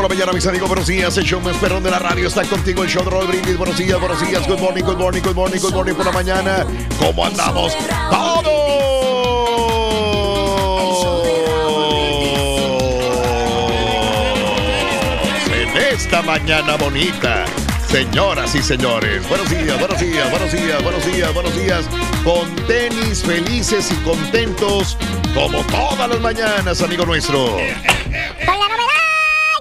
Por la mañana, mis amigos. Buenos días. El show más perrón de la radio está contigo. El show de Roll Brindis. Buenos días, buenos días. Good morning, good morning, good morning, good morning por la mañana. ¿Cómo andamos? ¡Todos! Esta mañana bonita. Señoras y señores, buenos días, buenos días, buenos días, buenos días, buenos días. Con tenis, felices y contentos, como todas las mañanas, amigo nuestro. Con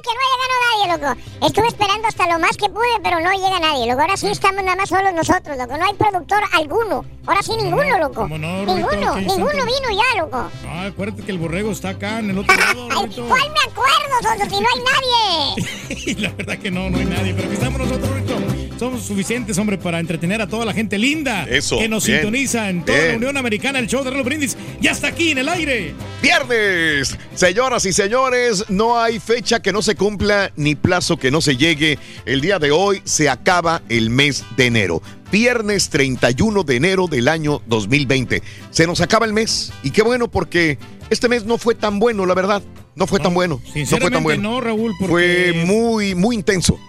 que no ha llegado nadie, loco. Estuve esperando hasta lo más que pude, pero no llega nadie, loco. Ahora sí estamos nada más solos nosotros, loco. No hay productor alguno. Ahora sí ninguno, loco. ¿Cómo no, ninguno, ninguno vino ya, loco. Ah, acuérdate que el borrego está acá en el otro lado, Ay. ¿Cuál me acuerdo, Soso, si no hay nadie? La verdad que no, no hay nadie. Pero aquí estamos nosotros. Somos suficientes, hombre, para entretener a toda la gente linda Eso, que nos bien, sintoniza en toda la. Unión Americana. El show de Rolo Brindis ya está aquí en el aire. Viernes, señoras y señores, no hay fecha que no se cumpla ni plazo que no se llegue. El día de hoy se acaba el mes de enero. Viernes 31 de enero del año 2020. Se nos acaba el mes y qué bueno porque este mes no fue tan bueno, la verdad. No fue tan bueno. No fue Sinceramente tan bueno. no, Raúl, porque Fue muy, muy intenso.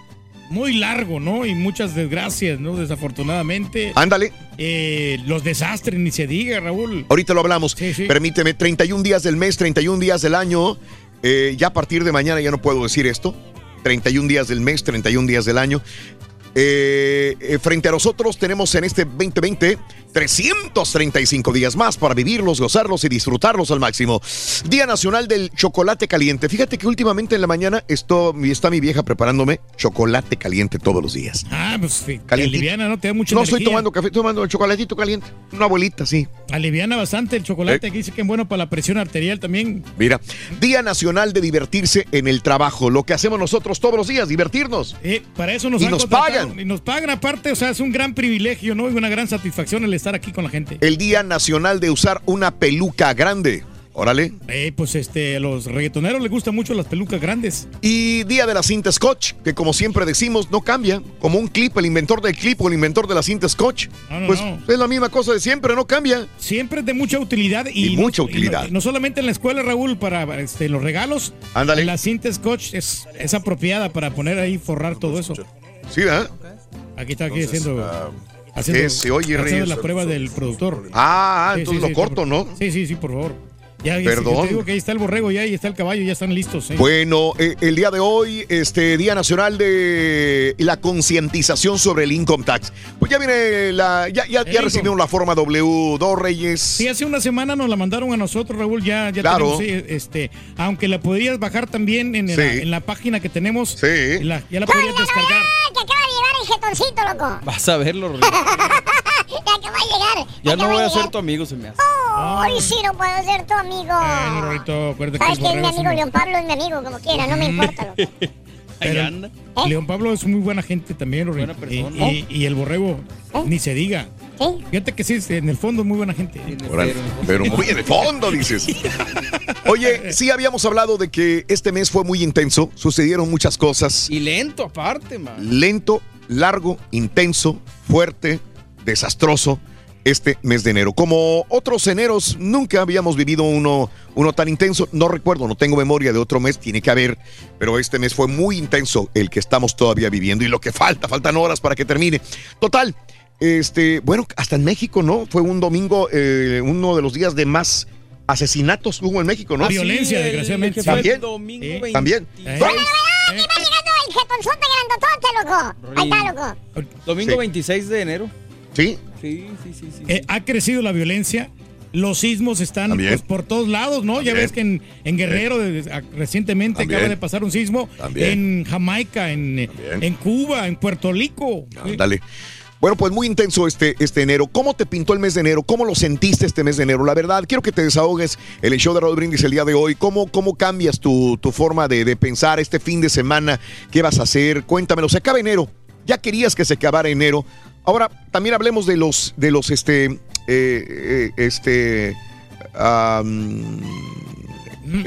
Muy largo, ¿no? Y muchas desgracias, ¿no? Desafortunadamente. Ándale, Eh, los desastres, ni se diga, Raúl. ahorita lo hablamos. Sí, sí. Permíteme, 31 días del mes, 31 días del año. Eh, ya a partir de mañana ya no puedo decir esto. 31 días del mes, 31 días del año. Eh, eh, frente a nosotros tenemos en este 2020 335 días más para vivirlos, gozarlos y disfrutarlos al máximo. Día Nacional del Chocolate Caliente. Fíjate que últimamente en la mañana esto, está mi vieja preparándome chocolate caliente todos los días. Ah, pues aliviana, ¿no? Te da mucha No estoy tomando café, estoy tomando el chocolatito caliente. Una abuelita, sí. Aliviana bastante el chocolate, Eh. que dice que es bueno para la presión arterial también. Mira, Día Nacional de divertirse en el trabajo. Lo que hacemos nosotros todos los días, divertirnos. Eh, para eso nos Y han nos contratado, pagan. Y nos pagan aparte, o sea, es un gran privilegio, ¿no? Y una gran satisfacción el estar aquí con la gente. El Día Nacional de usar una peluca grande. Órale. Eh, pues este, a los reggaetoneros les gustan mucho las pelucas grandes. Y Día de la cinta Scotch, que como siempre decimos, no cambia. Como un clip, el inventor del clip o el inventor de la cinta Scotch. No, no, pues no. es la misma cosa de siempre, no cambia. Siempre es de mucha utilidad. Y, Y mucha no- utilidad. no, no solamente en la escuela, Raúl, para este, los regalos. Ándale. La cinta Scotch es, es apropiada para poner ahí, forrar todo eso. Sí, ¿verdad? Aquí está aquí haciendo, ah, haciendo, ¿qué se oye, haciendo la prueba del productor. Ah, Sí, entonces sí, lo sí, corto, por- ¿no? Sí, sí, sí, por favor. Ya, Perdón. Te digo que ahí está el borrego ya, ahí está el caballo, ya están listos. ¿eh? Bueno, eh, el día de hoy, este Día Nacional de la concientización sobre el income tax. Pues ya viene la, ya, ya, ya recibimos la forma W, dos Reyes. Sí, hace una semana nos la mandaron a nosotros, Raúl, ya, ya Claro. tenemos, este, aunque la podrías bajar también en, Sí. la, en la página que tenemos, Sí. la- ya la podrías descargar. ¡Ah, que acaba de llevar el jetoncito, loco. Vas a verlo, Rorrito. ya que va a llegar. Ya que no voy a llegar. ser tu amigo, se me hace. Ay, sí, no puedo ser tu amigo. Bueno, Rorrito, acuérdate que Sabes el que es mi amigo un- León Pablo, es mi amigo, como quiera, no me importa, Pero- anda. ¿Eh? León Pablo es muy buena gente también, Rorrito. Buena Y, persona. y- y el borrego, ¿Eh? ni se diga. Fíjate que sí, en el fondo es muy buena gente. Pero muy en el fondo, dices. Oye, sí habíamos hablado de que este mes fue muy intenso, sucedieron muchas cosas. Y lento aparte, man. Lento, largo, intenso, fuerte, desastroso este mes de enero. Como otros eneros, nunca habíamos vivido uno, uno tan intenso. No recuerdo, no tengo memoria de otro mes, tiene que haber, pero este mes fue muy intenso el que estamos todavía viviendo y lo que falta, faltan horas para que termine. Total, este, bueno, hasta en México, ¿no? Fue un domingo, eh, uno de los días de más asesinatos hubo en México, ¿no? Ah, Violencia, el- desgraciadamente. También. el domingo Sí. 26. También. Eh. Ahí está, loco. Domingo Sí. 26 de enero. Sí, Sí, sí, sí, sí. eh, ha crecido la violencia. Los sismos están pues, por todos lados, ¿no? Ya ves que en, en Guerrero de- a- recientemente También. acaba de pasar un sismo. También. En Jamaica, en, eh, en Cuba, en Puerto Rico. Sí. Ándale. Bueno, pues muy intenso este, este enero. ¿Cómo te pintó el mes de enero? ¿Cómo lo sentiste este mes de enero? La verdad, quiero que te desahogues el show de Raúl Brindis el día de hoy. ¿Cómo, cómo cambias tu, tu forma de, de pensar este fin de semana? ¿Qué vas a hacer? Cuéntamelo. Se acaba enero. Ya querías que se acabara enero. Ahora, también hablemos de los, de los, este, eh, eh, este, am,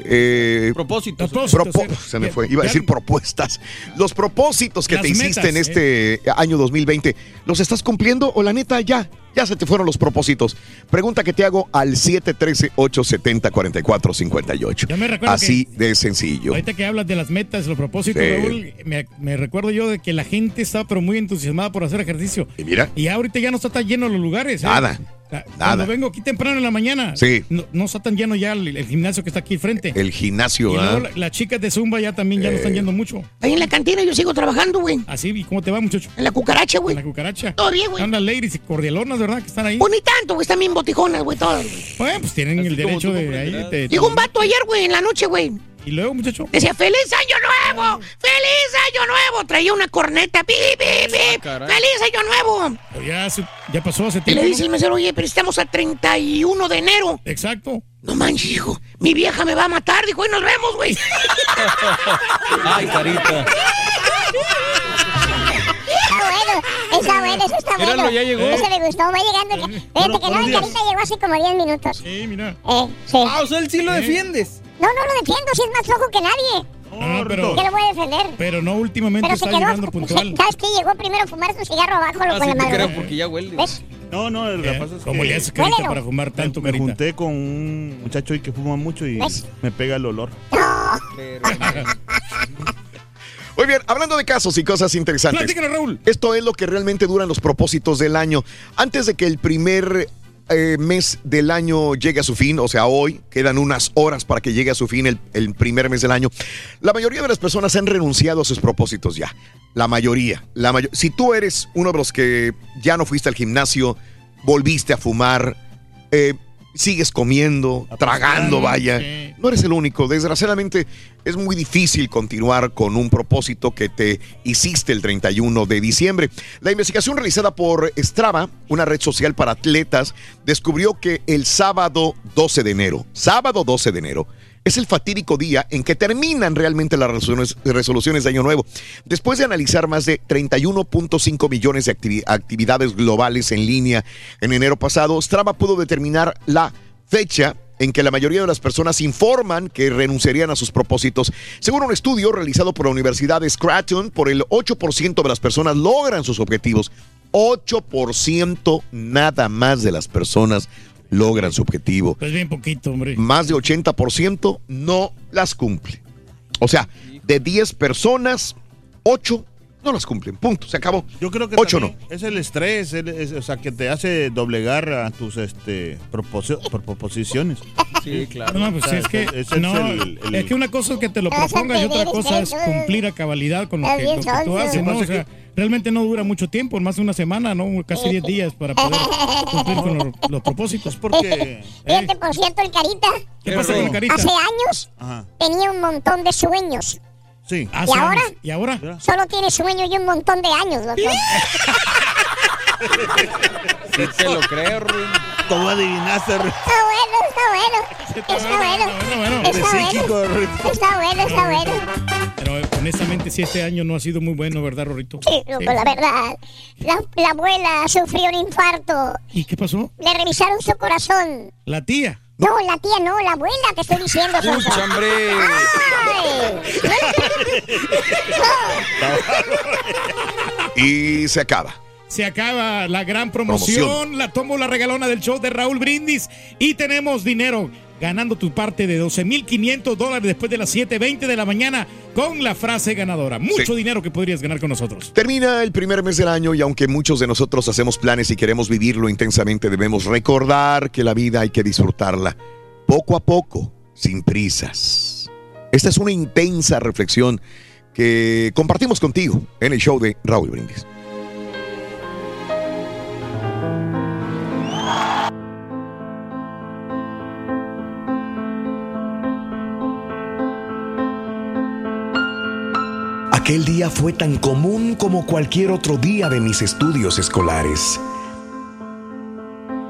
eh, Propósitos. Propósitos. Propo- sí. se me fue. Iba a decir propuestas. Los propósitos que Las te hiciste metas, en este año 2020, ¿los estás cumpliendo o la neta ya? Ya se te fueron los propósitos. Pregunta que te hago al 713-870-4458. Yo me recuerdo Así de sencillo. Ahorita que hablas de las metas, los propósitos, Sí. Raúl, me, me recuerdo yo de que la gente estaba pero muy entusiasmada por hacer ejercicio. Y mira, Y ahorita ya no está tan lleno los lugares. ¿eh? Nada, sea, nada. Cuando vengo aquí temprano en la mañana, Sí. no, no está tan lleno ya el, el gimnasio que está aquí frente. el gimnasio, y luego ¿ah? la- las chicas de Zumba ya también ya no están yendo mucho. Ahí en la cantina yo sigo trabajando, güey. Así, ¿y cómo te va, muchacho? En la cucaracha, En güey. la cucaracha. Todo bien, güey. Las ladies y cordialonas, ¿verdad? Que están ahí. Pues ni tanto, güey. Están bien botijonas, güey, todas. Bueno, pues tienen Así el derecho de ahí. Llegó un vato ayer, güey, en la noche, güey. Y luego, muchacho. Decía, ¡Feliz Año Nuevo! ¡Feliz Año Nuevo! Traía una corneta. ¡Pi, pi, pi! Ah, caray. ¡Feliz Año Nuevo! Pero Ya, se- ya pasó hace Y tiempo. le dice el mesero, oye, pero estamos a 31 de enero. Exacto. No manches, hijo. Mi vieja me va a matar. Dijo, y nos vemos, güey. Ay, carita. Está bueno, está bueno, eso está Míralo, bueno. ya llegó. Ese me gustó, va llegando. Fíjate que no, el carita llegó hace como 10 minutos. Sí, mira. Eh, sí. Ah, o sea, él sí lo defiendes. No, no lo defiendo, si es más flojo que nadie. Ah, pero, ¿Qué lo voy a defender? pero no últimamente Pero se está quedó, llegando puntual. ¿sabes qué? Llegó primero a fumar su cigarro abajo lo Así con la te creo porque ya huele. ¿Ves? No, no, lo que Eh, pasa es ¿Cómo que le haces carita Huélelo. para fumar tanto, me carita? junté con un muchacho ahí que fuma mucho y ¿Ves? me pega el olor. Muy bien, hablando de casos y cosas interesantes. Platícanos, Raúl. Esto es lo que realmente duran los propósitos del año. Antes de que el primer eh, mes del año llegue a su fin, o sea, hoy quedan unas horas para que llegue a su fin el, el primer mes del año, la mayoría de las personas han renunciado a sus propósitos ya. La mayoría. La mayo- si tú eres uno de los que ya no fuiste al gimnasio, volviste a fumar, eh, sigues comiendo, tragando, vaya. Sí. No eres el único. Desgraciadamente es muy difícil continuar con un propósito que te hiciste el 31 de diciembre. La investigación realizada por Strava, una red social para atletas, descubrió que el sábado 12 de enero, sábado 12 de enero, es el fatídico día en que terminan realmente las resoluciones, de Año Nuevo. Después de analizar más de 31.5 millones de activi- actividades globales en línea en enero pasado, Strava pudo determinar la fecha en que la mayoría de las personas informan que renunciarían a sus propósitos. Según un estudio realizado por la Universidad de Scranton, por el 8% de las personas logran sus objetivos. 8% nada más de las personas logran su objetivo Pues bien poquito, hombre. más de 80% no las cumple. O sea, de 10 personas, 8 no las cumplen. Punto, se acabó. Yo creo que 8 también es el estrés, el- es- o sea, que te hace doblegar a tus este proposi- proposiciones. Sí, claro. No, pues O sea, es que, es no, el- el- es que una cosa es que te lo propongas y otra cosa es cumplir a cabalidad con lo que, bien lo que tú haces, ¿no? Pasa O sea, realmente no dura mucho tiempo, más de una semana, ¿no? Casi 10 días para poder cumplir con los, los propósitos. Porque Fíjate, por cierto, el carita, ¿Qué pasa con el carita? hace años ajá. tenía un montón de sueños. Sí. ¿Y ahora? años. ¿Y ahora? Solo tiene sueño y un montón de años, loco. Sí te lo creo, Ruin. ¿Cómo adivinaste? Está bueno, está bueno. Está bueno. bueno. Está bueno. Está bueno, está bueno. Pero eh, honestamente, sí, este año no ha sido muy bueno, ¿verdad, Rorrito? Sí, loco, la verdad. La, la abuela sufrió un infarto. ¿Y qué pasó? Le revisaron su corazón. La tía. No, la tía no, la abuela, te estoy diciendo. Sonso. Pucha, hombre. Ay. Y se acaba. Se acaba la gran promoción, Promoción. la tomo la regalona del show de Raúl Brindis y tenemos dinero ganando tu parte de 12.500 dólares después de las 7.20 de la mañana con la frase ganadora. Mucho Sí. dinero que podrías ganar con nosotros. Termina el primer mes del año y aunque muchos de nosotros hacemos planes y queremos vivirlo intensamente, debemos recordar que la vida hay que disfrutarla poco a poco, sin prisas. Esta es una intensa reflexión que compartimos contigo en el show de Raúl Brindis. Aquel día fue tan común como cualquier otro día de mis estudios escolares.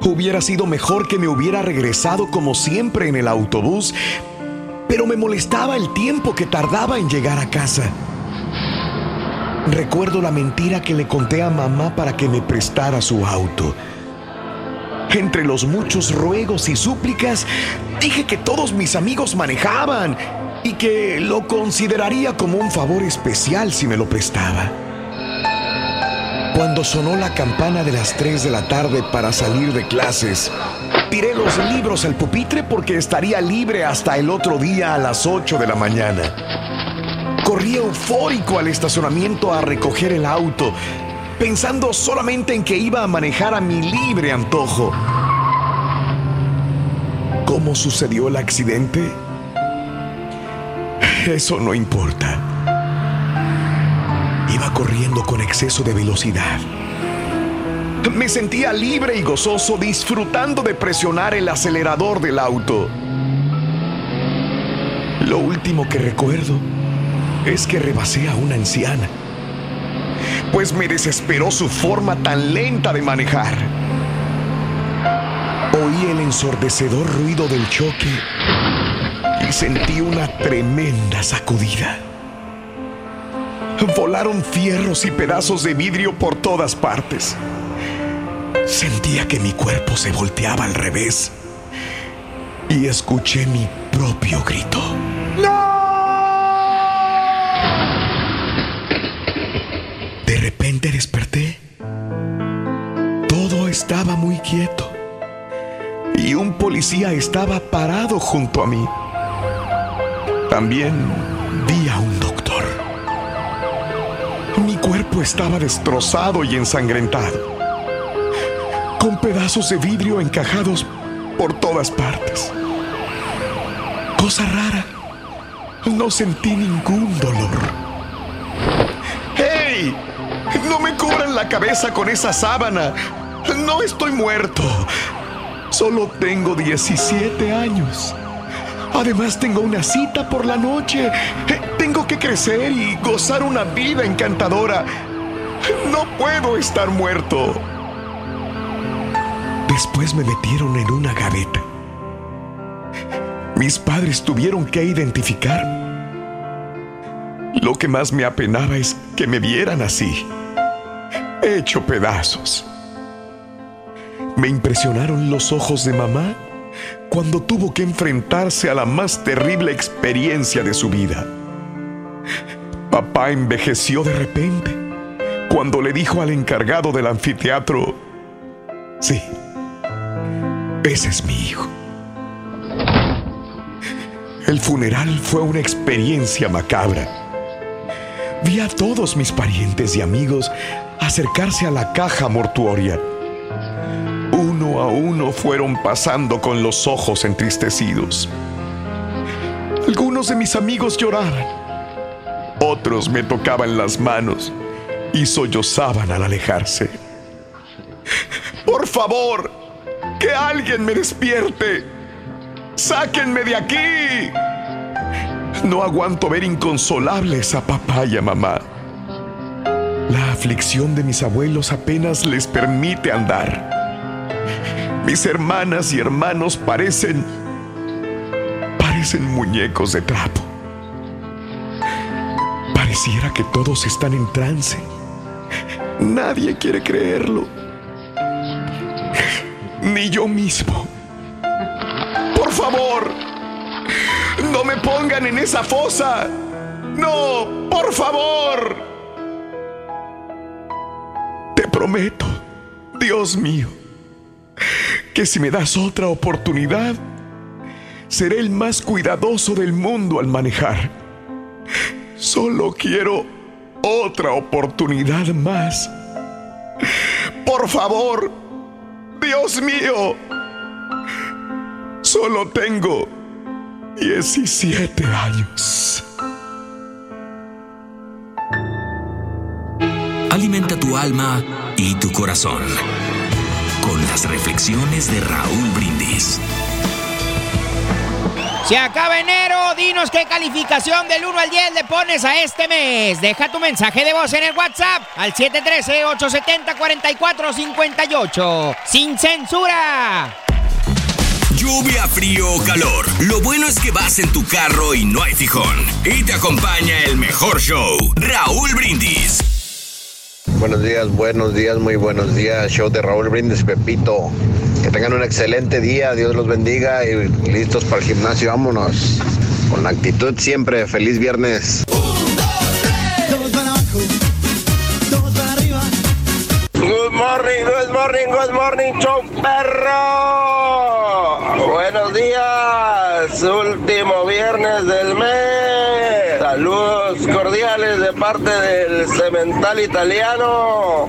Hubiera sido mejor que me hubiera regresado como siempre en el autobús, pero me molestaba el tiempo que tardaba en llegar a casa. Recuerdo la mentira que le conté a mamá para que me prestara su auto. Entre los muchos ruegos y súplicas, dije que todos mis amigos manejaban y que lo consideraría como un favor especial si me lo prestaba. Cuando sonó la campana de las 3 de la tarde para salir de clases, tiré los libros al pupitre porque estaría libre hasta el otro día a las 8 de la mañana. Corrí eufórico al estacionamiento a recoger el auto, pensando solamente en que iba a manejar a mi libre antojo. ¿Cómo sucedió el accidente? Eso no importa. Iba corriendo con exceso de velocidad. Me sentía libre y gozoso disfrutando de presionar el acelerador del auto. Lo último que recuerdo es que rebasé a una anciana, pues me desesperó su forma tan lenta de manejar. Oí el ensordecedor ruido del choque sentí una tremenda sacudida. Volaron fierros y pedazos de vidrio por todas partes. Sentía que mi cuerpo se volteaba al revés y escuché mi propio grito. De repente desperté. Todo estaba muy quieto y un policía estaba parado junto a mí. También vi a un doctor. Mi cuerpo estaba destrozado y ensangrentado, con pedazos de vidrio encajados por todas partes. Cosa rara, no sentí ningún dolor. ¡Hey! No me cubran la cabeza con esa sábana. No estoy muerto. Solo tengo 17 años. Además tengo una cita por la noche. Eh, Tengo que crecer y gozar una vida encantadora. No puedo estar muerto. Después me metieron en una gaveta. Mis padres tuvieron que identificarme. Lo que más me apenaba es que me vieran así, hecho pedazos. Me impresionaron los ojos de mamá cuando tuvo que enfrentarse a la más terrible experiencia de su vida. Papá envejeció de repente cuando le dijo al encargado del anfiteatro, sí, ese es mi hijo. El funeral fue una experiencia macabra. Vi a todos mis parientes y amigos acercarse a la caja mortuoria. Uno a uno fueron pasando con los ojos entristecidos. Algunos de mis amigos lloraban. Otros me tocaban las manos y sollozaban al alejarse. Por favor, que alguien me despierte. Sáquenme de aquí. No aguanto ver inconsolables a papá y a mamá. La aflicción de mis abuelos apenas les permite andar. Mis hermanas y hermanos parecen... parecen muñecos de trapo. Pareciera que todos están en trance. Nadie quiere creerlo. Ni yo mismo. Por favor, no me pongan en esa fosa. No, por favor. Te prometo, Dios mío, que si me das otra oportunidad, seré el más cuidadoso del mundo al manejar. Solo quiero otra oportunidad más. Por favor, Dios mío, solo tengo 17 años. Alimenta tu alma y tu corazón con las reflexiones de Raúl Brindis. Se acaba enero, dinos qué calificación del 1 al 10 le pones a este mes. Deja tu mensaje de voz en el WhatsApp al 713-870-4458. ¡Sin censura! Lluvia, frío o calor. Lo bueno es que vas en tu carro y no hay fijón. Y te acompaña el mejor show, Raúl Brindis. Buenos días, buenos días, muy buenos días. Show de Raúl Brindis Pepito. Que tengan un excelente día, Dios los bendiga y listos para el gimnasio, vámonos. Con la actitud siempre, feliz viernes. Good morning, good morning, good morning, perro. Buenos días, último viernes del mes. De parte del Cemental Italiano.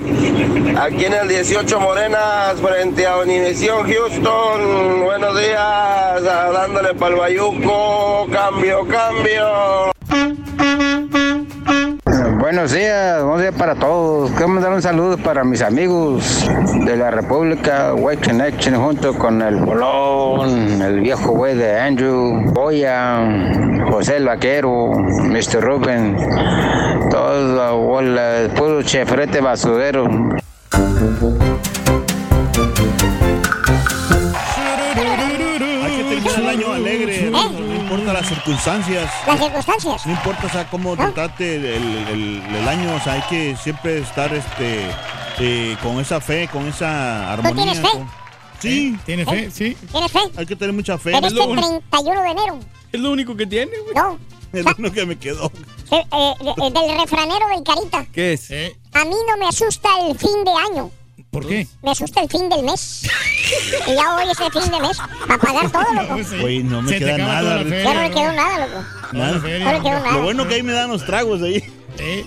Aquí en el 18 Morenas, frente a Univisión Houston. Buenos días, dándole pa'l bayuco. Cambio, cambio. Buenos días, buenos días para todos. Quiero mandar un saludo para mis amigos de la República White Connection junto con el Bolón, el viejo güey de Andrew, Boya, José el Vaquero, Mr. Rubén, toda la bola, puro chefrete basurero. Hay que importa las circunstancias. Las circunstancias. No importa o sea, cómo te trate el, el- el año, o sea, hay que siempre estar este eh, con esa fe, con esa armonía. tienes fe? con- Sí. ¿Tiene fe? Sí. ¿Tienes fe? Hay que tener mucha fe. Pero Es este lo, un- 31 de enero. es lo único que tiene, güey. No. Es lo único que me quedó. Eh, eh, de- del refranero del Carita. ¿Qué es? A mí no me asusta el fin de año. ¿Por qué? Me asusta el fin del mes. y ya hoy es el fin de mes. Para pagar todo, loco. Oye, no me Se queda nada. Ya no le quedó nada, loco. Nada. No le quedó nada. Lo bueno que ahí me dan los tragos ahí. Bien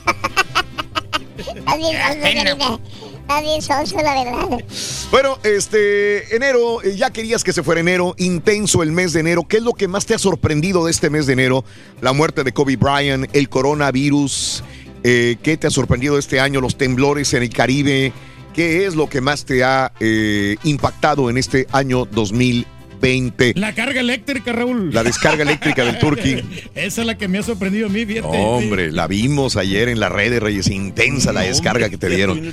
sonso, Carita. Está bien sonso, la verdad. Bueno, este, enero, eh, ya querías que se fuera enero, intenso el mes de enero. ¿Qué es lo que más te ha sorprendido de este mes de enero? La muerte de Kobe Bryant, el coronavirus. eh, ¿Qué te ha sorprendido este año? Los temblores en el Caribe. ¿Qué es lo que más te ha eh, impactado en este año 2020? La carga eléctrica, Raúl. La descarga eléctrica del Turqui. Esa es la que me ha sorprendido a mí, fíjate. Hombre, la vimos ayer en las redes, Reyes. Intensa la descarga que te dieron.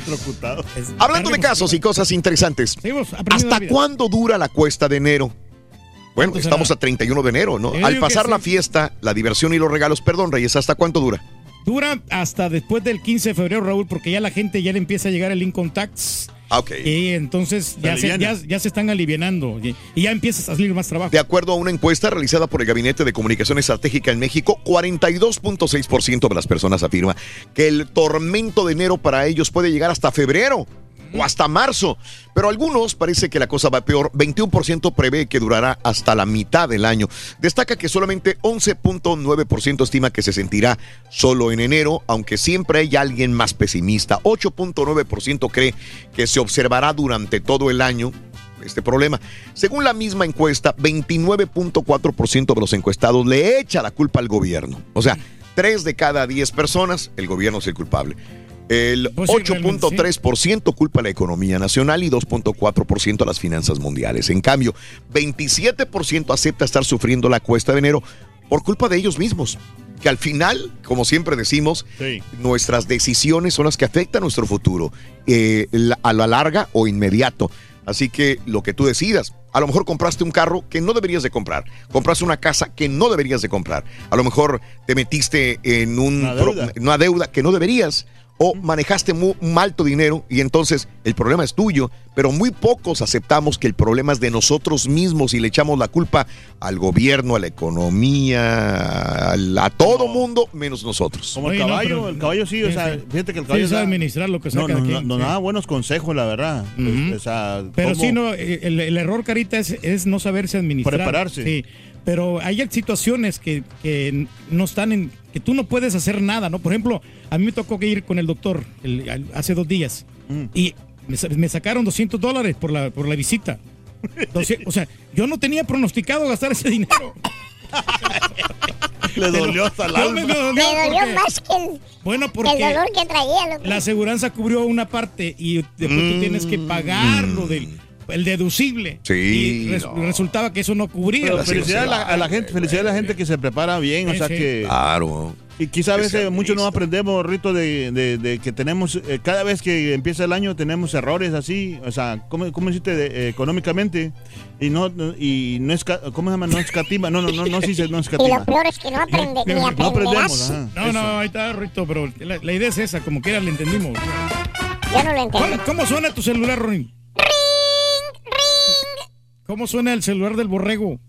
Hablando de casos y cosas interesantes. ¿Hasta cuándo dura la cuesta de enero? Bueno, ¿Cuánto estamos será? a 31 de enero, ¿no? Yo Al pasar sí. la fiesta, la diversión y los regalos, perdón, Reyes, ¿hasta cuánto dura? Dura hasta después del 15 de febrero, Raúl, porque ya la gente ya le empieza a llegar el income tax. Ah, ok. Y entonces ya se, aliviana. ya, ya se están alivianando. Y, y ya empieza a salir más trabajo. De acuerdo a una encuesta realizada por el Gabinete de Comunicación Estratégica en México, 42.6% de las personas afirma que el tormento de enero para ellos puede llegar hasta febrero o hasta marzo. Pero algunos parece que la cosa va peor. 21% prevé que durará hasta la mitad del año. Destaca que solamente 11.9% estima que se sentirá solo en enero, aunque siempre hay alguien más pesimista. 8.9% cree que se observará durante todo el año este problema. Según la misma encuesta, 29.4% de los encuestados le echa la culpa al gobierno. O sea, 3 de cada 10 personas, el gobierno es el culpable. El Pues sí, realmente 8.3% culpa a la economía nacional y 2.4% a las finanzas mundiales. En cambio, 27% acepta estar sufriendo la cuesta de enero por culpa de ellos mismos. Que al final, como siempre decimos, nuestras decisiones son las que afectan nuestro futuro, eh, a la larga o inmediato. Así que lo que tú decidas. A lo mejor compraste un carro que no deberías de comprar. Compraste una casa que no deberías de comprar. A lo mejor te metiste en un Una pro- deuda. una deuda que no deberías o manejaste mu- un alto dinero y entonces el problema es tuyo, pero muy pocos aceptamos que el problema es de nosotros mismos y le echamos la culpa al gobierno, a la economía, al- a, todo mundo menos nosotros. Como el caballo, el caballo sí, o sea, fíjate que el Sí, caballo sabe da- administrar lo que no, saca no, no, no sí. da buenos consejos, la verdad. Ujú. O sea, Pero sí, no, el, el error, Carita, es, es no saberse administrar. Prepararse. Sí, pero hay situaciones que, que no están en... que tú no puedes hacer nada, ¿no? Por ejemplo, a mí me tocó que ir con el doctor el- hace dos días Mm. y me, sa- me sacaron 200 dólares por la, por la visita. O sea, yo no tenía pronosticado gastar ese dinero. Le dolió hasta el me- alma. me dolió Me dolió porque- más que el, Bueno, que porque el dolor que traía, loco. la aseguranza cubrió una parte y después tú tienes que pagar lo del el deducible. Sí, Y res- no. resultaba que eso no cubría. Pero felicidad a la, a la gente, felicidad a la gente que se prepara bien, o Sí, sea sí. que Claro. y quizá a veces muchos no aprendemos, Rito, de, de- de que tenemos, eh, cada vez que empieza el año tenemos errores así, o sea, ¿cómo, cómo hiciste de- eh, económicamente? Y no, no- y no es, ¿cómo se llama? No escatima, no, no, no, no, sí se- no Y escatima. lo peor es que no aprende, ni No aprendemos, aprenderás. ajá. No, no, ahí está, Rito, pero la, la idea es esa, como quiera le entendimos. Yo no lo entiendo. ¿Cómo, cómo suena tu celular, Ronin? ¿Cómo suena el celular del borrego?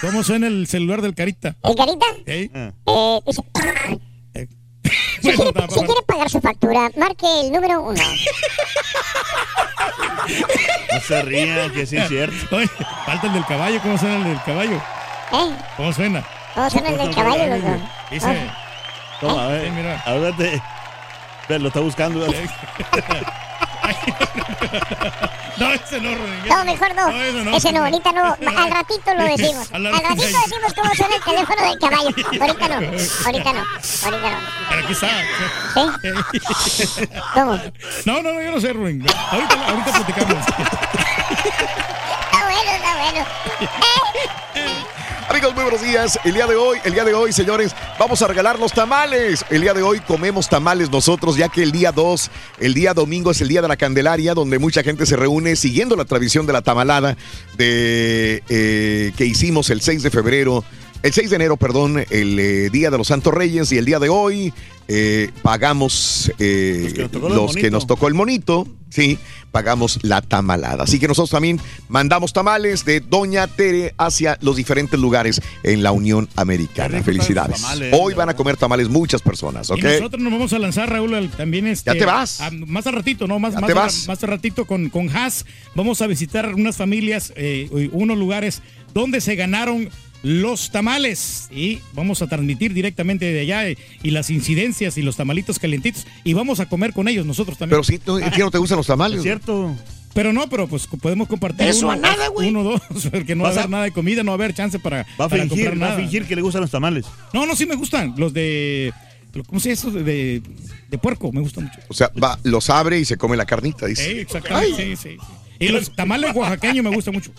¿Cómo suena el celular del carita? ¿El carita? ¿Eh? Eh, dice, si, quiere, si quiere pagar su factura, marque el número uno. No se rían, que sí es cierto. Oye, falta el del caballo, ¿cómo suena el del caballo? ¿Eh? ¿Cómo suena? ¿Cómo suena el del caballo, loco? Dice, Toma, a ver, Sí, mira. háblate. Ve, lo está buscando. no, ese no, Ronin. No, mejor no. eso no. Ese no, ahorita no. Al ratito lo decimos. Al ratito. decimos cómo suena el teléfono del caballo. Ahorita no. Ahorita no. Ahorita no. Pero aquí está. ¿Sí? ¿Cómo? No, no, no, yo no sé, Ruin. Ahorita, ahorita platicamos. Está bueno, está bueno. Amigos, muy buenos días. El día de hoy, el día de hoy, señores, vamos a regalar los tamales. El día de hoy comemos tamales nosotros, ya que el día 2, el día domingo es el día de la Candelaria, donde mucha gente se reúne siguiendo la tradición de la tamalada de, eh, que hicimos el 6 de febrero. El 6 de enero, perdón, el eh, Día de los Santos Reyes y el día de hoy eh, pagamos eh, Los que nos tocó el los que monito. nos tocó el monito, sí, pagamos la tamalada. Así que nosotros también mandamos tamales de Doña Tere hacia los diferentes lugares en la Unión Americana. Felicidades. tamales, Hoy van a comer tamales muchas personas, ¿ok? Y nosotros nos vamos a lanzar, Raúl, también este, Ya te vas. a- más al ratito, ¿no? Más, Ya más, te vas. más al ratito con, con Haas. Vamos a visitar unas familias, eh, unos lugares donde se ganaron los tamales. Y vamos a transmitir directamente de allá eh, y las incidencias y los tamalitos calientitos. Y vamos a comer con ellos nosotros también. Pero si tú- ¿a ti no te gustan los tamales. Es cierto. Pero no, pero pues podemos compartir Eso uno, a nada, güey. uno, dos, porque no va a haber nada de comida, no va a haber chance para, Va a para fingir, comprar va a nada. fingir que le gustan los tamales. No, no, sí me gustan. Los de. ¿Cómo se llama eso? De, de, de puerco, me gustan mucho. O sea, va, los abre y se come la carnita, Sí, dice. exactamente. Sí, sí, sí. Y los tamales oaxaqueños me gustan mucho.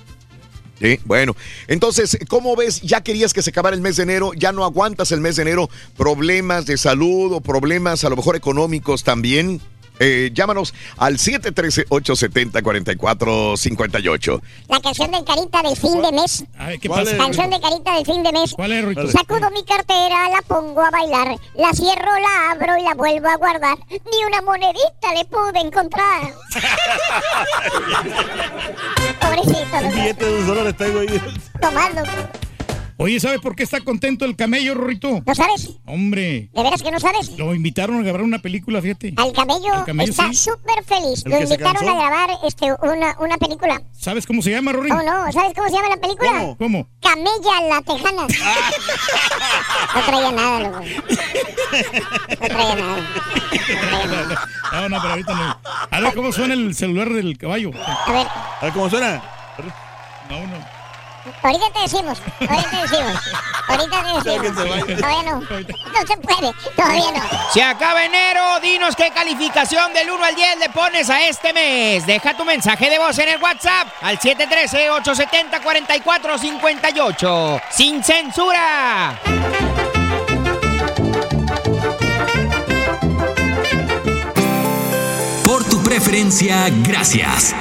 Sí, bueno, entonces, ¿cómo ves? Ya querías que se acabara el mes de enero, ya no aguantas el mes de enero, problemas de salud o problemas a lo mejor económicos también. Eh, llámanos al 713-870-4458. La canción del carita del fin de mes. A ver, ¿qué ¿Cuál pasa? Canción de carita del fin de mes. ¿Cuál es, Rito? Sacudo mi cartera, la pongo a bailar, la cierro, la abro y la vuelvo a guardar. Ni una monedita le pude encontrar. Pobrecito, Un loco. billete de dos dólares traigo ahí. tomando. Oye, ¿sabes por qué está contento el camello, Rorrito? ¿No sabes? Hombre, ¿De veras que no sabes? lo invitaron a grabar una película, fíjate. Al camello, Al camello, está sí. súper feliz. ¿El Lo invitaron a grabar este, una, una película. ¿Sabes cómo se llama, Rory? ¿Cómo no? ¿Sabes cómo se llama la película? ¿Cómo? ¿Cómo? Camella la Tejana. No traía nada, loco. No traía nada. No, no, pero ahorita no. A ver, ¿cómo suena el celular del caballo? A ver, A ver cómo suena. No, no. Ahorita te decimos, ahorita te decimos. Ahorita te decimos. Todavía no. No se puede, todavía no. Se acaba enero, dinos qué calificación del 1 al 10 le pones a este mes. Deja tu mensaje de voz en el WhatsApp al 713-870-4458. ¡Sin censura! Preferencia, gracias.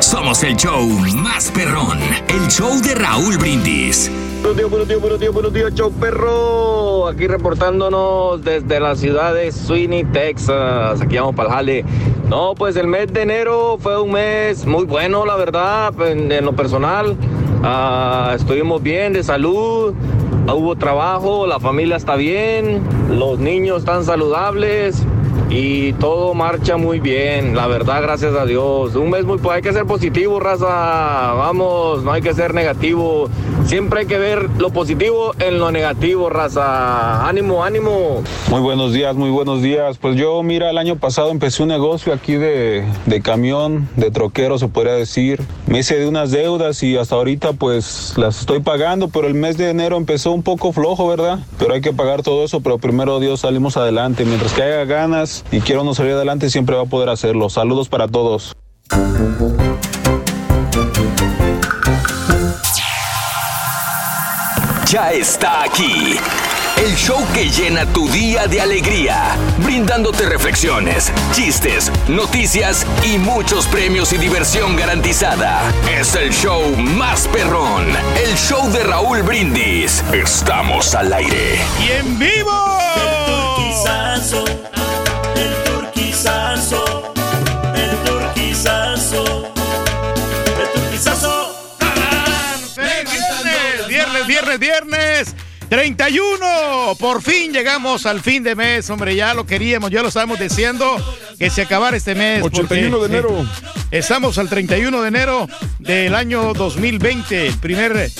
Somos el show más perrón, el show de Raúl Brindis. Buenos días, buenos días, buenos días, buenos días, show perro. Aquí reportándonos desde la ciudad de Sweeney, Texas. Aquí vamos para el jale. No, pues el mes de enero fue un mes muy bueno, la verdad, en, en lo personal. Ah, estuvimos bien de salud, hubo trabajo, la familia está bien, los niños están saludables y todo marcha muy bien, la verdad, gracias a Dios. Un mes muy, hay que ser positivo, raza, vamos, no hay que ser negativo. Siempre hay que ver lo positivo en lo negativo, raza. Ánimo, ánimo. Muy buenos días, muy buenos días. Pues yo, mira, el año pasado empecé un negocio aquí de, de camión, de troquero, se podría decir. Me hice de unas deudas y hasta ahorita pues las estoy pagando, pero el mes de enero empezó un poco flojo, ¿verdad? Pero hay que pagar todo eso, pero primero Dios salimos adelante. Mientras que haya ganas y quiera uno salir adelante, siempre va a poder hacerlo. Saludos para todos. Ya está aquí. El show que llena tu día de alegría, brindándote reflexiones, chistes, noticias y muchos premios y diversión garantizada. Es el show más perrón, el show de Raúl Brindis. Estamos al aire. ¡Y en vivo! Turquizazo, el turquizazo, el turquizazo, el turquizazo. Viernes, viernes, viernes. 31, por fin llegamos al fin de mes, hombre, ya lo queríamos, ya lo estábamos diciendo, que se acabara este mes. 81 de enero. eh, estamos al 31 de enero del año 2020, el primer...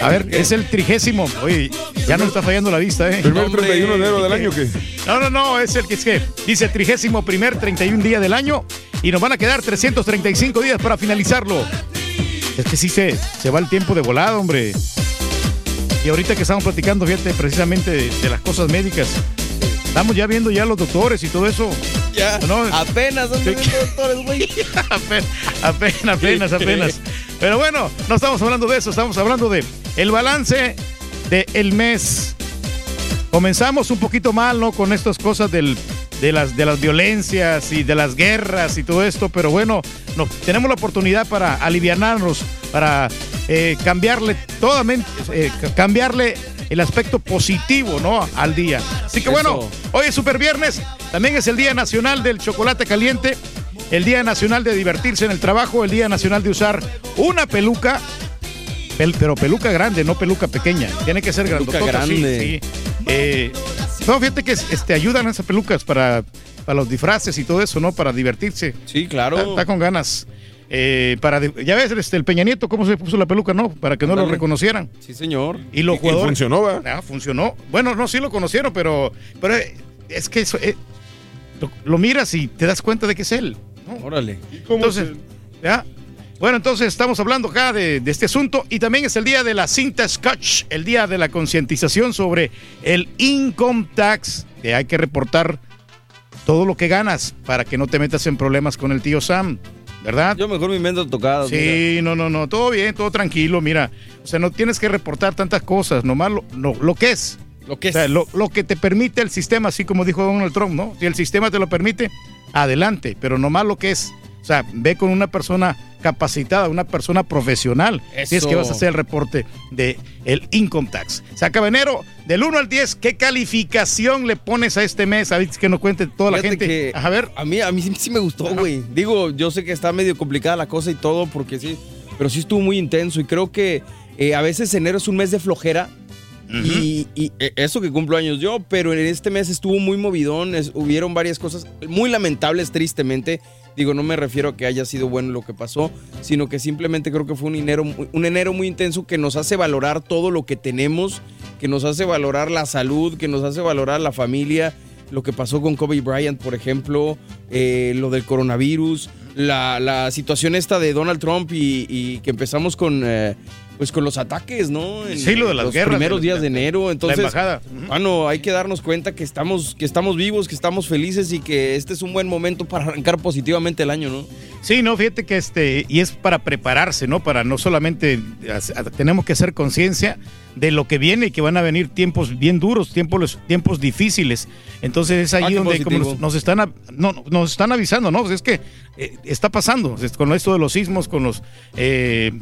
A ver, es el trigésimo. Oye, ya no está fallando la vista, ¿eh? ¿Primer 31 de enero del año qué? No, no, no, es el que es que dice trigésimo primer 31 día del año y nos van a quedar 335 días para finalizarlo. Es que sí se, se va el tiempo de volada, hombre. Y ahorita que estamos platicando, fíjate, precisamente de, de las cosas médicas, estamos ya viendo ya los doctores y todo eso. Ya, apenas son los doctores, güey. apenas, apenas, apenas, apenas. Pero bueno, no estamos hablando de eso, estamos hablando de el balance del mes. Comenzamos un poquito mal, ¿no? Con estas cosas del, de, las, de las violencias y de las guerras y todo esto, pero bueno, no, tenemos la oportunidad para aliviarnos, para eh, cambiarle totalmente, eh, cambiarle el aspecto positivo, ¿no? Al día. Así que bueno, Eso. hoy es Super Viernes, también es el Día Nacional del Chocolate Caliente, el Día Nacional de divertirse en el trabajo, el Día Nacional de usar una peluca, pel- pero peluca grande, no peluca pequeña. Tiene que ser Peluca grandotota, sí, grande. sí. Eh, no, fíjate que este, ayudan esas pelucas para, para los disfraces y todo eso, ¿no? Para divertirse. Sí, claro. Está, está con ganas. Eh, para ya ves, este, el Peña Nieto, cómo se puso la peluca, ¿no? Para que no lo reconocieran. Sí, señor. Y los jugadores. funcionó, ¿va? Ah, funcionó. Bueno, no, sí lo conocieron, pero, pero eh, es que eso, eh, lo, lo miras y te das cuenta de que es él. ¿no? Órale. Entonces, ¿ya? Bueno, entonces estamos hablando acá de, de este asunto y también es el día de la cinta Scotch, el día de la concientización sobre el income tax, que hay que reportar todo lo que ganas para que no te metas en problemas con el tío Sam, ¿verdad? Yo mejor me invento tocadas. Sí, no, no, no, todo bien, todo tranquilo, mira. O sea, no tienes que reportar tantas cosas, nomás lo, lo, lo que es. Lo que O sea, lo, lo que te permite el sistema, así como dijo Donald Trump, ¿no? Si el sistema te lo permite, adelante, pero nomás lo que es. O sea, ve con una persona capacitada, una persona profesional. Si es que Eso. vas a hacer el reporte de el income tax. Se acaba enero, del 1 al 10, ¿qué calificación le pones a este mes? A ver, que nos cuente toda la gente. que a ver. A mí, a mí sí, sí me gustó, güey. Digo, yo sé que está medio complicada la cosa y todo, porque sí, pero sí estuvo muy intenso y creo que eh, a veces enero es un mes de flojera. Y, eh, eso que cumplo años yo, pero en este mes estuvo muy movidón, es- hubieron varias cosas muy lamentables, tristemente. Digo, no me refiero a que haya sido bueno lo que pasó, sino que simplemente creo que fue un enero, un enero muy intenso que nos hace valorar todo lo que tenemos, que nos hace valorar la salud, que nos hace valorar la familia, lo que pasó con Kobe Bryant, por ejemplo, eh, lo del coronavirus. la, situación esta de Donald Trump y, y que empezamos con, eh, pues con los ataques, ¿no? En Sí, lo de las los guerras, primeros la- días de enero. Entonces, embajada. bueno, hay que darnos cuenta que estamos, que estamos vivos, que estamos felices y que este es un buen momento para arrancar positivamente el año, ¿no? Sí, no, fíjate que este, y es para prepararse, ¿no? Para no solamente, tenemos que hacer conciencia de lo que viene y que van a venir tiempos bien duros, tiempos, tiempos difíciles. Entonces es Ah, ahí qué donde como nos, nos están, no, nos están avisando, ¿no? Pues es que eh, está pasando, con esto de los sismos, con los... eh,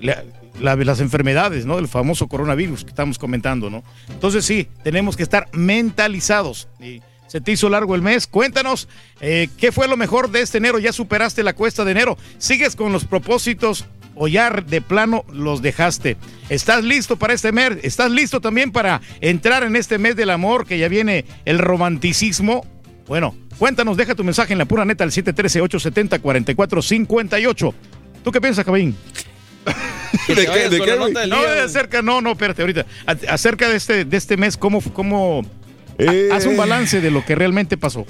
la- la- las enfermedades, ¿no? El famoso coronavirus que estamos comentando, ¿no? Entonces sí, tenemos que estar mentalizados. Y se te hizo largo el mes. Cuéntanos, eh, ¿qué fue lo mejor de este enero? ¿Ya superaste la cuesta de enero? ¿Sigues con los propósitos o ya de plano los dejaste? ¿Estás listo para este mes? ¿Estás listo también para entrar en este mes del amor que ya viene el romanticismo? Bueno, cuéntanos, deja tu mensaje en la pura neta al 713-870-4458. ¿Tú qué piensas, Cabín? Con la nota del No, día, de acerca, no, no, espérate, ahorita. A- Acerca de este, de este mes, ¿cómo, cómo Eh, haz un balance de lo que realmente pasó?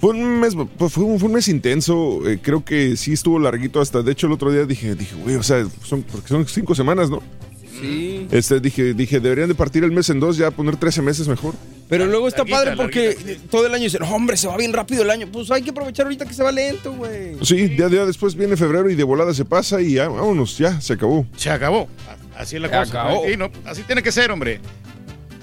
Fue un mes, pues, fue un, fue un mes intenso. eh, creo que sí estuvo larguito hasta. De hecho, el otro día dije, dije, güey, o sea, son, porque son cinco semanas, ¿no? Sí. Este, dije, dije, deberían de partir el mes en dos, ya poner 13 meses mejor. Pero luego está Larguita, padre porque todo el año dicen, "No, hombre, se va bien rápido el año. Pues hay que aprovechar ahorita que se va lento, güey. Sí, día día después viene febrero y de volada se pasa y ya, vámonos, ya, se acabó. Se acabó. Así es la Se cosa. acabó. No, así tiene que ser, hombre.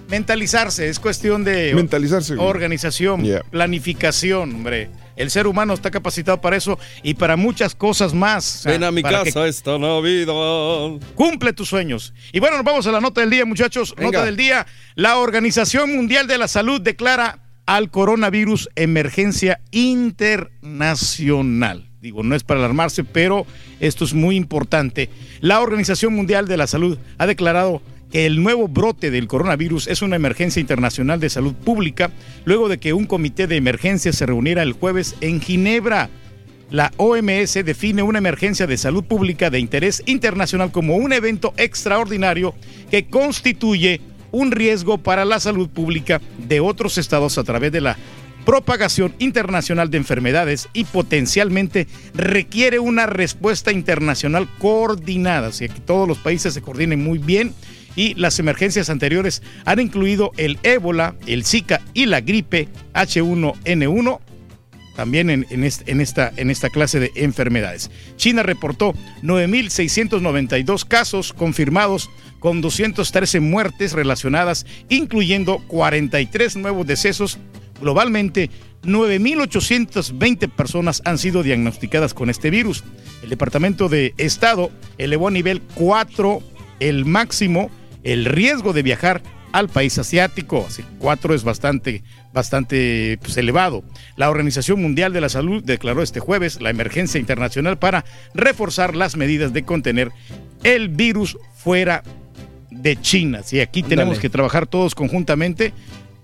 Mentalizarse, es cuestión de Mentalizarse, organización, Yeah. planificación, hombre. El ser humano está capacitado para eso y para muchas cosas más. Ven a mi para que casa esta Navidad. Cumple tus sueños. Y bueno, nos vamos a la nota del día, muchachos. Venga. Nota del día. La Organización Mundial de la Salud declara al coronavirus emergencia internacional. Digo, no es para alarmarse, pero esto es muy importante. La Organización Mundial de la Salud ha declarado que el nuevo brote del coronavirus es una emergencia internacional de salud pública, luego de que un comité de emergencia se reuniera el jueves en Ginebra. La OMS define una emergencia de salud pública de interés internacional como un evento extraordinario que constituye un riesgo para la salud pública de otros estados a través de la propagación internacional de enfermedades y potencialmente requiere una respuesta internacional coordinada, así que todos los países se coordinen muy bien y las emergencias anteriores han incluido el ébola, el Zika y la gripe H1N1 también en, en est- en esta, esta clase de enfermedades. China reportó 9.692 casos confirmados con 213 muertes relacionadas, incluyendo 43 nuevos decesos. Globalmente, 9.820 personas han sido diagnosticadas con este virus. El Departamento de Estado elevó a nivel 4 el máximo el riesgo de viajar al país asiático. Así, cuatro es bastante, bastante pues, elevado. La Organización Mundial de la Salud declaró este jueves la emergencia internacional para reforzar las medidas de contener el virus fuera de China. Sí, aquí tenemos que trabajar todos conjuntamente.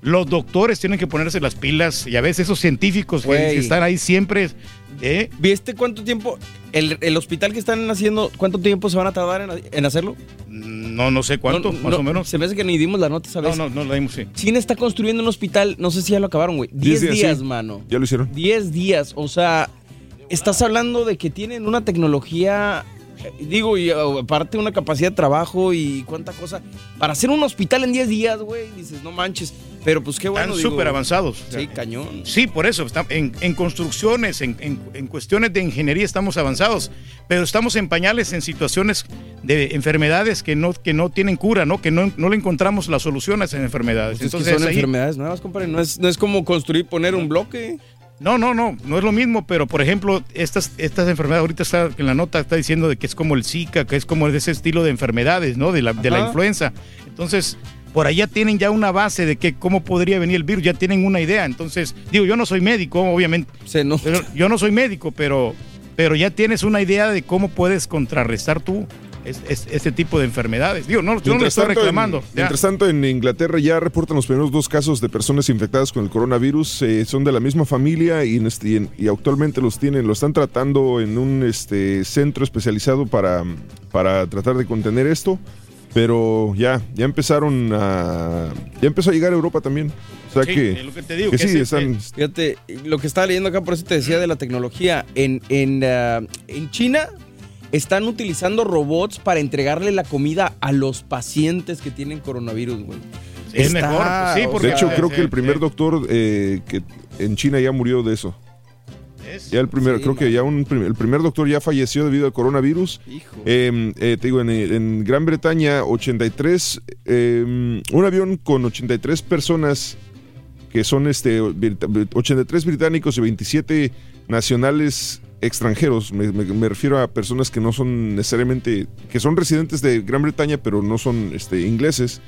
Los doctores tienen que ponerse las pilas y a veces esos científicos que- están ahí siempre. ¿eh? ¿Viste cuánto tiempo, el, el hospital que están haciendo, cuánto tiempo se van a tardar en, en hacerlo? No, no sé cuánto, No, más no, o menos. Se me hace que ni dimos la nota, ¿sabes? No, no, no la dimos, sí. China está construyendo un hospital, no sé si ya lo acabaron, güey. Diez 10 días, días, sí. mano. Ya lo hicieron. 10 días, o sea, estás hablando de que tienen una tecnología, eh, digo, y uh, aparte una capacidad de trabajo y cuánta cosa. Para hacer un hospital en 10 días, güey, dices, no manches. Pero pues qué bueno. Están súper avanzados. Sí, cañón. Sí, por eso, está- en, en construcciones, en, en- en cuestiones de ingeniería estamos avanzados, pero estamos en pañales en situaciones de enfermedades que no, que no tienen cura, ¿no? Que no, no le encontramos la solución a esas enfermedades. Pues es que Entonces, son ahí- enfermedades nuevas, compadre. No es, no es como construir, poner un bloque. No, no, no, no es lo mismo, pero por ejemplo, estas, estas enfermedades, ahorita está en la nota está diciendo de que es como el Zika, que es como ese estilo de enfermedades, ¿no? De la, de la influenza. Entonces, por allá tienen ya una base de que cómo podría venir el virus, ya tienen una idea. Entonces, digo, yo no soy médico, obviamente. Pero yo no soy médico, pero, pero ya tienes una idea de cómo puedes contrarrestar tú es- es- este tipo de enfermedades. Digo, no, yo no le estoy en- reclamando. ya. mientras tanto, en Inglaterra ya reportan los primeros dos casos de personas infectadas con el coronavirus. eh, son de la misma familia y, en este- y en- y actualmente los tienen, lo están tratando en un este, centro especializado para, para tratar de contener esto. Pero ya, ya empezaron a. Ya empezó a llegar a Europa también. O sea Sí, que. es lo que te digo, que que sí, es- están. Fíjate, lo que estaba leyendo acá, por eso te decía de la tecnología. En, en, ah, en China están utilizando robots para entregarle la comida a los pacientes que tienen coronavirus, güey. es mejor, pues sí, o porque- De hecho, creo que el primer doctor eh, que en China ya murió de eso. Ya el primer, Sí, creo que ya un, el primer doctor ya falleció debido al coronavirus. Eh, eh, te digo, en, en Gran Bretaña, 83, eh, un avión con 83 personas que son este brit- 83 británicos y 27 nacionales extranjeros. Me, me- me refiero a personas que no son necesariamente, que son residentes de Gran Bretaña, pero no son este, ingleses.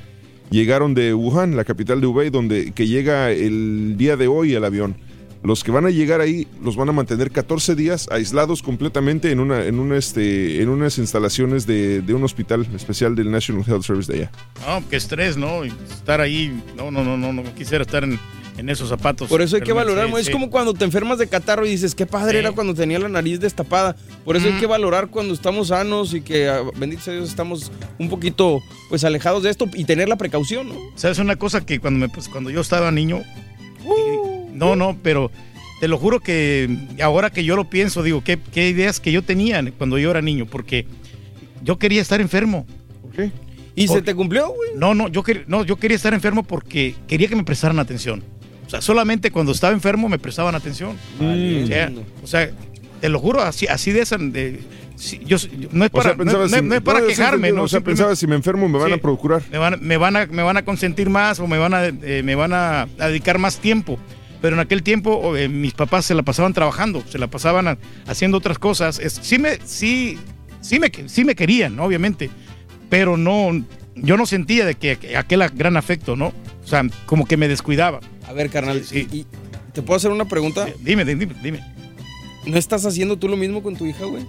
Llegaron de Wuhan, la capital de Hubei, donde que llega el día de hoy el avión. Los que van a llegar ahí los van a mantener 14 días aislados completamente en una, en una, este, en unas instalaciones de, de un hospital especial del National Health Service de allá. No, qué estrés, ¿no? Estar ahí, no, no, no, no, no quisiera estar en, en esos zapatos. Por eso hay que valorar, sí, es sí. como cuando te enfermas de catarro y dices, qué padre era cuando tenía la nariz destapada. Por eso hay que valorar cuando estamos sanos y que, ah, bendito sea Dios, estamos un poquito pues alejados de esto y tener la precaución, ¿no? ¿Sabes una cosa que cuando, me, pues, cuando yo estaba niño... no, no, pero te lo juro que ahora que yo lo pienso, digo, qué, qué ideas que yo tenía cuando yo era niño, porque yo quería estar enfermo. ¿Y se te cumplió, güey? No, no yo, quer- no, yo quería estar enfermo porque quería que me prestaran atención. O sea, solamente cuando estaba enfermo me prestaban atención. Mm. O, sea, o sea, te lo juro, así, así de esa... de- sí, yo, yo- no es O para, sea, pensabas no, no- si- no es para no, sí, quejarme, ¿no? O sea, pensaba si me enfermo me van Sí. a procurar. me van, me van a me van a consentir más o me van a eh, me van a, a dedicar más tiempo pero en aquel tiempo eh, mis papás se la pasaban trabajando se la pasaban a- haciendo otras cosas Es- sí me sí sí me sí me querían ¿no? obviamente pero no yo no sentía de que, que aquel gran afecto no o sea como que me descuidaba A ver, carnal, y- y- ¿te puedo hacer una pregunta? dime dime dime ¿No estás haciendo tú lo mismo con tu hija, güey?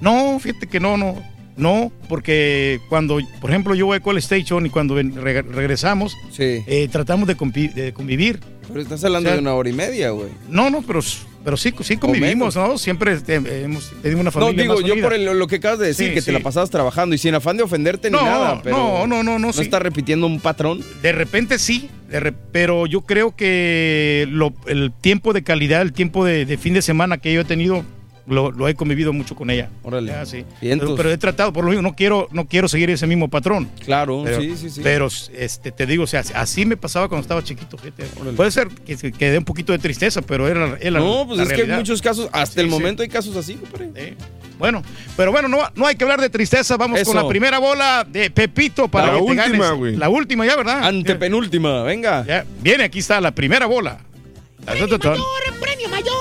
No, fíjate que no, no. No, porque cuando, por ejemplo, yo voy a Call Station y cuando regresamos, eh, tratamos de convivir. Pero estás hablando O sea, de una hora y media, güey. No, no, pero, pero sí, sí convivimos. ¿no? Siempre este, hemos tenido una No, familia digo, más yo por el- lo que acabas de decir, Sí, que sí. te la pasabas trabajando y sin afán de ofenderte No, ni nada, pero... no, no, no, no, ¿No sí. estás repitiendo un patrón? De repente sí, de re- pero yo creo que lo- el tiempo de calidad, el tiempo de, de fin de semana que yo he tenido, lo, lo he convivido mucho con ella. Órale. Ya, sí. Pero, pero he tratado, por lo mismo, no quiero, no quiero seguir ese mismo patrón. Claro, Pero, sí, sí, sí. pero este, te digo, o sea, así me pasaba cuando estaba chiquito. fíjate. Puede ser que, que dé un poquito de tristeza, pero era, era no, pues la es que hay realidad. muchos casos, hasta Sí, el sí. momento hay casos así, compadre. Bueno, pero bueno, no, no hay que hablar de tristeza. Vamos Eso. con la primera bola de Pepito para La que te última, ganes. güey. La última ya, ¿verdad? Antepenúltima, venga. Ya, viene, aquí está la primera bola. mayor, premio mayor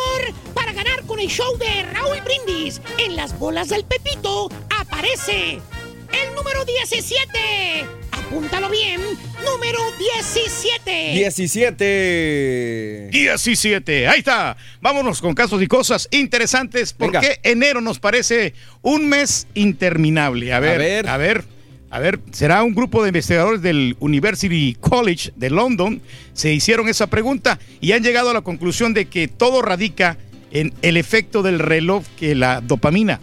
con el show de Raúl Brindis. En las bolas del Pepito aparece el número 17. Apúntalo bien, número 17. 17. 17, ahí está. Vámonos con casos y cosas interesantes. Venga. porque enero nos parece un mes interminable? A ver, ver. a ver, a ver. Será un grupo de investigadores del University College de London. Se hicieron esa pregunta y han llegado a la conclusión de que todo radica en el efecto del reloj que la dopamina.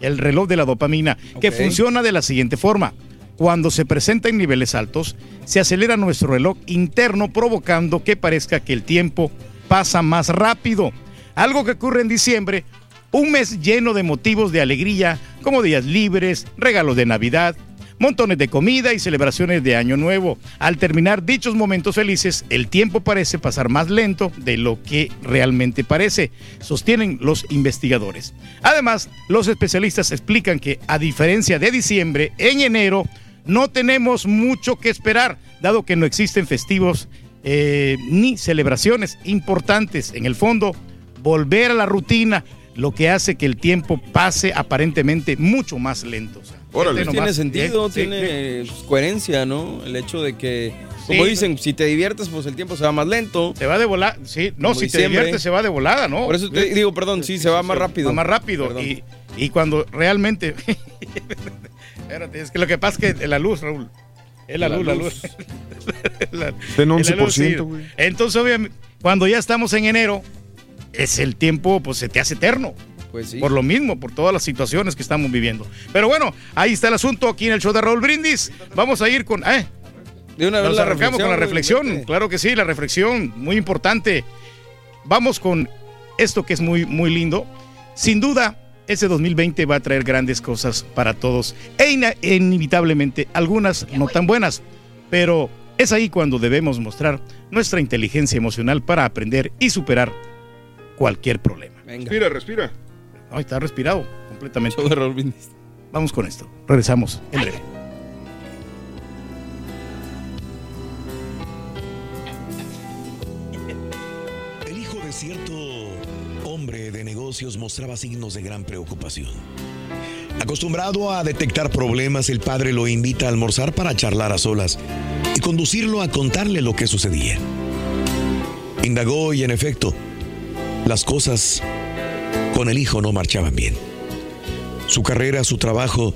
El reloj de la dopamina, que funciona de la siguiente forma. Cuando se presenta en niveles altos, se acelera nuestro reloj interno provocando que parezca que el tiempo pasa más rápido. Algo que ocurre en diciembre, un mes lleno de motivos de alegría, como días libres, regalos de Navidad, montones de comida y celebraciones de Año Nuevo. Al terminar dichos momentos felices, el tiempo parece pasar más lento de lo que realmente parece, sostienen los investigadores. Además, los especialistas explican que, a diferencia de diciembre, en enero no tenemos mucho que esperar, dado que no existen festivos eh, ni celebraciones importantes. En el fondo, volver a la rutina, lo que hace que el tiempo pase aparentemente mucho más lento. Órale. Tiene nomás. sentido, Sí, tiene pues, coherencia, ¿no? El hecho de que, como Sí. dicen, si te diviertes, pues el tiempo se va más lento. Se va de volada, sí. No, Como si te diviertes se va de volada, ¿no? Por eso te digo, perdón, sí, se va más rápido. Va más rápido. Y, y cuando realmente. Espérate, es que lo que pasa es que la luz, Raúl. Es la, La luz, la luz. luz. La- Está en es la luz, 11%, sí. güey. Entonces, obviamente, cuando ya estamos en enero, es el tiempo, pues se te hace eterno. Pues sí. Por lo mismo, por todas las situaciones que estamos viviendo. Pero bueno, ahí está el asunto aquí en el show de Raúl Brindis. Vamos a ir con. Eh, De una vez nos la arrancamos con la reflexión. Claro que sí, la reflexión, muy importante. Vamos con esto que es muy, muy lindo. Sin duda, ese 2020 va a traer grandes cosas para todos e e inevitablemente algunas no tan buenas, pero es ahí cuando debemos mostrar nuestra inteligencia emocional para aprender y superar cualquier problema. Respira, respira. Ahí está respirado completamente. Show de Raúl Brindis. Vamos con esto. Regresamos en breve. El hijo de cierto hombre de negocios mostraba signos de gran preocupación. Acostumbrado a detectar problemas, el padre lo invita a almorzar para charlar a solas y conducirlo a contarle lo que sucedía. Indagó y en efecto, las cosas con el hijo no marchaban bien. Su carrera, su trabajo,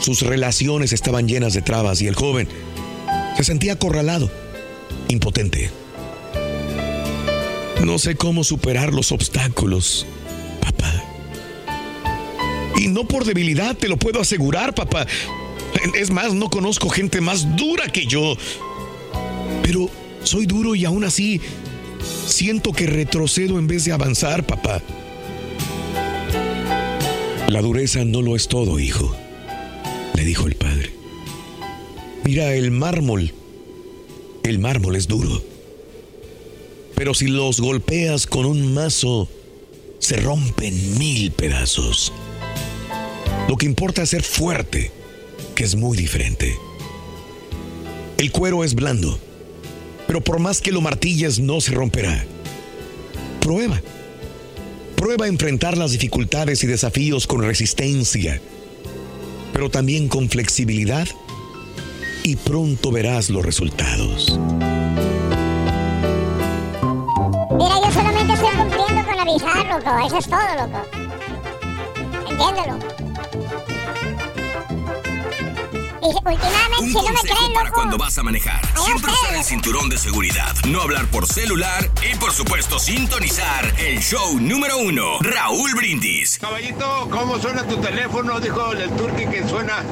sus relaciones estaban llenas de trabas y el joven se sentía acorralado, impotente. No sé cómo superar los obstáculos, papá. Y no por debilidad, te lo puedo asegurar, papá. Es más, no conozco gente más dura que yo. Pero soy duro y aún así siento que retrocedo en vez de avanzar, papá. La dureza no lo es todo, hijo, le dijo el padre. Mira, el mármol, el mármol es duro. Pero si los golpeas con un mazo, se rompen mil pedazos. Lo que importa es ser fuerte, que es muy diferente. El cuero es blando, pero por más que lo martilles no se romperá. Prueba. Prueba a enfrentar las dificultades y desafíos con resistencia, pero también con flexibilidad y pronto verás los resultados. Mira, yo solamente estoy cumpliendo con avisar, loco. Eso es todo, loco. Entiéndelo. Últimamente, Un si no me consejo creen, para loco. cuando vas a manejar. Siempre usar el cinturón de seguridad. No hablar por celular y, por supuesto, sintonizar el show número uno, Raúl Brindis. Caballito, ¿cómo suena tu teléfono? Dijo el turqui que suena.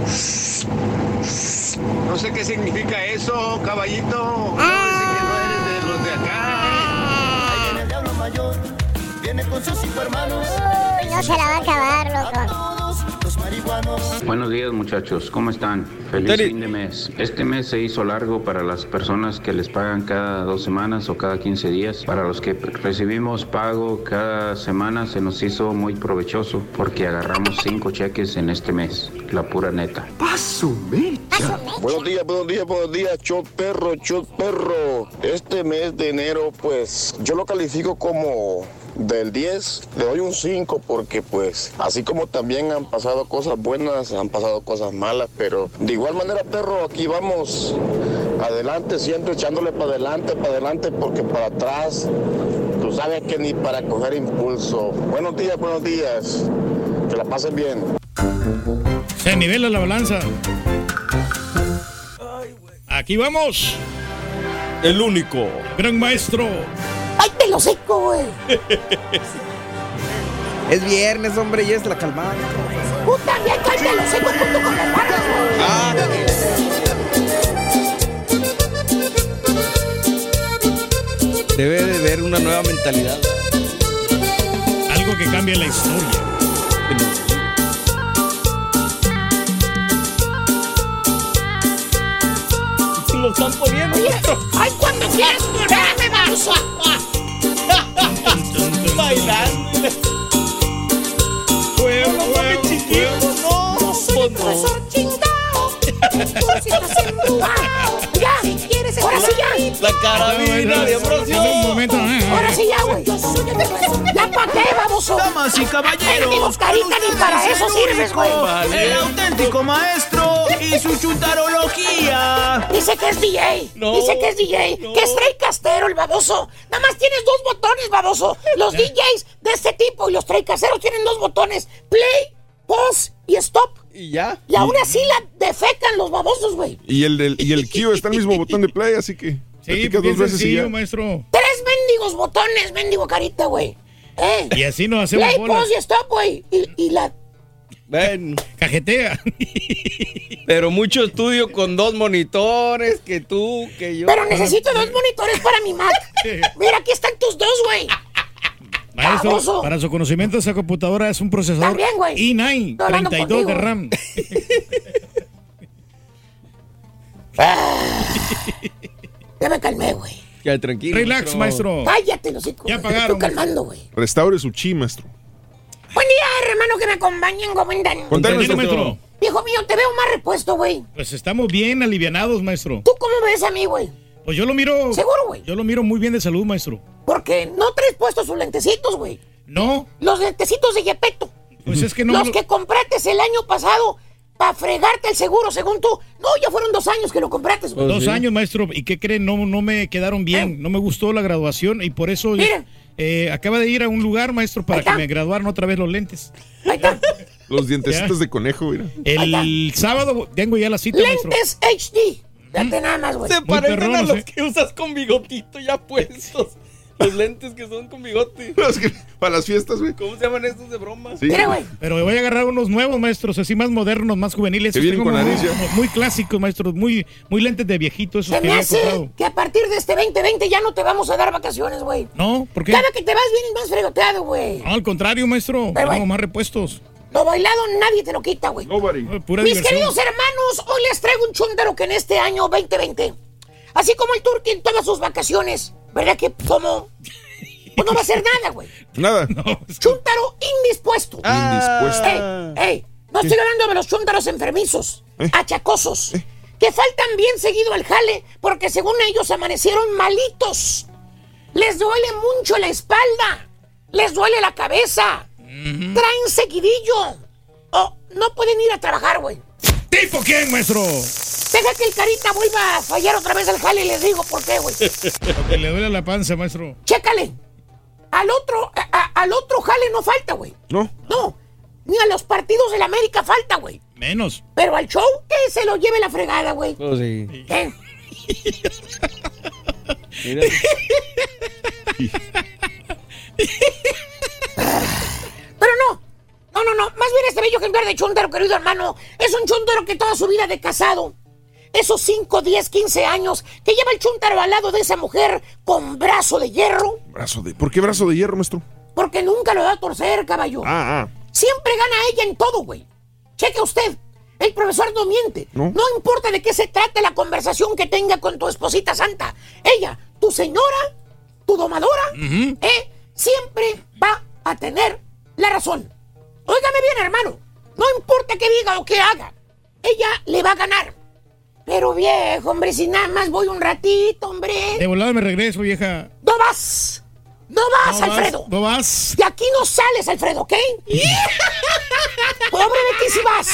No sé qué significa eso, caballito. No dice que no eres de los de acá. Ahí viene el diablo mayor, viene con sus cinco hermanos. Uy, no se la va a acabar, loco. Buenos días muchachos, ¿cómo están? Feliz fin de mes. Este mes se hizo largo para las personas que les pagan cada dos semanas o cada 15 días. Para los que recibimos pago cada semana se nos hizo muy provechoso porque agarramos cinco cheques en este mes, la pura neta. Paso mecha. Buenos días, buenos días, buenos días, chot perro, chot perro. Este mes de enero, pues yo lo califico como del 10, le doy un 5 porque pues así como también han pasado cosas buenas, han pasado cosas malas, pero de igual manera, perro, aquí vamos adelante, siempre echándole para adelante, para adelante, porque para atrás, tú sabes que ni para coger impulso. Buenos días, buenos días, que la pasen bien. Se nivela la balanza. Aquí vamos. El único. Gran maestro. ¡Ay, te lo seco, güey! Es viernes, hombre, ya es la calmada. Tú también, cállate seco junto con las barras, güey. Debe de haber una nueva mentalidad. Algo que cambie la historia. Si lo están poniendo. ¡Ay, cuando quieras correrme, baboso! Bailando. Fuego, fuego, chiquito, no. Soy el profesor chingao. Tú estás embrujado. Sí ya. La carabina de Ambrosio. Un momento. eh, Ahora sí ya, güey. ¿Ya para qué, baboso? Damas y caballeros, Mendigos carita, ni para eso sirves, güey. El auténtico maestro y su chutarología. Dice que es DJ. Dice que es DJ. Que es Trey Castero, el baboso. Nada más tienes dos botones, baboso. Los DJs de este tipo y los Trey Casteros tienen dos botones. Play, pause y stop. Y ya. Y aún así la defecan los babosos, güey. Y el, del- y el Q está el mismo botón de play, así que. Sí, pues bien dos veces y sencillo, ya. maestro. Tres mendigos botones, mendigo carita, güey. Eh. Y así nos hacemos Play, bolas. pause y stop, güey. Y, y la... Ven. Cajetea. Pero mucho estudio con dos monitores, que tú, que yo. Pero necesito dos monitores para mi Mac. Mira, aquí están tus dos, güey. Maestro, Baboso. para su conocimiento, esa computadora es un procesador También, güey. i9, Estoy hablando 32 de. RAM. Ya me calmé, güey. Ya, tranquilo. Relax, maestro. Cállate, los hijos. Ya Me pagaron, estoy calmando, güey. Restaure su chi, maestro. Buen día, hermano, que me acompañen, ¿cómo andan? Contento, maestro. Viejo mío, te veo más repuesto, güey. Pues estamos bien alivianados, maestro. ¿Tú cómo ves a mí, güey? Pues yo lo miro. ¿Seguro, güey? Yo lo miro muy bien de salud, maestro. Porque no traes puestos sus lentecitos, güey. No, Los lentecitos de Yepeto. pues es que no. los que compraste el año pasado para fregarte el seguro, según tú. No, ya fueron dos años que lo compraste, güey. Dos años, maestro. ¿Y qué creen? No, no me quedaron bien. No me gustó la graduación y por eso Miren. eh, acaba de ir a un lugar, maestro, para Ahí que está. me graduaran otra vez los lentes. Los dientecitos de conejo, mira. El sábado tengo ya la cita, maestro. Lentes HD. Date nada más, güey. Se Muy parecen a los ¿eh? que usas con bigotito ya puestos. Los lentes que son con bigote. Los que- para las fiestas, güey. ¿Cómo se llaman estos de broma? Sí. Mira, güey. Pero voy a agarrar unos nuevos, maestros, así más modernos, más juveniles. Que Esos vienen tengo con muy, nariz ya. muy clásicos, maestros, muy, muy lentes de viejito, esos Se que me había hace comprado. que a partir de este 2020 ya no te vamos a dar vacaciones, güey. No, ¿por qué? Cada que te vas vienes más fregoteado, güey. No, al contrario, maestro. Pero, Tengo güey. más repuestos. Lo bailado nadie te lo quita, güey. Nobody. Eh, Pura Mis diversión. queridos hermanos, hoy les traigo un chúntaro que en este año 2020, así como el Turqui en todas sus vacaciones, ¿verdad que como? Pues no va a hacer nada, güey. Nada. Chúntaro indispuesto. Indispuesto. Ey, ey, no estoy hablando de los chúntaros enfermizos, ¿Eh? achacosos, que faltan bien seguido al jale porque según ellos amanecieron malitos. Les duele mucho la espalda, les duele la cabeza, traen seguidillo o no pueden ir a trabajar, güey. ¿Tipo quién, maestro? Deja que el carita vuelva a fallar otra vez al jale y les digo por qué, güey. Porque le duele la panza, maestro. Chécale. Al otro, a- a- al otro jale no falta, güey. No. No. Ni a los partidos del América falta, güey. Menos. Pero al show que se lo lleve la fregada, güey. Oh, sí. ¿Eh? Mira. Pero no. No, no, no. Más bien este bello ejemplar de chúntaro, querido hermano, es un chúntaro que toda su vida de casado, esos 5, 10, 15 años, que lleva el chúntaro al lado de esa mujer con brazo de hierro, Brazo de... ¿Por qué brazo de hierro, maestro? porque nunca lo va a torcer, caballo. Ah, ah. Siempre gana ella en todo, güey. Cheque usted. El profesor no miente. ¿No? importa de qué se trate la conversación que tenga con tu esposita santa. Ella, tu señora, tu domadora, ¿eh? siempre va a tener la razón. Óigame bien, hermano. No importa qué diga o qué haga. Ella le va a ganar. Pero viejo, hombre, si nada más voy un ratito, hombre. De volada me regreso, vieja. No vas. No vas, No vas, Alfredo. No vas. De aquí no sales, Alfredo, ¿ok? Pobre de ti si vas.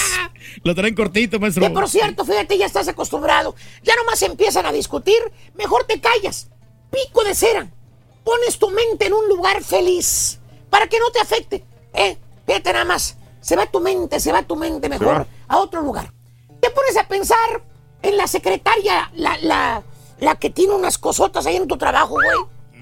Lo traen cortito, maestro. Que por cierto, fíjate, ya estás acostumbrado. Ya nomás empiezan a discutir. Mejor te callas. Pico de cera. Pones tu mente en un lugar feliz. Para que no te afecte. Eh, fíjate nada más. Se va tu mente, se va tu mente mejor a otro lugar. Te pones a pensar en la secretaria, la, la, la que tiene unas cosotas ahí en tu trabajo, güey.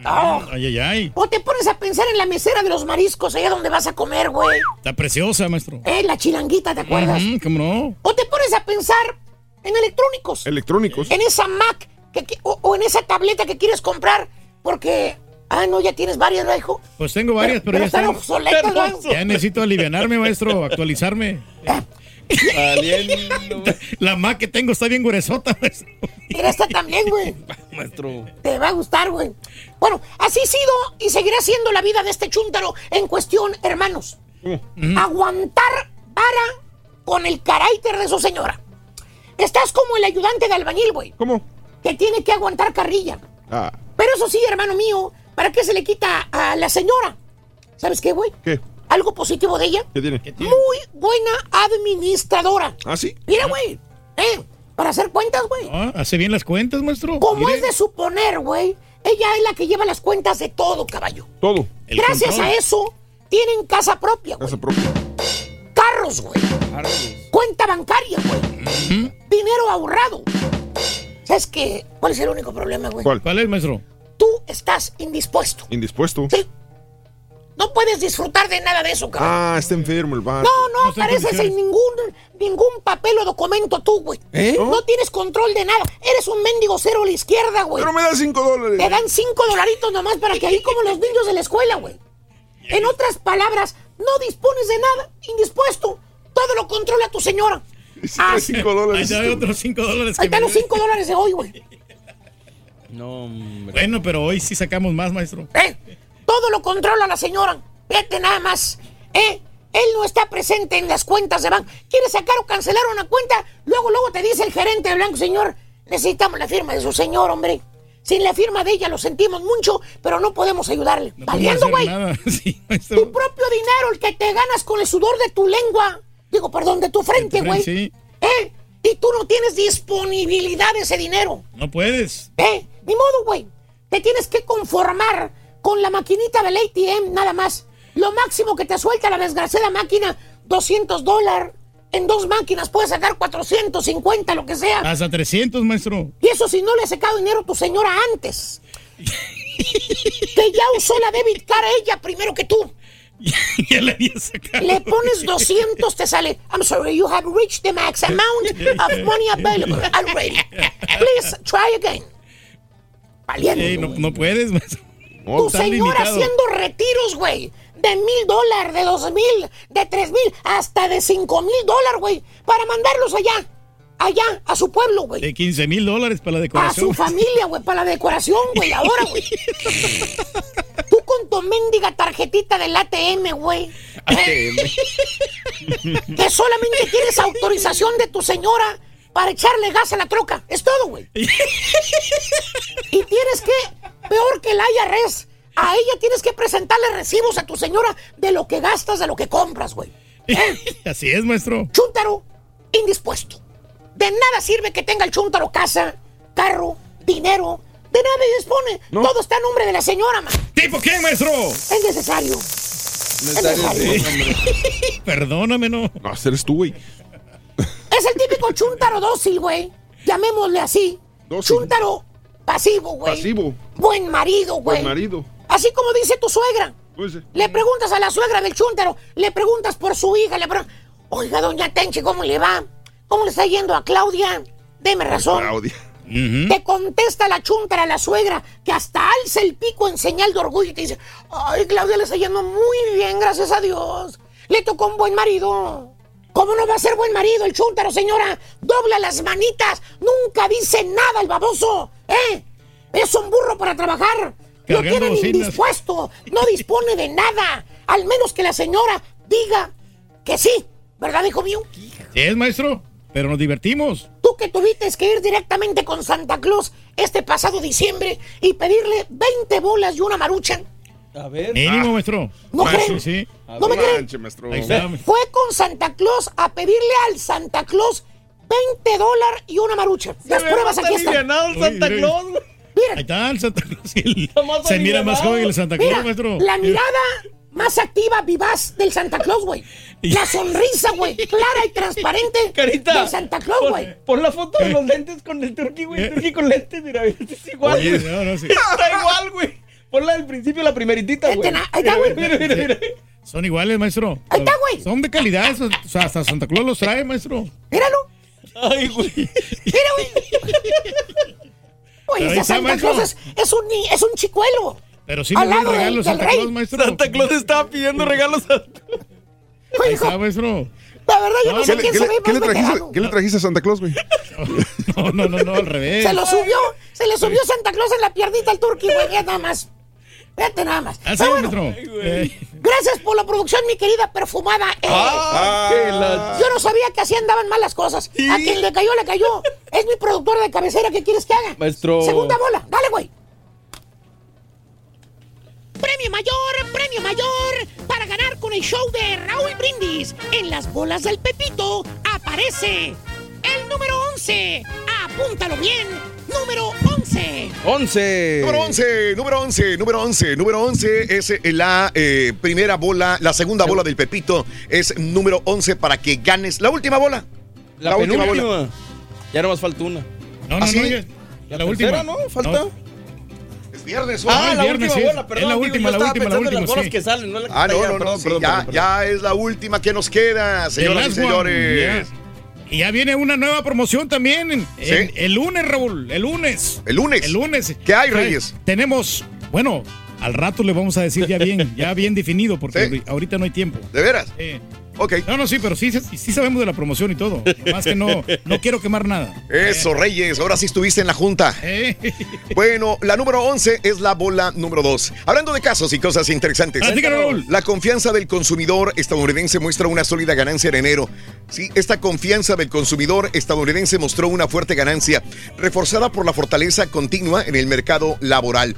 Ah. Ay, ay, ay. O te pones a pensar en la mesera de los mariscos, allá donde vas a comer, güey. Está preciosa, maestro. Eh, la chilanguita, ¿te acuerdas? ¿Cómo no? O te pones a pensar en electrónicos. Electrónicos. En esa Mac que, que- o, o en esa tableta que quieres comprar. Porque, ah, no, ya tienes varias, ¿no, hijo? Pues tengo varias, pero, pero ya están obsoletas, ¿no? Ya necesito alivianarme, maestro, actualizarme. La Mac que tengo está bien gruesota, maestro. Mira, esta también, güey. Maestro. Te va a gustar, güey. Bueno, así ha sido y seguirá siendo la vida de este chúntaro en cuestión, hermanos. Aguantar vara con el carácter de su señora. Estás como el ayudante de albañil, güey. ¿Cómo? Que tiene que aguantar carrilla. Ah, Pero eso sí, hermano mío, ¿para qué se le quita a la señora? ¿Sabes qué, güey? ¿qué? Algo positivo de ella. ¿Qué tiene? Muy buena administradora. ¿Ah, sí? Mira, güey. Eh, para hacer cuentas, güey. Ah, ¿Hace bien las cuentas, maestro? Como Mire, es de suponer, güey, ella es la que lleva las cuentas de todo, caballo. Todo. el Gracias control. a eso, tienen casa propia, güey. Casa propia. Carros, güey. Cuenta bancaria, güey. Dinero ahorrado. ¿Sabes qué? ¿Cuál es el único problema, güey? ¿Cuál? ¿Cuál es, maestro? Tú estás indispuesto. Indispuesto. Sí. No puedes disfrutar de nada de eso, cabrón. Ah, está enfermo el vato. No, no, en apareces en condiciones. ningún, ningún papel o documento tú, güey. ¿Eh? No tienes control de nada. Eres un mendigo cero a la izquierda, güey. Pero me da cinco dólares. Te dan cinco dolaritos nomás para que ahí como los niños de la escuela, güey. En otras palabras, no dispones de nada, indispuesto. Todo lo controla tu señora. Ah, cinco dólares. Ahí hay otros 5 dólares. Ahí están los cinco dólares de hoy, güey. No, hombre. Bueno, pero hoy sí sacamos más, maestro. ¿Eh? Todo lo controla la señora. Vete nada más. ¿Eh? Él no está presente en las cuentas de banco. ¿Quiere sacar o cancelar una cuenta? Luego, luego te dice el gerente de Blanco, señor, necesitamos la firma de su señor, hombre. Sin la firma de ella lo sentimos mucho, pero no podemos ayudarle. No Valiendo, güey. Sí. Tu propio dinero, el que te ganas con el sudor de tu lengua. Digo, perdón, de tu frente, güey. Sí, ¿Eh? Y tú no tienes disponibilidad de ese dinero. no puedes. ¿Eh? Ni modo, güey. Te tienes que conformar con la maquinita del ATM, nada más. Lo máximo que te suelta la desgraciada máquina, 200 dólares. En dos máquinas puedes sacar 450, lo que sea. Hasta 300, maestro. Y eso si no le ha sacado dinero a tu señora antes. que ya usó la debit card ella primero que tú. ya le había sacado. Le pones 200, te sale. I'm sorry, you have reached the max amount of money available already. Please try again. Valiente. No, no puedes, maestro. Tu señora limitado. haciendo retiros, güey. De mil dólares, de dos mil, de tres mil, hasta de cinco mil dólares, güey. Para mandarlos allá. Allá, a su pueblo, güey. De 15 mil dólares para la A decoración. su familia, güey, para la decoración, güey. Ahora, güey. Tú con tu mendiga tarjetita del ATM, güey. Que solamente tienes autorización de tu señora para echarle gas a la troca. Es todo, güey. Y tienes que, peor que el IRS, a ella tienes que presentarle recibos a tu señora de lo que gastas, de lo que compras, güey. Así es, maestro. Chúntaro, indispuesto. De nada sirve que tenga el chúntaro casa, carro, dinero. De nada dispone. Todo está a nombre de la señora, man. ¿Tipo quién, maestro? Es necesario. Perdóname, no. No, eres tú, güey. Es el típico chúntaro dócil, güey. Llamémosle así. Chúntaro pasivo, güey. Pasivo. Buen marido, güey. Buen marido. Así como dice tu suegra. Pues, eh, Le preguntas a la suegra del chúntaro, le preguntas por su hija, le preguntas, oiga, doña Tenche, ¿cómo le va? ¿Cómo le está yendo a Claudia? Deme razón. Claudia. Te contesta la chúntara a la suegra, que hasta alza el pico en señal de orgullo y te dice, ay, Claudia le está yendo muy bien, gracias a Dios. Le tocó un buen marido. ¿Cómo no va a ser buen marido el chúntaro, señora? Dobla las manitas, nunca dice nada el baboso, ¿eh? Es un burro para trabajar. Lo tienen bocinas. indispuesto, no dispone de nada, al menos que la señora diga que sí, ¿verdad, hijo mío? Sí es, maestro. Pero nos divertimos. Tú que tuviste que ir directamente con Santa Claus este pasado diciembre y pedirle 20 bolas y una marucha. A ver. Mínimo, maestro. ¿No Ah, creen? Sí, sí. ¿No me creen? Manche, maestro. Ahí está. Fue con Santa Claus a pedirle al Santa Claus 20 dólares y una marucha. Las pruebas aquí están. Santa Uy, Claus, güey. Ahí está el Santa Claus. El- Se mira más joven el Santa Claus, Mira, maestro. la mirada más activa, vivaz del Santa Claus, güey. La sonrisa, güey, clara y transparente Carita. del Santa Claus, güey. Pon la foto de los lentes con el turqui, güey. El turqui con lentes, mira, este es igual. Oye, güey. no, no, sí. Está igual, güey. Ponla del principio, la primeritita, güey. Ahí está, güey. Mira, mira, mira. Son iguales, maestro. Ahí está, güey. Son de calidad. esos- O sea, hasta Santa Claus los trae, maestro. Míralo, Ay, güey. mira, güey. Oye, ese Santa maestro. Claus es, es un, es un chicuelo. Pero sí Al le del- regalos del Santa rey. Claus, maestro. Santa Claus estaba pidiendo regalos a... Ahí está, maestro. La verdad, yo no, No, sé ¿Qué, le- quién qué se le- ve qué le más trajiste, qué le trajiste a Santa Claus, güey? No, no, no, no, al revés. Se lo subió, se le subió Santa Claus en la piernita al turqui, güey, nada más. Fíjate nada más. Así bueno, maestro. Eh, gracias por la producción, mi querida perfumada. eh. Ah, la- Yo no sabía que así andaban mal las cosas. A quien le cayó, le cayó. Es mi productora de cabecera, ¿qué quieres que haga? Maestro. Segunda bola, dale, güey. Premio mayor, premio mayor. Para ganar con el show de Raúl Brindis. En las bolas del Pepito aparece el número 11. Apúntalo bien. Número 11. 11. Número 11, número 11, número 11, número 11 es eh, la eh, primera bola, la segunda bola del Pepito es número 11 para que ganes la última bola. La, última penúltima. bola. Ya nomás falta una. no, no, ¿Así? no. ya- La, La tercera, última. ¿no? Falta. No. viernes Ah, hoy. la viernes, última sí. bola, perdón. Es la última, la última, la pensando en las última, bolas sí. que salen, no la Ah, no, ya, no, no, perdón, sí, perdón, ya, perdón, ya es la última que nos queda, señoras y one, señores. Y ya viene una nueva promoción también. en- ¿Sí? en- el lunes, Raúl. El lunes. El lunes. El lunes. ¿Qué hay, Reyes? Tenemos, bueno, al rato le vamos a decir ya bien, ya bien definido, porque Sí. ahorita no hay tiempo. ¿De veras? Eh, Ok. No, no, sí, pero sí, sí, sabemos de la promoción y todo. Más que no, no quiero quemar nada. Eso, Reyes, ahora sí estuviste en la junta. Eh. Bueno, la número 11 es la bola número 2. Hablando de casos y cosas interesantes. La confianza del consumidor estadounidense muestra una sólida ganancia en enero. Sí, esta confianza del consumidor estadounidense mostró una fuerte ganancia, reforzada por la fortaleza continua en el mercado laboral.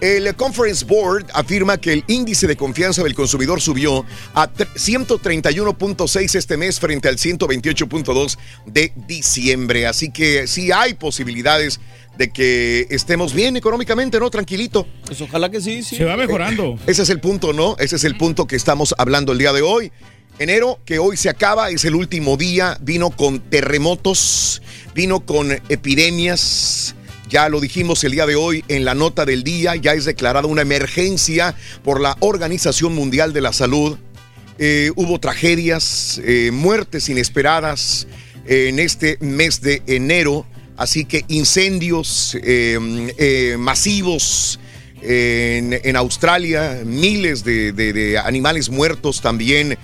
El Conference Board afirma que el índice de confianza del consumidor subió a tre- 131.6 este mes frente al 128.2 de diciembre. Así que sí hay posibilidades de que estemos bien económicamente, ¿no? Tranquilito. Pues ojalá que sí, sí. Se va mejorando. Eh, Ese es el punto, ¿no? Ese es el punto que estamos hablando el día de hoy. Enero, que hoy se acaba, es el último día, vino con terremotos, vino con epidemias. Ya lo dijimos el día de hoy en la nota del día, ya es declarada una emergencia por la Organización Mundial de la Salud. Eh, hubo tragedias, eh, muertes inesperadas en este mes de enero, así que incendios eh, eh, masivos en, Australia, miles de animales muertos también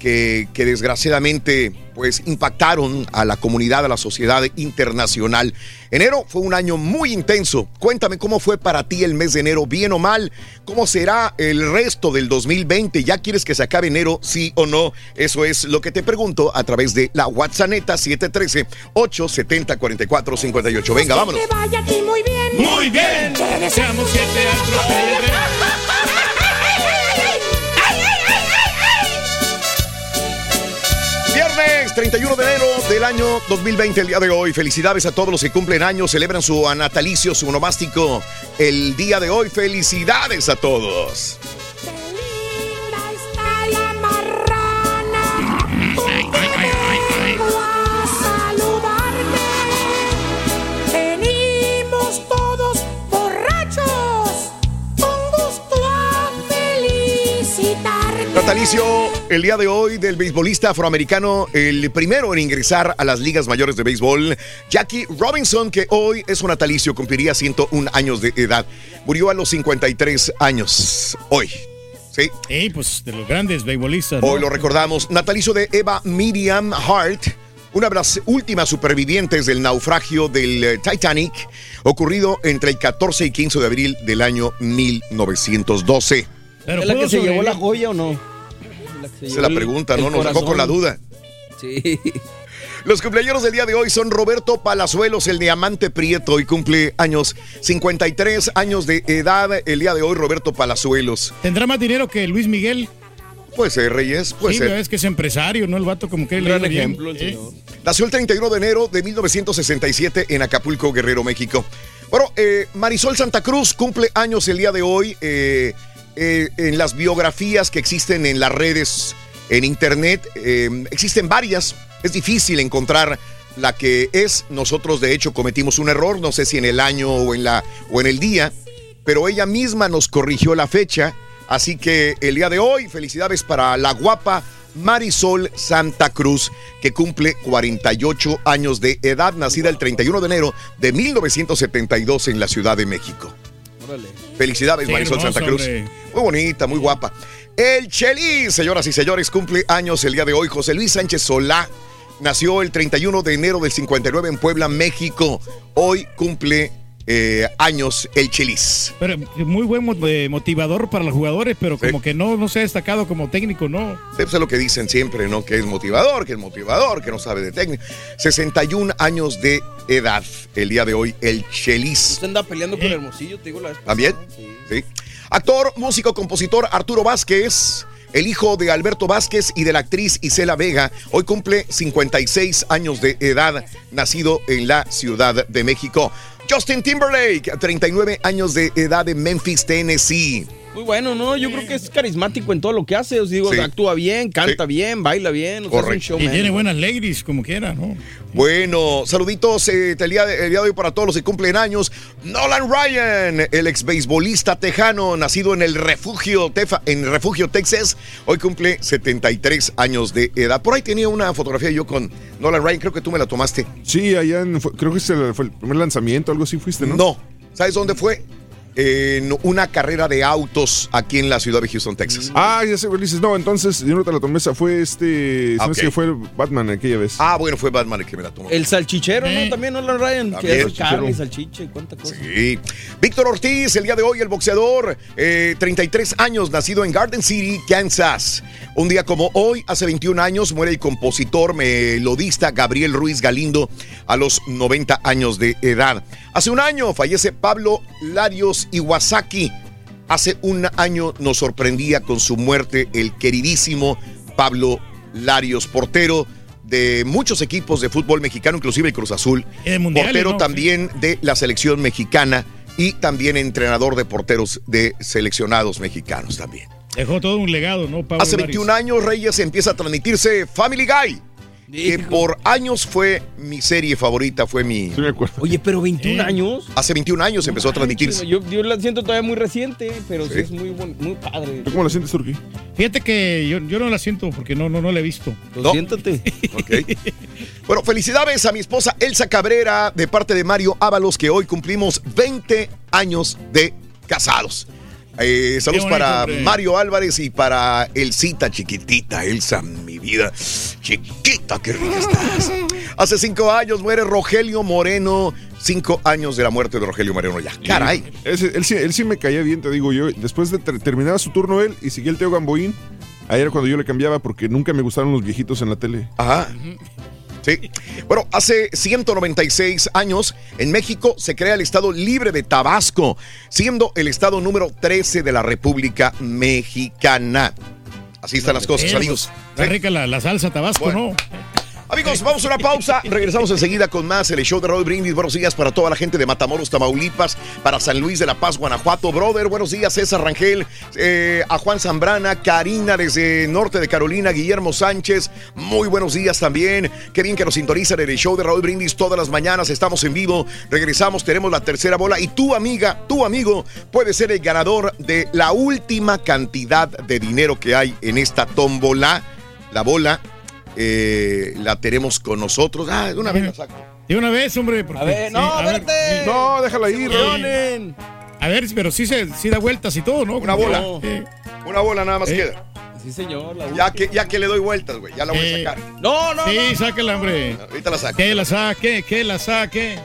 que, que desgraciadamente pues impactaron a la comunidad, a la sociedad internacional. Enero fue un año muy intenso. Cuéntame cómo fue para ti el mes de enero, bien o mal. ¿Cómo será el resto del 2020? ¿Ya quieres que se acabe enero, sí o no? Eso es lo que te pregunto a través de la WhatsApp 713-870-4458. Venga, vámonos. Que vaya a ti muy bien. Muy bien. Te deseamos que te Viernes 31 de enero del año 2020, el día de hoy. Felicidades a todos los que cumplen años, celebran su natalicio, su onomástico el día de hoy. Felicidades a todos. Natalicio el día de hoy del beisbolista afroamericano, el primero en ingresar a las ligas mayores de béisbol, Jackie Robinson, que hoy es un natalicio, cumpliría 101 años de edad. Murió a los 53 años hoy. Sí. Ey, pues de los grandes beisbolistas. ¿no? Hoy lo recordamos. Natalicio de Eva Miriam Hart, una de las últimas supervivientes del naufragio del eh, Titanic, ocurrido entre el 14 y 15 de abril del año 1912. ¿Es la que se llevó la joya o no? Es la pregunta, ¿no? Nos dejó con la duda. Sí. Los cumpleaños del día de hoy son Roberto Palazuelos, el diamante prieto, y cumple años, 53 años de edad. El día de hoy, Roberto Palazuelos. ¿Tendrá más dinero que Luis Miguel? Puede ser, Reyes, puede sí, ser. es que es empresario, ¿no? El vato como que Gran bien. ejemplo el Eh, señor. Nació el 31 de enero de 1967 en Acapulco, Guerrero, México. Bueno, eh, Marisol Santa Cruz cumple años el día de hoy. eh, eh, en las biografías que existen en las redes, en internet, eh, existen varias. Es difícil encontrar la que es. Nosotros, de hecho, cometimos un error, no sé si en el año o en, la, o en el día, pero ella misma nos corrigió la fecha. Así que el día de hoy, felicidades para la guapa Marisol Santa Cruz, que cumple 48 años de edad, nacida el 31 de enero de 1972 en la Ciudad de México. Órale. Felicidades, Marisol Santa Cruz. hombre. Muy bonita, muy guapa. El Chelis, señoras y señores, cumple años el día de hoy. José Luis Sánchez Solá nació el 31 de enero del 59 en Puebla, México. Hoy cumple eh, años el Chelis. Pero muy buen eh, motivador para los jugadores, pero como que no, no se ha destacado como técnico, ¿no? Sí, pues es lo que dicen siempre, ¿no? Que es motivador, que es motivador, que no sabe de técnica. 61 años de edad el día de hoy, el Chelis. Usted anda peleando con Hermosillo, te digo la vez pasada. ¿También? Sí. Actor, músico, compositor Arturo Vázquez, el hijo de Alberto Vázquez y de la actriz Isela Vega, hoy cumple 56 años de edad, nacido en la Ciudad de México. Justin Timberlake, 39 años de edad en Memphis, Tennessee. Muy bueno, ¿no? Yo creo que es carismático en todo lo que hace. Os digo, Sí. actúa bien, canta bien, baila bien. o sea, es un Correcto. showman. Y tiene buenas ladies, como quiera, ¿no? Bueno, saluditos eh, el, día de, el día de hoy para todos los que cumplen años. Nolan Ryan, el ex beisbolista tejano, nacido en el refugio, Tefa- en el refugio Texas, hoy cumple 73 años de edad. Por ahí tenía una fotografía yo con Nolan Ryan, creo que tú me la tomaste. Sí, allá en- fue- creo que ese fue el primer lanzamiento, algo así fuiste, ¿no? No, ¿sabes dónde fue? En una carrera de autos aquí en la ciudad de Houston, Texas. Ah, ya sé, dices, no, entonces yo no te la tomé, esa fue este, ¿sabes ok. que fue Batman aquella vez? Ah, bueno, fue Batman el que me la tomó. El salchichero. ¿no? También Nolan Ryan, También. que hace carne salchicha y cuánta cosa. Sí. Víctor Ortiz, el día de hoy, el boxeador, eh, 33 años, nacido en Garden City, Kansas. Un día como hoy, hace 21 años, muere el compositor melodista Gabriel Ruiz Galindo a los 90 años de edad. Hace un año fallece Pablo Larios Iwasaki. Hace un año nos sorprendía con su muerte el queridísimo Pablo Larios, portero de muchos equipos de fútbol mexicano, inclusive el Cruz Azul. Portero ¿no? también de la selección mexicana y también entrenador de porteros de seleccionados mexicanos también. Dejó todo un legado, ¿no, Pablo Hace Larios? 21 años, Reyes, empieza a transmitirse Family Guy. Que por años fue mi serie favorita, fue mi... Sí, me acuerdo. Oye, pero 21 años. Hace 21 años empezó a transmitirse. Yo, yo la siento todavía muy reciente, pero sí, Sí. es muy, muy padre. ¿Tú cómo la sientes, Turquí? Fíjate que yo, yo no la siento porque no, no, no la he visto. Pues No. siéntate. Ok. Bueno, felicidades a mi esposa Elsa Cabrera de parte de Mario Ábalos, que hoy cumplimos 20 años de casados. Eh, saludos para hombre. Mario Álvarez y para Elsita, chiquitita, Elsa, mi vida. Chiquita, qué rica estás. Hace cinco años muere Rogelio Moreno. Cinco años de la muerte de Rogelio Moreno ya. Caray. Ese- él, sí, él sí me caía bien, te digo yo. Después de ter- terminaba su turno él y seguía el Teo Gamboín. Ahí era cuando yo le cambiaba porque nunca me gustaron los viejitos en la tele. Ajá. Sí. Bueno, hace 196 años en México se crea el Estado Libre de Tabasco, siendo el Estado número 13 de la República Mexicana. Así están las cosas, amigos. Está rica la, la salsa tabasco, Bueno. ¿no? Amigos, vamos a una pausa. Regresamos enseguida con más el show de Raúl Brindis. Buenos días para toda la gente de Matamoros, Tamaulipas, para San Luis de la Paz, Guanajuato. Brother, buenos días, César Rangel, eh, a Juan Zambrana, Karina desde Norte de Carolina, Guillermo Sánchez. Muy buenos días también. Qué bien que nos sintonizan en el show de Raúl Brindis todas las mañanas. Estamos en vivo. Regresamos, tenemos la tercera bola. Y tu amiga, tu amigo, puede ser el ganador de la última cantidad de dinero que hay en esta tómbola. La bola eh, la tenemos con nosotros. Ah, de una vez la saco. De una vez, hombre. porque- A ver, sí, no, a ver, espérate. No, déjala ir. Emocionen. A ver, pero sí, se, sí da vueltas y todo, ¿no? Una bola. No. Sí. Una bola nada más Eh. queda. Sí, señor. la Ya que, ya que le doy vueltas, güey. Ya la voy a Eh. sacar. No, no, Sí, no. sáquela, hombre. Ahorita la saco. Que la saque, que la saque.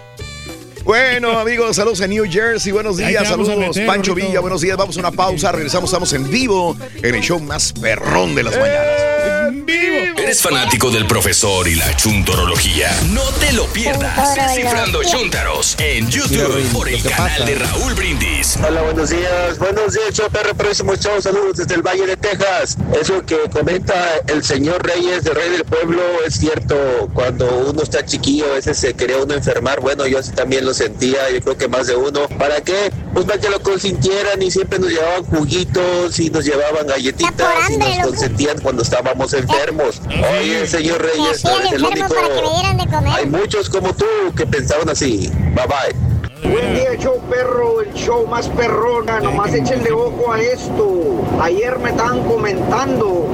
Bueno, amigos, saludos en New Jersey. Buenos días, saludos. meter, Pancho. Villa, buenos días. Vamos a una pausa. Regresamos, estamos en vivo en el show más perrón de las mañanas. ¡En vivo! ¿Eres fanático del profesor y la chuntorología? No te lo pierdas. Descifrando Chuntaros en YouTube por el canal de Raúl Brindis. Hola, buenos días. Buenos días, show perro, próximo show. Saludos desde el Valle de Texas. Eso que comenta el señor Reyes, de Rey del Pueblo, es cierto. Cuando uno está chiquillo, a veces se quería uno enfermar. Bueno, yo así también lo sentía. Yo creo que más de uno. ¿Para qué? Pues para que lo consintieran y siempre nos llevaban juguitos y nos llevaban galletitas y nos consentían cuando estábamos enfermos. Oye, señor Reyes, no eres el único. Hay muchos como tú que pensaban así. Bye bye. Buen día, show perro, el show más perrona. Nomás échenle ojo a esto. Ayer me estaban comentando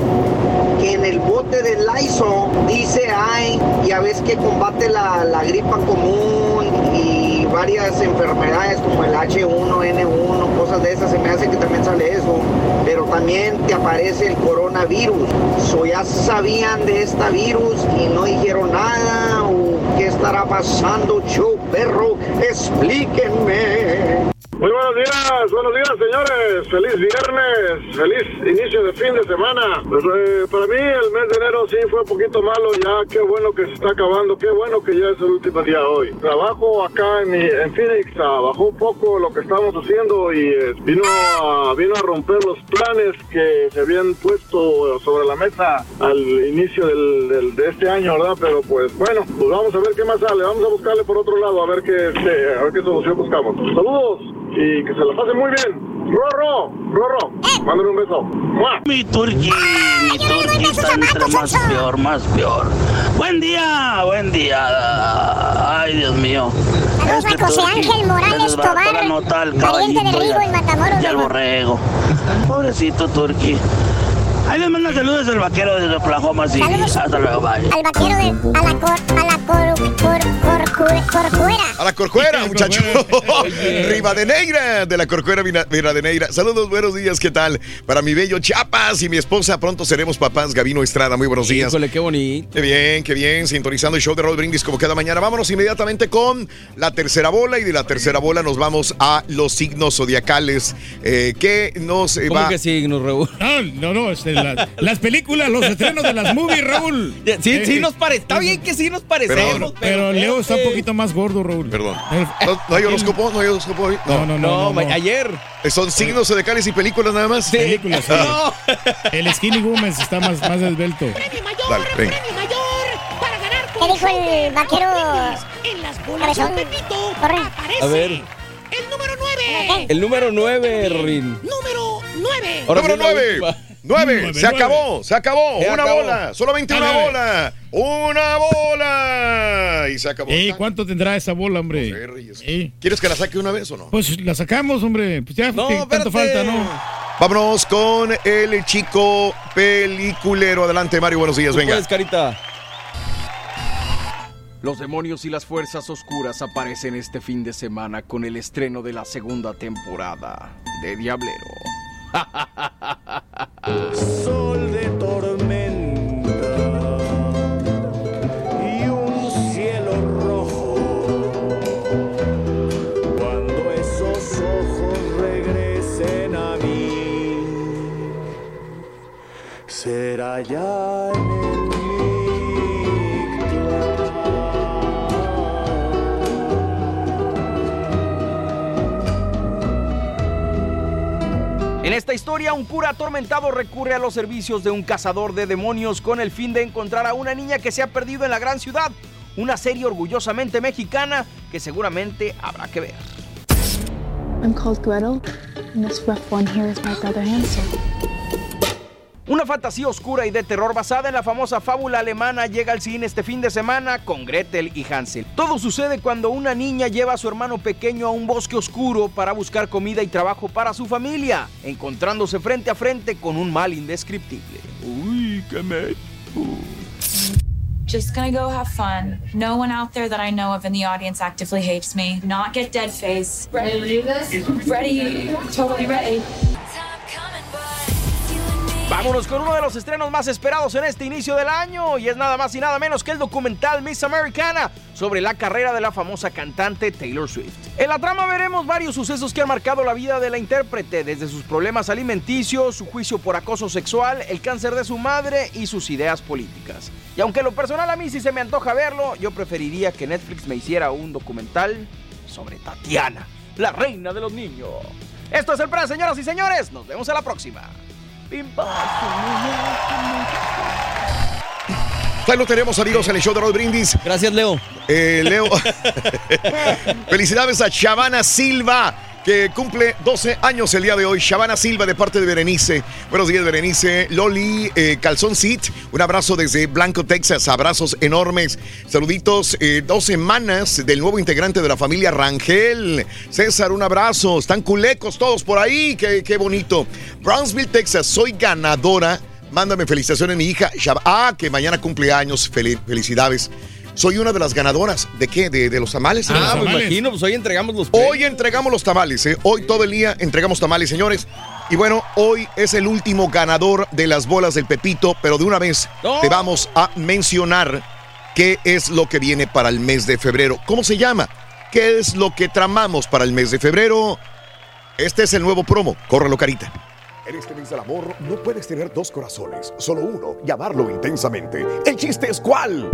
que en el bote de Lysol dice ay, ya ves que combate la, la gripa común y varias enfermedades como el H1N1, cosas de esas. Se me hace que también sale eso. Pero también te aparece el coronavirus. So ya sabían de esta virus y no dijeron nada. ¿O estará pasando, show perro? Explíquenme. Muy buenos días, buenos días señores, feliz viernes, feliz inicio de fin de semana. Pues, eh, para mí el mes de enero sí fue un poquito malo, ya qué bueno que se está acabando, qué bueno que ya es el último día hoy. Trabajo acá en, mi- en Phoenix, bajó un poco lo que estábamos haciendo y eh, vino, a, vino a romper los planes que se habían puesto sobre la mesa al inicio del, del- de este año, ¿verdad? Pero pues bueno, pues vamos a ver qué más sale, vamos a buscarle por otro lado, a ver qué, este, a ver qué solución buscamos. Saludos y que se la pasen muy bien. Rorro, Rorro, mándale un beso. ¡Mua! Mi turqui, mi turqui está entre más peor, más peor. Buen día, buen día. Ay, Dios mío. Saludos a José turqui Ángel Morales Tobar, la nota al pariente de y Rigo en Matamoros. Y al borrego. Pobrecito turqui. Ahí les manda saludos el vaquero desde Oklahoma City. Saludos. Hasta luego, bye. Al vaquero de. A la cor. A la cor. Cor. Cor. Corcuera. A la corcuera, muchacho. Rivadeneira, de la corcuera Rivadeneira. Saludos, buenos días, ¿qué tal? Para mi bello Chiapas y mi esposa, pronto seremos papás. Gabino Estrada, muy buenos días. Híjole, qué bonito. Qué bien, qué bien. Sintonizando el show de Roll Brindis como cada mañana. Vámonos inmediatamente con la tercera bola y de la tercera bola nos vamos a los signos zodiacales. Eh, que nos eh, ¿Cómo va. que signos, Raúl? No, no, no, este, la- las películas, los estrenos de las movies, Raúl. Sí, sí Eh, nos parece. Está bien que sí nos parecemos, Pero, pero. Leo está un poquito más gordo, Raúl. Perdón. ¿No, no hay horóscopo? ¿No hay horóscopo hoy? No, no, no. No, no, no. ayer. ¿Son signos zodiacales y películas nada más? Películas, sí. El Skinny Woman está más, más esbelto. Dale, venga. Para ganar ¿Qué dijo el vaquero? en las bolas del Pepito Corre. aparece A ver. el número 9. El número 9, Rin. Número 9. Ahora Número sí, la 9. Última. 9. Nueve, Se nueve. acabó, se acabó. Se una acabó. bola. Solamente una bola. Una bola. Y se acabó. Ey, ¿cuánto tendrá esa bola, hombre? sé, ¿Quieres que la saque una vez o no? Pues la sacamos, hombre. Pues ya, No, ¿qué tanto falta, ¿no? Vámonos con el chico peliculero. Adelante, Mario. Buenos días. Venga. puedes, carita. Los demonios y las fuerzas oscuras aparecen este fin de semana con el estreno de la segunda temporada de Diablero. Sol de tormenta y un cielo rojo. Cuando esos ojos regresen a mí, será ya en esta historia, un cura atormentado recurre a los servicios de un cazador de demonios con el fin de encontrar a una niña que se ha perdido en la gran ciudad. Una serie orgullosamente mexicana que seguramente habrá que ver. I'm called Gretel, and this rough one here is my brother. Una fantasía oscura y de terror basada en la famosa fábula alemana llega al cine este fin de semana con Gretel y Hansel. Todo sucede cuando una niña lleva a su hermano pequeño a un bosque oscuro para buscar comida y trabajo para su familia, encontrándose frente a frente con un mal indescriptible. Uy, qué me... Just gonna go have fun. No one out there that I know of in the audience actively hates me. Not get dead face. Ready to do this? Ready, totally ready. Vámonos con uno de los estrenos más esperados en este inicio del año y es nada más y nada menos que el documental Miss Americana sobre la carrera de la famosa cantante Taylor Swift. En la trama veremos varios sucesos que han marcado la vida de la intérprete, desde sus problemas alimenticios, su juicio por acoso sexual, el cáncer de su madre y sus ideas políticas. Y aunque lo personal a mí sí se me antoja verlo, yo preferiría que Netflix me hiciera un documental sobre Tatiana, la reina de los niños. Esto es el plan, señoras y señores. Nos vemos a la próxima. Ahí lo tenemos, amigos, en el show de Roll Brindis. Gracias, Leo. Eh, Leo. Felicidades a Shabana Silva, que cumple 12 años el día de hoy. Shabana Silva, de parte de Berenice. Buenos días, Berenice. Loli eh, Calzón Sit, un abrazo desde Blanco, Texas. Abrazos enormes. Saluditos. eh, dos semanas del nuevo integrante de la familia Rangel. César, un abrazo. Están culecos todos por ahí. Qué, qué bonito. Brownsville, Texas. Soy ganadora. Mándame felicitaciones, mi hija. Shab- Ah, que mañana cumple años. Fel- felicidades. Soy una de las ganadoras. ¿De qué? ¿De, de los tamales? Ah, me imagino, pues hoy entregamos los premios. Hoy entregamos los tamales, ¿eh? Hoy todo el día entregamos tamales, señores. Y bueno, hoy es el último ganador de las bolas del Pepito, pero de una vez ¡No! te vamos a mencionar qué es lo que viene para el mes de febrero. ¿Cómo se llama? ¿Qué es lo que tramamos para el mes de febrero? Este es el nuevo promo. Córrelo, carita. En este mes del amor no puedes tener dos corazones, solo uno y amarlo intensamente. El chiste es cuál.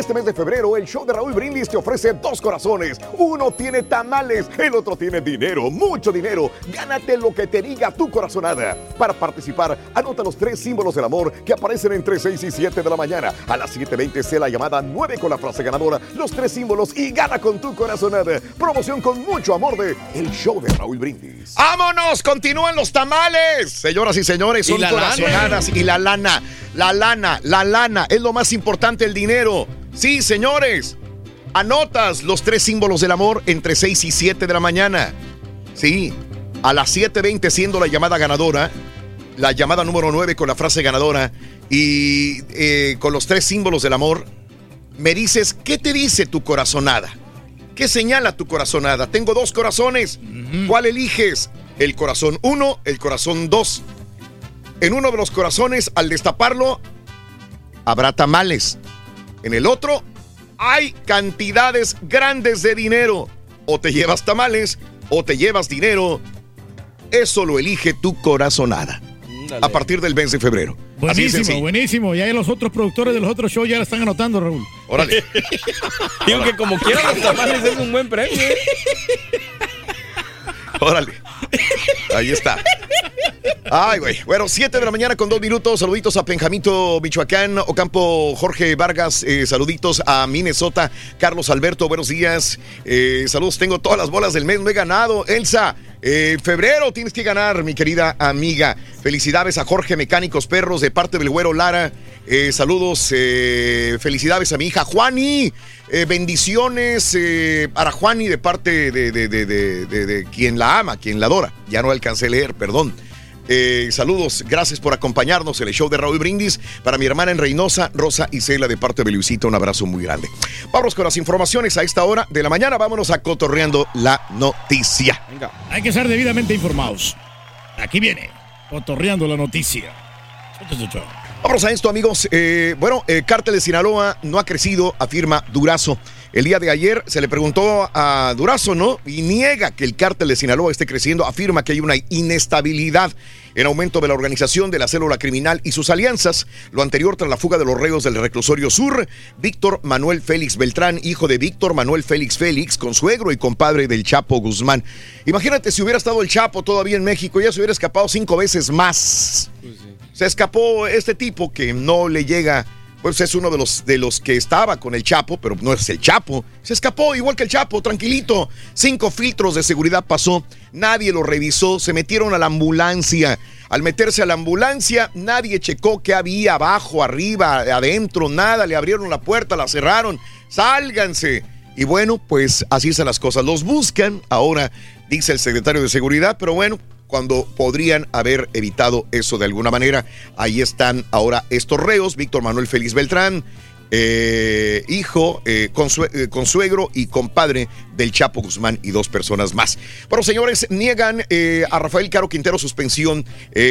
Este mes de febrero, el show de Raúl Brindis te ofrece dos corazones. Uno tiene tamales, el otro tiene dinero, mucho dinero. Gánate lo que te diga tu corazonada. Para participar, anota los tres símbolos del amor que aparecen entre 6 y 7 de la mañana. A las 7.20 sea la llamada 9 con la frase ganadora, los tres símbolos y gana con tu corazonada. Promoción con mucho amor de El Show de Raúl Brindis. ¡Vámonos! ¡Continúan los tamales! Señoras y señores, Y son lana. corazonadas y la lana. La lana, la lana es lo más importante, el dinero. Sí, señores. Anotas los tres símbolos del amor entre 6 y 7 de la mañana. Sí, a las 7.20 siendo la llamada ganadora, la llamada número 9 con la frase ganadora y eh, con los tres símbolos del amor, me dices, ¿qué te dice tu corazonada? ¿Qué señala tu corazonada? Tengo dos corazones. ¿Cuál eliges? El corazón 1, el corazón 2. En uno de los corazones, al destaparlo, habrá tamales. En el otro, hay cantidades grandes de dinero. O te llevas tamales o te llevas dinero. Eso lo elige tu corazonada. A partir del mes de febrero. Buenísimo, buenísimo. Ya los otros productores de los otros shows ya la están anotando, Raúl. Órale. Digo que como quiera los tamales es un buen premio. ¿eh? Órale. Ahí está. Ay, güey. Bueno, 7 de la mañana con dos minutos. Saluditos a Penjamito, Michoacán, Ocampo, Jorge Vargas. eh, saluditos a Minnesota, Carlos Alberto. Buenos días. Eh, saludos. Tengo todas las bolas del mes. No he ganado. Elsa. eh, febrero tienes que ganar, mi querida amiga. Felicidades a Jorge Mecánicos Perros de parte del güero Lara. Eh, saludos, eh, felicidades a mi hija Juani. Eh, bendiciones para Juani de parte de, quien la ama, quien la adora. Ya no alcancé a leer, perdón. Saludos, gracias por acompañarnos en el show de Raúl Brindis. Para mi hermana en Reynosa, Rosa y Cela de parte de Luisito, un abrazo muy grande. Vamos con las informaciones a esta hora de la mañana. Vámonos a cotorreando la noticia. Hay que ser debidamente informados. Aquí viene, otorreando la noticia. Vamos a esto, amigos. Eh, bueno, el cártel de Sinaloa no ha crecido, afirma Durazo. El día de ayer se le preguntó a Durazo, ¿no? Y niega que el cártel de Sinaloa esté creciendo, afirma que hay una inestabilidad en aumento de la organización de la célula criminal y sus alianzas. Lo anterior tras la fuga de los reos del reclusorio sur, Víctor Manuel Félix Beltrán, hijo de Víctor Manuel Félix Félix, consuegro y compadre del Chapo Guzmán. Imagínate si hubiera estado el Chapo todavía en México, ya se hubiera escapado cinco veces más. Se escapó este tipo que no le llega, pues es uno de los, de los que estaba con el Chapo, pero no es el Chapo. Se escapó igual que el Chapo, tranquilito. Cinco filtros de seguridad pasó, nadie lo revisó, se metieron a la ambulancia. Al meterse a la ambulancia, nadie checó qué había abajo, arriba, adentro, nada. Le abrieron la puerta, la cerraron. Sálganse. Y bueno, pues así están las cosas. Los buscan ahora, dice el secretario de Seguridad, pero bueno, cuando podrían haber evitado eso de alguna manera. Ahí están ahora estos reos, Víctor Manuel Félix Beltrán, eh, hijo, eh, eh, consuegro y compadre del Chapo Guzmán y dos personas más. Bueno, señores, niegan a Rafael Caro Quintero suspensión.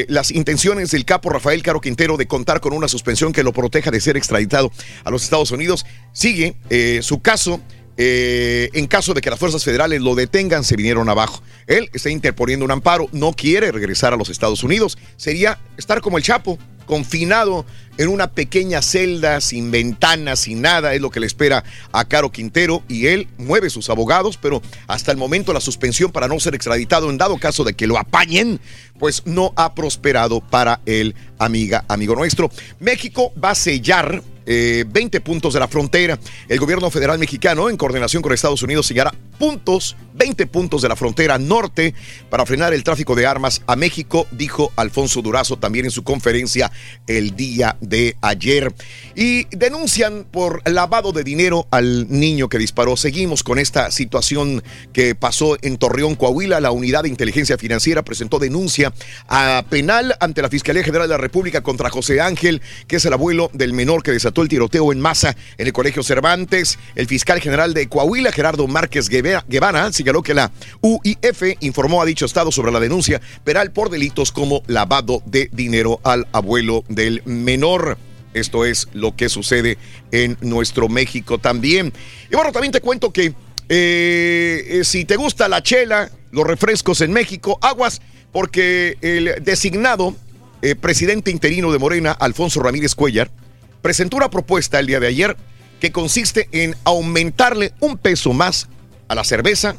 Las intenciones del capo Rafael Caro Quintero de contar con una suspensión que lo proteja de ser extraditado a los Estados Unidos sigue su caso. Eh, en caso de que las fuerzas federales lo detengan, se vinieron abajo. Él está interponiendo un amparo, no quiere regresar a los Estados Unidos. Sería estar como el Chapo, confinado en una pequeña celda, sin ventanas, sin nada, es lo que le espera a Caro Quintero y él mueve sus abogados, pero hasta el momento la suspensión para no ser extraditado en dado caso de que lo apañen, pues no ha prosperado para el amiga, amigo nuestro. México va a sellar eh, 20 puntos de la frontera. El gobierno federal mexicano, en coordinación con Estados Unidos, sellará puntos, 20 puntos de la frontera norte para frenar el tráfico de armas a México, dijo Alfonso Durazo también en su conferencia el día de ayer. Y denuncian por lavado de dinero al niño que disparó. Seguimos con esta situación que pasó en Torreón, Coahuila. La unidad de inteligencia financiera presentó denuncia a penal ante la Fiscalía General de la República contra José Ángel, que es el abuelo del menor que desató el tiroteo en masa en el Colegio Cervantes. El fiscal general de Coahuila, Gerardo Márquez Guevara, señaló que la UIF informó a dicho estado sobre la denuncia penal por delitos como lavado de dinero al abuelo del menor. Esto es lo que sucede en nuestro México también. Y bueno, también te cuento que eh, eh, si te gusta la chela, los refrescos en México, aguas, porque el designado eh, presidente interino de Morena, Alfonso Ramírez Cuellar, presentó una propuesta el día de ayer que consiste en aumentarle un peso más a la cerveza,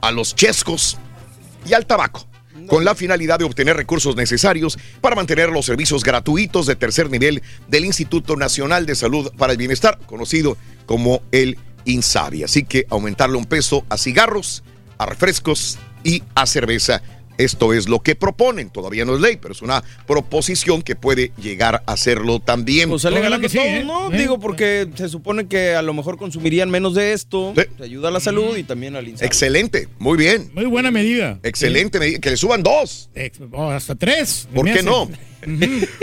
a los chescos y al tabaco, con la finalidad de obtener recursos necesarios para mantener los servicios gratuitos de tercer nivel del Instituto Nacional de Salud para el Bienestar, conocido como el INSABI. Así que aumentarle un peso a cigarros, a refrescos y a cerveza. Esto es lo que proponen. Todavía no es ley, pero es una proposición que puede llegar a serlo también. Pues sale Ojalá ganando que sí, todo, ¿eh? ¿no? ¿Eh? Digo, porque se supone que a lo mejor consumirían menos de esto, te ayuda a la salud y también al insabi. Excelente, muy bien. Muy buena medida. Excelente, medida. que le suban dos. Ex- o hasta tres. ¿Por qué hace. no?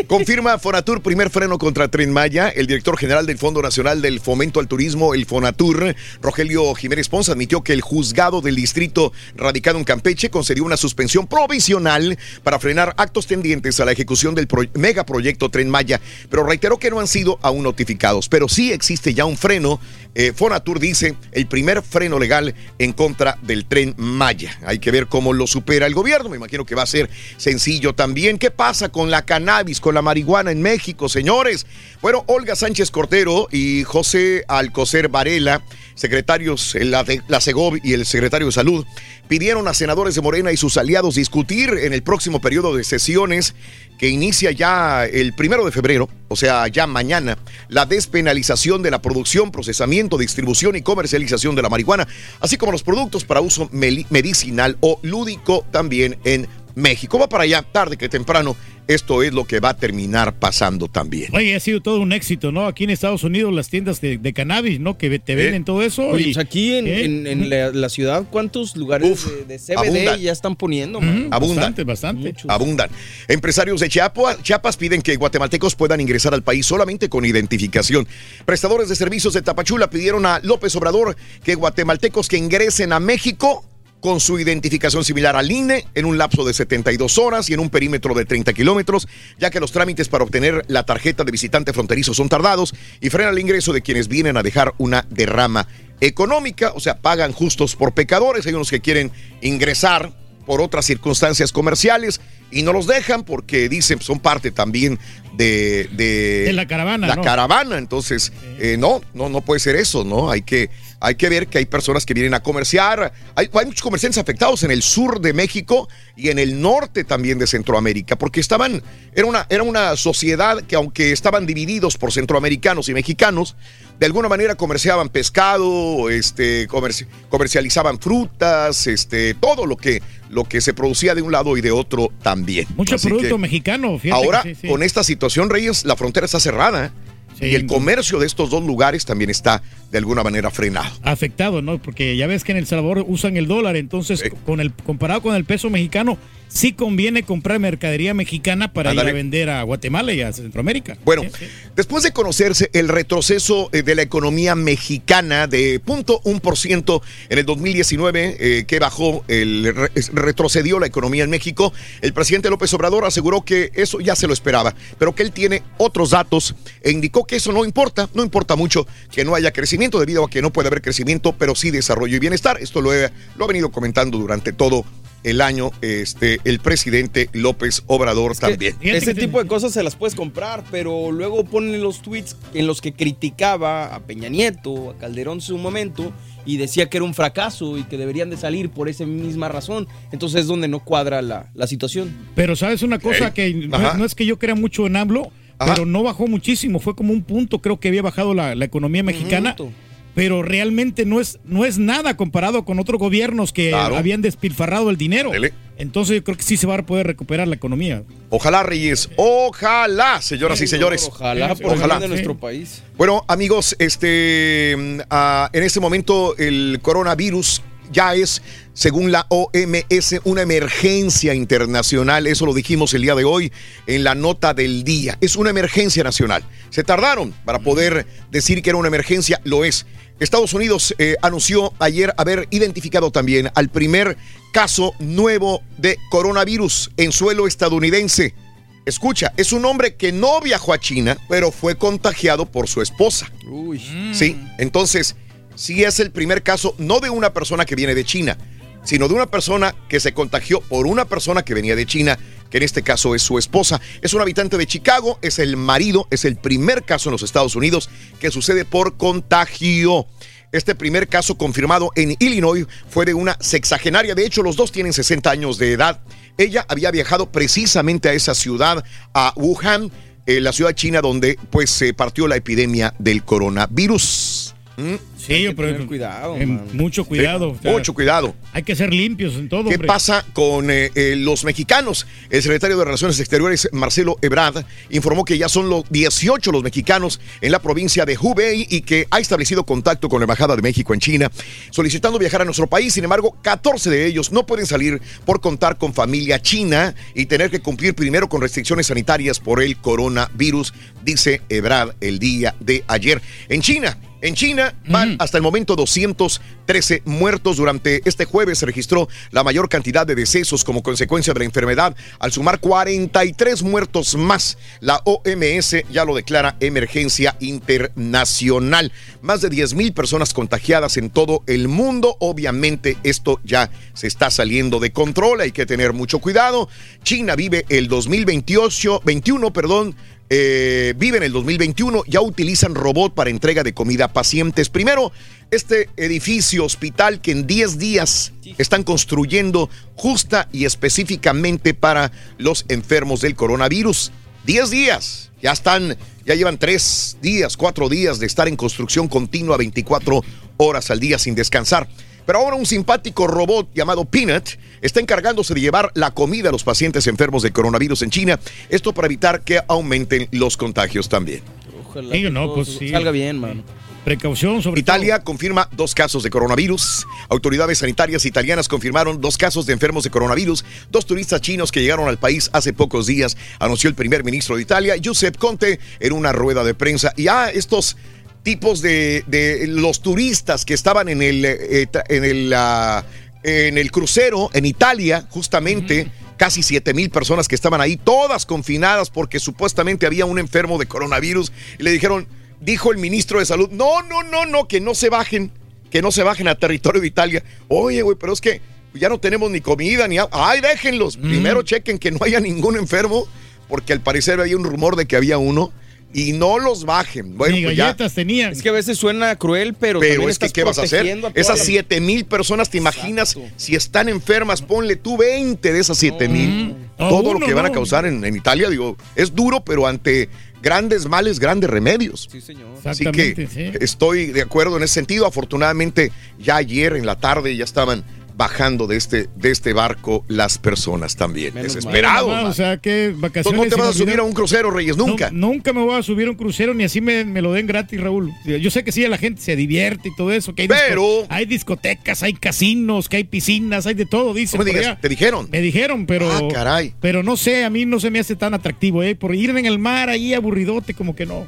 Confirma Fonatur primer freno contra Tren Maya. El director general del Fondo Nacional del Fomento al Turismo, el Fonatur, Rogelio Jiménez Pons, admitió que el juzgado del distrito radicado en Campeche concedió una suspensión provisional para frenar actos tendientes a la ejecución del pro- megaproyecto Tren Maya, pero reiteró que no han sido aún notificados. Pero sí existe ya un freno. Eh, Fonatur dice el primer freno legal en contra del Tren Maya. Hay que ver cómo lo supera el gobierno. Me imagino que va a ser sencillo también. ¿Qué pasa con la cannabis, con la marihuana en México, señores? Bueno, Olga Sánchez Cortero y José Alcocer Varela, secretarios, de, la Segov y el secretario de Salud, pidieron a senadores de Morena y sus aliados discutir en el próximo periodo de sesiones que inicia ya el primero de febrero, o sea, ya mañana, la despenalización de la producción, procesamiento, distribución y comercialización de la marihuana, así como los productos para uso medicinal o lúdico también en México. Va para allá, tarde que temprano, esto es lo que va a terminar pasando también. Oye, ha sido todo un éxito, ¿no? Aquí en Estados Unidos las tiendas de, de cannabis, ¿no? Que te venden todo eso. Oye, y- pues aquí en, ¿Eh? en- en la, la ciudad, ¿cuántos lugares de, de CBD abundan. ya están poniendo? man? Abundan. Bastante, bastante. Abundan. Empresarios de Chiapas, Chiapas piden que guatemaltecos puedan ingresar al país solamente con identificación. Prestadores de servicios de Tapachula pidieron a López Obrador que guatemaltecos que ingresen a México con su identificación similar al INE en un lapso de 72 horas y en un perímetro de 30 kilómetros, ya que los trámites para obtener la tarjeta de visitante fronterizo son tardados y frena el ingreso de quienes vienen a dejar una derrama económica, o sea, pagan justos por pecadores. Hay unos que quieren ingresar por otras circunstancias comerciales y no los dejan porque dicen son parte también de, de, De la caravana, La ¿no? caravana, entonces eh, no, no, no puede ser eso, ¿no? Hay que, hay que ver que hay personas que vienen a comerciar. Hay, hay muchos comerciantes afectados en el sur de México y en el norte también de Centroamérica, porque estaban, era una, era una sociedad que aunque estaban divididos por centroamericanos y mexicanos, de alguna manera comerciaban pescado, este, comerci- comercializaban frutas, este, todo lo que, lo que se producía de un lado y de otro también. Mucho Así producto mexicano, fíjate. Ahora, que sí, sí. con esta situación, Reyes, la frontera está cerrada. Y el comercio de estos dos lugares también está de alguna manera frenado. afectado, ¿no? Porque ya ves que en El Salvador usan el dólar, entonces con el comparado con el peso mexicano, sí conviene comprar mercadería mexicana para ir a vender a Guatemala y a Centroamérica. Bueno, después de conocerse el retroceso eh, de la economía mexicana de 0.1% en el 2019, eh, que bajó, el, retrocedió la economía en México, el presidente López Obrador aseguró que eso ya se lo esperaba, pero que él tiene otros datos e indicó que eso no importa, no importa mucho que no haya crecimiento debido a que no puede haber crecimiento, pero sí desarrollo y bienestar. Esto lo, he- lo ha venido comentando durante todo el año este, el presidente López Obrador también. Ese tipo de cosas se las puedes comprar, pero luego ponen los tweets en los que criticaba a Peña Nieto, a Calderón en su momento, y decía que era un fracaso y que deberían de salir por esa misma razón. Entonces es donde no cuadra la, la situación. Pero sabes una cosa que no es que yo crea mucho en AMLO, Ajá. pero no bajó muchísimo, fue como un punto, creo que había bajado la, la economía mexicana. Pero realmente no es, no es nada comparado con otros gobiernos que Claro. habían despilfarrado el dinero. Entonces yo creo que sí se va a poder recuperar la economía. Ojalá, Reyes. Ojalá, señoras y señores. Ojalá por el bien de nuestro país. Bueno, amigos, este, mm, ah, en este momento el coronavirus ya es, según la OMS, una emergencia internacional. Eso lo dijimos el día de hoy en la nota del día. Es una emergencia nacional. Se tardaron para poder decir que era una emergencia. Lo es. Estados Unidos eh, anunció ayer haber identificado también al primer caso nuevo de coronavirus en suelo estadounidense. Escucha, es un hombre que no viajó a China, pero fue contagiado por su esposa. Uy. Sí, entonces, sí es el primer caso, no de una persona que viene de China, sino de una persona que se contagió por una persona que venía de China que en este caso es su esposa. Es un habitante de Chicago, es el marido, es el primer caso en los Estados Unidos que sucede por contagio. Este primer caso confirmado en Illinois fue de una sexagenaria. De hecho, los dos tienen 60 años de edad. Ella había viajado precisamente a esa ciudad, a Wuhan, eh, la ciudad china donde pues se partió la epidemia del coronavirus. ¿Mm? Sí, pero cuidado. mucho cuidado. Sí, mucho cuidado. Hay que ser limpios en todo. ¿Qué hombre. pasa con eh, eh, los mexicanos? El secretario de Relaciones Exteriores, Marcelo Ebrard, informó que ya son los 18 los mexicanos en la provincia de Hubei y que ha establecido contacto con la Embajada de México en China, solicitando viajar a nuestro país. Sin embargo, 14 de ellos no pueden salir por contar con familia china y tener que cumplir primero con restricciones sanitarias por el coronavirus, dice Ebrard el día de ayer. En China, en China van hasta el momento 213 muertos. Durante este jueves se registró la mayor cantidad de decesos como consecuencia de la enfermedad, al sumar 43 muertos más. La OMS ya lo declara emergencia internacional. Más de 10 mil personas contagiadas en todo el mundo. Obviamente esto ya se está saliendo de control. Hay que tener mucho cuidado. China vive el 2028, 21, perdón, eh, viven el 2021, ya utilizan robot para entrega de comida a pacientes. Primero, este edificio hospital que en 10 días están construyendo justa y específicamente para los enfermos del coronavirus. 10 días, ya están, ya llevan 3 días, 4 días de estar en construcción continua 24 horas al día sin descansar. Pero ahora un simpático robot llamado Peanut está encargándose de llevar la comida a los pacientes enfermos de coronavirus en China. Esto para evitar que aumenten los contagios también. Ojalá Sí, que no, todo pues sí. salga bien, mano. Precaución sobre Italia confirma dos casos de coronavirus. Autoridades sanitarias italianas confirmaron dos casos de enfermos de coronavirus. Dos turistas chinos que llegaron al país hace pocos días, anunció el primer ministro de Italia, Giuseppe Conte, en una rueda de prensa. Y ah, estos tipos de, de los turistas que estaban en el, eh, en el, ah, en el crucero en Italia, justamente. Casi 7 mil personas que estaban ahí, todas confinadas porque supuestamente había un enfermo de coronavirus. Y le dijeron, dijo el ministro de salud, no, no, no, no, que no se bajen, que no se bajen a territorio de Italia. Oye, güey, pero es que ya no tenemos ni comida ni agua. Ay, déjenlos. Primero chequen que no haya ningún enfermo, porque al parecer había un rumor de que había uno. Y no los bajen. Bueno, Ni pues ya. galletas tenían. Es que a veces suena cruel, pero, Pero es que, ¿qué vas a hacer? a Esas la- 7 mil personas, ¿te imaginas? Si están enfermas, ponle tú 20 de esas 7 mil. No, Todo uno lo que van a causar en, en Italia, digo, es duro, pero ante grandes males, grandes remedios. Sí, señor. Así que sí. estoy de acuerdo en ese sentido. Afortunadamente, ya ayer en la tarde ya estaban bajando de este, de este barco las personas también. Menos. Desesperado. O sea, que vacaciones. no te vas a subir a un crucero, Reyes, nunca. Nu- nunca me voy a subir a un crucero ni así me, me lo den gratis, Raúl. Yo sé que sí, la gente se divierte y todo eso. Que hay, disco- Pero- hay discotecas, hay casinos, que hay piscinas, hay de todo, dicen. No me por digas, allá. ¿te dijeron? Me dijeron, pero. Ah, caray. Pero no sé, a mí no se me hace tan atractivo, ¿eh? Por ir en el mar ahí aburridote, como que no.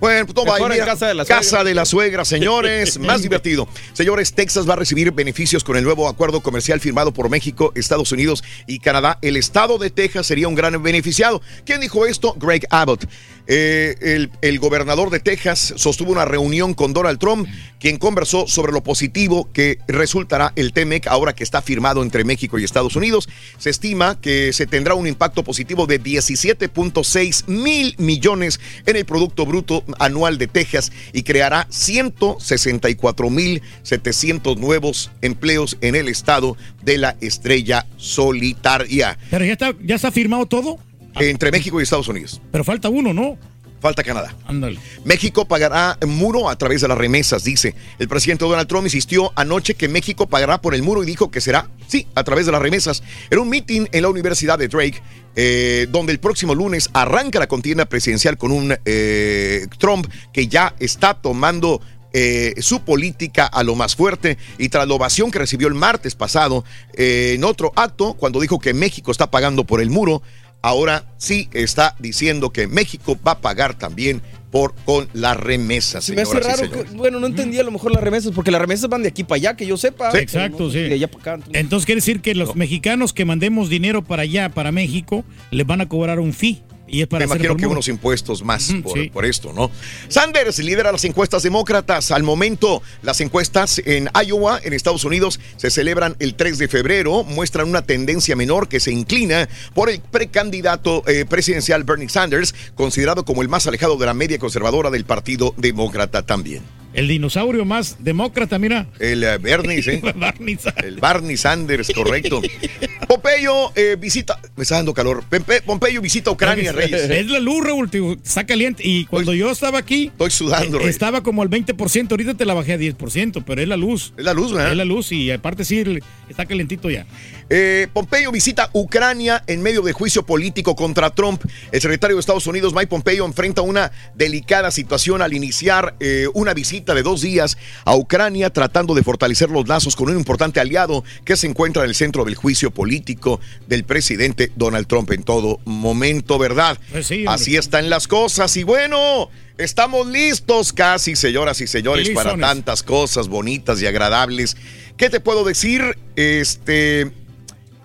Bueno, pues toma, Mejor ahí, en mira, casa de la casa de la suegra, señores, más divertido. Señores, Texas va a recibir beneficios con el nuevo acuerdo comercial firmado por México, Estados Unidos y Canadá. El estado de Texas sería un gran beneficiado. ¿Quién dijo esto? Greg Abbott. Eh, el, gobernador de Texas sostuvo una reunión con Donald Trump, quien conversó sobre lo positivo que resultará el TEMEC ahora que está firmado entre México y Estados Unidos. Se estima que se tendrá un impacto positivo de 17.6 mil millones en el Producto Bruto Anual de Texas y creará 164 mil 700 nuevos empleos en el estado de la estrella solitaria Pero ya está, ya está firmado todo, entre México y Estados Unidos. pero falta uno, ¿no? Falta Canadá. Ándale. México pagará muro a través de las remesas, dice. El presidente Donald Trump insistió anoche que México pagará por el muro y dijo que será, sí, a través de las remesas. En un meeting en la Universidad de Drake, eh, donde el próximo lunes arranca la contienda presidencial con un eh, Trump que ya está tomando eh, su política a lo más fuerte y tras la ovación que recibió el martes pasado eh, en otro acto, cuando dijo que México está pagando por el muro, ahora sí está diciendo que México va a pagar también por con las remesas. Se me hace raro, que- bueno, no entendí a lo mejor las remesas, porque las remesas van de aquí para allá, que yo sepa. Sí. Exacto, sí. De allá para acá. entonces- Entonces quiere decir que los mexicanos que mandemos dinero para allá, para México, les van a cobrar un fee. Y es para Me imagino que unos impuestos más Ujú, por, sí. por esto, ¿no? Sanders lidera las encuestas demócratas. Al momento, las encuestas en Iowa, en Estados Unidos, se celebran el 3 de febrero. Muestran una tendencia menor que se inclina por el precandidato eh, presidencial Bernie Sanders, considerado como el más alejado de la media conservadora del Partido Demócrata también. El dinosaurio más demócrata, mira. El eh, Bernie, ¿sí? Barney Sanders. El Barney Sanders, correcto. Pompeyo eh, visita. Me está dando calor. Pompeyo visita Ucrania, Reyes. Es la luz, Raúl, tío, está caliente. Y cuando yo estaba aquí, Estoy sudando, eh, Reyes. estaba como al 20%, ahorita te la bajé a 10%, pero es la luz. Es la luz, ¿verdad? Es la luz y aparte sí, está calentito ya. Eh, Pompeyo visita Ucrania en medio de juicio político contra Trump. El secretario de Estados Unidos, Mike Pompeo, enfrenta una delicada situación al iniciar eh, una visita de dos días a Ucrania, tratando de fortalecer los lazos con un importante aliado que se encuentra en el centro del juicio político del presidente Donald Trump en todo momento, ¿verdad? Pues sí. Así están las cosas. Y bueno, estamos listos casi, señoras y señores, para tantas cosas bonitas y agradables. ¿Qué te puedo decir? Este.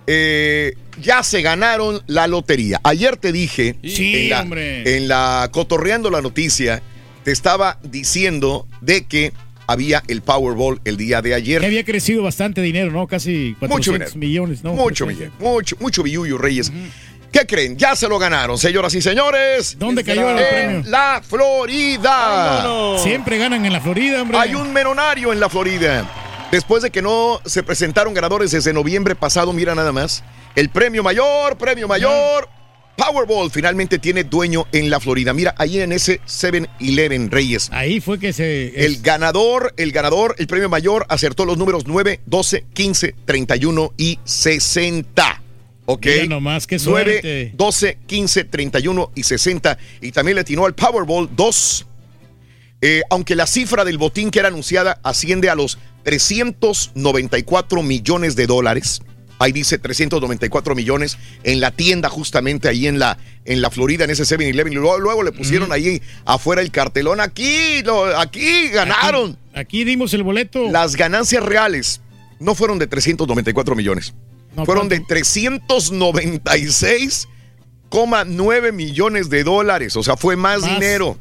Eh, ya se ganaron la lotería. Ayer te dije, Sí, en, la, en la Cotorreando la Noticia, te estaba diciendo de que había el Powerball el día de ayer. Que había crecido bastante dinero, ¿no? Casi 400 Mucho millones, ¿no? Mucho, Miguel, mucho, mucho billuyo, Reyes. ¿Qué creen? Ya se lo ganaron, señoras y señores. ¿Dónde cayó el En premio? la Florida. Siempre ganan en la Florida, hombre. Hay un meronario en la Florida. Después de que no se presentaron ganadores desde noviembre pasado, mira nada más. El premio mayor, premio mayor. Powerball finalmente tiene dueño en la Florida. Mira, ahí en ese 7-Eleven Reyes. Ahí fue que se. El ganador, el ganador, el premio mayor acertó los números 9, 12, 15, 31 y 60. ¿Ok? Mira nomás, qué 9, suerte. 12, 15, 31 y 60. Y también le atinó al Powerball 2. Eh, aunque la cifra del botín que era anunciada asciende a los 394 millones de dólares. Ahí dice 394 millones en la tienda justamente ahí en la, en la Florida, en ese 7-Eleven. Y luego, luego le pusieron ahí afuera el cartelón. Aquí, lo- aquí ganaron. Aquí, dimos el boleto. Las ganancias reales no fueron de 394 millones. No, fueron de 396,9 millones de dólares. O sea, fue más, Más. dinero.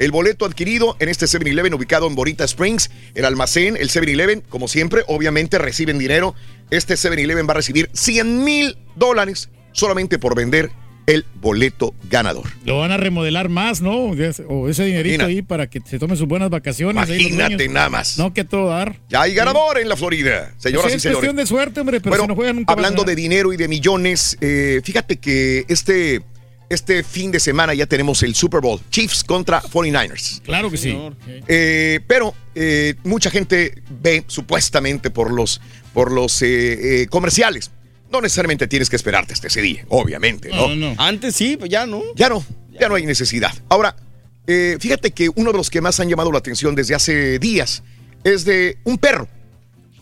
El boleto adquirido en este 7-Eleven ubicado en Borita Springs, el almacén, el 7-Eleven, como siempre, obviamente reciben dinero. Este 7-Eleven va a recibir 100 mil dólares solamente por vender el boleto ganador. Lo van a remodelar más, ¿no? O ese dinerito Imagina. ahí para que se tome sus buenas vacaciones. Imagínate nada más. No, que todo dar. Ya hay ganador en la Florida, señoras Pues y es señores. cuestión de suerte, hombre, pero Bueno, si no juegan nunca hablando de dinero y de millones, eh, fíjate que este, este fin de semana ya tenemos el Super Bowl, Chiefs contra 49ers. Claro que sí. Eh, pero eh, mucha gente ve supuestamente por los, por los eh, eh, comerciales. No necesariamente tienes que esperarte hasta ese día, obviamente, ¿no? Antes sí, pues ya no. Ya no, ya no hay necesidad. Ahora, eh, fíjate que uno de los que más han llamado la atención desde hace días es de un perro.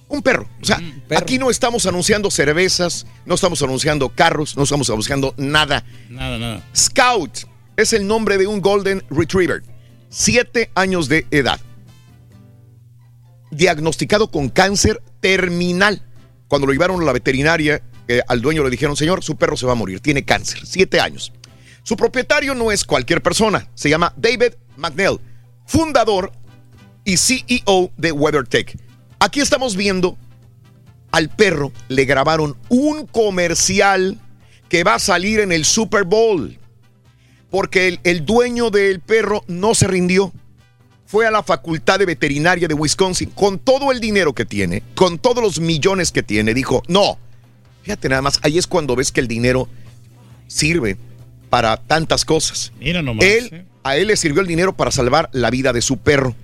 Un perro. O sea, aquí no estamos anunciando cervezas, no estamos anunciando carros, no estamos anunciando nada. Nada, nada. Scout es el nombre de un Golden Retriever. Siete años de edad. Diagnosticado con cáncer terminal. Cuando lo llevaron a la veterinaria, eh, al dueño le dijeron, señor, su perro se va a morir, tiene cáncer, siete años. Su propietario no es cualquier persona, se llama David McNeil, fundador y CEO de WeatherTech. Aquí estamos viendo al perro, le grabaron un comercial que va a salir en el Super Bowl. Porque el, el dueño del perro no se rindió. Fue a la facultad de veterinaria de Wisconsin con todo el dinero que tiene, con todos los millones que tiene. Dijo, no, fíjate nada más, ahí es cuando ves que el dinero sirve para tantas cosas. Mira nomás. Él, eh. a él le sirvió el dinero para salvar la vida de su perro.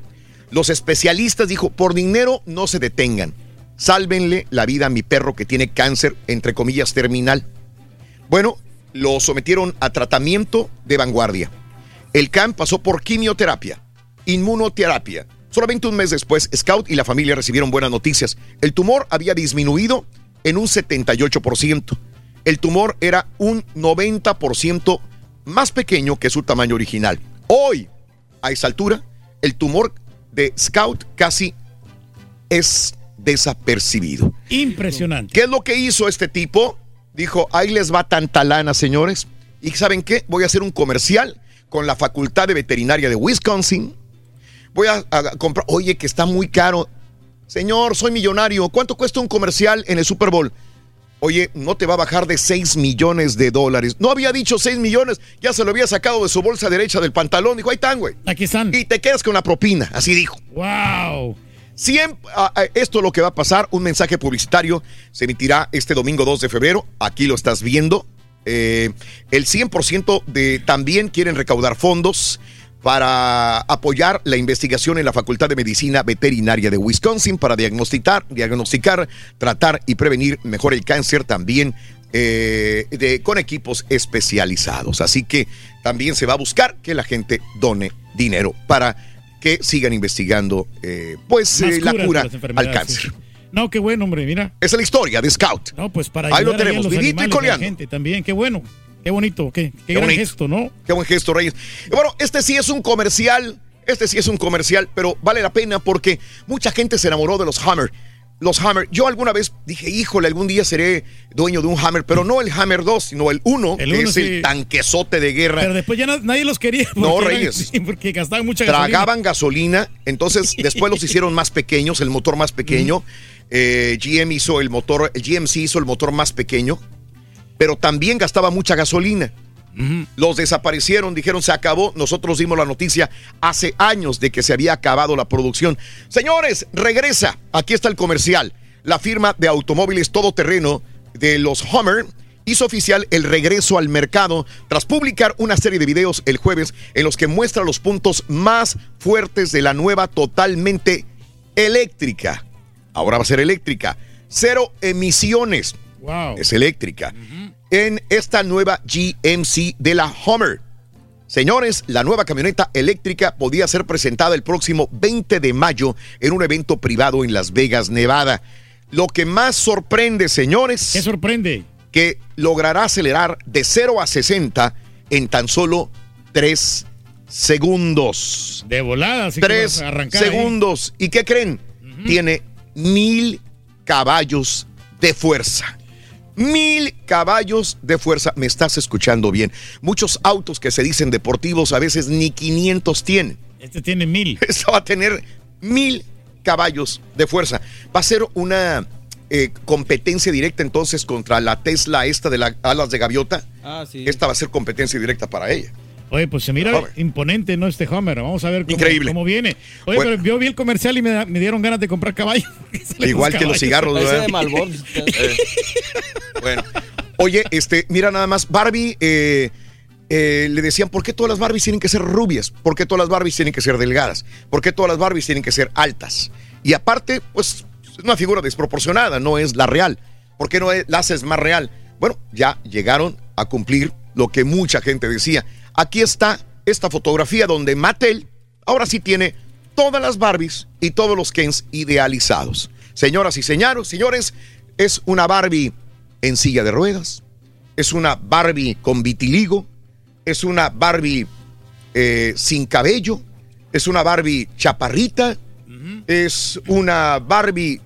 Los especialistas dijo, por dinero no se detengan. Sálvenle la vida a mi perro que tiene cáncer, entre comillas, terminal. Bueno, lo sometieron a tratamiento de vanguardia. El can pasó por quimioterapia, inmunoterapia. Solamente un mes después, Scout y la familia recibieron buenas noticias. El tumor había disminuido en un 78%. El tumor era un 90% más pequeño que su tamaño original. Hoy, a esa altura, el tumor de Scout casi es desapercibido. Impresionante. ¿Qué es lo que hizo este tipo? Dijo, ahí les va tanta lana, señores. Y ¿saben qué? Voy a hacer un comercial con la Facultad de Veterinaria de Wisconsin. Voy a, a comprar, oye, que está muy caro. Señor, soy millonario. ¿Cuánto cuesta un comercial en el Super Bowl? Oye, no te va a bajar de 6 millones de dólares. No había dicho 6 millones, ya se lo había sacado de su bolsa derecha del pantalón. Dijo, ahí están, güey. Aquí están. Y te quedas con la propina, así dijo. ¡Wow! Siempre, esto es lo que va a pasar. Un mensaje publicitario se emitirá este domingo 2 de febrero. Aquí lo estás viendo. Eh, el 100% de también quieren recaudar fondos para apoyar la investigación en la Facultad de Medicina Veterinaria de Wisconsin para diagnosticar, diagnosticar, tratar y prevenir mejor el cáncer también eh, de, con equipos especializados. Así que también se va a buscar que la gente done dinero para que sigan investigando eh, pues eh, la cura al cáncer. sí. No, qué bueno, hombre, mira. Esa es la historia de Scout. No, pues para Ahí lo tenemos, vivito y coleando. gente también, qué bueno. Qué bonito, qué, qué, gran bonito. gesto, ¿no? Qué buen gesto, Reyes. Bueno, este sí es un comercial. Este sí es un comercial, pero vale la pena porque mucha gente se enamoró de los Hammer. Los Hammer. Yo alguna vez dije, híjole, algún día seré dueño de un Hammer, pero no el Hammer 2, sino el 1, El que uno, es sí. el tanquesote de guerra. Pero después ya na- nadie los quería. No, eran- Reyes. sí, porque gastaban mucha gasolina. Tragaban gasolina, entonces después los hicieron más pequeños, el motor más pequeño. Eh, GM hizo el motor, el GMC hizo el motor más pequeño, pero también gastaba mucha gasolina. Los desaparecieron, dijeron se acabó. Nosotros dimos la noticia hace años de que se había acabado la producción. Señores, regresa. Aquí está el comercial. La firma de automóviles todoterreno de los Hummer hizo oficial el regreso al mercado tras publicar una serie de videos el jueves en los que muestra los puntos más fuertes de la nueva totalmente eléctrica. Ahora va a ser eléctrica. Cero emisiones. Wow. Es eléctrica. En esta nueva GMC de la Hummer. Señores, la nueva camioneta eléctrica podía ser presentada el próximo 20 de mayo en un evento privado en Las Vegas, Nevada. Lo que más sorprende, señores. ¿Qué sorprende? Que logrará acelerar de 0 a 60 en tan solo 3 segundos. De volada, así que Tres vas a arrancar ahí. segundos. ¿Y qué creen? Tiene mil caballos de fuerza. Mil caballos de fuerza. Me estás escuchando bien. Muchos autos que se dicen deportivos a veces ni 500 tienen. Este tiene mil. Esta va a tener mil caballos de fuerza. Va a ser una eh, competencia directa entonces contra la Tesla esta de las alas de gaviota. Ah, sí. Esta va a ser competencia directa para ella. Oye, pues se mira imponente, ¿no? Este Homer. Vamos a ver cómo, Increíble. cómo viene. Oye, Bueno. pero yo vi el comercial y me, me dieron ganas de comprar caballo. Igual que los cigarros, ¿verdad? de. Eh, bueno, oye, este, mira nada más, Barbie, eh, eh, le decían, ¿por qué todas las Barbies tienen que ser rubias? ¿Por qué todas las Barbies tienen que ser delgadas? ¿Por qué todas las Barbies tienen que ser altas? Y aparte, pues, es una figura desproporcionada, no es la real. ¿Por qué no es- la haces más real? Bueno, ya llegaron a cumplir lo que mucha gente decía. Aquí está esta fotografía donde Mattel ahora sí tiene todas las Barbies y todos los Kens idealizados. Señoras y señores, señores, es una Barbie en silla de ruedas, es una Barbie con vitiligo, es una Barbie eh, sin cabello, es una Barbie chaparrita, es una Barbie,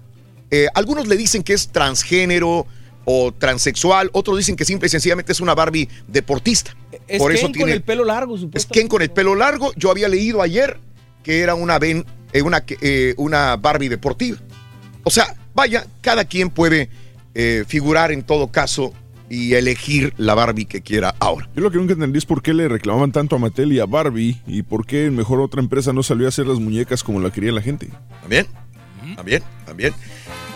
eh, algunos le dicen que es transgénero o transexual, otros dicen que simple y sencillamente es una Barbie deportista. Es Por Ken eso con tiene el pelo largo, es. Ken con el pelo largo. Yo había leído ayer que era una, ben- eh, una, eh, una Barbie deportiva. O sea, vaya, cada quien puede eh, figurar en todo caso y elegir la Barbie que quiera ahora. Yo lo que nunca entendí es por qué le reclamaban tanto a Mattel y a Barbie y por qué mejor otra empresa no salió a hacer las muñecas como la quería la gente. ¿También? También, también.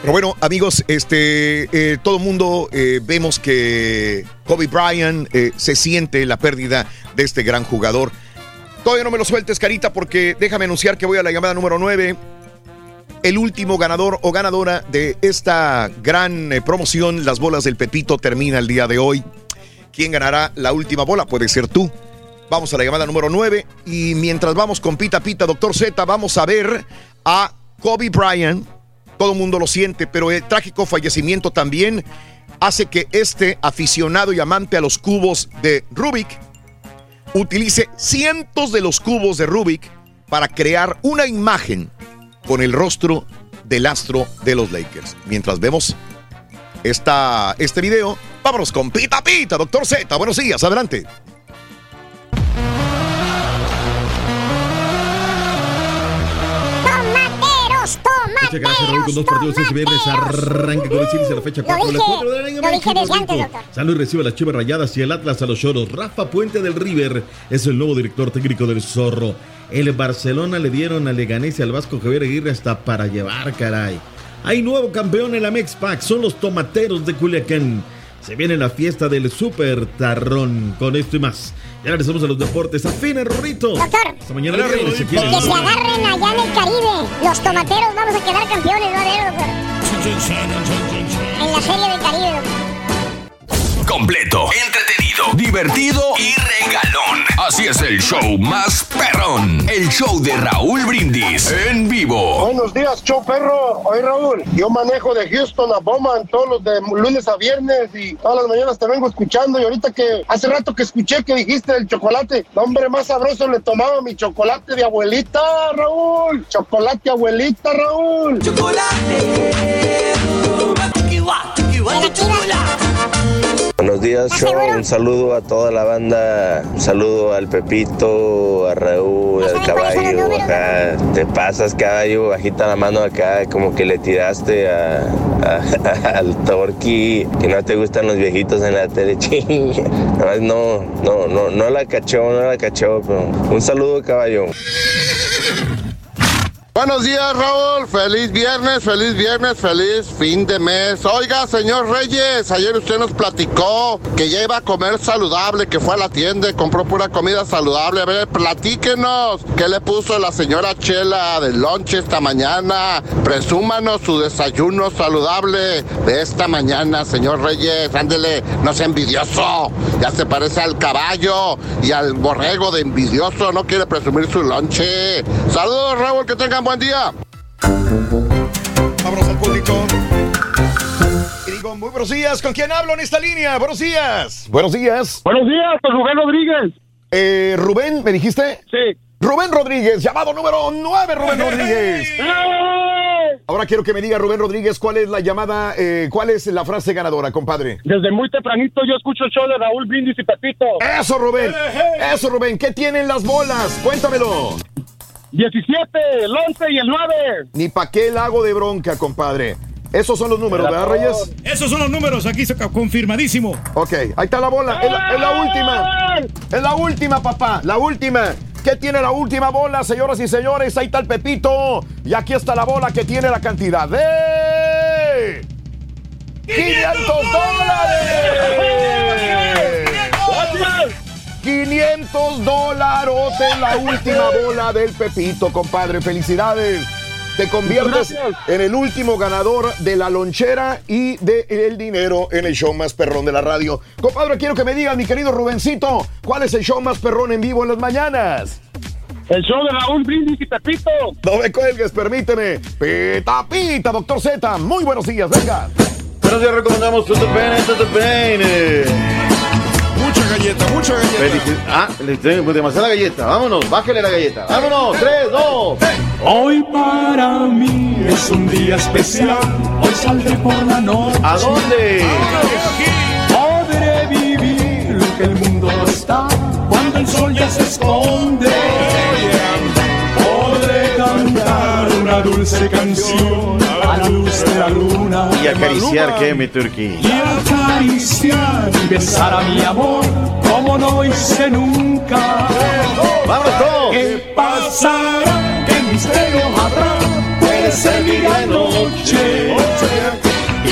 Pero bueno, amigos, este, eh, todo el mundo eh, vemos que Kobe Bryant eh, se siente la pérdida de este gran jugador. Todavía no me lo sueltes, Carita, porque déjame anunciar que voy a la llamada número 9. El último ganador o ganadora de esta gran promoción, las bolas del Pepito, termina el día de hoy. ¿Quién ganará la última bola? Puede ser tú. Vamos a la llamada número 9 y mientras vamos con Pita Pita, Doctor Z, vamos a ver a Kobe Bryant. Todo el mundo lo siente, pero el trágico fallecimiento también hace que este aficionado y amante a los cubos de Rubik utilice cientos de los cubos de Rubik para crear una imagen con el rostro del astro de los Lakers. Mientras vemos esta, este video. Vámonos con Pita Pita, doctor Z. Buenos días, adelante. Muchas gracias, Raúl, con dos partidos este viernes. Arranca con el Chilis a la fecha 4 de las 4 de la Lo dije desde antes, doctor. San Luis recibe a las Chivas Rayadas y el Atlas a los Choros. Rafa Puente del River es el nuevo director técnico del Zorro. El Barcelona le dieron al Leganés y al Vasco Javier Aguirre hasta para llevar, caray. Hay nuevo campeón en la Mexpac, son los tomateros de Culiacán. Se viene la fiesta del Super Tarrón con esto y más. Ya regresamos a los deportes. Afina, Rorrito. Doctor. Hasta mañana. si Que se agarren allá en el Caribe. Los tomateros vamos a quedar campeones, ¿no? Doctor. En la serie del Caribe, doctor. Completo, entretenido, divertido y regalón. Así es el show más perrón. El show de Raúl Brindis en vivo. Buenos días, show perro. Oye, Raúl, yo manejo de Houston a Bowman todos los de lunes a viernes y todas las mañanas te vengo escuchando. Y ahorita que hace rato que escuché que dijiste el chocolate, no, hombre, más sabroso le tomaba mi chocolate de abuelita, Raúl. Chocolate abuelita, Raúl. Buenos días, show. Un saludo a toda la banda. Un saludo al Pepito, a Raúl, al caballo. Acá. Te pasas, caballo. Agita la mano acá, como que le tiraste a, a- al Torqui. Que no te gustan los viejitos en la tele. no, no, no, no la cachó, no la cachó. Pero un saludo, caballo. Buenos días, Raúl. Feliz viernes, feliz viernes, feliz fin de mes. Oiga, señor Reyes, ayer usted nos platicó que ya iba a comer saludable, que fue a la tienda y compró pura comida saludable. A ver, platíquenos. ¿Qué le puso la señora Chela de lonche esta mañana? Presúmanos su desayuno saludable de esta mañana, señor Reyes. Ándele, no sea envidioso. Ya se parece al caballo y al borrego de envidioso. No quiere presumir su lonche. Saludos, Raúl, que tengan buen día. Vámonos al público. Y digo, muy buenos días. ¿Con quién hablo en esta línea? Buenos días. Buenos días. Buenos días, con Rubén Rodríguez. Eh, Rubén, ¿me dijiste? Sí. Rubén Rodríguez, llamado número 9, Rubén Rodríguez. Ahora quiero que me diga, Rubén Rodríguez, cuál es la llamada, eh, cuál es la frase ganadora, compadre. Desde muy tempranito yo escucho el show de Raúl Brindis y Pepito. Eso, Rubén. Eso, Rubén. ¿Qué tienen las bolas? Cuéntamelo. 17, el 11 y el 9. Ni pa' qué el hago de bronca, compadre. Esos son los números, ¿verdad, Reyes? Esos son los números, aquí se confirmadísimo. Ok, ahí está la bola. Es la, es la última. Es la última, papá. La última. ¿Qué tiene la última bola, señoras y señores? Ahí está el Pepito. Y aquí está la bola que tiene la cantidad de... 500 dólares. 500 dólares la última bola del Pepito, compadre. Felicidades. Te conviertes Gracias. en el último ganador de la lonchera y del dinero en el show más perrón de la radio. Compadre, quiero que me digas, mi querido Rubencito, ¿cuál es el show más perrón en vivo en las mañanas? El show de Raúl Brindis y Pepito. No me cuelgues, permíteme. Pita, pita, doctor Z. Muy buenos días, venga. Buenos días, recomendamos Tutu Pene, Tutu Pene. Mucha galleta, mucha galleta. Felici- Ah, le tengo demasiada galleta. Vámonos, bájale la galleta. Vámonos, 3, 2. Hoy para mí es un día especial. Hoy saldré por la noche. ¿A dónde? Podré vivir lo que el mundo está cuando el sol ya se esconde. Podré cantar una dulce canción la luz de la luna. Y acariciar, ¿qué, mi turqui? Y acariciar y besar a mi amor como no hice nunca. ¡Vámonos todos! ¿Qué pasará? ¿Qué misterio habrá? Puede ser mi noche.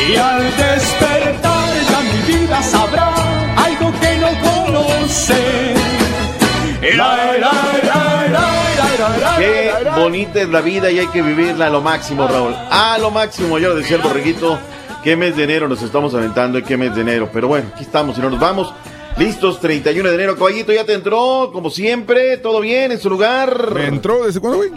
Y al despertar ya mi vida sabrá algo que no conoce. La, la, Qué bonita es la vida y hay que vivirla a lo máximo, Raúl. A lo máximo, yo lo decía el borreguito. Qué mes de enero nos estamos aventando y qué mes de enero. Pero bueno, aquí estamos y no nos vamos. Listos, 31 de enero. Caballito, ya te entró, como siempre. ¿Todo bien en su lugar? ¿Me entró desde cuándo, güey?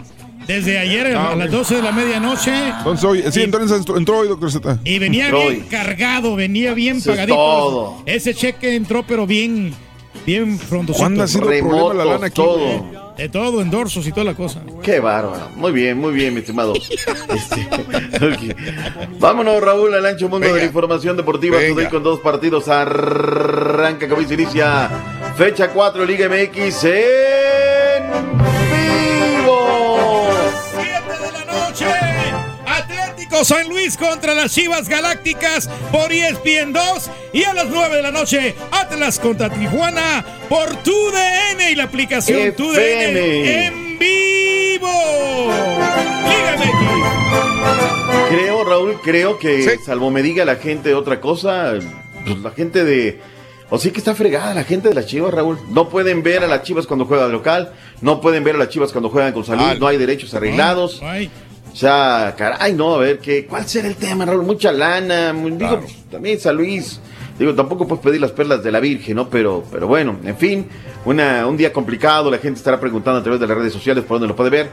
Desde ayer a Ah, las ok. 12 de la medianoche. Entonces, hoy, sí, entonces entró, entró hoy, doctor Z. Y venía Entró bien hoy. cargado, venía bien Eso es pagadito. todo. Ese cheque entró, pero bien, bien frondosito. ¿Cuándo ha sido el problema la lana aquí? todo. güey? De todo, endorsos y toda la cosa. Qué bárbaro. Muy bien, muy bien, mi estimado. Este. Vámonos, Raúl, al ancho mundo de la información deportiva. Venga. Today con dos partidos. Arranca, se inicia. Fecha 4, Liga MX en Atlético San Luis contra las Chivas Galácticas por ESPN 2 y a las 9 de la noche Atlas contra Tijuana por TUDN y la aplicación FM. TUDN en vivo. Liga MX. Creo, Raúl, creo que, salvo me diga la gente de otra cosa, pues la gente de. O sí que está fregada la gente de las Chivas, Raúl. No pueden ver a las Chivas cuando juegan de local, no pueden ver a las Chivas cuando juegan con salud, no hay derechos arreglados. O sea, caray, no, a ver, ¿qué, ¿cuál será el tema, Raúl? Mucha lana, digo, también San Luis. Digo, tampoco puedes pedir las perlas de la Virgen, ¿no? Pero, pero bueno, en fin, una, un día complicado, la gente estará preguntando a través de las redes sociales por dónde lo puede ver.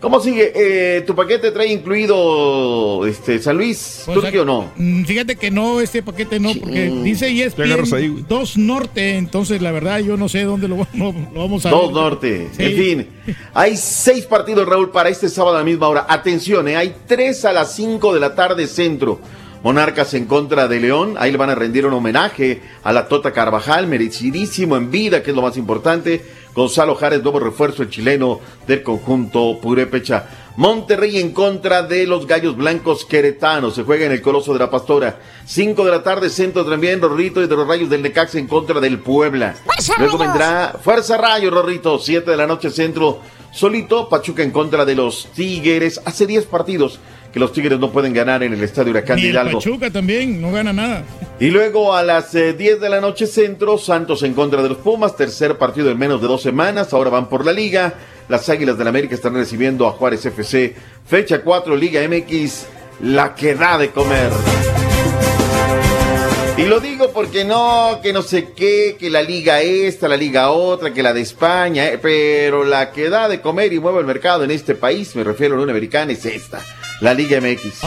¿Cómo sigue? Eh, ¿Tu paquete trae incluido este San Luis, Pues, Turquía o no? Mm, Fíjate que no, este paquete no, porque dice E ahí, ESPN 2 Norte, entonces la verdad yo no sé dónde lo, no- lo vamos a Dos ver. Norte. Sí. En fin, hay seis partidos, Raúl, para este sábado a la misma hora. Atención, eh, hay tres a las cinco de la tarde centro. Monarcas en contra de León. Ahí le van a rendir un homenaje a la Tota Carvajal, merecidísimo en vida, que es lo más importante. Gonzalo Jares, nuevo refuerzo, el chileno del conjunto Purépecha. Monterrey en contra de los Gallos Blancos Queretanos. Se juega en el Coloso de la Pastora. Cinco de la tarde, centro también, Rorrito y de los Rayos del Necaxa en contra del Puebla. Luego vendrá Fuerza Rayo, Rorrito. Siete de la noche, centro. Solito, Pachuca en contra de los Tigres. Hace 10 partidos que los Tigres no pueden ganar en el Estadio Huracán de Hidalgo. Pachuca también, no gana nada. Y luego a las eh, 10 de la noche centro, Santos en contra de los Pumas, tercer partido en menos de dos semanas, ahora van por la liga. Las Águilas del América están recibiendo a Juárez FC. Fecha 4, Liga MX, la que da de comer. Y lo digo porque no, que no sé qué, que la liga esta, la liga otra, que la de España, eh, pero la que da de comer y mueve el mercado en este país, me refiero a la Unión Americana, es esta, la Liga MX.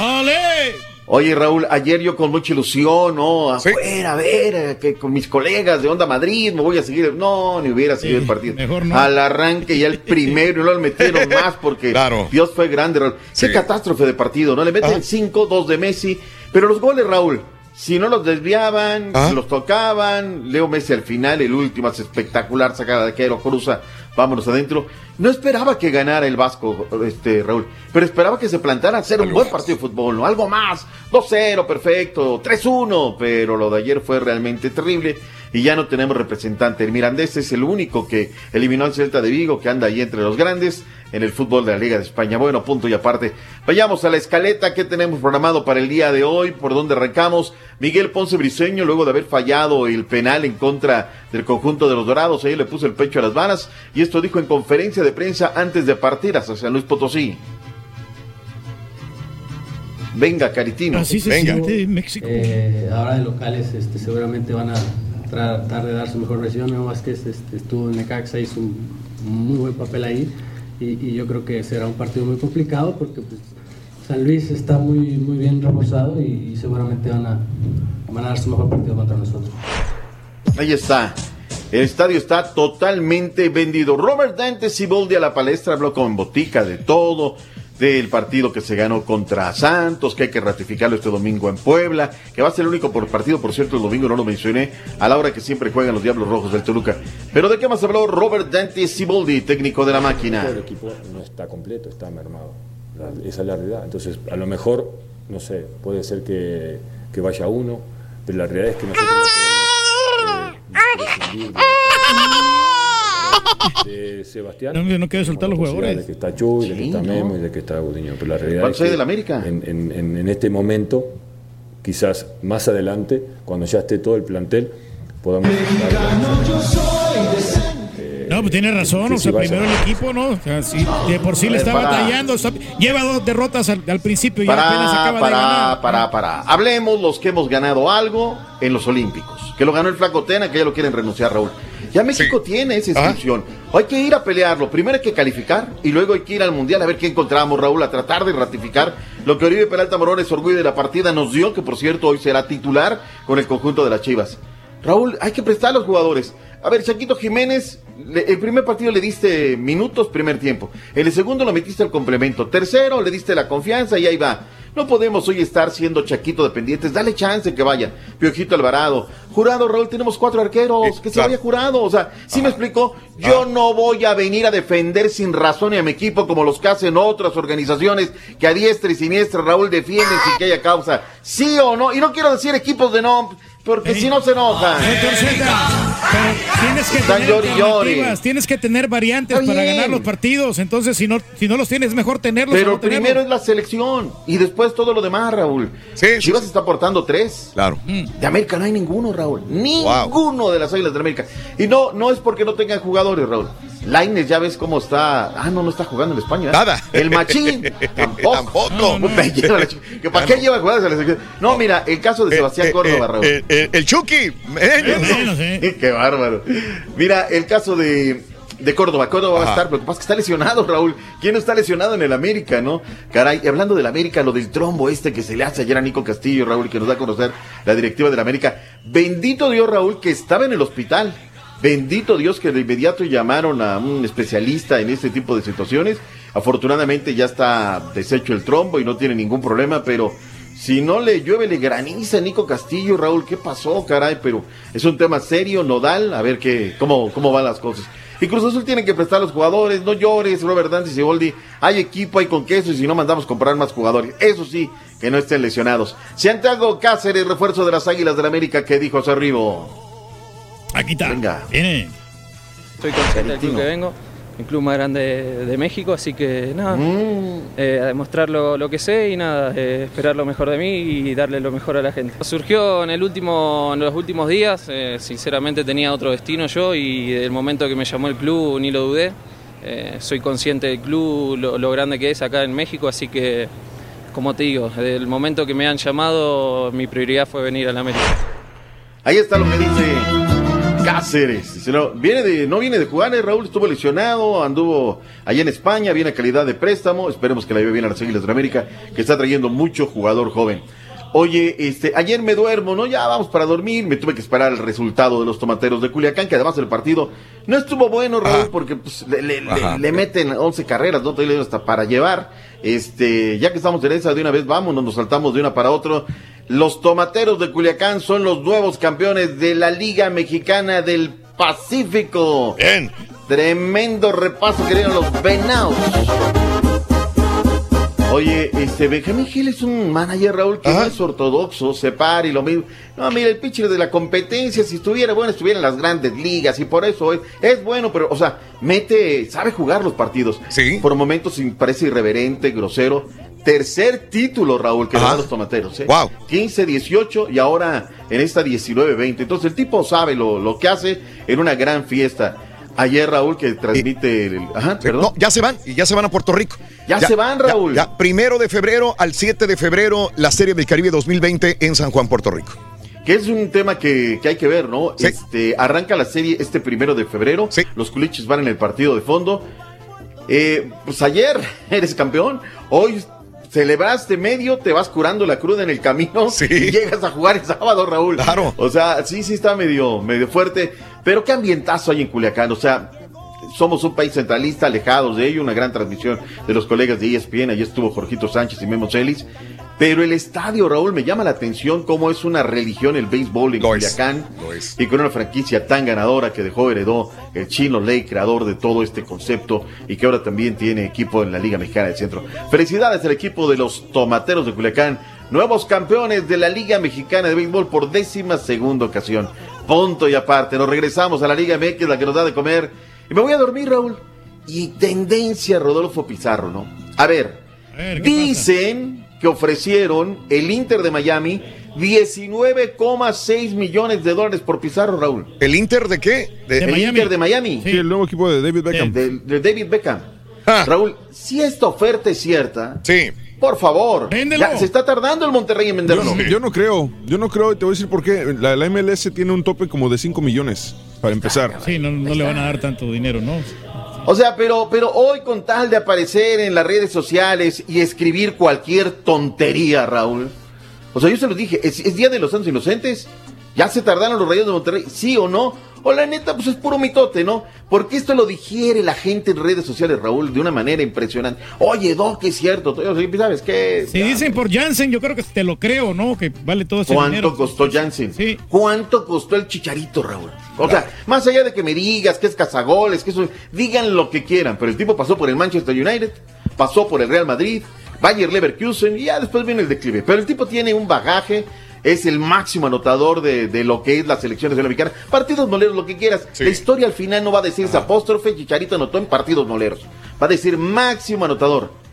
Oye, Raúl, ayer yo con mucha ilusión, ¿no? Afuera, a ver, eh, que con mis colegas de Onda Madrid me voy a seguir. No, ni hubiera seguido el partido. mejor no. Al arranque ya el primero, y no lo metieron más porque Dios fue grande, Raúl. Qué catástrofe de partido, ¿no? Le meten cinco, dos de Messi. Pero los goles, Raúl, si no los desviaban, Ah. si los tocaban, Leo Messi al final, el último, hace espectacular sacada de que lo cruza, vámonos adentro. No esperaba que ganara el Vasco, este Raúl, pero esperaba que se plantara a hacer un buen partido de fútbol, ¿no? Algo más, 2-0, perfecto, 3-1, pero lo de ayer fue realmente terrible y ya no tenemos representante. El Mirandés es el único que eliminó al Celta de Vigo, que anda ahí entre los grandes en el fútbol de la Liga de España. Bueno, punto y aparte. Vayamos a la escaleta que tenemos programado para el día de hoy, por donde arrancamos. Miguel Ponce Briseño, luego de haber fallado el penal en contra del conjunto de los Dorados, ahí le puso el pecho a las varas y esto dijo en conferencia de prensa antes de partir hacia San Luis Potosí. Venga, Caritino. Así se Venga. siente en México. Eh, ahora de locales este, seguramente van a tratar de dar su mejor versión. Nuevo Vázquez este, estuvo en Necaxa, hizo un muy buen papel ahí y, y yo creo que será un partido muy complicado porque pues, San Luis está muy, muy bien reforzado y, y seguramente van a, van a dar su mejor partido contra nosotros. Ahí está. El estadio está totalmente vendido. Robert Dante Siboldi a la palestra habló con botica de todo, del partido que se ganó contra Santos, que hay que ratificarlo este domingo en Puebla, que va a ser el único por partido, por cierto, el domingo no lo mencioné, a la hora que siempre juegan los Diablos Rojos del Toluca. Pero ¿de qué más habló Robert Dante Siboldi, técnico de la máquina? El equipo no está completo, está mermado. Esa es la realidad. Entonces, a lo mejor, no sé, puede ser que, que vaya uno, pero la realidad es que nosotros no podemos eh, prescindir de, Sebastián. No, no quiere soltar los posibilidad jugadores. De que está Chuy, de que está ¿no? Memo y de que está Gudiño. Pero la realidad ¿Cuál es soy que del América? En, en- en- en este momento, quizás más adelante, cuando ya esté todo el plantel, podamos... No, pues tiene razón, Sí, o sea, primero el equipo, ¿no? O sea, sí, de por sí le está para. batallando, está- lleva dos derrotas al, al principio y apenas Para, acaba de para, ganar. para, para. Hablemos los que hemos ganado algo en los Olímpicos. Que lo ganó el Flaco Tena, que ya lo quieren renunciar, Raúl. Ya México tiene esa inscripción. Hay que ir a pelearlo. Primero hay que calificar y luego hay que ir al Mundial a ver qué encontramos, Raúl, a tratar de ratificar lo que Oribe Peralta Morones, orgullo de la partida, nos dio, que por cierto hoy será titular con el conjunto de las Chivas. Raúl, hay que prestar a los jugadores. A ver, Chaquito Jiménez, le- el primer partido le diste minutos, primer tiempo. En el segundo lo metiste al complemento. Tercero le diste la confianza y ahí va. No podemos hoy estar siendo Chaquito dependientes. Dale chance que vaya. Piojito Alvarado. Jurado, Raúl, tenemos cuatro arqueros. que se claro. vaya jurado. O sea, ¿sí me explico? Yo no voy a venir a defender sin razón y a mi equipo como los que hacen otras organizaciones que a diestra y siniestra, Raúl, defienden sin que haya causa. ¿Sí o no? Y no quiero decir equipos de no, porque si no se enojan. Tienes que Están tener alternativas, tienes que tener variantes para ganar los partidos. Entonces, si no, si no los tienes, mejor tenerlos. Pero no tenerlos. primero es la selección y después todo lo demás, Raúl. Chivas está aportando tres. Claro. De América no hay ninguno, Raúl. Ninguno de las Águilas de América. Y no, no es porque no tengan jugadores, Raúl. Laines, ya ves cómo está. Ah, no, no está jugando en España. ¿eh? Nada. El Machín. Tampoco. Tampoco. Me lleva la ch- ¿Que ¿Para qué lleva jugadores a la selección? No, mira, el caso de Sebastián eh, Córdoba, eh, Raúl. eh, eh, el Chucky. Qué bárbaro. Mira, el caso de, de Córdoba. Córdoba va a estar, pero lo que pasa es que está lesionado, Raúl. ¿Quién no está lesionado en el América, no? Caray, y hablando del América, lo del trombo este que se le hace ayer a Nico Castillo, Raúl, que nos da a conocer la directiva del América. Bendito Dios, Raúl, que estaba en el hospital. Bendito Dios que de inmediato llamaron a un especialista en este tipo de situaciones. Afortunadamente ya está deshecho el trombo y no tiene ningún problema, pero si no le llueve, le graniza a Nico Castillo, Raúl, ¿qué pasó, caray? Pero es un tema serio, nodal, a ver qué, cómo, cómo van las cosas. Y Cruz Azul tiene que prestar a los jugadores, no llores, Robert Dante y Siboldi. Hay equipo, hay con queso, y si no mandamos comprar más jugadores. Eso sí, que no estén lesionados. Santiago Cáceres, refuerzo de las Águilas del la América, que dijo arriba. Aquí está. Venga. Viene. Soy consciente del club que vengo, el club más grande de, México, así que nada, Mm. eh, a demostrar lo, lo que sé y nada, eh, esperar lo mejor de mí y darle lo mejor a la gente. Surgió en, el último, en los últimos días, eh, sinceramente tenía otro destino yo y el momento que me llamó el club ni lo dudé. Eh, soy consciente del club, lo, lo grande que es acá en México, así que, como te digo, desde el momento que me han llamado, mi prioridad fue venir a la América. Ahí está lo que dice Cáceres. Viene de, no viene de jugar, eh, Raúl estuvo lesionado, anduvo allá en España, viene a calidad de préstamo. Esperemos que la lleve bien a las Águilas de América, que está trayendo mucho jugador joven. Oye, este, ayer me duermo, ¿no? Ya vamos para dormir. Me tuve que esperar el resultado de los tomateros de Culiacán, que además el partido no estuvo bueno, Raúl, porque pues, le, le- le- Ajá. le meten 11 carreras, ¿no? Todavía hasta para llevar. Este, ya que estamos en esa, de una vez vámonos, nos saltamos de una para otro. Los tomateros de Culiacán son los nuevos campeones de la Liga Mexicana del Pacífico. Bien. Tremendo repaso que dieron los venados. Oye, este Benjamín Gil es un manager, Raúl, que no es ortodoxo, se para y lo mismo. No, mira, el pitcher de la competencia, si estuviera bueno, estuviera en las grandes ligas y por eso es, es bueno, pero, o sea, mete, sabe jugar los partidos. Sí. Por momentos parece irreverente, grosero. Tercer título, Raúl, que le dan los tomateros, ¿eh? Wow. 15-18 y ahora en esta 19-20. Entonces el tipo sabe lo, lo que hace en una gran fiesta. Ayer, Raúl, que transmite el. Ajá, perdón. No, ya se van, y ya se van a Puerto Rico. Ya se van, Raúl. Ya, ya. primero de febrero al 7 de febrero, la Serie del Caribe 2020 en San Juan, Puerto Rico. Que es un tema que, que hay que ver, ¿no? Este, arranca la serie este primero de febrero. Los culiches van en el partido de fondo. Eh, pues ayer eres campeón. Hoy celebraste medio, te vas curando la cruda en el camino y llegas a jugar el sábado, Raúl. Claro. O sea, sí, sí está medio, medio fuerte. Pero qué ambientazo hay en Culiacán. O sea, somos un país centralista, alejados de ello. Una gran transmisión de los colegas de ESPN. Allí estuvo Jorgito Sánchez y Memo Celis. Pero el estadio, Raúl, me llama la atención cómo es una religión el béisbol en Culiacán. Y con una franquicia tan ganadora que dejó heredó el chino Ley, creador de todo este concepto y que ahora también tiene equipo en la Liga Mexicana del Centro. Felicidades al equipo de los Tomateros de Culiacán, nuevos campeones de la Liga Mexicana de Béisbol por décima segunda ocasión. Punto y aparte, nos regresamos a la Liga MX, la que nos da de comer. Y me voy a dormir, Raúl. Y tendencia, Rodolfo Pizarro, ¿no? A ver, dicen que ofrecieron el Inter de Miami 19,6 millones de dólares por Pizarro, Raúl. ¿El Inter de qué? el Inter de Miami. Sí, el nuevo equipo de David Beckham. De, de David Beckham. Raúl, si esta oferta es cierta, sí. por favor, ya se está tardando el Monterrey en Yo venderlo. no, yo no creo, yo no creo, y te voy a decir por qué. La, la MLS tiene un tope como de 5 millones para empezar. Sí, no, no le van a dar tanto dinero, ¿no? O sea, pero, pero hoy con tal de aparecer en las redes sociales y escribir cualquier tontería, Raúl. O sea, yo se los dije, es, Día de los Santos Inocentes. ¿Ya se tardaron los rayos de Monterrey? ¿Sí o no? O la neta, pues es puro mitote, ¿no? Porque esto lo digiere la gente en redes sociales, Raúl, de una manera impresionante. Oye, Doc, es cierto. ¿Sabes qué? Si dicen por Jansen, yo creo que te lo creo, ¿no? Que vale todo ese ¿Cuánto dinero. costó Jansen? ¿Cuánto costó el chicharito, Raúl? O sea, más allá de que me digas que es cazagoles, que eso, digan lo que quieran, pero el tipo pasó por el Manchester United, pasó por el Real Madrid, Bayer Leverkusen y ya después viene el declive. Pero el tipo tiene un bagaje, es el máximo anotador de, de lo que es la selección mexicana. Partidos moleros, lo que quieras. La historia al final no va a decir esa apóstrofe, Chicharito anotó en partidos moleros. Va a decir máximo anotador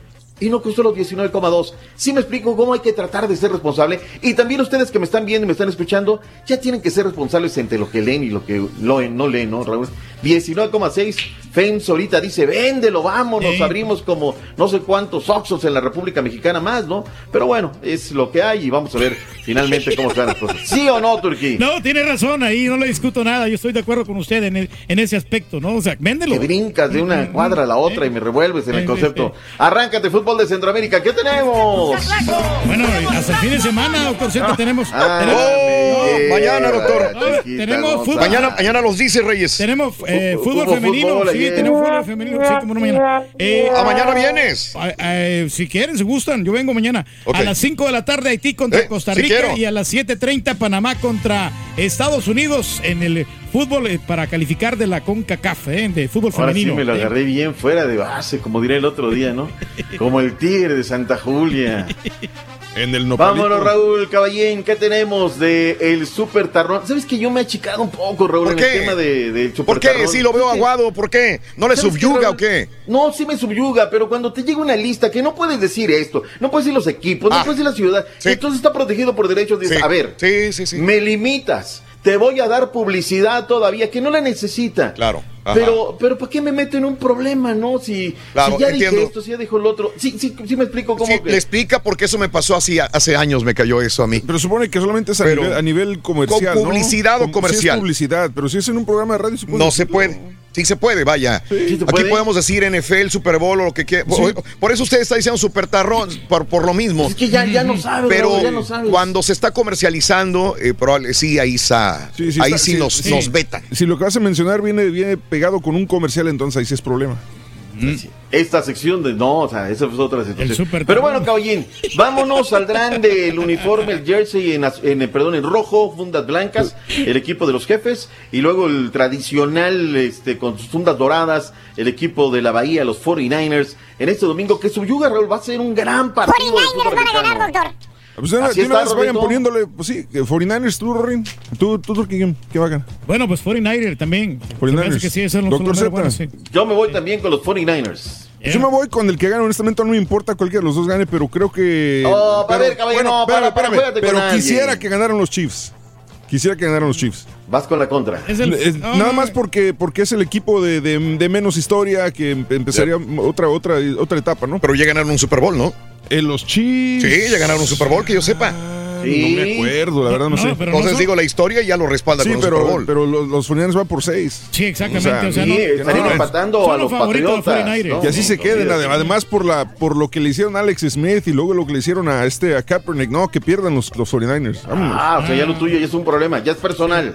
y no costó los 19,2. Sí me explico cómo hay que tratar de ser responsable. Y también ustedes que me están viendo y me están escuchando, ya tienen que ser responsables entre lo que leen y lo que lo, no leen, ¿no, Raúl? 19,6. Fens ahorita dice, véndelo, vámonos, Sí. abrimos como no sé cuántos Oxos en la República Mexicana más, ¿no? Pero bueno, es lo que hay y vamos a ver finalmente cómo se van las cosas. ¿Sí o no, Turquí? No, tiene razón ahí, no le discuto nada. Yo estoy de acuerdo con usted en, el- en ese aspecto, ¿no? O sea, véndelo. Que brincas de una cuadra a la otra y me revuelves en el concepto. Arráncate, fútbol de Centroamérica. ¿Qué tenemos? Bueno, hasta el fin de semana, doctor tenemos. Ah, tenemos- oh, mañana, doctor. No, tenemos fútbol. Mañana, mañana los dice Reyes. Tenemos eh, fútbol femenino, fútbol sí, tenemos fútbol femenino, sí, como no mañana. Eh, Ah, mañana vienes. eh, si quieren, si gustan, yo vengo mañana. A las 5 de la tarde Haití contra Eh, Costa sí Rica y a las 7.30 Panamá contra Estados Unidos en el fútbol eh, para calificar de la CONCACAF, eh, de fútbol Ahora sí femenino. me lo Eh, agarré bien fuera de base, como diré el otro día, ¿no? Como el tigre de Santa Julia. En el nopalito. Vámonos, Raúl Caballén, ¿qué tenemos de el Super Tarrón? ¿Sabes que yo me he achicado un poco, Raúl, ¿Por en qué? el tema de, del Super ¿Por qué? Tarrón? Si lo veo aguado, ¿por qué? ¿No le ¿Sabes qué, subyuga o qué? No, sí me subyuga, pero cuando te llega una lista que no puedes decir esto, no puedes decir los equipos, no Ah. puedes decir la ciudad, entonces está protegido por derechos. Dices, Sí. a ver, Sí, sí, sí. me limitas, te voy a dar publicidad todavía que no la necesita. Claro. ajá. Pero, pero ¿por qué me meto en un problema, no? Si, Claro, si ya entiendo. dije esto, si ya dijo el otro. Sí, sí, sí me explico cómo Sí, que- le explica por qué eso me pasó así hace años, me cayó eso a mí. Pero supone que solamente es a, Pero- nivel, a nivel comercial. ¿Con publicidad ¿no? o comercial? Sí es publicidad, pero si es en un programa de radio, se puede No se puede. Sí se puede, vaya. Sí se Aquí podemos decir NFL, Super Bowl o lo que quiera. Por, por eso usted está diciendo Super Tarrón, por, por lo mismo. Es que ya, ya no sabes, Pero Raúl, ya no sabes. cuando se está comercializando, eh, probable- sí, ahí, sa- Sí, sí ahí está- sí, nos, nos vetan. Si lo que vas a mencionar viene, viene pegado con un comercial, entonces ahí sí es problema. Esta sección de. No, o sea, esa es otra situación. Pero bueno, caballín, vámonos, saldrán del uniforme, el jersey en, perdón, en rojo, fundas blancas, el equipo de los jefes, y luego el tradicional, este, con sus fundas doradas, el equipo de la Bahía, los 49ers, en este domingo que subyuga, Raúl, va a ser un gran partido. de 49ers fútbol van a ganar, doctor. Pues de una, Así de una está, vez vayan poniéndole, pues sí, que 49ers, tú, Rorín. Tú, tú, tú, ¿qué, qué va a ganar? Bueno, pues 49er también. Se me 49ers. hace que sí, Doctor buenos, sí. Yo me voy también con los 49ers. Yo me voy con el que gane, honestamente no me importa cualquiera de los dos gane, pero creo que... Oh, a pero, ver, caballero, no, para, para, juégate con pero alguien. quisiera que ganaran los Chiefs. Quisiera que ganaran los Chiefs. Vas con la contra. Es el- Es- no, nada más porque, porque es el equipo de, de- de menos historia que em- empezaría otra, otra, otra etapa, ¿no? Pero ya ganaron un Super Bowl, ¿no? En los Chiefs. Sí, ya ganaron un Super Bowl, que yo sepa. No me acuerdo, la verdad no, No, sé. pero no Entonces son- digo la historia y ya lo respalda Sí, con un Super pero, Bowl. pero los, los 49ers van por seis. Sí, exactamente. O sea, O sea, Sí, no, estarían no, empatando son a los Patriotas. 49ers. ¿no? Que así se queden, además por la por lo que le hicieron a Alex Smith y luego lo que le hicieron a este a Kaepernick, no, que pierdan los, los 49ers. Vámonos. Ah, o sea, ya lo tuyo ya es un problema, ya es personal.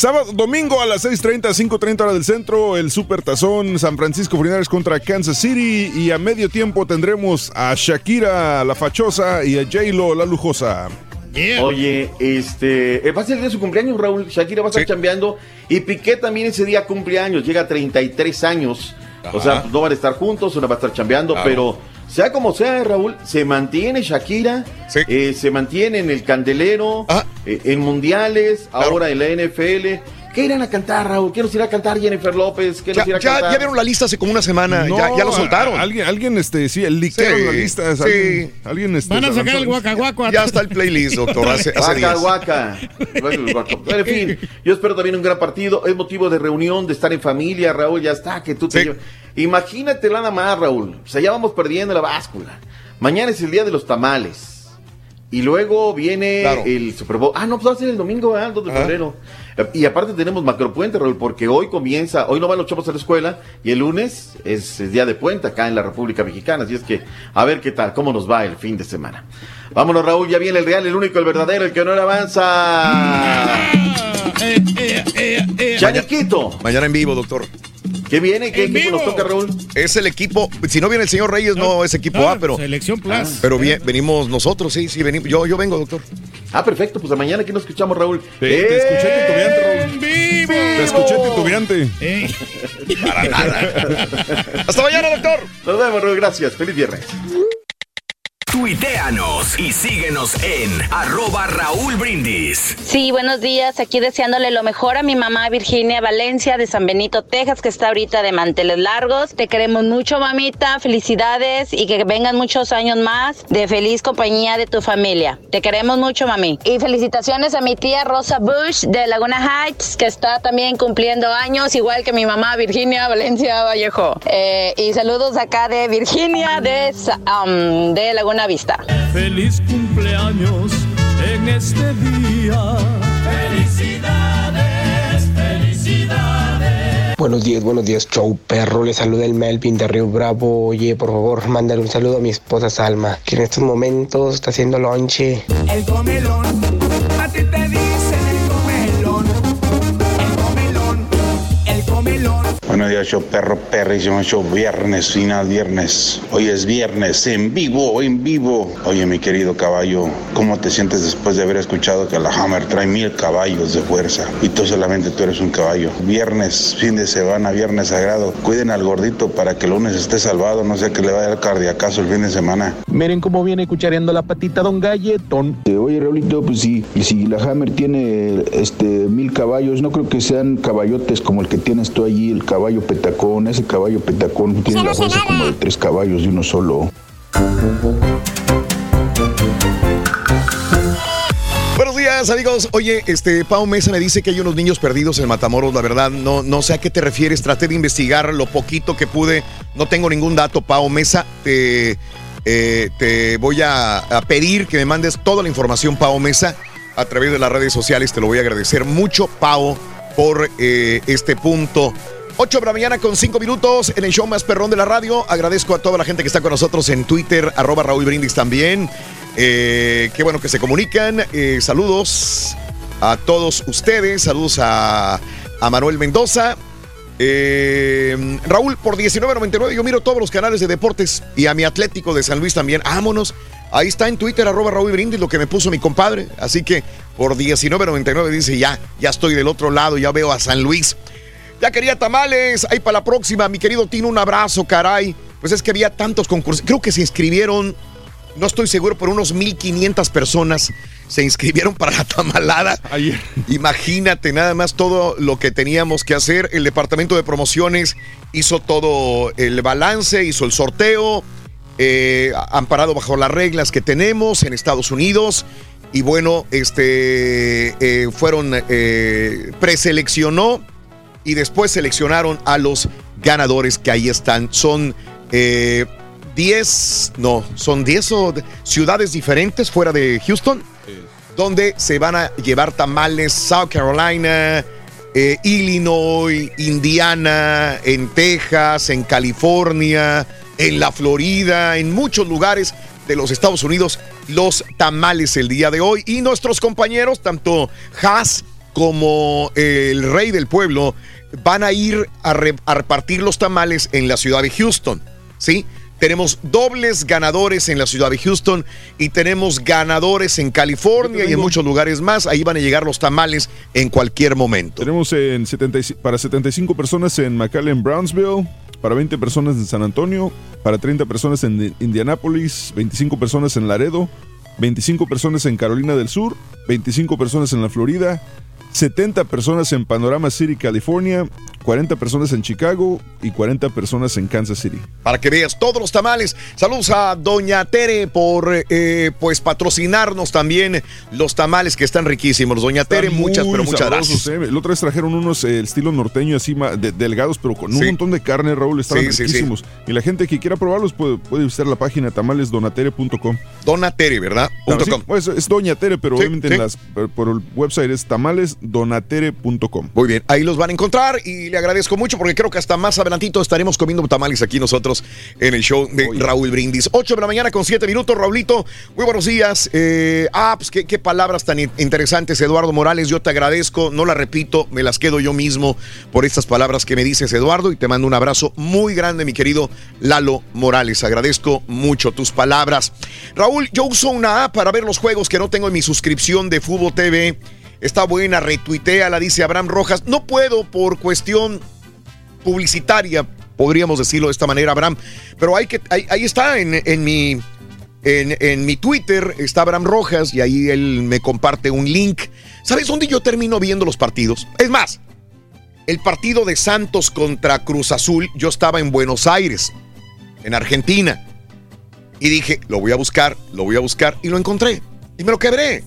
Sábado, domingo a las 6:30, 5:30 hora del centro, el Super Tazón San Francisco 49ers contra Kansas City y a medio tiempo tendremos a Shakira la fachosa y a J-Lo la lujosa. Yeah. Oye, este, eh, va a ser el día de su cumpleaños, Raúl. Shakira va a estar Sí. chambeando y Piqué también ese día cumpleaños, llega a 33 años. O sea, no van a estar juntos, una va a estar chambeando, Claro. pero sea como sea, Raúl, se mantiene Shakira, Sí. eh, se mantiene en el candelero, Ah. eh, en mundiales, Claro. ahora en la NFL. ¿Qué irán a cantar, Raúl? ¿Qué nos irá a cantar Jennifer López? ¿Qué Ya, nos irá a ya- cantar? ya vieron la lista hace como una semana, No, ya, ya lo soltaron. a- alguien, alguien, este, sí, el liquero Sí, en la lista. es sí. Alguien, alguien, este, Van a sacar el guacaguaco. Ya está el playlist, doctor, hace, hace Guaca, días. guaca. Pero, en fin, yo espero también un gran partido. Es motivo de reunión, de estar en familia, Raúl. Ya está, que tú te Sí. llevas. Imagínate nada más, Raúl. O sea, ya vamos perdiendo la báscula. Mañana es el día de los tamales. Y luego viene Claro. el Super Bowl. Ah, no, pues va a ser el domingo, ¿eh? el 2 de Ajá. febrero. Y aparte tenemos macropuente, Raúl, porque hoy comienza, hoy no van los chavos a la escuela y el lunes es, es día de puente acá en la República Mexicana. Así es que, a ver qué tal, cómo nos va el fin de semana. Vámonos, Raúl, ya viene el real, el único, el verdadero, el que no le avanza. eh, eh, eh, eh. Chaniquito. Mañana en vivo, doctor. ¿Qué viene? ¿Qué En equipo nos toca, Raúl? Es el equipo, si no viene el señor Reyes, no, es equipo no, A, pero. Selección Plus. Pero bien, venimos nosotros, sí, sí, venimos. Yo, yo vengo, doctor. Ah, perfecto. Pues de mañana aquí nos escuchamos, Raúl. Te, te escuché titubeante, Raúl. ¡En vivo! Te escuché titubeante. Eh. Para nada. Hasta mañana, doctor. Nos vemos, Raúl. Gracias. Feliz viernes. Tuiteanos y síguenos en arroba Raúl Brindis. Sí, buenos días. Aquí deseándole lo mejor a mi mamá Virginia Valencia de San Benito, Texas, que está ahorita de manteles largos. Te queremos mucho, mamita. Felicidades y que vengan muchos años más de feliz compañía de tu familia. Te queremos mucho, mami. Y felicitaciones a mi tía Rosa Bush de Laguna Heights, que está también cumpliendo años, igual que mi mamá Virginia Valencia Vallejo. Eh, y saludos acá de Virginia de, de Laguna Vista. Feliz cumpleaños en este día. Felicidades, felicidades. Buenos días, buenos días, show perro. Le saluda el Melvin de Río Bravo. Oye, por favor, mándale un saludo a mi esposa Salma, que en estos momentos está haciendo lonche. El comelón, Buenos días, show perro, perrísimo show. Viernes, final viernes. Hoy es viernes, en vivo, en vivo. Oye, mi querido caballo, ¿cómo te sientes después de haber escuchado que la Hammer trae mil caballos de fuerza? Y tú solamente tú eres un caballo. Viernes, fin de semana, viernes sagrado. Cuiden al gordito para que el lunes esté salvado, no sea que le vaya dar cardiacazo el fin de semana. Miren cómo viene cuchareando la patita Don Galletón. Oye, Raulito, pues sí, y si la Hammer tiene este mil caballos, no creo que sean caballotes como el que tienes tú allí, el caballo petacón. Ese caballo petacón tiene la fuerza como de tres caballos de uno solo. Buenos días, amigos. Oye, este Pau Mesa me dice que hay unos niños perdidos en Matamoros. La verdad, no, no sé a qué te refieres. Traté de investigar lo poquito que pude. No tengo ningún dato, Pau Mesa. Te, eh, te voy a, a pedir que me mandes toda la información, Pau Mesa, a través de las redes sociales. Te lo voy a agradecer mucho, Pau, por eh, este punto. 8 de la mañana con 5 minutos en el show más perrón de la radio. Agradezco a toda la gente que está con nosotros en Twitter, arroba Raúl Brindis también. Eh, qué bueno que se comunican. Eh, saludos a todos ustedes. Saludos a, Manuel Mendoza. Eh, Raúl, por 19.99 yo miro todos los canales de deportes y a mi Atlético de San Luis también. Vámonos. Ahí está en Twitter, arroba Raúl Brindis, lo que me puso mi compadre. Así que por 19.99 dice ya, ya estoy del otro lado, ya veo a San Luis. Ya quería tamales, ahí para la próxima. Mi querido Tino, un abrazo, caray. Pues es que había tantos concursos. Creo que se inscribieron, no estoy seguro, por unos 1500 personas se inscribieron para la tamalada. Imagínate nada más todo lo que teníamos que hacer. El departamento de promociones hizo todo el balance, hizo el sorteo, eh, amparado bajo las reglas que tenemos en Estados Unidos. Y bueno, este eh, fueron eh, preseleccionó y después seleccionaron a los ganadores que ahí están. Son eh, 10, no, son 10 o de- ciudades diferentes fuera de Houston, donde se van a llevar tamales South Carolina, eh, Illinois, Indiana, en Texas, en California, en la Florida, en muchos lugares de los Estados Unidos, los tamales el día de hoy. Y nuestros compañeros, tanto Haas como el rey del pueblo, van a ir a, re- a repartir los tamales en la ciudad de Houston. ¿Sí? Tenemos dobles ganadores en la ciudad de Houston y tenemos ganadores en California y en muchos lugares más. Ahí van a llegar los tamales en cualquier momento. Tenemos en 75 para 75 personas en McAllen, Brownsville, para 20 personas en San Antonio, para 30 personas en Indianápolis, 25 personas en Laredo, 25 personas en Carolina del Sur, 25 personas en la Florida, 70 personas en Panorama City, California, 40 personas en Chicago y 40 personas en Kansas City. para que veas todos los tamales. Saludos a Doña Tere por eh, pues patrocinarnos también los tamales que están riquísimos. Doña Tere, muchas, pero muchas sabrosos, gracias. eh. La otra vez trajeron unos eh, estilo norteño así de- delgados, pero con un montón de carne, Raúl, estaban Sí, riquísimos. Y la gente que quiera probarlos puede, puede visitar la página tamalesdonatere.com. Doña Tere, ¿verdad? Pues, es Doña Tere, pero obviamente en las, por, por el website es tamalesdonatere.com. Muy bien, ahí los van a encontrar y y le agradezco mucho porque creo que hasta más adelantito estaremos comiendo tamales aquí nosotros en el show de Raúl Brindis. 8 de la mañana con 7 minutos, Raulito. Muy buenos días. Eh, ah, pues qué, qué palabras tan in- interesantes, Eduardo Morales. Yo te agradezco, no las repito, me las quedo yo mismo por estas palabras que me dices, Eduardo, y te mando un abrazo muy grande, mi querido Lalo Morales. Agradezco mucho tus palabras. Raúl, yo uso una app para ver los juegos que no tengo en mi suscripción de Fútbol TV. Está buena, retuitea, la dice Abraham Rojas. No puedo por cuestión publicitaria, podríamos decirlo de esta manera, Abraham. Pero hay que, ahí, está en, en mi, en, en mi Twitter, está Abraham Rojas y ahí él me comparte un link. ¿Sabes dónde yo termino viendo los partidos? Es más, el partido de Santos contra Cruz Azul, yo estaba en Buenos Aires, en Argentina. Y dije, lo voy a buscar, lo voy a buscar y lo encontré. Y me lo quebré.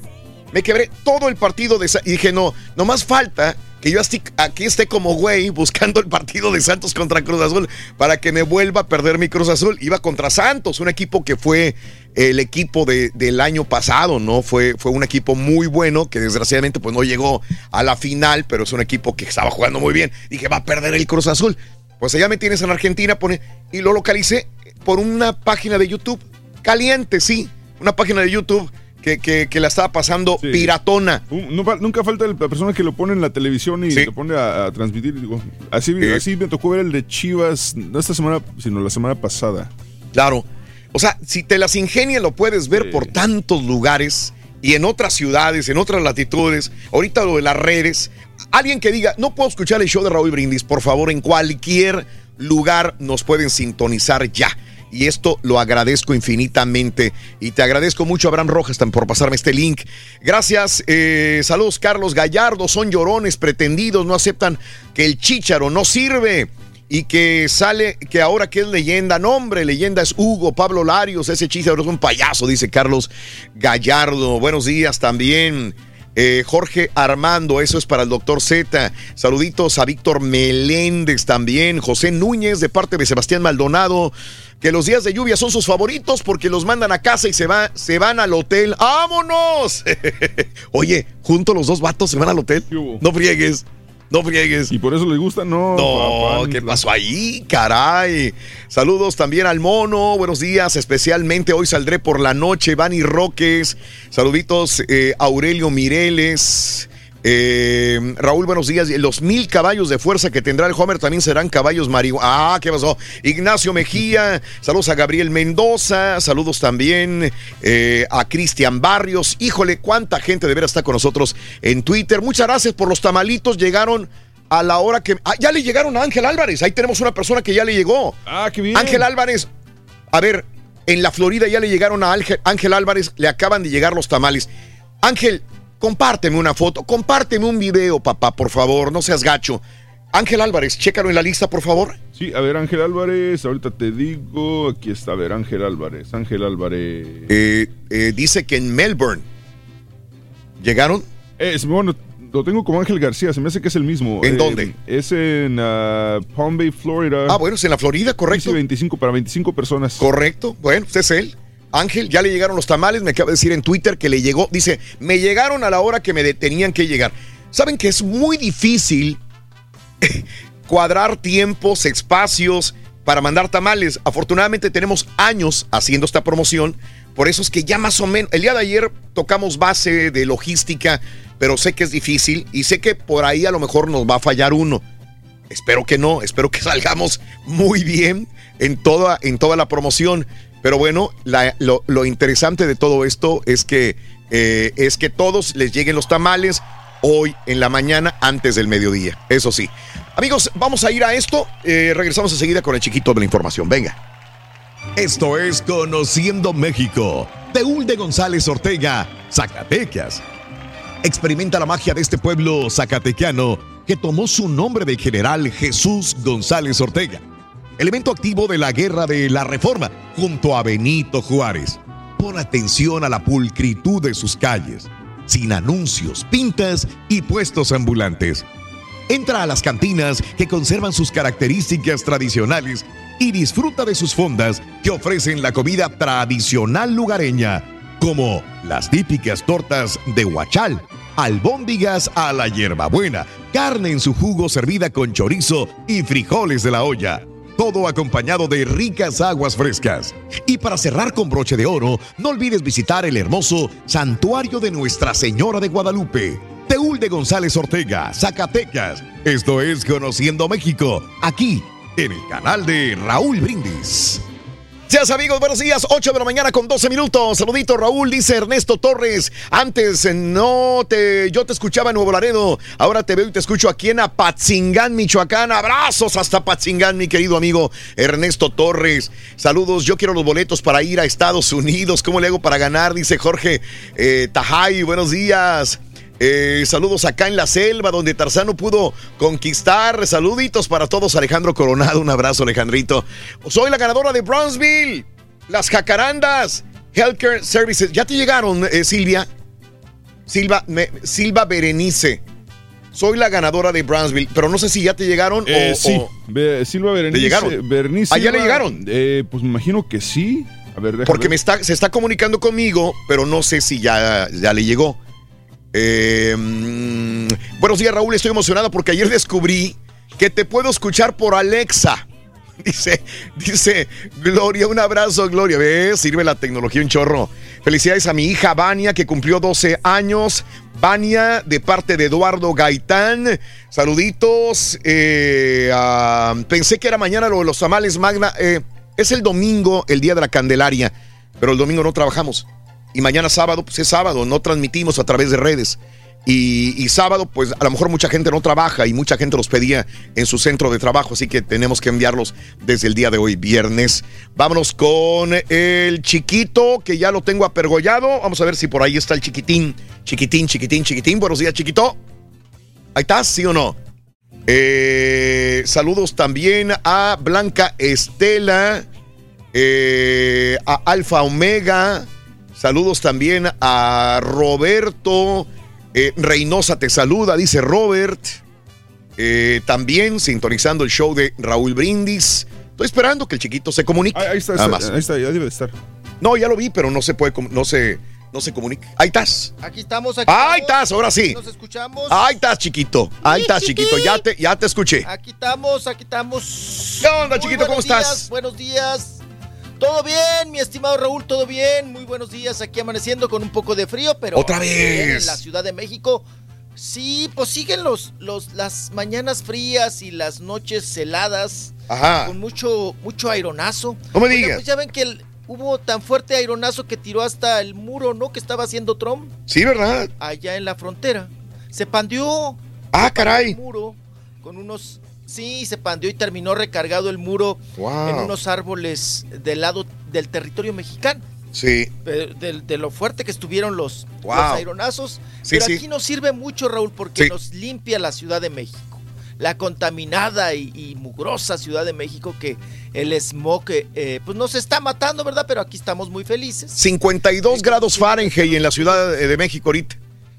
Me quebré todo el partido de Sa- Y dije, no, no más falta que yo aquí esté como güey buscando el partido de Santos contra Cruz Azul para que me vuelva a perder mi Cruz Azul. Iba contra Santos, un equipo que fue el equipo de- del año pasado, ¿no? Fue, fue un equipo muy bueno que desgraciadamente pues no llegó a la final, pero es un equipo que estaba jugando muy bien. Dije, va a perder el Cruz Azul. Pues allá me tienes en Argentina, pone, y lo localicé por una página de YouTube. Caliente, sí. Una página de YouTube que, que- que la estaba pasando piratona. No fa- nunca falta la persona que lo pone en la televisión y Sí. lo pone a, a transmitir. Digo, así, Sí. así me tocó ver el de Chivas, no esta semana, sino la semana pasada. Claro. O sea, si te las ingenias lo puedes ver por tantos lugares y en otras ciudades, en otras latitudes. Ahorita lo de las redes. Alguien que diga, no puedo escuchar el show de Raúl Brindis, por favor, en cualquier lugar nos pueden sintonizar ya. Y esto lo agradezco infinitamente. Y te agradezco mucho, Abraham Rojas, por pasarme este link. Gracias. eh, saludos, Carlos Gallardo. Son llorones pretendidos, no aceptan que el chícharo no sirve y que sale, que ahora que es leyenda, no hombre, leyenda es Hugo, Pablo Larios, ese chícharo es un payaso, dice Carlos Gallardo. Buenos días también. Eh, Jorge Armando, eso es para el doctor Z. Saluditos a Víctor Meléndez también. José Núñez de parte de Sebastián Maldonado. Que los días de lluvia son sus favoritos porque los mandan a casa y se, va, se van al hotel. ¡Vámonos! Oye, juntos los dos vatos se van al hotel. No friegues. No friegues. Y por eso les gusta, no. No, papá, ¿qué pasó ahí? Caray. Saludos también al mono. Buenos días. Especialmente hoy saldré por la noche. Vani Roques. Saluditos eh, Aurelio Mireles. Eh, Raúl, buenos días. Los mil caballos de fuerza que tendrá el Homer también serán caballos marihuana. Ah, ¿qué pasó? Ignacio Mejía. Saludos a Gabriel Mendoza. Saludos también eh, a Cristian Barrios. Híjole, cuánta gente de veras está con nosotros en Twitter. Muchas gracias por los tamalitos. Llegaron a la hora que. Ah, ya le llegaron a Ángel Álvarez. Ahí tenemos una persona que ya le llegó. Ah, qué bien. Ángel Álvarez. A ver, en la Florida ya le llegaron a Ángel, Ángel Álvarez. Le acaban de llegar los tamales. Ángel, compárteme una foto. Compárteme un video, papá, por favor. No seas gacho. Ángel Álvarez, chécalo en la lista, por favor. Sí, a ver, Ángel Álvarez, ahorita te digo, aquí está, a ver, Ángel Álvarez, Ángel Álvarez. Eh, eh, dice que en Melbourne. ¿Llegaron? Es, bueno, lo tengo como Ángel García, se me hace que es el mismo. ¿En Eh, dónde? Es en ah, Palm Bay, Florida. Ah, bueno, es en la Florida, correcto. Sí, 25, para 25 personas. Correcto. Bueno, usted es él. Ángel, ya le llegaron los tamales, me acaba de decir en Twitter que le llegó, dice, me llegaron a la hora que me tenían que llegar. Saben que es muy difícil cuadrar tiempos, espacios para mandar tamales. Afortunadamente tenemos años haciendo esta promoción, por eso es que ya más o menos, el día de ayer tocamos base de logística, pero sé que es difícil y sé que por ahí a lo mejor nos va a fallar uno. Espero que no, espero que salgamos muy bien en toda, en toda la promoción. Pero bueno, lo, interesante de todo esto es que, eh, es que todos les lleguen los tamales hoy en la mañana antes del mediodía. Eso sí. Amigos, vamos a ir a esto. Eh, regresamos enseguida con el chiquito de la información. Venga. Esto es Conociendo México. De González Ortega, Zacatecas. Experimenta la magia de este pueblo zacatequiano que tomó su nombre de general Jesús González Ortega, elemento activo de la guerra de la reforma junto a Benito Juárez. Pon atención a la pulcritud de sus calles, sin anuncios, pintas y puestos ambulantes. Entra a las cantinas que conservan sus características tradicionales y disfruta de sus fondas que ofrecen la comida tradicional lugareña, como las típicas tortas de huachal, albóndigas a la hierbabuena, carne en su jugo servida con chorizo y frijoles de la olla. Todo acompañado de ricas aguas frescas. Y para cerrar con broche de oro, no olvides visitar el hermoso Santuario de Nuestra Señora de Guadalupe. Teúl de González Ortega, Zacatecas. Esto es Conociendo México, aquí en el canal de Raúl Brindis. Seas amigos, buenos días, 8 de la mañana con 12 minutos. Saludito Raúl, dice Ernesto Torres. Antes eh, no te, yo te escuchaba en Nuevo Laredo, ahora te veo y te escucho aquí en Apatzingán, Michoacán. Abrazos hasta Apatzingán, mi querido amigo Ernesto Torres. Saludos, yo quiero los boletos para ir a Estados Unidos. ¿Cómo le hago para ganar? Dice Jorge eh, Tajay, buenos días. Eh, saludos acá en la selva, donde Tarzano pudo conquistar. Saluditos para todos, Alejandro Coronado. Un abrazo, Alejandrito. Soy la ganadora de Bronzeville. Las jacarandas. Healthcare Services. ¿Ya te llegaron, eh, Silvia? Silva, me- Silva Berenice. Soy la ganadora de Brownsville, pero no sé si ya te llegaron Eh, o, sí, o- Be- Silva Berenice. ¿Le llegaron? Berenice ¿Ah, le llegaron? eh, pues me imagino que sí. A ver, Porque ver. me está, se está comunicando conmigo, pero no sé si ya, ya le llegó. Eh, mm, buenos días, Raúl. Estoy emocionado porque ayer descubrí que te puedo escuchar por Alexa. Dice, dice Gloria, un abrazo, Gloria. ¿Ves? Sirve la tecnología un chorro. Felicidades a mi hija Vania, que cumplió 12 años. Vania, de parte de Eduardo Gaitán. Saluditos. Eh, ah, pensé que era mañana lo de los tamales Magna. Eh, es el domingo, el día de la Candelaria, pero el domingo no trabajamos. Y mañana sábado, pues es sábado, no transmitimos a través de redes. Y, sábado, pues a lo mejor mucha gente no trabaja y mucha gente los pedía en su centro de trabajo, así que tenemos que enviarlos desde el día de hoy, viernes. Vámonos con el chiquito, que ya lo tengo apergollado. Vamos a ver si por ahí está el chiquitín. Chiquitín, chiquitín, chiquitín. Buenos días, chiquito. Ahí estás, ¿sí o no? Eh, saludos también a Blanca Estela, eh, a Alfa Omega. Saludos también a Roberto eh, Reynosa te saluda, dice Robert. Eh, también sintonizando el show de Raúl Brindis. Estoy esperando que el chiquito se comunique. Ahí está, Nada está, más. ahí está, ya debe de estar. No, ya lo vi, pero no se puede, no se, no se comunica. Ahí estás. Aquí estamos, aquí Ahí estamos. estás, ahora sí. Nos escuchamos. Ahí estás, chiquito. Ahí estás, chiquito. Ya te, ya te escuché. Aquí estamos, aquí estamos. ¿Qué onda, Muy chiquito? ¿Cómo días, estás? buenos días. Todo bien, mi estimado Raúl, todo bien. Muy buenos días aquí amaneciendo con un poco de frío, pero Otra vez. en la Ciudad de México. Sí, pues siguen los, los, las mañanas frías y las noches heladas. Ajá. Con mucho, mucho aironazo. No me Oiga, digas. Pues ya ven que el- hubo tan fuerte aironazo que tiró hasta el muro, ¿no? Que estaba haciendo Trump Sí, ¿verdad? allá en la frontera. Se pandeó. Ah, caray. El muro con unos. Sí, se pandeó y terminó recargado el muro Wow. en unos árboles del lado del territorio mexicano. Sí. De, de- de lo fuerte que estuvieron los, Wow. los aeronazos. Sí, Pero sí. aquí nos sirve mucho, Raúl, porque Sí. nos limpia la Ciudad de México. La contaminada y, y mugrosa Ciudad de México que el smog eh, pues nos está matando, ¿verdad? Pero aquí estamos muy felices. 52 grados Fahrenheit en la Ciudad de México ahorita.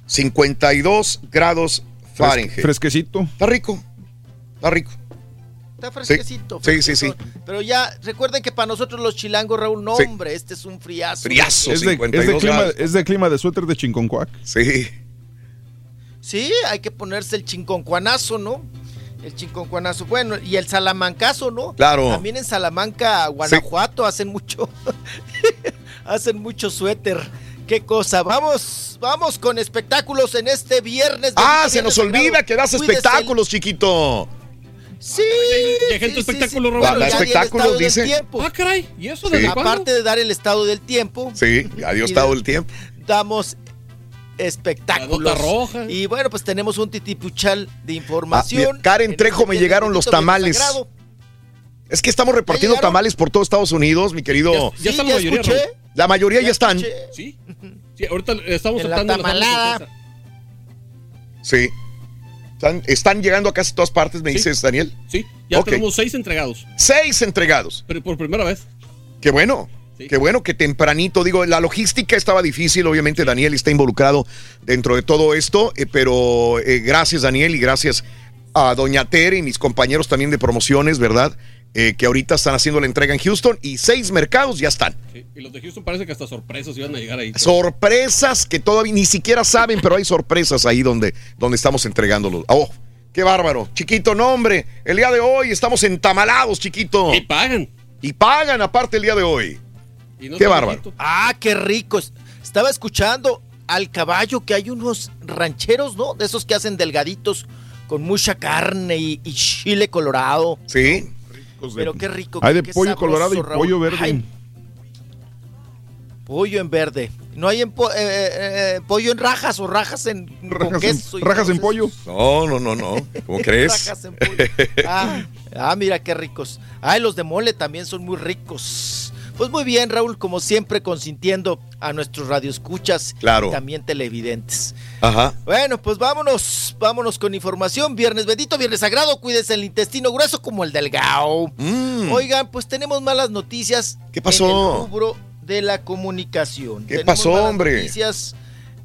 52 grados Fahrenheit. Fresquecito. Está rico. Está rico. Está fresquecito. Sí, sí, sí. Pero ya, recuerden que para nosotros los chilangos, Raúl, no, Sí. hombre, este es un friazo. Friazo, Es de, es, de 52 clima, grados. es de clima de suéter de chinconcuac. Sí. Sí, hay que ponerse el chinconcuanazo, ¿no? El chinconcuanazo. Bueno, y el salamancazo, ¿no? Claro. También en Salamanca, Guanajuato, hacen mucho. hacen mucho suéter. Qué cosa. Vamos, vamos con espectáculos en este viernes. Ah, se nos olvida que das Cuídese. espectáculos, chiquito. Sí. Ya gente sí, espectáculo, sí, sí. Da- el espectáculos, estado del dice. tiempo. Ah, caray. ¿Y eso Sí. desde cuándo? Aparte de dar el estado del tiempo, Sí, adiós Y todo de- el tiempo. damos espectáculos. Roja. Y bueno, pues tenemos un titipuchal de Ah, información. mira, Karen En Trejo, este me llegaron los tamales. sagrado. Es que estamos repartiendo tamales por todo Estados Unidos, mi querido. Ya, ya Sí, está la mayoría, escuché. La mayoría ya, están. Sí. Sí, ahorita estamos En la tratando tamalada. Sí. Están, están llegando a casi todas partes, me Sí. dices, Daniel. Sí, ya tenemos seis entregados. Seis entregados. Pero por primera vez. Qué bueno. Sí. Qué bueno que tempranito, digo, la logística estaba difícil, obviamente Daniel está involucrado dentro de todo esto, eh, pero eh, gracias Daniel y gracias a Doña Tere y mis compañeros también de promociones, ¿verdad? Eh, que ahorita están haciendo la entrega en Houston y seis mercados ya están. Sí, y los de Houston parece que hasta sorpresas iban a llegar ahí. Sorpresas que todavía ni siquiera saben, pero hay sorpresas ahí donde, donde estamos entregándolos. Oh, qué bárbaro. Chiquito, nombre. El día de hoy estamos entamalados, chiquito. Y pagan. Y pagan aparte el día de hoy. qué bárbaro. Ah, qué rico. Estaba escuchando al caballo que hay unos rancheros, ¿no? De esos que hacen delgaditos con mucha carne y, y chile colorado. Sí. Pero qué rico. Hay de qué pollo sabroso, colorado y Raúl. pollo verde. Ay, pollo en verde. No hay en po- eh, eh, eh, pollo en rajas o rajas en con Rajas queso. en, rajas en pollo. No, no, no, no. ¿Cómo crees? Rajas en pollo. Ah, ah, mira qué ricos. Ay, los de mole también son muy ricos. Pues muy bien, Raúl, como siempre, consintiendo a nuestros radioescuchas Claro. y también televidentes. Ajá. Bueno, pues vámonos, vámonos con información. Viernes bendito, viernes sagrado, cuídense el intestino grueso como el delgado. Oigan, pues tenemos malas noticias. Mm. ¿Qué pasó? En el rubro de la comunicación. ¿Qué Tenemos pasó, malas hombre? Noticias.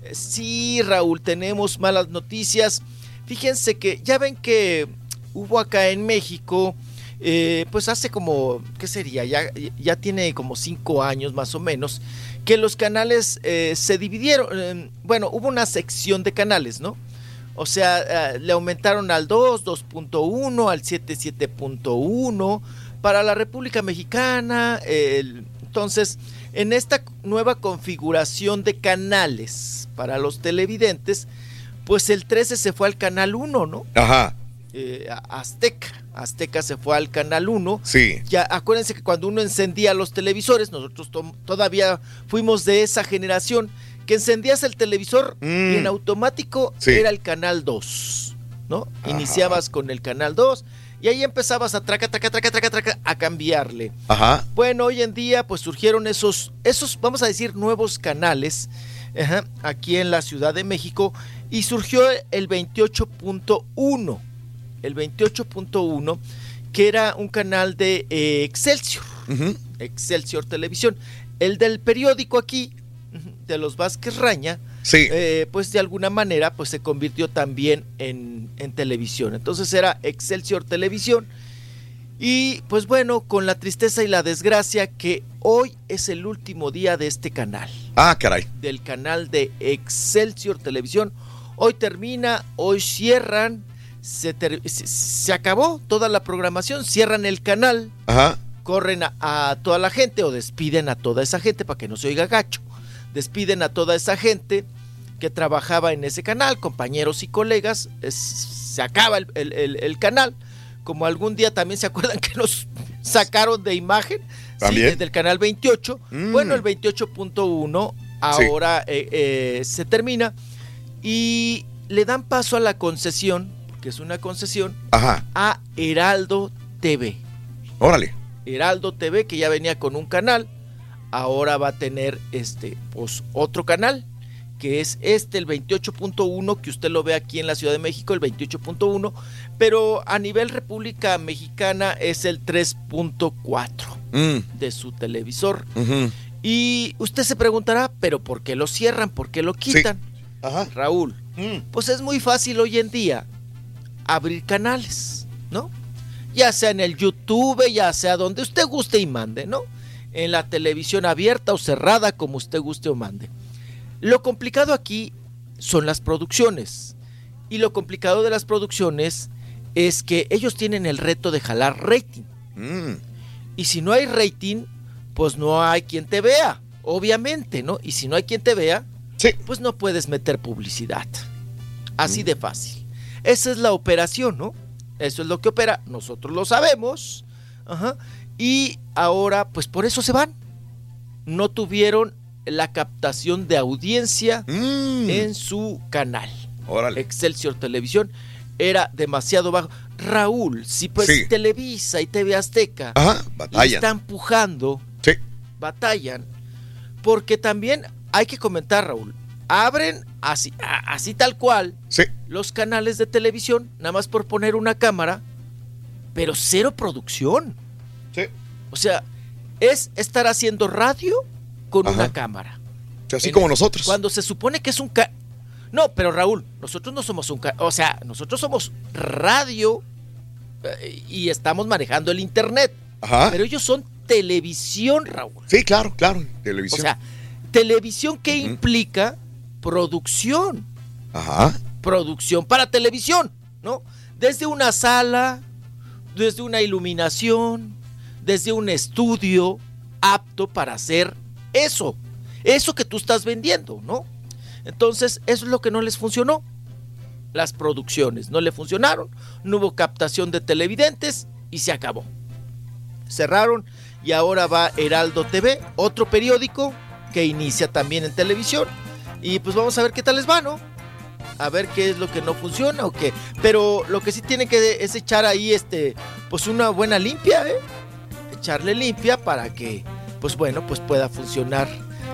Eh, Sí, Raúl, tenemos malas noticias. Fíjense que ya ven que hubo acá en México, eh, pues hace como, ¿qué sería? Ya, ya tiene como cinco años más o menos, que los canales eh, se dividieron. eh, bueno, hubo una sección de canales, ¿no? O sea, le aumentaron al 2, 2.1, al 7, 7.1 para la República Mexicana. el- entonces, en esta nueva configuración de canales para los televidentes, pues el 13 se fue al canal 1, ¿no? Ajá. Eh, Azteca. Azteca se fue al canal 1. Sí. Ya acuérdense que cuando uno encendía los televisores, nosotros to- todavía fuimos de esa generación, que encendías el televisor y en automático Sí. era el canal 2, ¿no? Iniciabas con el canal 2 y ahí empezabas a traca, traca, traca, traca, traca, a cambiarle. Ajá. Bueno, hoy en día pues surgieron esos, esos, vamos a decir, nuevos canales ajá, aquí en la Ciudad de México y surgió el 28.1, el 28.1 que era un canal de eh, Excelsior, Excelsior Televisión, el del periódico aquí, de los Vázquez Raña, Sí. eh, pues de alguna manera pues se convirtió también en, en televisión. Entonces era Excelsior Televisión. Y pues bueno, con la tristeza y la desgracia que hoy es el último día de este canal, Ah, caray. del canal de Excelsior Televisión. Hoy termina, hoy cierran, se, ter- se- se acabó toda la programación, cierran el canal, Ajá. corren a, a toda la gente o despiden a toda esa gente para que no se oiga gacho. Despiden a toda esa gente que trabajaba en ese canal, compañeros y colegas. es- se acaba el, el- el- el canal. Como algún día también se acuerdan que nos sacaron de imagen sí, También. desde el canal 28. Mm. Bueno, el 28.1 ahora eh, eh, se termina y le dan paso a la concesión, que es una concesión, Ajá. a Heraldo TV. Órale. Heraldo TV, que ya venía con un canal, ahora va a tener este, pues, otro canal, que es este, el 28.1, que usted lo ve aquí en la Ciudad de México, el 28.1, pero a nivel República Mexicana es el 3.4 Mm. de su televisor. Y usted se preguntará, ¿pero por qué lo cierran? ¿Por qué lo quitan? Raúl, pues es muy fácil hoy en día abrir canales, ¿no? Ya sea en el YouTube, ya sea donde usted guste y mande, ¿no? En la televisión abierta o cerrada, como usted guste o mande. Lo complicado aquí son las producciones. Y lo complicado de las producciones es que ellos tienen el reto de jalar rating. Mm. Y si no hay rating, pues no hay quien te vea, obviamente, ¿no? Y si no hay quien te vea, pues no puedes meter publicidad. Así de fácil. Esa es la operación, ¿no? Eso es lo que opera, nosotros lo sabemos. Ajá. Y ahora, pues por eso se van. No tuvieron la captación de audiencia en su canal. Excelsior Televisión era demasiado bajo. Raúl, si pues Sí. Televisa y TV Azteca Ajá, batallan. están pujando, batallan, porque también hay que comentar, Raúl, abren así, a- así tal cual los canales de televisión, nada más por poner una cámara, pero cero producción. O sea, es estar haciendo radio con Ajá. una cámara. Así En- como nosotros. Cuando se supone que es un... ca- no, pero Raúl, nosotros no somos un... ca- O sea, nosotros somos radio eh, y estamos manejando el internet. Ajá. Pero ellos son televisión, Raúl. Sí, claro, claro, O televisión. sea, televisión que implica producción. Ajá. Producción para televisión, ¿no? Desde una sala, desde una iluminación, desde un estudio apto para hacer eso. Eso que tú estás vendiendo, ¿no? Entonces, eso es lo que no les funcionó. Las producciones no le funcionaron, no hubo captación de televidentes y se acabó. Cerraron y ahora va Heraldo TV, otro periódico que inicia también en televisión. Y pues vamos a ver qué tal les va, ¿no? A ver qué es lo que no funciona o qué. Pero lo que sí tienen que es echar ahí este, pues una buena limpia, ¿eh? Echarle limpia para que, pues bueno, pues pueda funcionar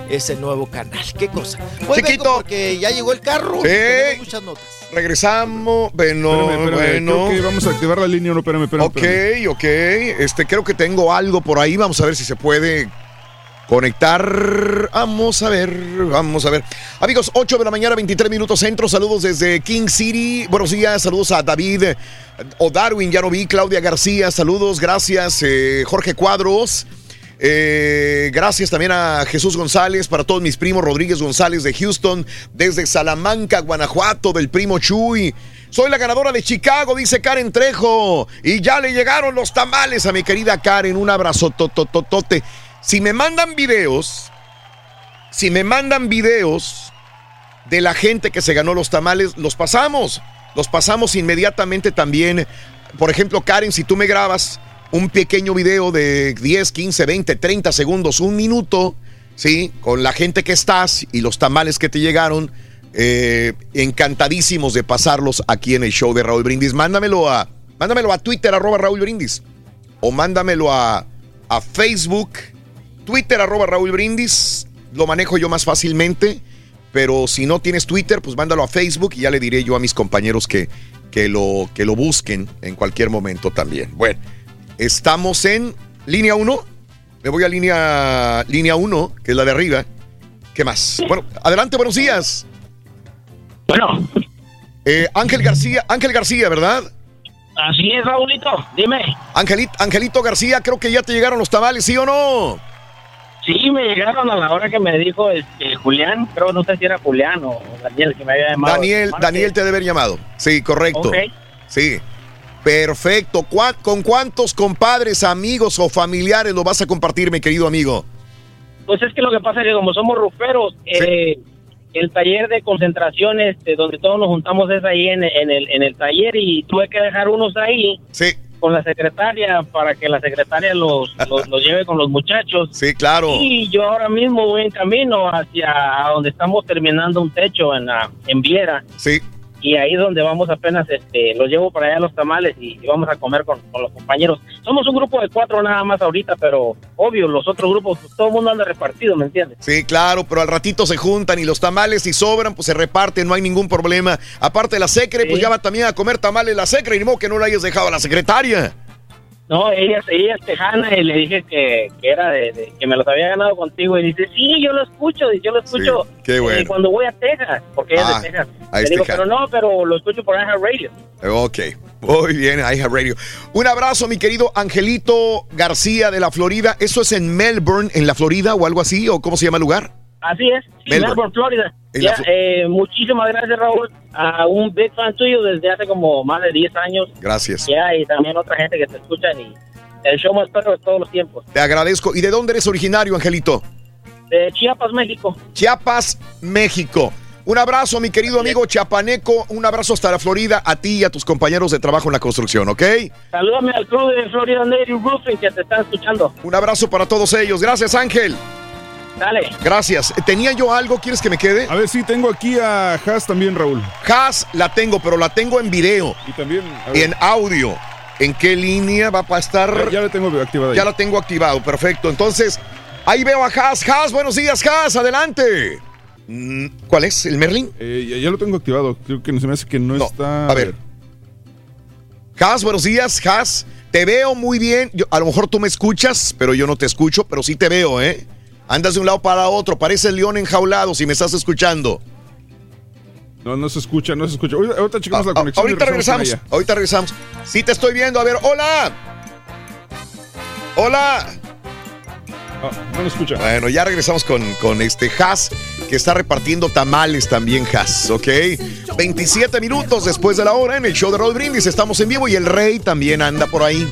ese nuevo canal. ¿Qué cosa? Vengo Chiquito. porque ya llegó el carro. Sí. Tenemos muchas notas. Regresamos. Bueno, Espérame, espérame, bueno. creo que vamos a activar la línea, no, espérame, espérame. Ok, ok. Este, creo que tengo algo por ahí. Vamos a ver si se puede conectar. Vamos a ver, vamos a ver. Amigos, 8 de la mañana, 23 minutos centro. Saludos desde King City. Buenos días, saludos a David eh, o Darwin, ya lo vi. Claudia García, saludos, gracias. eh, Jorge Cuadros. Eh, gracias también a Jesús González, para todos mis primos Rodríguez González de Houston, desde Salamanca, Guanajuato, del primo Chuy. Soy la ganadora de Chicago, dice Karen Trejo. Y ya le llegaron los tamales a mi querida Karen. Un abrazo totototote. Si me mandan videos, si me mandan videos de la gente que se ganó los tamales, los pasamos. Los pasamos inmediatamente también. Por ejemplo, Karen, si tú me grabas un pequeño video de 10, 15, 20, 30 segundos, un minuto, ¿sí? Con la gente que estás y los tamales que te llegaron, eh, encantadísimos de pasarlos aquí en el show de Raúl Brindis. Mándamelo a, mándamelo a Twitter, arroba Raúl Brindis. O mándamelo a, a Facebook, Twitter, arroba Raúl Brindis. Lo manejo yo más fácilmente. Pero si no tienes Twitter, pues mándalo a Facebook y ya le diré yo a mis compañeros que, que, lo, que lo busquen en cualquier momento también. Bueno, estamos en línea 1. Me voy a línea línea 1, que es la de arriba. ¿Qué más? Bueno, adelante, buenos días. Bueno. Eh, Ángel García, Ángel García, ¿verdad? Así es, Raulito, dime. Angelito, Angelito García, creo que ya te llegaron los tamales, ¿sí o no? Sí, me llegaron a la hora que me dijo este, Julián, pero no sé si era Julián o Daniel que me había llamado. Daniel, Daniel te debe haber llamado. Sí, correcto. Ok. Sí. Perfecto. ¿Cuá- ¿Con cuántos compadres, amigos o familiares lo vas a compartir, mi querido amigo? Pues es que lo que pasa es que como somos ruferos, eh, el taller de concentración este, donde todos nos juntamos es ahí en, en el, en el taller y tuve que dejar unos ahí con la secretaria para que la secretaria los, los, los lleve con los muchachos. Sí, claro. Y yo ahora mismo voy en camino hacia donde estamos terminando un techo en, la, en Viera. Sí. Y ahí es donde vamos apenas, este, los llevo para allá los tamales y, y vamos a comer con, con los compañeros. Somos un grupo de cuatro nada más ahorita, pero obvio, los otros grupos, pues, todo el mundo anda repartido, ¿me entiendes? Sí, claro, pero al ratito se juntan y los tamales si sobran, pues se reparten, no hay ningún problema. Aparte la secre, pues ya va también a comer tamales la secre, y modo que no la hayas dejado a la secretaria. No, ella, ella es tejana y le dije que, que era de, de- que me los había ganado contigo y dice, sí, yo lo escucho, y yo lo escucho qué eh, bueno. cuando voy a Texas, porque ella Ah, es de Texas. ahí Le digo, tejana. pero no, pero lo escucho por Aja Radio. Ok, muy bien, iHeart Radio. Un abrazo, mi querido Angelito García de la Florida. ¿Eso es en Melbourne, en la Florida o algo así? ¿O cómo se llama el lugar? Así es, sí, Melbourne. Florida. Ya, eh, muchísimas gracias, Raúl. A un big fan tuyo desde hace como más de 10 años. Gracias. Ya, y también otra gente que te escucha y el show más perro de todos los tiempos. Te agradezco. ¿Y de dónde eres originario, Angelito? De Chiapas, México. Chiapas, México. Un abrazo, mi querido amigo chiapaneco. Un abrazo hasta la Florida, a ti y a tus compañeros de trabajo en la construcción, ¿ok? Salúdame al club de Florida Native Roofing que te están escuchando. Un abrazo para todos ellos. Gracias, Ángel. Dale. Gracias. ¿Tenía yo algo? ¿Quieres que me quede? A ver, sí, tengo aquí a Haas también, Raúl. Haas la tengo, pero la tengo en video. Y también. Y en audio. ¿En qué línea va a estar? Ya, ya la tengo activada. Ya la tengo activado, perfecto. Entonces, ahí veo a Haas. Haas, buenos días, Haas, adelante. Mm, ¿Cuál es? ¿El Merlin? Eh, ya, ya lo tengo activado. Creo que se me hace que no, está. a ver. Haas, buenos días, Haas. Te veo muy bien. Yo- a lo mejor tú me escuchas, pero yo no te escucho, pero sí te veo, ¿eh? Andas de un lado para otro, pareces león enjaulado si me estás escuchando. No, no se escucha, no se escucha. Ahorita, ahorita checamos la Ah, conexión. ahorita regresamos. Ahorita regresamos. Sí te estoy viendo. A ver, hola. Hola. no lo escucha. Bueno, ya regresamos con, con este Haas, que está repartiendo tamales también, Haas, ¿ok? 27 minutos después de la hora en el show de Roll Brindis. Estamos en vivo y el rey también anda por ahí.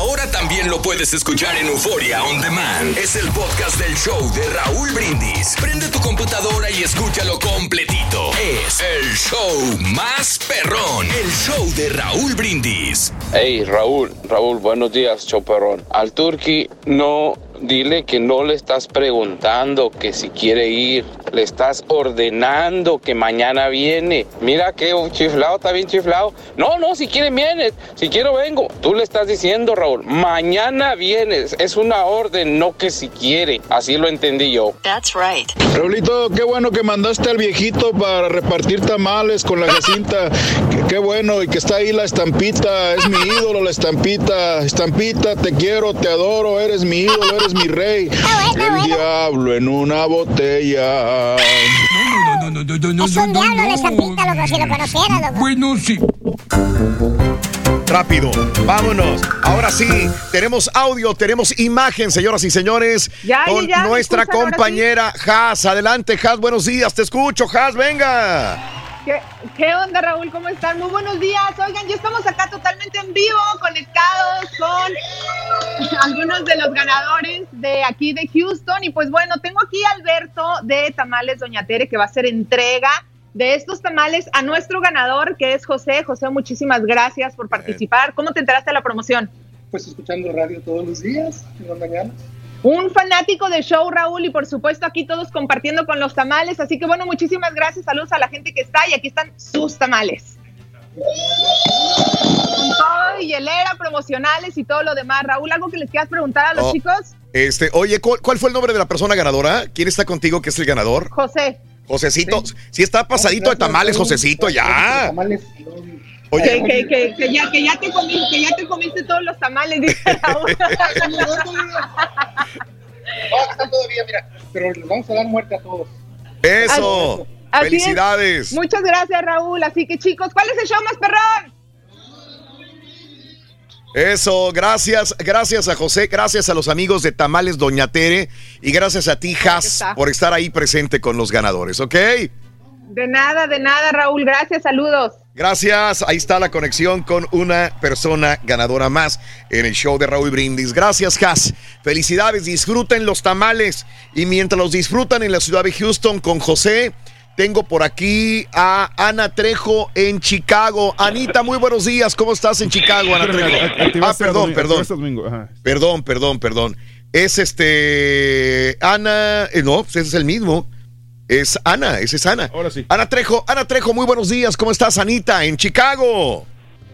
Ahora también lo puedes escuchar en Euforia On Demand. Es el podcast del show de Raúl Brindis. Prende tu computadora y escúchalo completito. Es el show más perrón. El show de Raúl Brindis. Hey Raúl, Raúl, buenos días, Choperrón. Al Turqui no, dile que no le estás preguntando que si quiere ir, le estás ordenando que mañana viene. Mira que chiflado, está bien chiflado. No, no, si quiere vienes, si quiero vengo. Tú le estás diciendo, Raúl, mañana vienes. Es una orden, no que si quiere. Así lo entendí yo. That's right. Raulito, qué bueno que mandaste al viejito para repartir tamales con la Jacinta. Qué, qué bueno y que está ahí la estampita. Es mi ídolo, la estampita. Estampita, te quiero, te adoro, eres mi ídolo, eres mi rey. El diablo en una botella. Es un diablo la estampita, loco, si lo conociera, loco. Bueno, sí. Rápido, vámonos. Ahora sí, tenemos audio, tenemos imagen, señoras y señores, Ya, con ya, ya, ¿me nuestra compañera Has. Adelante, Has, buenos días, te escucho, Has, venga. ¿Qué, ¿Qué onda, Raúl? ¿Cómo están? Muy buenos días. Oigan, ya estamos acá totalmente en vivo, conectados con algunos de los ganadores de aquí de Houston. Y pues bueno, tengo aquí a Alberto de Tamales Doña Tere que va a hacer entrega de estos tamales a nuestro ganador, que es José. José, muchísimas gracias por participar. ¿Cómo te enteraste de la promoción? Pues escuchando radio todos los días, en las mañanas. Un fanático de show, Raúl, y por supuesto aquí todos compartiendo con los tamales. Así que bueno, muchísimas gracias. Saludos a la gente que está y aquí están sus tamales. Con todo, y hielera, promocionales y todo lo demás. Raúl, ¿algo que les quieras preguntar a los Oh. chicos? Este, oye, ¿cuál, cuál fue el nombre de la persona ganadora? ¿Quién está contigo que es el ganador? José. Josecito, sí, está pasadito de tamales, Josecito, ya. Oye. Que, que, que, que ya, que, ya te comiste, que ya te comiste todos los tamales, dice Raúl. No, están todavía, mira, pero les vamos a dar muerte a todos. Eso. Así es. Felicidades. Muchas gracias, Raúl. Así que chicos, ¿cuál es el show más perrón? Eso, gracias, gracias a José, gracias a los amigos de Tamales Doña Tere y gracias a ti, Has, por estar ahí presente con los ganadores, ¿ok? De nada, de nada, Raúl. Gracias, saludos. Gracias, ahí está la conexión con una persona ganadora más en el show de Raúl Brindis. Gracias, Has. Felicidades, disfruten los tamales y mientras los disfrutan en la ciudad de Houston con José, tengo por aquí a Ana Trejo en Chicago. Anita, muy buenos días. ¿Cómo estás en Chicago, Ana Trejo? Ah, perdón, perdón. Perdón, perdón, perdón. Es este. Ana. eh, no, ese es el mismo. Es Ana, ese es Ana. Ahora sí. Ana Trejo, Ana Trejo, muy buenos días. ¿Cómo estás, Anita? En Chicago.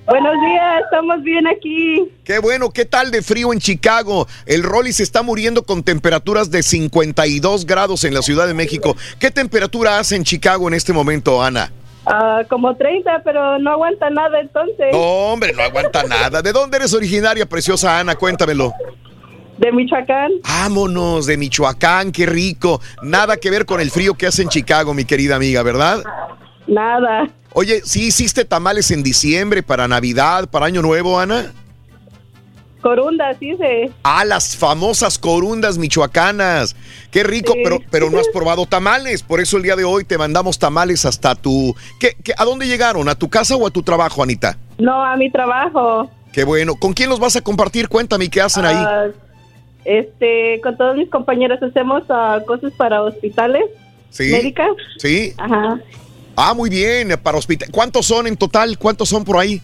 Buenos días, estamos bien aquí. Qué bueno, ¿qué tal de frío en Chicago? El Rolly se está muriendo con temperaturas de 52 grados en la Ciudad de México. ¿Qué temperatura hace en Chicago en este momento, Ana? Ah, como 30, pero no aguanta nada entonces. No, hombre, no aguanta nada. ¿De dónde eres originaria, preciosa Ana? Cuéntamelo. De Michoacán. Vámonos, de Michoacán, qué rico. Nada que ver con el frío que hace en Chicago, mi querida amiga, ¿verdad? Nada. Oye, ¿sí hiciste tamales en diciembre para Navidad, para Año Nuevo, Ana? Corundas, dice. Ah, las famosas corundas michoacanas. Qué rico, Sí. pero, pero no has probado tamales. Por eso el día de hoy te mandamos tamales hasta tu... ¿Qué, qué- a dónde llegaron? ¿A tu casa o a tu trabajo, Anita? No, a mi trabajo. Qué bueno. ¿Con quién los vas a compartir? Cuéntame, ¿qué hacen ahí? Ah, este, con todos mis compañeros hacemos ah, cosas para hospitales ¿Sí? médicas. ¿Sí? Ajá. Ah, muy bien, para hospital. ¿Cuántos son en total? ¿Cuántos son por ahí?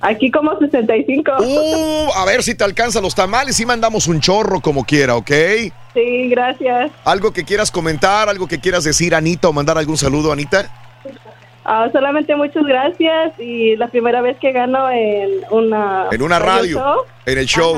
Aquí como 65. Uh, a ver si te alcanzan los tamales y mandamos un chorro como quiera, ¿ok? Sí, gracias. ¿Algo que quieras comentar, algo que quieras decir, Anita, o mandar algún saludo, Anita? Ah, solamente muchas gracias y la primera vez que gano en una En una radio, show. en el show.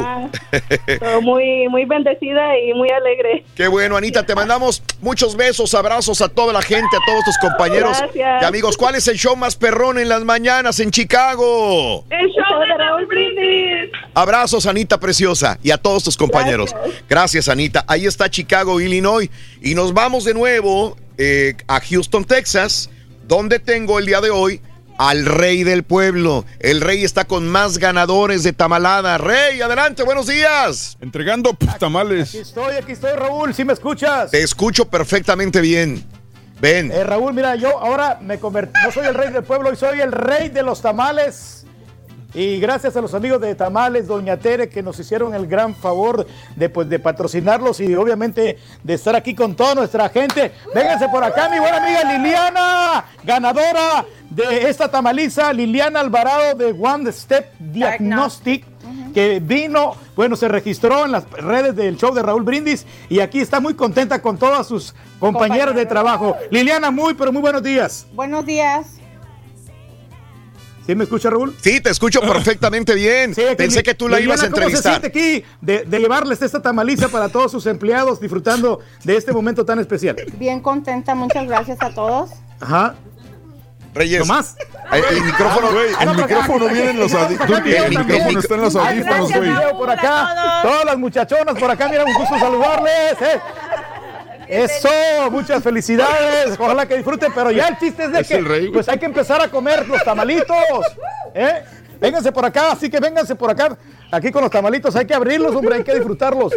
Muy muy bendecida y muy alegre. Qué bueno, Anita, te mandamos muchos besos, abrazos a toda la gente, a todos tus compañeros Gracias. y amigos. ¿Cuál es el show más perrón en las mañanas en Chicago? El show de Raúl Brindis. Abrazos, Anita preciosa, y a todos tus compañeros. Gracias, Anita. Ahí está Chicago, Illinois. Y nos vamos de nuevo. eh, a Houston, Texas, donde tengo el día de hoy al rey del pueblo. El rey está con más ganadores de tamalada. Rey, adelante, buenos días. Entregando pues, tamales. Aquí estoy, aquí estoy, Raúl, ¿sí me escuchas? Te escucho perfectamente bien. Ven. Eh, Raúl, mira, yo ahora me convertí, no soy el rey del pueblo, hoy soy el rey de los tamales. Y gracias a los amigos de Tamales, Doña Tere, que nos hicieron el gran favor de, pues, de patrocinarlos y obviamente de estar aquí con toda nuestra gente. Vénganse por acá, mi buena amiga Liliana, ganadora de esta tamaliza, Liliana Alvarado de One Step Diagnostic. Que vino, bueno, se registró en las redes del show de Raúl Brindis y aquí está muy contenta con todas sus compañeras de trabajo. Liliana, muy, pero muy buenos días. Buenos días. ¿Sí me escucha, Raúl? Sí, te escucho perfectamente bien. Pensé que tú la ibas a entrevistar. ¿Cómo se siente aquí de, de, llevarles esta tamaliza para todos sus empleados disfrutando de este momento tan especial? Bien contenta, muchas gracias a todos. Ajá. Reyes. ¿No más? El, el micrófono, güey. El micrófono viene en los audífonos. El micrófono está en los audífonos, güey. Por acá, todas las muchachonas por acá, mira, un gusto saludarles. ¿eh? Eso, muchas felicidades. Ojalá que disfruten, pero ya el chiste es de Es que el rey, pues hay que empezar a comer los tamalitos. ¿eh? Vénganse por acá, así que vénganse por acá. Aquí con los tamalitos hay que abrirlos, hombre, hay que disfrutarlos.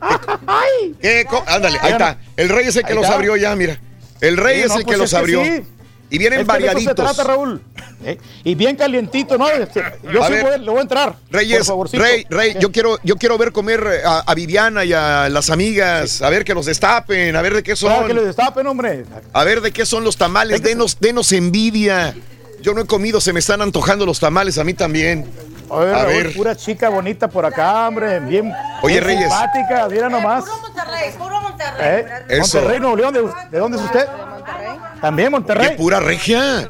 ¡Ay! ¿Qué co- Ándale, ahí está. El rey es el que los abrió ya, mira. El rey Sí, es no, el que pues los es que abrió. sí. Y vienen Es que de eso variaditos. se trata, Raúl. ¿eh? Y bien calientito, ¿no? Este, Yo A sí ver. voy, le voy a entrar. por Reyes. Rey, Rey, ¿Qué? yo quiero, yo quiero ver comer eh, a, a Viviana y a las amigas, a ver que los destapen, a ver de qué Claro, que les son, destapen, hombre. a ver de qué son los tamales, denos, denos envidia. Yo no he comido, se me están antojando los tamales a mí también. Oye, A Raúl, ver. pura chica bonita por acá, hombre. Bien, Oye, bien Reyes. simpática, mira nomás. Monterrey, puro Monterrey. ¿Eh? Eso. Monterrey, Nuevo León. ¿De, de dónde es usted? También ¡Qué Monterrey. pura regia!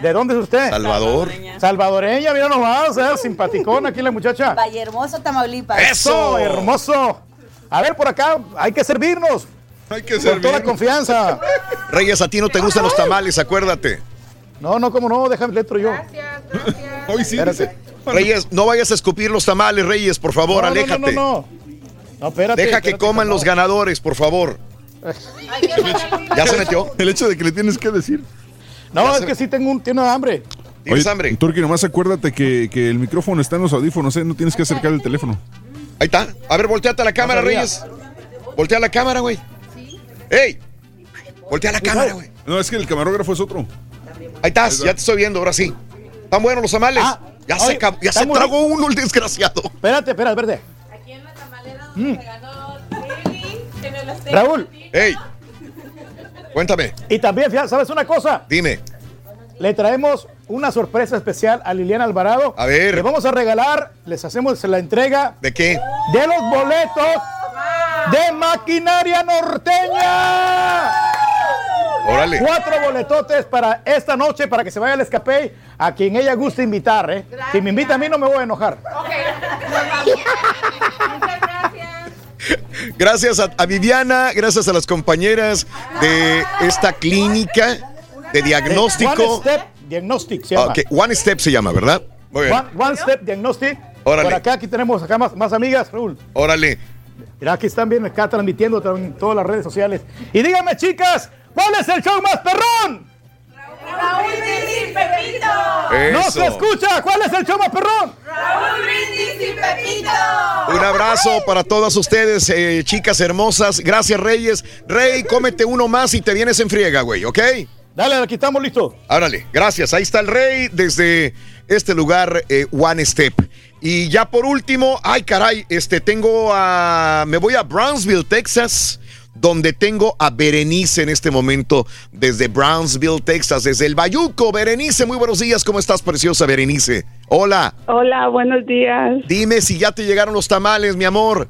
¿De dónde es usted? Salvador. Salvadoreña, mira nomás, ¿eh? simpaticona aquí la muchacha. Valle Hermoso, Tamaulipas. Eso, hermoso. A ver, por acá, hay que servirnos. Hay que Con toda confianza. Reyes, a ti no te gustan los tamales, acuérdate. No, no, cómo no, déjame dentro yo. Hoy sí. Reyes, no vayas a escupir los tamales, Reyes, por favor, no, aléjate. No, no, no. No, espérate. Deja que espérate, coman los ganadores, por favor. ¿Ya se metió? El hecho de que le tienes que decir. No, Ya es se- que sí tengo un, tiene hambre. ¿Tienes hambre? Turki, nomás acuérdate que, que el micrófono está en los audífonos, ¿eh? No tienes que acercar el teléfono. Ahí está. A ver, volteate a la cámara. Reyes. Voltea la cámara, güey. ¡Ey! Voltea la cámara, güey. No, es que el camarógrafo es otro. Ahí estás, ya te estoy viendo, ahora sí. ¿Están buenos los tamales? Ah, ya se, acabó- ya se tragó uno el desgraciado. Espérate, espérate, espérate. Mm. Raúl, ¡Ey! Cuéntame, y también, fíjate, ¿sabes una cosa? dime. Le traemos una sorpresa especial a Liliana Alvarado. A ver. Le vamos a regalar, les hacemos la entrega ¿De qué? de los boletos de Maquinaria Norteña. Órale. Cuatro boletotes para esta noche para que se vaya al escape a quien ella guste invitar. ¿eh? Si me invita a mí no me voy a enojar. Gracias a, a Viviana, gracias a las compañeras de esta clínica de diagnóstico. One Step Diagnostic se llama. Ok, One Step se llama, ¿verdad? Muy bien. One, One Step Diagnostic. Órale. Por acá aquí tenemos acá más, más amigas, Raúl. Órale. Mira, aquí están bien acá transmitiendo en todas las redes sociales. Y díganme, chicas, ¿cuál es el show más perrón? Raúl Brindis y Pepito. No se escucha. ¿Cuál es el show más perrón? Raúl Brindis y Pepito. Un abrazo para todas ustedes, eh, chicas hermosas. Gracias, Reyes. Rey, cómete uno más y te vienes en friega, güey, ¿ok? Dale, aquí estamos listos. Árale, gracias. Ahí está el Rey desde este lugar, eh, One Step. Y ya por último, ay caray, este tengo a. Me voy a Brownsville, Texas, donde tengo a Berenice en este momento, desde Brownsville, Texas, desde el Bayuco. Berenice, muy buenos días. ¿Cómo estás, preciosa Berenice? Hola. Hola, buenos días. Dime si ya te llegaron los tamales, mi amor.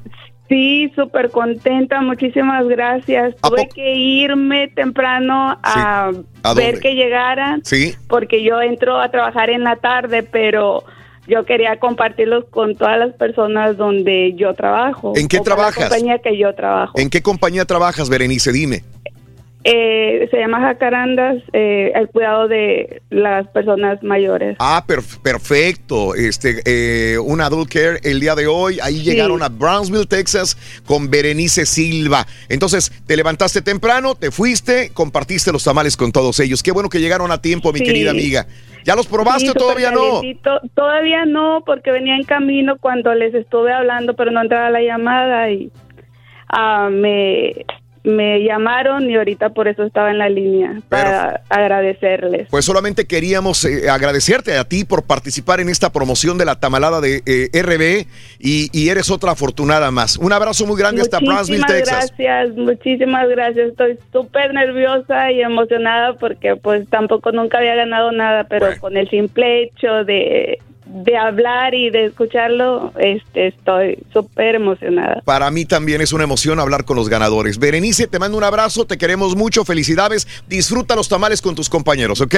Sí, súper contenta, muchísimas gracias. ¿A Tuve que irme temprano a, ¿A ver que llegaran, Sí. porque yo entro a trabajar en la tarde, pero yo quería compartirlos con todas las personas donde yo trabajo. ¿En qué o trabajas? La compañía que yo trabajo. ¿En qué compañía trabajas, Berenice? Dime. Eh, se llama Jacarandas, eh, el cuidado de las personas mayores. Ah, perf- perfecto. Este, eh, un adult care el día de hoy. Ahí llegaron a Brownsville, Texas, con Berenice Silva. Entonces, te levantaste temprano, te fuiste, compartiste los tamales con todos ellos. Qué bueno que llegaron a tiempo, mi Sí. querida amiga. ¿Ya los probaste Sí, o todavía no? Todavía no, porque venía en camino cuando les estuve hablando, pero no entraba la llamada y ah, me, me llamaron y ahorita por eso estaba en la línea, para agradecerles. Pues solamente queríamos eh, agradecerte a ti por participar en esta promoción de la tamalada de eh, RB y, y eres otra afortunada más. Un abrazo muy grande hasta Brownsville, Muchísimas Texas. gracias, muchísimas gracias. Estoy súper nerviosa y emocionada porque pues tampoco nunca había ganado nada, pero con el simple hecho de, de hablar y de escucharlo, este, estoy súper emocionada. Para mí también es una emoción hablar con los ganadores. Berenice, te mando un abrazo, te queremos mucho, felicidades. Disfruta los tamales con tus compañeros, ¿ok?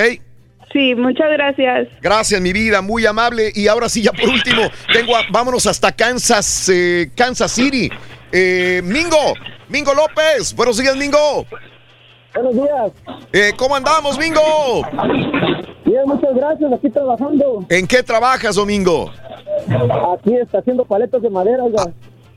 Sí, muchas gracias. Gracias, mi vida, muy amable. Y ahora sí, ya por último, tengo a- vámonos hasta Kansas, eh, Kansas City. Eh, Mingo, Mingo López. Buenos días, Mingo. Buenos días. Eh, ¿Cómo andamos, Mingo? Bien, muchas gracias. Aquí trabajando. ¿En qué trabajas, Domingo? Aquí está haciendo paletas de madera, oiga.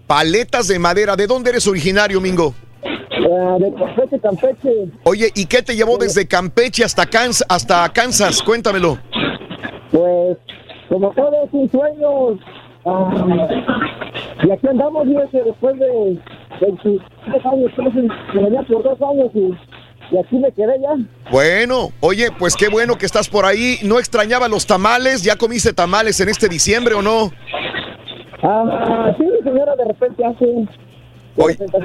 Paletas de madera. ¿De dónde eres originario, Mingo? Eh, de Campeche, Campeche. Oye, ¿y qué te llevó desde Campeche hasta Kansas? Hasta Kansas? Cuéntamelo. Pues, como todo es un sueño. ah, y aquí andamos, fíjese, después de 23 años. Me venía por dos años y, y aquí me quedé ya. Bueno, oye, pues qué bueno que estás por ahí. ¿No extrañaba los tamales? ¿Ya comiste tamales en este diciembre o no? Ah, sí, señora, de repente hace.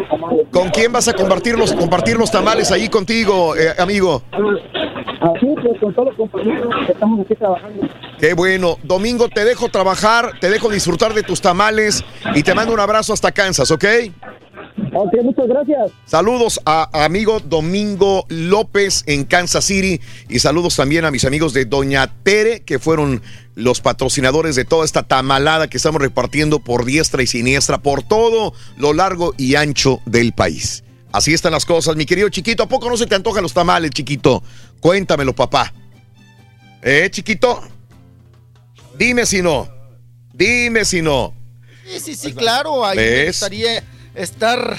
tamales. ¿Con quién vas a compartir los, compartir los tamales ahí contigo, eh, amigo? Así, pues, con todos los compañeros que estamos aquí trabajando. Qué bueno. Domingo, te dejo trabajar, te dejo disfrutar de tus tamales y te mando un abrazo hasta Kansas, ¿ok? Ok, muchas gracias. Saludos a, amigo Domingo López en Kansas City y saludos también a mis amigos de Doña Tere, que fueron los patrocinadores de toda esta tamalada que estamos repartiendo por diestra y siniestra, por todo lo largo y ancho del país. Así están las cosas, mi querido chiquito. ¿A poco no se te antojan los tamales, chiquito? Cuéntamelo, papá. ¿Eh, chiquito? Dime si no. Dime si no. Sí, sí, sí, claro. Ahí me gustaría estar,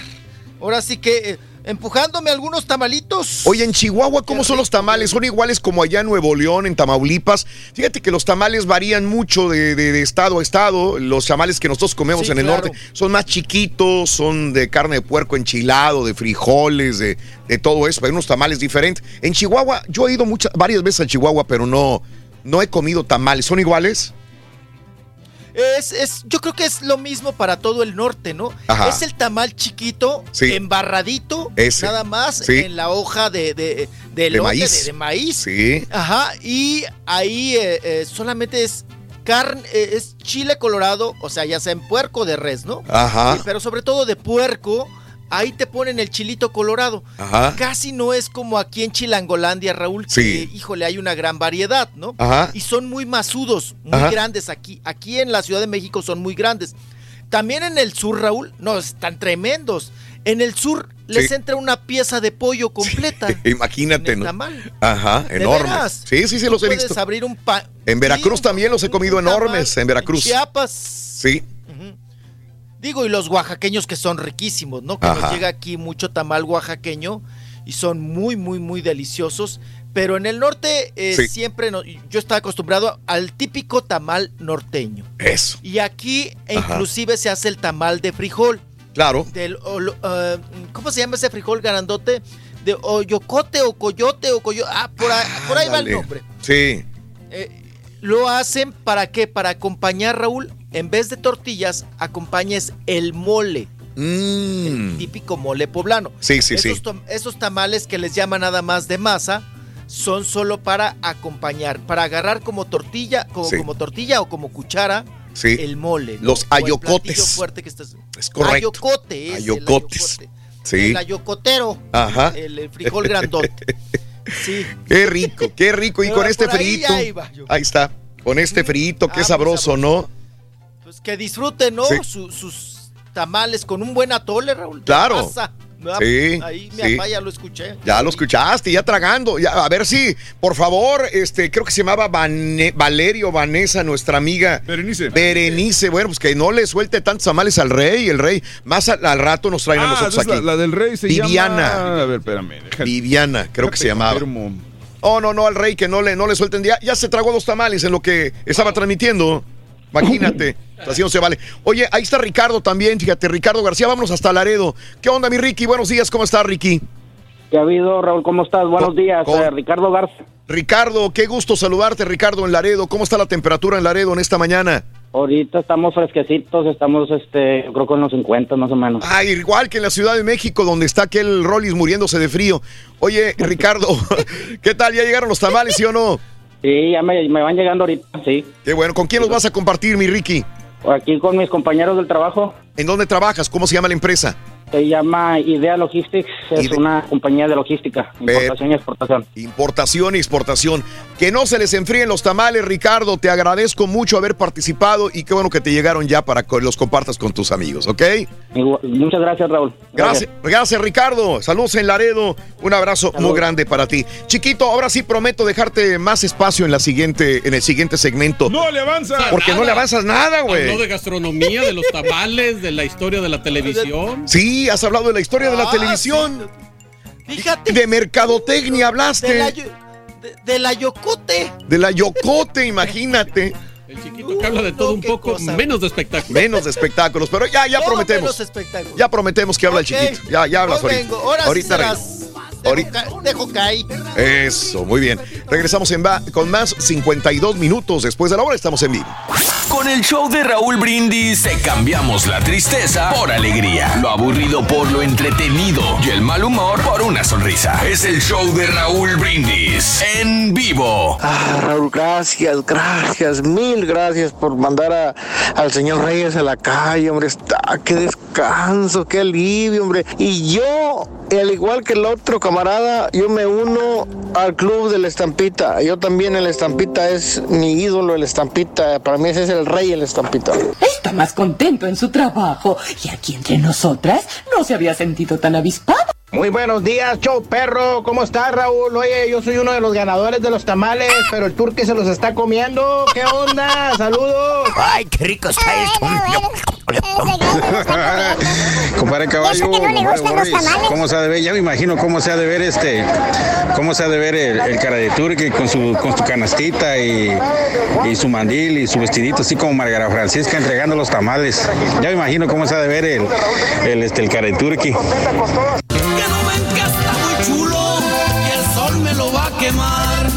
ahora sí que, eh, empujándome algunos tamalitos. Oye, en Chihuahua, ¿cómo son los tamales? ¿Son iguales como allá en Nuevo León, en Tamaulipas? Fíjate que los tamales varían mucho de, de- de estado a estado. Los tamales que nosotros comemos Sí, en el claro. norte son más chiquitos, son de carne de puerco enchilado, de frijoles, de, de todo eso. Hay unos tamales diferentes. En Chihuahua, yo he ido muchas, varias veces a Chihuahua, pero no, no he comido tamales. ¿Son iguales? Es, es, yo creo que es lo mismo para todo el norte, ¿no? Ajá. Es el tamal chiquito, Sí. embarradito, Ese. nada más Sí. en la hoja de, de, de maíz. De, maíz. Sí. Ajá, y ahí eh, eh, solamente es carne, eh, es chile colorado, o sea, ya sea en puerco de res, ¿no? Ajá. Pero sobre todo de puerco, ahí te ponen el chilito colorado. Ajá. Casi no es como aquí en Chilangolandia, Raúl, Sí. que, híjole, hay una gran variedad, ¿no? Ajá. Y son muy masudos, muy Ajá. grandes aquí. Aquí en la Ciudad de México son muy grandes. También en el sur, Raúl, no, están tremendos. En el sur les Sí. entra una pieza de pollo completa. Imagínate, ¿no? tamal. Ajá, ¿De enormes. veras? Sí, sí, sí, los he Puedes visto. abrir un pan. En Veracruz también los he comido enormes, en Veracruz. Chiapas. Sí. Digo, y los oaxaqueños que son riquísimos, ¿no? Que Ajá. nos llega aquí mucho tamal oaxaqueño y son muy, muy, muy deliciosos. Pero en el norte eh, Sí. siempre no- yo estaba acostumbrado al típico tamal norteño. Eso. Y aquí e Ajá. inclusive se hace el tamal de frijol. Claro. Del, eh, ¿Cómo se llama ese frijol grandote? De oyocote o coyote o coyote. Ah, por ahí, por ahí va el nombre. Sí. Eh, lo hacen para qué? Para acompañar, Raúl, en vez de tortillas, acompañes el mole. El típico mole poblano. Mm. Sí, sí, esos, sí. esos tamales que les llaman nada más de masa son solo para acompañar, para agarrar como tortilla, como, Sí. como tortilla o como cuchara Sí. el mole. Los ayocotes. fuerte que estás- Es correcto. Ayocote es el Ayocotes. ayocote. Sí. El ayocotero. Ajá. El, el frijol grandote. Sí. Qué rico, qué rico. Y Pero con este ahí frito. Ahí está. Con este frito, qué Ah, sabroso, ¿no? Pues que disfruten, ¿no? Sí. Su- sus tamales con un buen atole, Raúl. Claro. Sí, Ahí mi sí. papá ya lo escuché. Ya lo escuchaste, ya tragando. Ya, a ver si, por favor, este, creo que se llamaba Vane- Valerio Vanessa, nuestra amiga. Berenice. Berenice, bueno, pues que no le suelte tantos tamales al rey. El rey, más al, al rato nos traen a Ah, nosotros aquí. la, la del rey se Viviana. llama... A ver, espérame. Viviana, creo que se llamaba. confirmo. Oh, no, no, al rey que no le, no le suelten. Ya, ya se tragó dos tamales en lo que estaba transmitiendo. Imagínate, así no se vale. Oye, ahí está Ricardo también, fíjate, Ricardo García, vámonos hasta Laredo. ¿Qué onda, mi Ricky? Buenos días, ¿cómo estás, Ricky? ¿Qué ha habido, Raúl? ¿Cómo estás? Buenos días. Eh, Ricardo Garza. Ricardo, qué gusto saludarte, Ricardo, en Laredo. ¿Cómo está la temperatura en Laredo en esta mañana? Ahorita estamos fresquecitos, estamos, este, yo creo que en los 50 más o menos. Ah, igual que en la Ciudad de México, donde está aquel Rollis muriéndose de frío. Oye, Ricardo, ¿qué tal? ¿Ya llegaron los tamales, sí o no? Sí, ya me, me van llegando ahorita, sí. Qué bueno. ¿Con quién los vas a compartir, mi Ricky? Aquí con mis compañeros del trabajo. ¿En dónde trabajas? ¿Cómo se llama la empresa? Se llama Idea Logistics, es Ide- una compañía de logística, importación y exportación. Importación y exportación. Que no se les enfríen los tamales, Ricardo. Te agradezco mucho haber participado y qué bueno que te llegaron ya para que los compartas con tus amigos, ¿ok? Igual- Muchas gracias, Raúl. Gracias, gracias Ricardo. Saludos en Laredo. Un abrazo muy grande para ti. Chiquito, ahora sí prometo dejarte más espacio en la siguiente, en el siguiente segmento. No le avanza. Porque no le avanzas nada, güey. Habló de gastronomía, de los tamales, de la historia de la televisión. Sí, has hablado de la historia de la Ah, televisión. Fíjate. De mercadotecnia hablaste. De la, de la yocote. De la yocote, imagínate. El chiquito que habla de todo un poco, menos de espectáculo. Menos de espectáculos, pero ya, ya Todo prometemos. menos espectáculos. Ya prometemos que habla el chiquito. Ya, ya hablas ahorita. ahora ahorita sí serás. Dejo, ca- dejo caer. Eso, muy bien. Regresamos en va- con más 52 minutos después de la hora. Estamos en vivo. Con el show de Raúl Brindis te cambiamos la tristeza por alegría, lo aburrido por lo entretenido y el mal humor por una sonrisa. Es el show de Raúl Brindis en vivo. Ah, Raúl, gracias, gracias, mil gracias por mandar a- al señor Reyes a la calle, hombre. Está, qué descanso, qué alivio, hombre. Y yo, al igual que el otro camarada, yo me uno al club de la estampita. Yo también el estampita es mi ídolo, el estampita. Para mí ese es el rey, el estampita. Está más contento en su trabajo y aquí entre nosotras no se había sentido tan avispado. Muy buenos días, show perro. ¿Cómo estás, Raúl? Oye, yo soy uno de los ganadores de los tamales, pero el turque se los está comiendo. ¿Qué onda? Saludos. Ay, qué rico está esto. Compadre caballo. ¿cómo se ha de ver? Ya me imagino cómo se ha de ver este, cómo se ha de ver el, el cara de turque con su, con su canastita y, y su mandil y su vestidito, así como Margarita Francisca entregando los tamales. Ya me imagino cómo se ha de ver el, el, este, el cara de turque. muy chulo y el sol me lo va a quemar.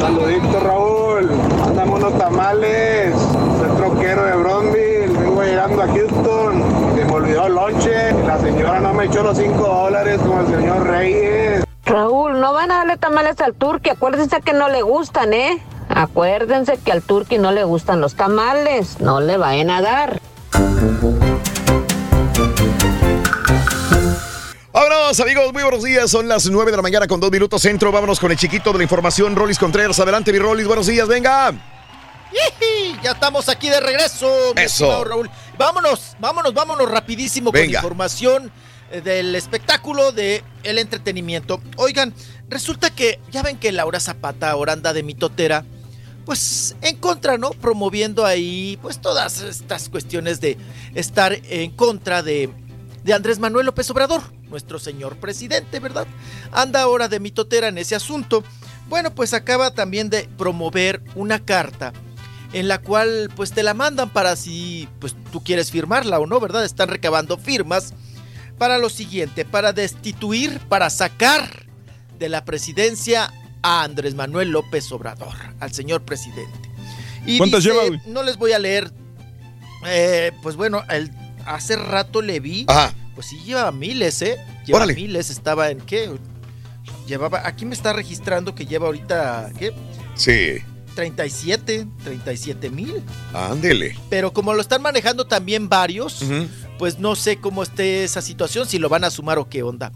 Saludito Raúl, mándame unos tamales, soy troquero de Bronville, vengo llegando a Houston, me olvidó el lonche, la señora no me echó los 5 dólares como el señor Reyes. Raúl, no van a darle tamales al turqui, acuérdense que no le gustan, ¿eh? Acuérdense que al turqui no le gustan los tamales, no le vayan a dar. Vámonos, amigos, muy buenos días. Son las 9 de la mañana con dos minutos centro. Vámonos con el chiquito de la información, Rolis Contreras. Adelante, mi Rolis, buenos días, venga. Ya estamos aquí de regreso. Eso. Raúl. Vámonos, vámonos, vámonos rapidísimo con Venga. información eh, del espectáculo, del el entretenimiento. Oigan, resulta que ya ven que Laura Zapata ahora anda de mitotera, pues en contra, ¿no? Promoviendo ahí, pues todas estas cuestiones de estar en contra de, de Andrés Manuel López Obrador, nuestro señor presidente, ¿verdad? Anda ahora de mitotera en ese asunto. Bueno, pues acaba también de promover una carta en la cual pues te la mandan para si pues tú quieres firmarla o no, ¿verdad? Están recabando firmas para lo siguiente, para destituir, para sacar de la presidencia a Andrés Manuel López Obrador, al señor presidente. Y ¿Cuántas dice- lleva? No les voy a leer, eh, pues bueno, el- hace rato le vi, Ajá. pues sí lleva miles, ¿eh? Lleva Órale. miles, estaba en qué? Llevaba, aquí me está registrando que lleva ahorita, ¿qué? Sí, 37, 37 mil. ándele. Pero como lo están manejando también varios, pues no sé cómo esté esa situación, si lo van a sumar o qué onda.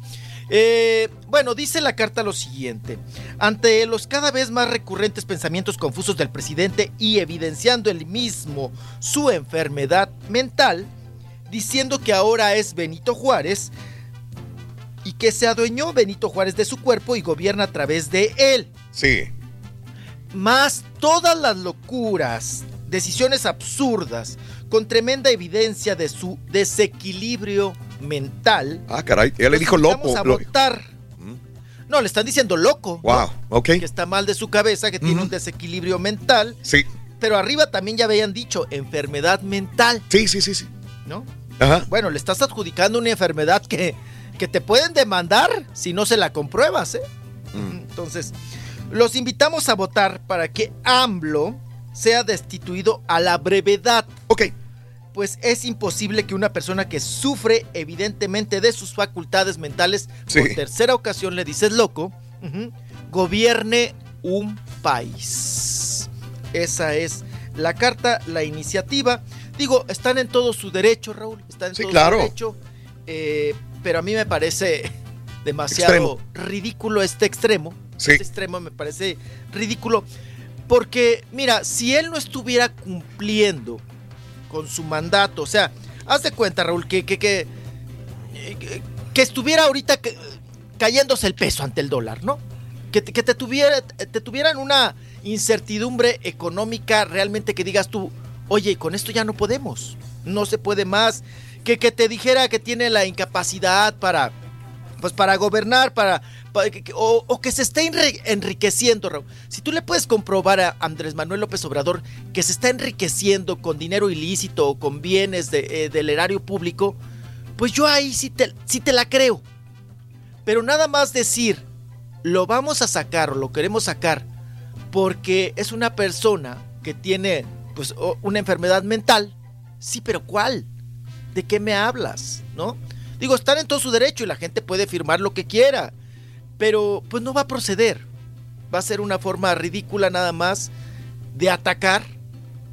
Eh, bueno, dice la carta lo siguiente. Ante los cada vez más recurrentes pensamientos confusos del presidente y evidenciando el mismo su enfermedad mental, diciendo que ahora es Benito Juárez y que se adueñó Benito Juárez de su cuerpo y gobierna a través de él. Sí. Más todas las locuras, decisiones absurdas, con tremenda evidencia de su desequilibrio mental. Ah, caray, ella le dijo loco. a votar. No, le están diciendo loco. Wow, ¿no? ok. Que está mal de su cabeza, que tiene un desequilibrio mental. Sí. Pero arriba también ya habían dicho enfermedad mental. Sí, sí, sí, sí. ¿No? Ajá. Bueno, le estás adjudicando una enfermedad que, que te pueden demandar si no se la compruebas, ¿eh? Entonces, los invitamos a votar para que AMLO sea destituido a la brevedad. Ok. Pues es imposible que una persona que sufre evidentemente de sus facultades mentales, Sí. por tercera ocasión le dices loco, gobierne un país. Esa es la carta, la iniciativa. Digo, están en todo su derecho, Raúl. Están en Sí, todo claro. su derecho. eh, pero a mí me parece demasiado Extremo. ridículo este extremo. Sí. Este extremo me parece ridículo. Porque, mira, si él no estuviera cumpliendo con su mandato, o sea, haz de cuenta, Raúl, que, que, que, que- estuviera ahorita ca- cayéndose el peso ante el dólar, ¿no? Que, te- que te, tuviera, te tuvieran una incertidumbre económica realmente que digas tú, oye, con esto ya no podemos, no se puede más. Que, que te dijera que tiene la incapacidad para, pues para gobernar, para, o, que se esté enri- enriqueciendo, Raúl. Si tú le puedes comprobar a Andrés Manuel López Obrador que se está enriqueciendo con dinero ilícito o con bienes eh, del erario público, pues yo ahí sí te, la creo. Pero nada más decir, lo vamos a sacar o lo queremos sacar porque es una persona que tiene pues una enfermedad mental. Sí, pero ¿cuál? ¿De qué me hablas? ¿No? Digo, están en todo su derecho y la gente puede firmar lo que quiera, pero pues no va a proceder. Va a ser una forma ridícula nada más de atacar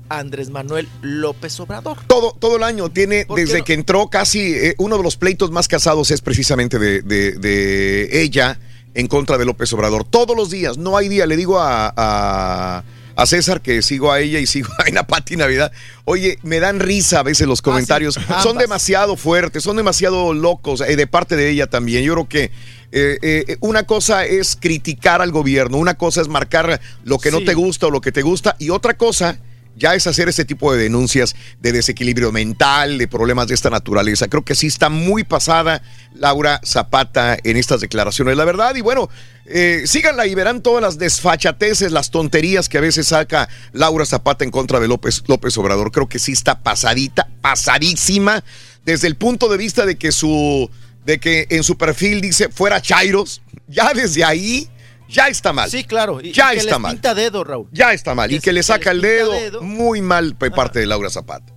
a Andrés Manuel López Obrador. Todo, todo el año tiene, ¿Por qué desde no? que entró casi, eh, uno de los pleitos más casados es precisamente de, de- de ella en contra de López Obrador. Todos los días, no hay día, le digo a, a- a César que sigo a ella y sigo a Ana Pati Navidad. Oye, me dan risa a veces los comentarios. ambas. son demasiado fuertes, son demasiado locos, eh, de parte de ella también. Yo creo que eh, eh, una cosa es criticar al gobierno, una cosa es marcar lo que no te gusta o lo que te gusta, y otra cosa ya es hacer ese tipo de denuncias de desequilibrio mental, de problemas de esta naturaleza. Creo que sí está muy pasada Laura Zapata en estas declaraciones, la verdad. Y bueno, eh, síganla y verán todas las desfachateces, las tonterías que a veces saca Laura Zapata en contra de López, López Obrador. Creo que sí está pasadita, pasadísima, desde el punto de vista de que su, de que en su perfil dice fuera Chairos. Ya desde ahí ya está mal. Sí, claro. Y, Ya y que está les mal. pinta dedo, Raúl. Ya está mal. Y que le saca el dedo, dedo. muy mal de parte de Laura Zapata.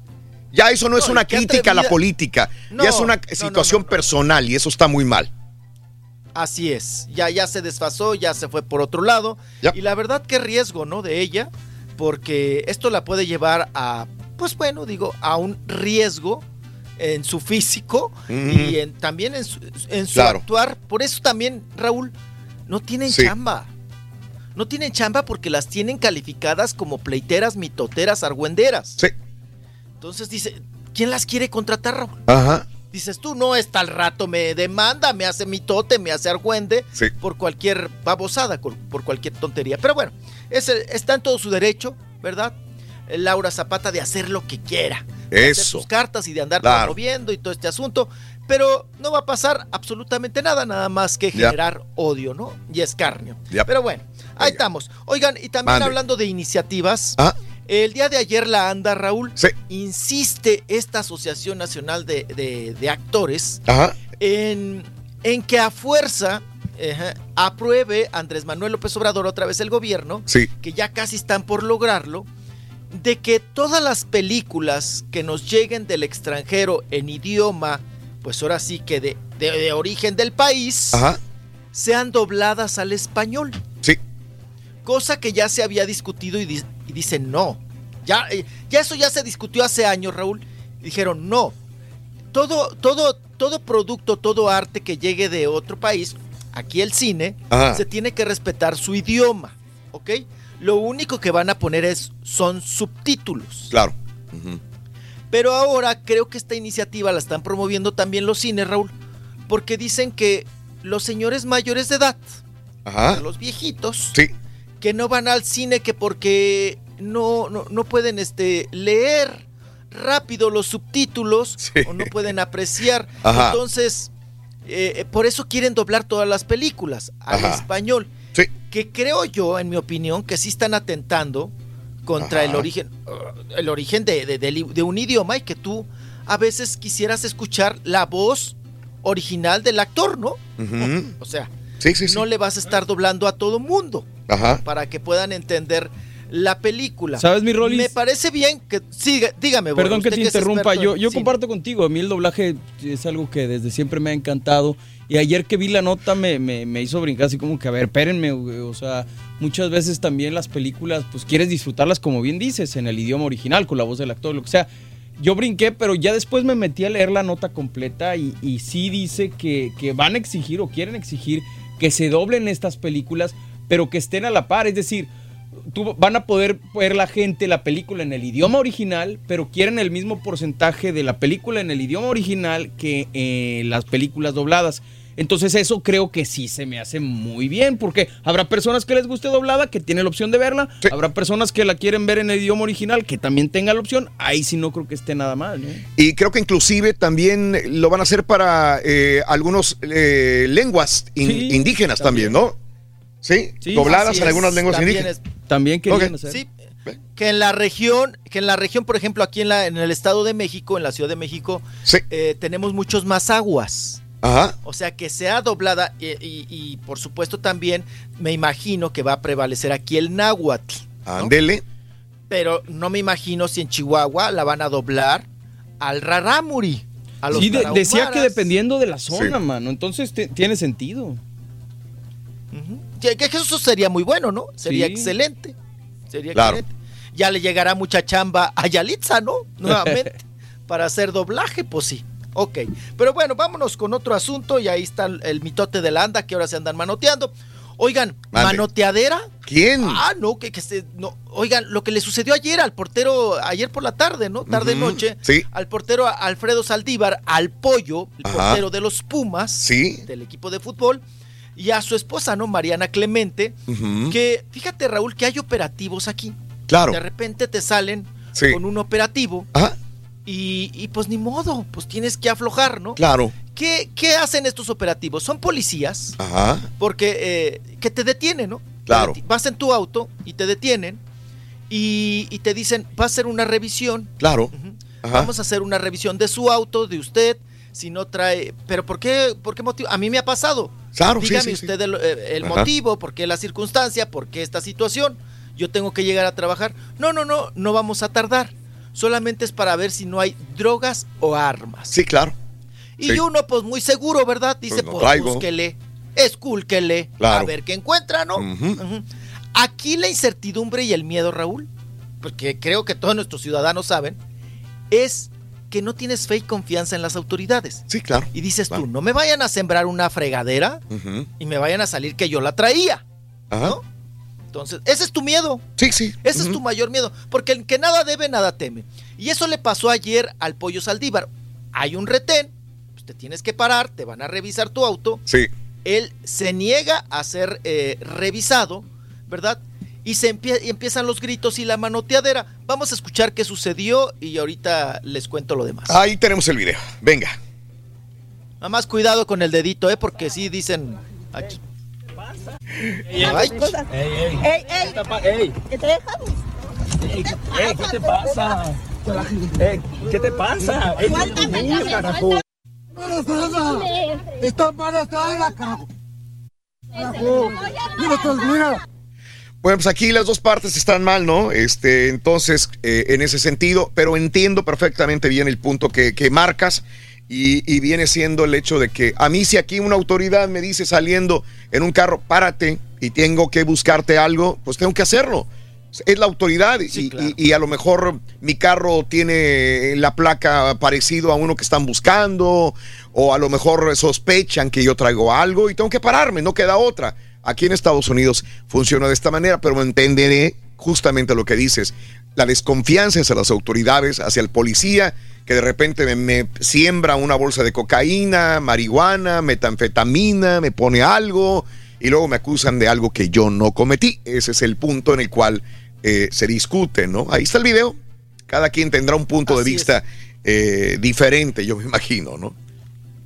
Ya eso no, es una crítica a la política. No, ya es una no, situación personal y eso está muy mal. Así es, ya, ya se desfasó, ya se fue por otro lado. Y la verdad, qué riesgo, ¿no? De ella, porque esto la puede llevar a, pues bueno, digo, a un riesgo en su físico y en- también en su, en su Claro. actuar. Por eso también, Raúl, no tienen Sí. chamba. No tienen chamba porque las tienen calificadas como pleiteras, mitoteras, argüenderas. Sí. Entonces dice, ¿quién las quiere contratar, Raúl? Ajá. Dices tú, no, está al rato me demanda, me hace mitote, me hace argüende Sí. por cualquier babosada, por, cualquier tontería. Pero bueno, ese- está en todo su derecho, ¿verdad? Laura Zapata de hacer lo que quiera. De Eso. sus cartas y de andar Claro. promoviendo y todo este asunto. Pero no va a pasar absolutamente nada, nada más que generar odio, ¿no? Y escarnio. Pero bueno, ahí estamos. Oigan, y también Mande. hablando de iniciativas. Ah. El día de ayer la anda, Raúl, Sí. insiste esta Asociación Nacional de, de- de Actores Ajá. en, en que a fuerza ajá, apruebe Andrés Manuel López Obrador otra vez el gobierno, Sí. que ya casi están por lograrlo, de que todas las películas que nos lleguen del extranjero en idioma, pues ahora sí que de, de- de origen del país, Ajá. sean dobladas al español. Sí. Cosa que ya se había discutido y, di- y dicen no. Ya, eh, ya eso ya se discutió hace años, Raúl. Dijeron no. Todo, todo, todo producto, todo arte que llegue de otro país, aquí el cine, Ajá. se tiene que respetar su idioma. ¿Ok? Lo único que van a poner es, son subtítulos. Claro. Pero ahora creo que esta iniciativa la están promoviendo también los cines, Raúl, porque dicen que los señores mayores de edad, Ajá. los viejitos, Sí. que no van al cine que porque no, no, no pueden este, leer rápido los subtítulos o no pueden apreciar. Ajá. Entonces, eh, eh, por eso quieren doblar todas las películas al Ajá. español. Sí. Que creo yo, en mi opinión, que sí están atentando contra el origen, el origen de, de- del- de un idioma y que tú a veces quisieras escuchar la voz original del actor, ¿no? O sea, Sí, sí, sí. no le vas a estar doblando a todo mundo Ajá. para que puedan entender la película. ¿Sabes, mi Rolis? Me parece bien que siga, dígame. Perdón que te interrumpa, yo, yo comparto contigo, a mí el doblaje es algo que desde siempre me ha encantado y ayer que vi la nota me, me- me hizo brincar así como que, a ver, espérenme, güey, o sea, muchas veces también las películas, pues quieres disfrutarlas como bien dices, en el idioma original, con la voz del actor, lo que sea. Yo brinqué, pero ya después me metí a leer la nota completa y, y sí dice que, que van a exigir o quieren exigir que se doblen estas películas, pero que estén a la par, es decir, tú, van a poder ver la gente la película en el idioma original, pero quieren el mismo porcentaje de la película en el idioma original que eh, las películas dobladas. Entonces eso creo que sí se me hace muy bien, porque habrá personas que les guste doblada, que tienen la opción de verla, habrá personas que la quieren ver en el idioma original, que también tengan la opción, ahí sí no creo que esté nada mal. ¿no? Y creo que inclusive también lo van a hacer para eh, algunas lenguas in- Sí, indígenas también, ¿no? Sí, dobladas Así en algunas lenguas también indígenas. es- También querían hacer. Sí, que en la región, que en la región, por ejemplo, aquí en, la, en el Estado de México, en la Ciudad de México, eh, tenemos muchos más aguas. Ajá. O sea, que sea doblada y, y- y, por supuesto también me imagino que va a prevalecer aquí el náhuatl. Ándele. Pero no me imagino si en Chihuahua la van a doblar al rarámuri. A los Sí, de- decía que dependiendo de la zona, Sí. mano, entonces te- tiene sentido. Que, que eso sería muy bueno, ¿no? Sería Sí. excelente. Sería Claro. excelente. Ya le llegará mucha chamba a Yalitza, ¿no? Nuevamente. para hacer doblaje, pues sí. Ok. Pero bueno, vámonos con otro asunto. Y ahí está el, mitote de la anda que ahora se andan manoteando. Oigan, Mande. ¿manoteadera? ¿Quién? Ah, no, que, que se. No. Oigan, lo que le sucedió ayer al portero, ayer por la tarde, ¿no? Tarde-noche. Sí. Al portero Alfredo Saldívar, al pollo, el Ajá. portero de los Pumas. Sí. Del equipo de fútbol. Y a su esposa, ¿no? Mariana Clemente. Que fíjate, Raúl, que hay operativos aquí. Claro. De repente te salen Sí. con un operativo. Ajá. Y, y pues ni modo, pues tienes que aflojar, ¿no? Claro. ¿Qué, qué hacen estos operativos? Son policías, Ajá. porque eh, que te detienen, ¿no? Claro. Vas en tu auto y te detienen y, y te dicen, va a hacer una revisión. Claro. Ajá. Vamos a hacer una revisión de su auto, de usted, si no trae... ¿Pero por qué, por qué motivo? A mí me ha pasado. Claro, Dígame sí, sí. usted el, el motivo, por qué la circunstancia, por qué esta situación. Yo tengo que llegar a trabajar. No, no, no, no vamos a tardar. Solamente es para ver si no hay drogas o armas. Sí, claro. Y Sí. uno, pues muy seguro, ¿verdad? Dice, Pues no pues, traigo. búsquele, escúlquele, Claro. a ver qué encuentra, ¿no? Aquí la incertidumbre y el miedo, Raúl, porque creo que todos nuestros ciudadanos saben, es que no tienes fe y confianza en las autoridades. Sí, claro. Y dices tú, no me vayan a sembrar una fregadera y me vayan a salir que yo la traía. Ajá. Entonces, ese es tu miedo. Sí, sí. Ese es tu mayor miedo. Porque el que nada debe, nada teme. Y eso le pasó ayer al pollo Saldívar. Hay un retén, pues te tienes que parar, te van a revisar tu auto. Sí. Él se niega a ser eh, revisado, ¿verdad? Y se empie- y empiezan los gritos y la manoteadera. Vamos a escuchar qué sucedió y ahorita les cuento lo demás. Ahí tenemos el video. Venga. Nada más cuidado con el dedito, ¿eh? Porque sí dicen aquí. Ay, ¡Ey, ey! ¡Ey! ¿Te dejas? ¡Ey, qué te pasa! Ey, ¿Qué te pasa? ¡Ey, niño, carajo! Está embarazada, carajo. Carajo. Mira, mira. Bueno, pues aquí las dos partes están mal, ¿no? Este, entonces, eh, en ese sentido, pero entiendo perfectamente bien el punto que, que marcas y, y viene siendo el hecho de que a mí si aquí una autoridad me dice saliendo en un carro, párate y tengo que buscarte algo, pues tengo que hacerlo. Es la autoridad y, y- y a lo mejor mi carro tiene la placa parecido a uno que están buscando o a lo mejor sospechan que yo traigo algo y tengo que pararme, no queda otra. Aquí en Estados Unidos funciona de esta manera, pero entenderé justamente lo que dices. La desconfianza hacia las autoridades, hacia el policía, que de repente me, me siembra una bolsa de cocaína, marihuana, metanfetamina, me pone algo y luego me acusan de algo que yo no cometí. Ese es el punto en el cual eh, se discute, ¿no? Ahí está el video. Cada quien tendrá un punto de vista eh, diferente, yo me imagino, ¿no?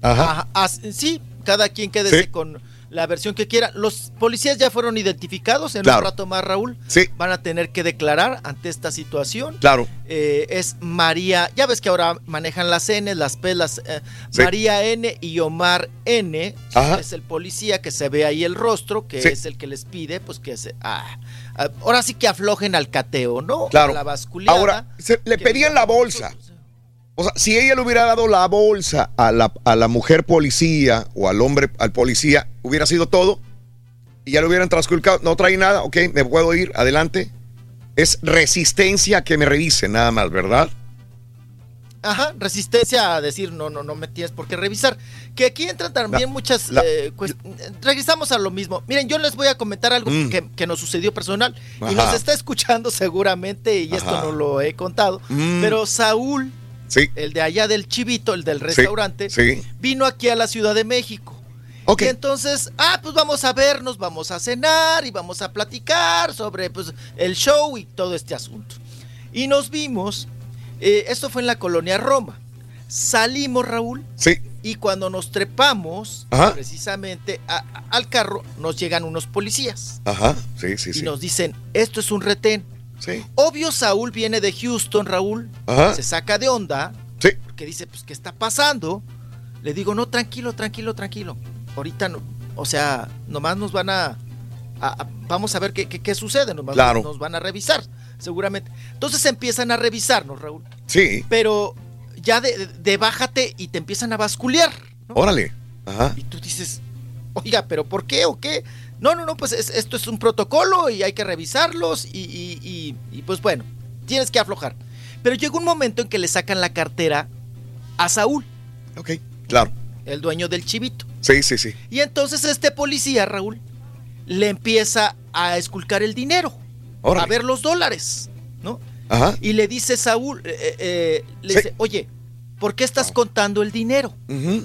Ajá. Ajá, sí, cada quien quédese Sí. con la versión que quiera. Los policías ya fueron identificados en Claro. un rato más, Raúl. Sí. Van a tener que declarar ante esta situación. Claro. Eh, es María, ya ves que ahora manejan las N, las P, las eh, Sí. María N y Omar N. Ajá. Es el policía que se ve ahí el rostro, que Sí. es el que les pide, pues que se. ah, ah, ahora sí que aflojen al cateo, ¿no? Claro. A la basculeada. Ahora, se- le pedían la bolsa. O sea, si ella le hubiera dado la bolsa a la, a la mujer policía o al hombre, al policía, hubiera sido todo y ya lo hubieran transculcado. No trae nada, ok, me puedo ir, adelante. Es resistencia a que me revisen, nada más, ¿verdad? Ajá, resistencia a decir no, no, no me tienes por qué revisar. Que aquí entran también La- muchas. la- eh, Regresamos a lo mismo. Miren, yo les voy a comentar algo Mm. que, que nos sucedió personal y nos está escuchando seguramente, y esto no lo he contado. Mm. Pero Saúl, Sí. el de allá del Chivito, el del restaurante, sí. vino aquí a la Ciudad de México. Y entonces, ah, pues vamos a vernos, vamos a cenar y vamos a platicar sobre pues, el show y todo este asunto. Y nos vimos, eh, esto fue en la colonia Roma. Salimos, Raúl, Sí. y cuando nos trepamos, Ajá. precisamente a- a- al carro, nos llegan unos policías Ajá, sí, sí, y sí. nos dicen, esto es un retén. Sí. Obvio, Saúl viene de Houston, Raúl, Ajá. se saca de onda, Sí. porque dice, pues, ¿qué está pasando? Le digo, no, tranquilo, tranquilo, tranquilo. Ahorita no, o sea, nomás nos van a, a- a- vamos a ver qué, qué- qué sucede, nomás Claro. nos van a revisar, seguramente. Entonces empiezan a revisarnos, Raúl, Sí. pero ya de, de bájate y te empiezan a basculear. Órale. Ajá. Y tú dices, oiga, pero ¿por qué o qué? No, no, no, pues es- esto es un protocolo y hay que revisarlos y, y- y- y, pues bueno, tienes que aflojar. Pero llegó un momento en que le sacan la cartera a Saúl, Ok, claro. el dueño del chivito. Sí, sí, sí. Y entonces este policía, Raúl, le empieza a esculcar el dinero, Órale. a ver los dólares, ¿no? Ajá. Y le dice Saúl, eh, eh, eh, le Sí. dice, oye, ¿por qué estás contando el dinero? Ujú.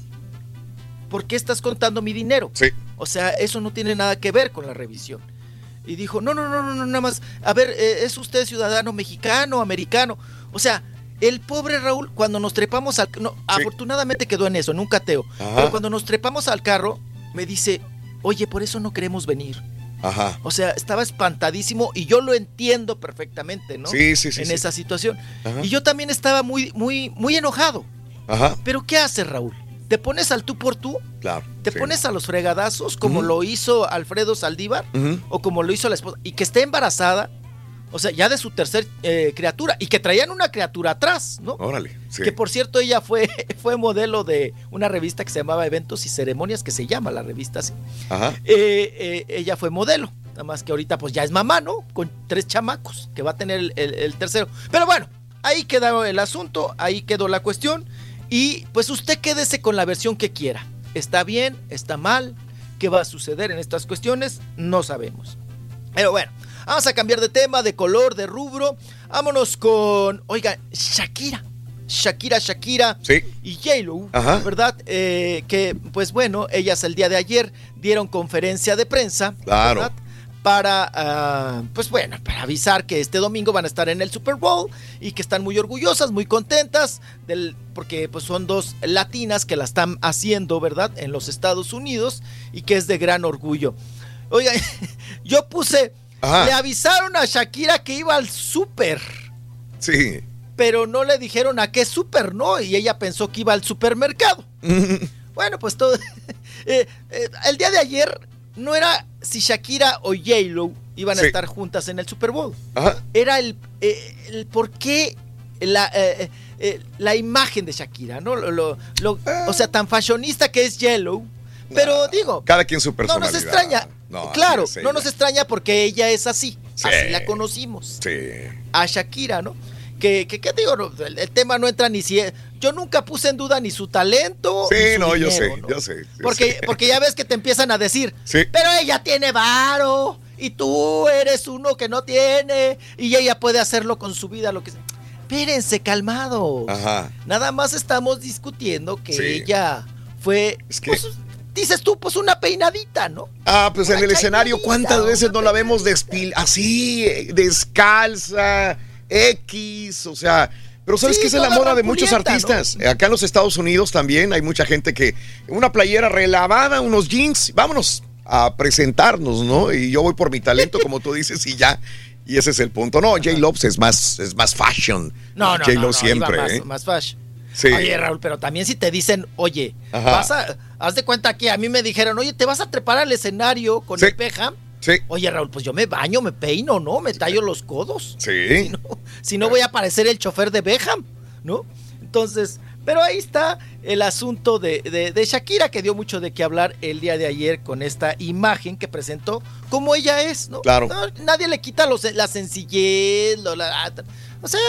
¿Por qué estás contando mi dinero? Sí. O sea, eso no tiene nada que ver con la revisión. Y dijo, no, no, no, no, no, nada más, a ver, eh, ¿es usted ciudadano mexicano, americano? O sea, el pobre Raúl, cuando nos trepamos al... No, afortunadamente quedó en eso, en un cateo. Ajá. Pero cuando nos trepamos al carro, me dice, oye, por eso no queremos venir. Ajá. O sea, estaba espantadísimo y yo lo entiendo perfectamente, ¿no? Sí, sí, sí, En sí. esa situación. Ajá. Y yo también estaba muy, muy, muy enojado. Ajá. Pero ¿qué haces, Raúl? ¿Te pones al tú por tú? Claro. ¿Te sí. pones a los fregadazos como lo hizo Alfredo Saldívar? O como lo hizo la esposa. Y que esté embarazada, o sea, ya de su tercer eh, criatura. Y que traían una criatura atrás, ¿no? Órale. Sí. Que por cierto, ella fue, fue modelo de una revista que se llamaba Eventos y Ceremonias, que se llama la revista así. Ajá. Eh, eh, ella fue modelo. Nada más que ahorita pues ya es mamá, ¿no? Con tres chamacos, que va a tener el, el- el tercero. Pero bueno, ahí quedó el asunto, ahí quedó la cuestión. Y pues usted quédese con la versión que quiera. ¿Está bien? ¿Está mal? ¿Qué va a suceder en estas cuestiones? No sabemos. Pero bueno, vamos a cambiar de tema, de color, de rubro. Vámonos con, oiga, Shakira. Shakira, Shakira Sí. y J-Lo. ¿verdad? Eh, que, pues bueno, ellas el día de ayer dieron conferencia de prensa. Claro. ¿verdad? Para, ah, pues bueno, para avisar que este domingo van a estar en el Super Bowl y que están muy orgullosas, muy contentas, del, porque pues son dos latinas que la están haciendo, ¿verdad? En los Estados Unidos y que es de gran orgullo. Oigan, yo puse, Ajá. le avisaron a Shakira que iba al super Sí. pero no le dijeron a qué super, ¿no? Y ella pensó que iba al supermercado. Bueno, pues todo. eh, eh, el día de ayer no era si Shakira o J-Lo iban a Sí. estar juntas en el Super Bowl. Ajá. Era el, eh, el por qué la, eh, eh, la imagen de Shakira, ¿no? Lo- lo- lo- o sea, tan fashionista que es J-Lo. Pero digo, Cada quien su no personalidad. nos extraña. No, claro, no nos extraña porque ella es así. Sí. Así la conocimos Sí. a Shakira, ¿no? Que, que, que digo, el, el tema no entra ni si... Yo nunca puse en duda ni su talento. Sí, su no, yo sé, ¿no? yo sé. yo Porque, sé. porque ya ves que te empiezan a decir, Sí. pero ella tiene varo, y tú eres uno que no tiene y ella puede hacerlo con su vida, lo que sea. Espérense, calmados. Ajá. Nada más estamos discutiendo que Sí. ella fue, pues, dices tú, pues una peinadita, ¿no? Ah, pues en el escenario, ¿cuántas veces no la vemos despil así, descalza, X, o sea, pero sabes Sí, que esa es la moda de muchos artistas. Acá en los Estados Unidos también hay mucha gente que una playera relavada, unos jeans, vámonos a presentarnos, ¿no? Y yo voy por mi talento, como tú dices, y ya. Y ese es el punto. No, J. Lopes es más, es más fashion. No, no, J. no, Lo no, siempre, más, ¿eh? más fashion. Sí. Oye, Raúl, pero también si te dicen, oye, Ajá. vas a, haz de cuenta que a mí me dijeron, oye, te vas a trepar al escenario con el Beckham. Sí. Oye, Raúl, pues yo me baño, me peino, ¿no? Me tallo los codos. Sí. Si no voy a parecer el chofer de Beckham, ¿no? Entonces, pero ahí está el asunto de, de- de Shakira, que dio mucho de qué hablar el día de ayer con esta imagen que presentó como ella es, ¿no? Claro. No, nadie le quita los- la sencillez, lo- la- o sea,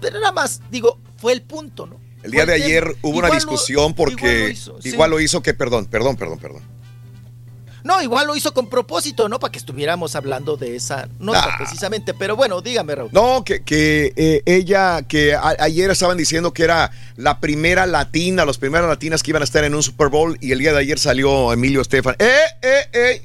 pero nada más, digo, fue el punto, ¿no? El día de ayer hubo Igual una lo- discusión porque igual lo lo hizo, hizo, sí. que, perdón, perdón, perdón, perdón. No, igual lo hizo con propósito, ¿no? Para que estuviéramos hablando de esa nota Ah. precisamente. Pero bueno, dígame, Raúl. No, que, que eh, ella, que a- ayer estaban diciendo que era la primera latina, las primeras latinas que iban a estar en un Super Bowl y el día de ayer salió Emilio Estefan. ¡Eh, eh, eh!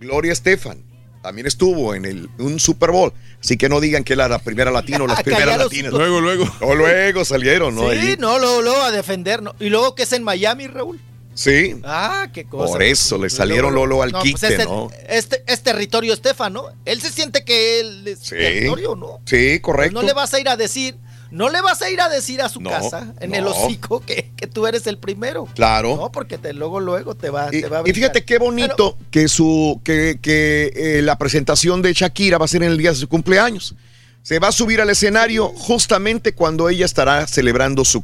Gloria Estefan también estuvo en el, un Super Bowl. Así que no digan que era la primera latina o las primeras latinas. Luego, luego. O luego salieron, ¿no? sí, Ahí. no, luego, luego a defender, ¿no? Y luego que es en Miami, Raúl. Sí. Ah, qué cosa. Por eso le salieron Lolo al No, quite, pues este, ¿no? Este, es territorio Estefan, ¿no? Él se siente que él es Sí. territorio, ¿no? Sí, Pues correcto. no le vas a ir a decir, no le vas a ir a decir a su No, casa, en el hocico, que, que tú eres el primero. Claro. No, porque te, luego, luego te va, Y, te va a y fíjate qué bonito que su que, que eh, la presentación de Shakira va a ser en el día de su cumpleaños. Se va a subir al escenario justamente cuando ella estará celebrando su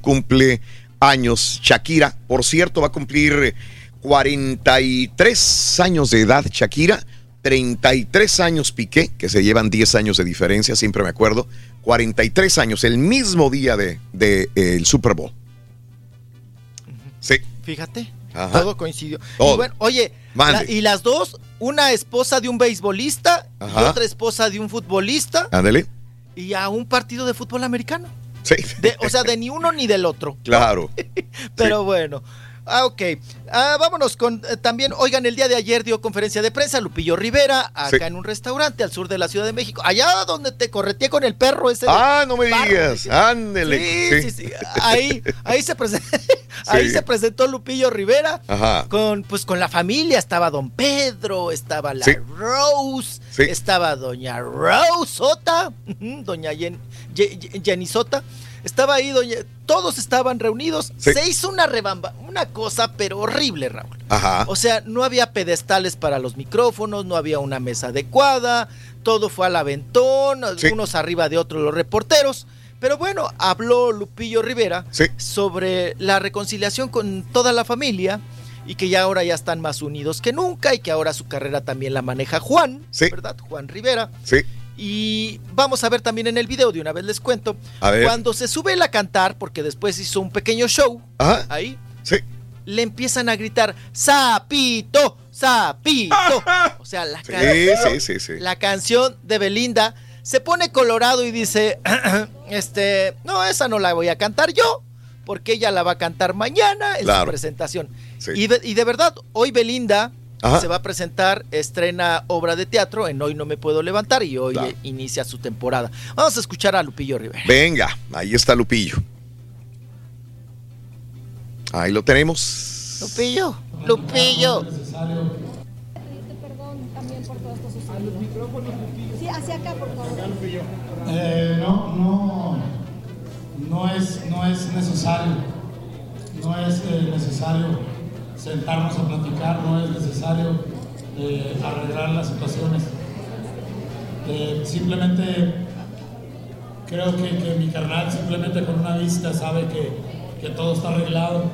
cumpleaños. Shakira, por cierto, va a cumplir 43 años de edad Shakira, 33 años Piqué, que se llevan 10 años de diferencia, siempre me acuerdo. 43 años, el mismo día de, de, eh, Super Bowl. Sí. Fíjate, Ajá. todo coincidió. Todo. Y bueno, oye, la- y las dos, una esposa de un beisbolista y otra esposa de un futbolista Ándale. y a un partido de fútbol americano. Sí. De- o sea, de ni uno ni del otro. Claro. Pero bueno. Ah, ok. Ah, vámonos con eh, también, oigan, el día de ayer dio conferencia de prensa Lupillo Rivera, acá Sí. en un restaurante al sur de la Ciudad de México, allá donde te correteé con el perro ese. Ah, no me barro, digas. Ándele. Sí, sí, sí. Ahí, ahí se presentó, ahí se presentó Lupillo Rivera Ajá. con, pues, con la familia. Estaba Don Pedro, estaba la. Rose, estaba Doña Rose Sota, Doña Jen, Jenny Sota. Estaba ahí, doña, todos estaban reunidos. Sí. Se hizo una rebamba, una cosa, pero horrible, Raúl. Ajá. O sea, no había pedestales para los micrófonos, no había una mesa adecuada, todo fue al aventón, Sí. unos arriba de otros los reporteros. Pero bueno, habló Lupillo Rivera Sí. sobre la reconciliación con toda la familia y que ya ahora ya están más unidos que nunca y que ahora su carrera también la maneja Juan, Sí. ¿verdad? Juan Rivera. Sí. Y vamos a ver también en el video, de una vez les cuento, A ver. cuando se sube él a cantar, porque después hizo un pequeño show, Ajá. ahí, Sí. le empiezan a gritar, ¡Sapito! ¡Sapito! O sea, la Sí, canción, sí, sí, sí. la canción de Belinda se pone colorado y dice, este, no, esa no la voy a cantar yo, porque ella la va a cantar mañana en Claro. su presentación. Sí. Y, de, y de verdad, hoy Belinda Ajá. se va a presentar, estrena obra de teatro en Hoy No Me Puedo Levantar y hoy Claro. inicia su temporada. Vamos a escuchar a Lupillo Rivera. Venga, ahí está Lupillo. Ahí lo tenemos. Lupillo, Lupillo. Sí, hacia acá, por favor. Eh, no, no, no es, no es necesario, no es eh, necesario sentarnos a platicar, no es necesario eh, arreglar las situaciones. Eh, simplemente creo que, que mi carnal simplemente con una vista sabe que, que todo está arreglado.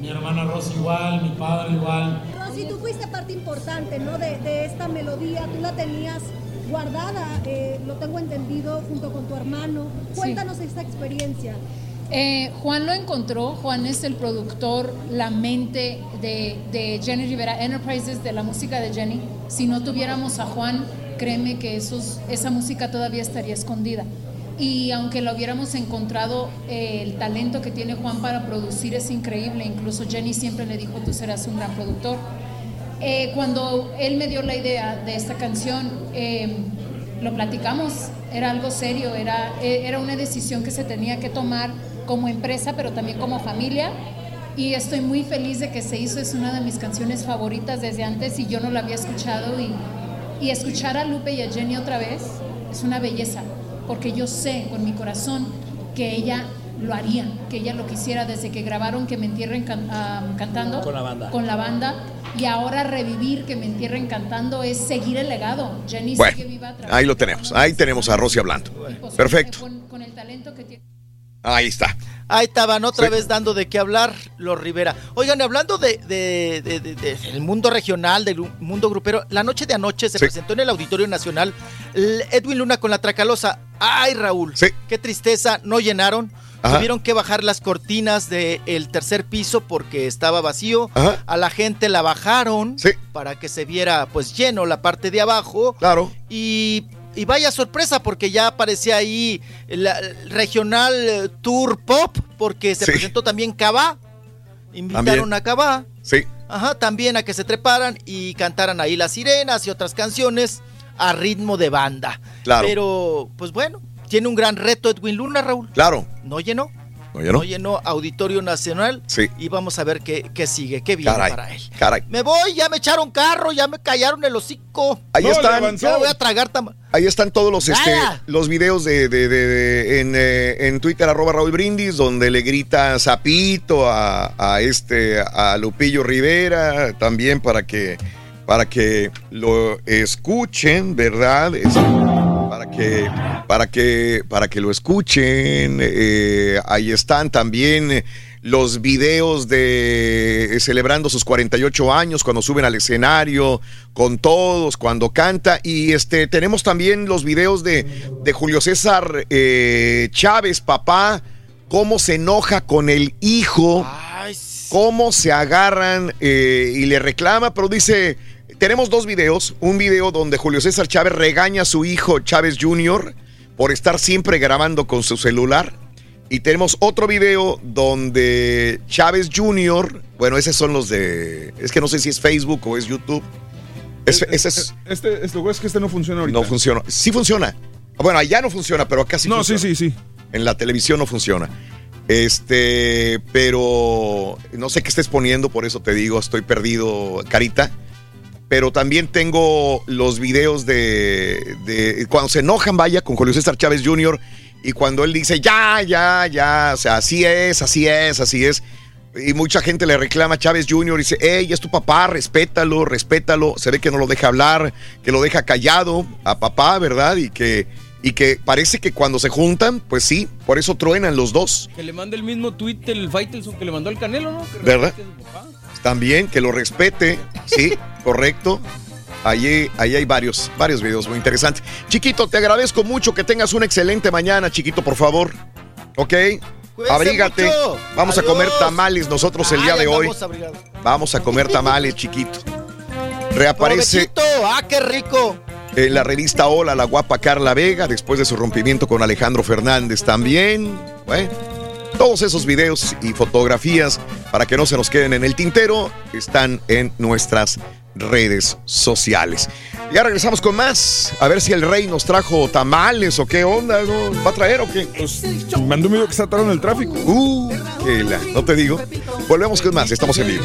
Mi hermana Rosy igual, mi padre igual. Rosy, tú fuiste parte importante, ¿no? De, de esta melodía, tú la tenías guardada, eh, lo tengo entendido, junto con tu hermano. Cuéntanos esta experiencia. Eh, Juan lo encontró, Juan es el productor, la mente de, Jenny Rivera Enterprises, de la música de Jenny. Si no tuviéramos a Juan, créeme que esa música todavía estaría escondida. Y aunque lo hubiéramos encontrado, eh, el talento que tiene Juan para producir es increíble. Incluso Jenny siempre le dijo, tú serás un gran productor. Eh, cuando él me dio la idea de esta canción, lo platicamos, era algo serio, era una decisión que se tenía que tomar como empresa, pero también como familia. Y estoy muy feliz de que se hizo, es una de mis canciones favoritas desde antes y yo no la había escuchado. Y, y escuchar a Lupe y a Jenny otra vez es una belleza, porque yo sé con mi corazón que ella lo haría, que ella lo quisiera desde que grabaron Que me entierren can- ah, cantando Con la banda. con la banda y ahora revivir Que me entierren cantando es seguir el legado. Jenny Bueno, sigue viva a través ahí lo tenemos. Ahí tenemos a Rosy hablando. pues, Perfecto. con, con el talento que tiene. Ahí está. Ahí estaban otra Sí. vez dando de qué hablar los Rivera. Oigan, hablando de, de- de- de- de- del mundo regional, del mundo grupero, la noche de anoche se Sí. presentó en el Auditorio Nacional Edwin Luna con la Tracalosa. ¡Ay, Raúl! ¡Qué tristeza! No llenaron. Ajá. Tuvieron que bajar las cortinas del tercer piso porque estaba vacío. Ajá. A la gente la bajaron para que se viera pues lleno la parte de abajo. Claro. Y, y vaya sorpresa porque ya aparecía ahí la el regional eh, tour pop porque se Sí. presentó también Cabá. Invitaron También. a Cabá. Sí. Ajá, también a que se treparan y cantaran ahí las sirenas y otras canciones a ritmo de banda. Claro. Pero, pues bueno, tiene un gran reto Edwin Luna, Raúl. Claro. No llenó. ¿No llenó? No llenó Auditorio Nacional. Sí. Y vamos a ver qué, qué sigue, qué viene Caray. para él. Caray. Me voy, ya me echaron carro, ya me callaron el hocico. Ahí están. Ya voy a tragar tam- Ahí están todos los, este, los videos de, de- de- de- en, eh, en Twitter, arroba Raúl Brindis, donde le grita Zapito a, a este, a Lupillo Rivera, también para que, para que lo escuchen, ¿verdad? Es- para que, para que, para que lo escuchen. eh, ahí están también los videos de eh, celebrando sus 48 años cuando suben al escenario con todos, cuando canta. Y este tenemos también los videos de, de Julio César eh, Chávez, papá, cómo se enoja con el hijo, cómo se agarran eh, y le reclama, pero dice, tenemos dos videos, un video donde Julio César Chávez regaña a su hijo Chávez Jr. por estar siempre grabando con su celular. Y tenemos otro video donde Chávez Jr., bueno, esos son los de, es que no sé si es Facebook o es YouTube. Es- ese es, Este, este, es que este no funciona ahorita. no funciona. Sí funciona. Bueno, allá no funciona, pero acá sí No, funciona. sí, sí, sí. En la televisión no funciona. Este, pero no sé qué estés poniendo, por eso te digo, estoy perdido, Carita. Pero también tengo los videos de, de cuando se enojan, vaya, con Julio César Chávez Jr. Y cuando él dice, ya, ya, ya, o sea, así es, así es, así es. Y mucha gente le reclama a Chávez Jr. y dice, hey, es tu papá, respétalo, respétalo. Se ve que no lo deja hablar, que lo deja callado a papá, ¿verdad? Y que, y que parece que cuando se juntan, pues sí, por eso truenan los dos, Que le mande el mismo tweet el Faitelson que le mandó al Canelo, ¿no? Que ¿verdad? a su papá. También, que lo respete, sí, correcto. Allí, ahí hay varios, varios videos muy interesantes. Chiquito, te agradezco mucho que tengas una excelente mañana, chiquito, por favor. ¿Ok? Abrígate. mucho. Vamos a comer tamales nosotros el día Ay, de hoy. andamos abrigados. Vamos a comer tamales, chiquito. Reaparece ¡Ah, qué rico! en la revista Hola la guapa Carla Vega después de su rompimiento con Alejandro Fernández también. Bueno, todos esos videos y fotografías para que no se nos queden en el tintero están en nuestras redes sociales. Ya regresamos con más. A ver si el rey nos trajo tamales o qué onda. ¿no? ¿Va a traer o qué? Mandó un video que está atorado en el tráfico. Uh, que la- no te digo. Volvemos con más. Estamos en vivo.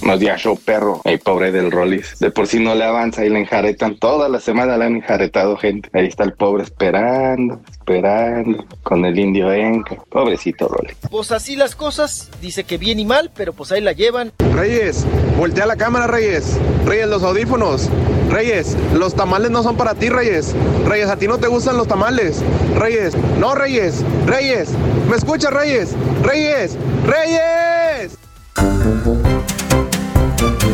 Buenos días, show perro. El pobre del Rollis. De por sí no le avanza y le enjaretan. Toda la semana le han enjaretado gente. Ahí está el pobre esperando, esperando. Con el indio Enca. Pobrecito Rollis. Pues así las cosas, dice que bien y mal, pero pues ahí la llevan. Reyes, voltea la cámara, Reyes. Reyes, los audífonos. Reyes, los tamales no son para ti, Reyes. Reyes, a ti no te gustan los tamales. Reyes, no, Reyes. Reyes, ¿me escuchas, Reyes? Reyes, Reyes. Con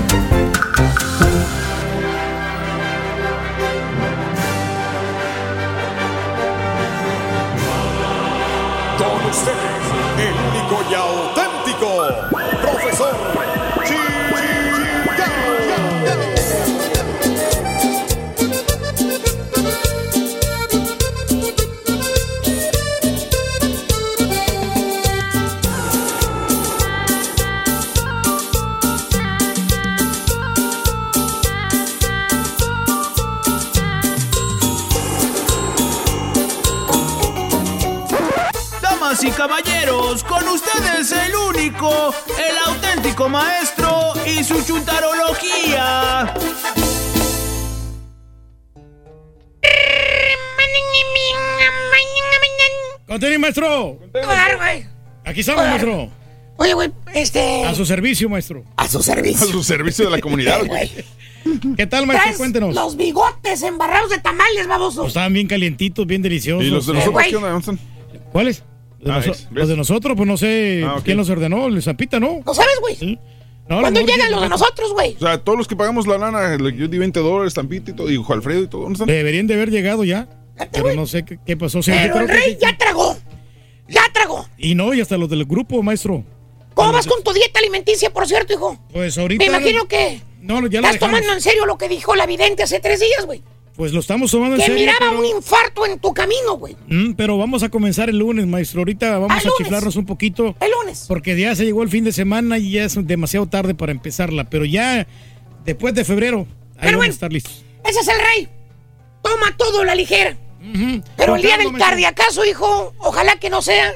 ustedes, el único y y caballeros, con ustedes el único, el auténtico maestro y su chuntarología. Contení, maestro. Claro, güey. Aquí estamos, maestro. Oye, güey, este. A su servicio, maestro. A su servicio. A su servicio de la comunidad, güey. ¿Qué tal, maestro? Cuéntenos. Los bigotes embarrados de tamales, baboso. Pues estaban bien calientitos, bien deliciosos. ¿Y los de Eh, nosotros güey. qué onda? ¿Cuáles? De Ah, los de nosotros, pues no sé Ah, quién los ordenó, el Zapita, ¿no? ¿No sabes, güey? Sí. No, ¿Cuándo lo llegan los de no. nosotros, güey? O sea, todos los que pagamos la lana, yo di 20 dólares, Tampita y todo, y Alfredo y todo, ¿dónde están? Deberían de haber llegado ya. Pero no sé qué, qué pasó. Sí, Pero el que- rey ya tragó. Ya tragó. Y no, y hasta los del grupo, maestro. ¿Cómo vas con tu dieta alimenticia, por cierto, hijo? Pues ahorita. Me imagino que No, ya lo estás dejamos. tomando en serio lo que dijo la vidente hace tres días, güey. Pues lo estamos tomando en Que serio. miraba pero... un infarto en tu camino, güey. Mm, pero vamos a comenzar el lunes, maestro. Ahorita vamos a chiflarnos un poquito. El lunes. Porque ya se llegó el fin de semana y ya es demasiado tarde para empezarla. Pero ya después de febrero, ahí vamos a estar listos. Ese es el rey. Toma todo la ligera. Pero el día del cardiacaso, hijo, ojalá que no sea,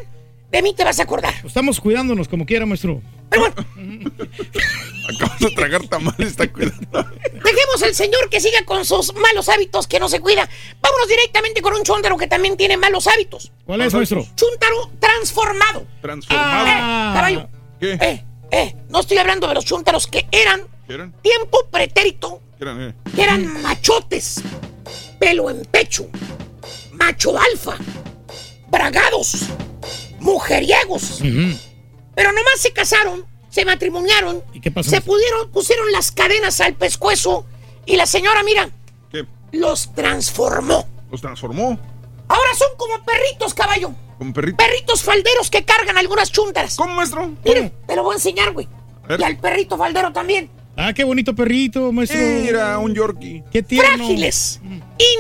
de mí te vas a acordar. Estamos cuidándonos como quiera, maestro. Acabas de tragar tamales, está cuidando. Dejemos al señor que siga con sus malos hábitos, que no se cuida. Vámonos directamente con un chúntaro que también tiene malos hábitos. ¿Cuál es, maestro? Chúntaro transformado. Transformado. Eh, caballo. ¿Qué? Eh, eh, no estoy hablando de los chúntaros que eran ¿Qué eran? tiempo pretérito, ¿Qué eran, eh? que eran machotes, pelo en pecho, macho alfa, bragados, mujeriegos. Pero nomás se casaron, se matrimoniaron, ¿Y qué pasó? se pudieron, pusieron las cadenas al pescuezo y la señora, mira, ¿Qué? los transformó. Los transformó Ahora son como perritos, caballo. como perrito. Perritos falderos que cargan algunas chúntaras. ¿Cómo, maestro? Mira, te lo voy a enseñar, güey. Y al perrito faldero también. Ah, qué bonito perrito, maestro. Mira, un Yorkie. Qué tierno. Frágiles,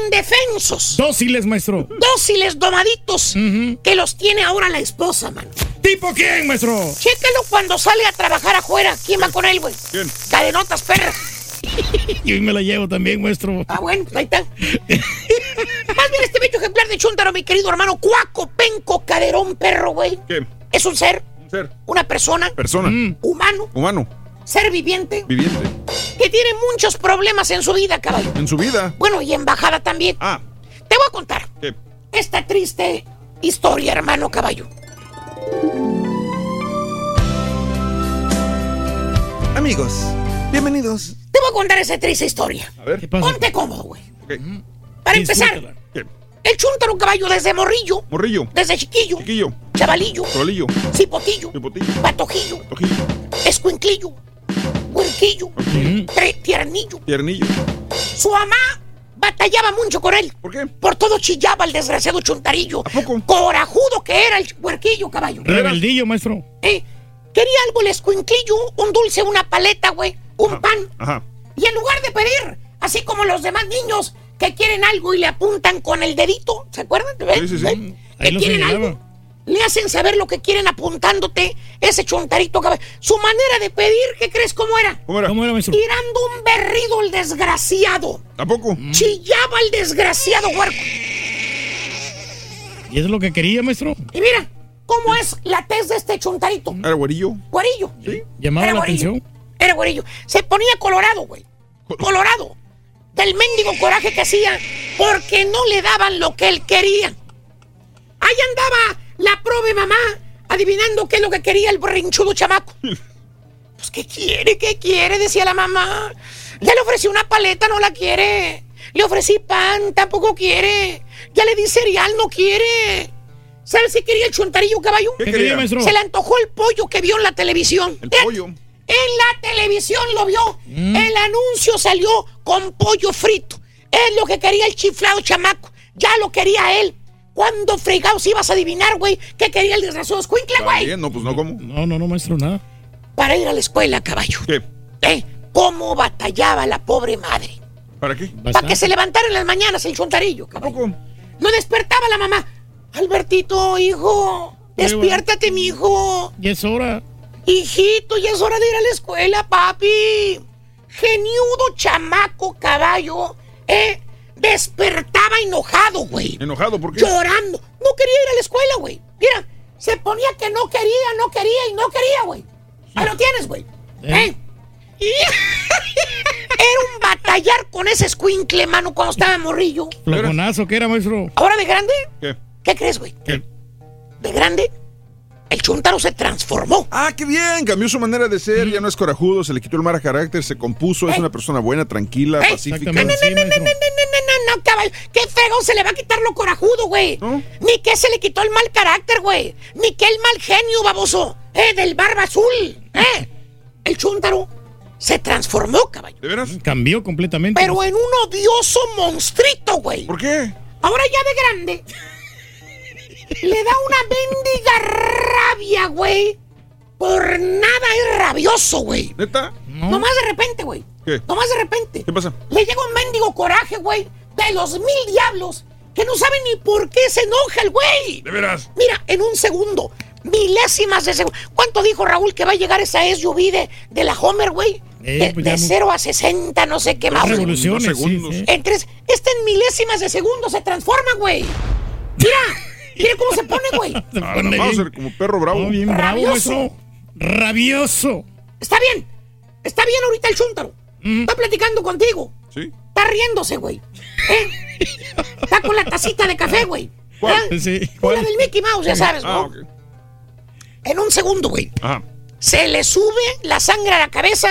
indefensos, Dóciles, maestro. dóciles, domaditos, que los tiene ahora la esposa, mano. ¿Tipo quién, maestro? Chécalo cuando sale a trabajar afuera. ¿Quién va con él, güey? ¿Quién? Cadenotas, perras. Yo me la llevo también, maestro. Ah, bueno, ahí está. Más bien este bello ejemplar de Chuntaro, mi querido hermano, cuaco, penco, caderón, perro, güey. ¿Qué? Es un ser, Un ser. una persona, Persona. Mm. humano, Humano. ser viviente, Viviente. que tiene muchos problemas en su vida, caballo. En su vida. Bueno, y en bajada también. Ah. Te voy a contar ¿Qué? esta triste historia, hermano caballo. Amigos, bienvenidos. Te voy a contar esa triste historia. A ver. ¿Qué pasa? Ponte cómodo, güey. Ok. Para empezar, el chuntaro caballo desde morrillo, Morrillo. desde chiquillo, Chiquillo. chavalillo, Rolillo. cipotillo, Pipotillo. patojillo, Tojillo. escuinclillo, huerquillo, tre- tiernillo. Tiernillo. Su mamá batallaba mucho con él. ¿Por qué? Por todo chillaba el desgraciado chuntarillo. ¿A poco? Corajudo que era el huerquillo, caballo. Rebeldillo, maestro. Eh, Quería algo el escuinclillo, un dulce, una paleta, güey, un pan. Ajá. Y en lugar de pedir, así como los demás niños que quieren algo y le apuntan con el dedito, ¿se acuerdan? Sí, sí, sí. Que quieren señalaba. algo. Le hacen saber lo que quieren apuntándote ese chontarito. Su manera de pedir, ¿qué crees cómo era? ¿Cómo era? ¿Cómo era, maestro? Tirando un berrido el desgraciado. ¿Tampoco? Chillaba el desgraciado huerco. ¿Y eso es lo que quería, maestro? Y mira, ¿cómo es la tez de este chontarito? ¿Era güerillo? Guarillo. Sí. ¿Llamaba Era la atención? Era güerillo. Se ponía colorado, güey. Colorado. Del mendigo coraje que hacía porque no le daban lo que él quería. Ahí andaba la prove mamá adivinando qué es lo que quería el berrinchudo chamaco. Pues, ¿qué quiere? ¿Qué quiere? Decía la mamá. Ya le ofrecí una paleta, no la quiere. Le ofrecí pan, tampoco quiere. Ya le di cereal, no quiere. ¿Sabes si quería el chuntarillo caballo? ¿Qué quería, maestro? Se le antojó el pollo que vio en la televisión. El pollo. En la televisión lo vio. Mm. El anuncio salió con pollo frito. Es lo que quería el chiflado chamaco. Ya lo quería él. ¿Cuándo fregados ibas a adivinar, güey, qué quería el desgraciado escuincle, güey? bien, no, pues no, ¿cómo? No, no, no, maestro, nada. Para ir a la escuela, caballo. ¿Qué? ¿Eh? ¿Cómo batallaba la pobre madre? ¿Para qué? Para que se levantara en las mañanas el chontarillo, caballo. No despertaba la mamá. Albertito, hijo, despiértate, mi hijo. Y es hora. Hijito, ya es hora de ir a la escuela, papi. Geniudo chamaco caballo, ¿eh? Despertaba enojado, güey. ¿Enojado? ¿Por qué? Llorando. No quería ir a la escuela, güey. Mira, se ponía que no quería, no quería y no quería, güey. Ahí lo tienes, güey. ¿Eh? Y- Era un batallar con ese escuincle, mano, cuando estaba morrillo. Flojonazo que era, maestro. Ahora de grande, ¿Qué? ¿qué crees, güey? ¿Qué? De grande, el chuntaro se transformó. Ah, qué bien, cambió su manera de ser, ya no es corajudo, se le quitó el mal carácter, se compuso, es una persona buena, tranquila, Eh, pacífica. Caballo. ¿Qué fregón se le va a quitar lo corajudo, güey? Ni que se le quitó el mal carácter, güey. Ni que el mal genio, baboso. Eh, del barba azul. Eh. El chúntaro se transformó, caballo. ¿De veras? Cambió completamente. Pero en un odioso monstruito, güey. ¿Por qué? Ahora ya de grande. le da una mendiga rabia, güey. Por nada es rabioso, güey. ¿Neta? Nomás de repente, güey. ¿Qué? Nomás de repente. ¿Qué pasa? Le llega un mendigo coraje, güey, de los mil diablos, que no sabe ni por qué se enoja el güey. ¿De veras? Mira, en un segundo, milésimas de segundo. ¿Cuánto dijo Raúl que va a llegar esa SUV de, de la Homer, güey? Eh, de, pues de mu- 0 a 60, no sé qué más. güey. revoluciones, Dos segundos. sí, sí. En tres, esta en milésimas de segundo se transforma, güey. Mira, mira cómo se pone, güey. Se Ah, pone bien, como perro bravo. oh, bien bravo, Rabioso. Rabioso. Está bien, está bien ahorita el chúntaro. Está platicando contigo. ¿Sí? Está riéndose, güey. ¿Eh? Está con la tacita de café, güey. ¿Cuál? ¿Eh? Sí, ¿cuál? del Mickey Mouse, ya sabes, Ah, ¿no? ok. En un segundo, güey. Ajá. Se le sube la sangre a la cabeza,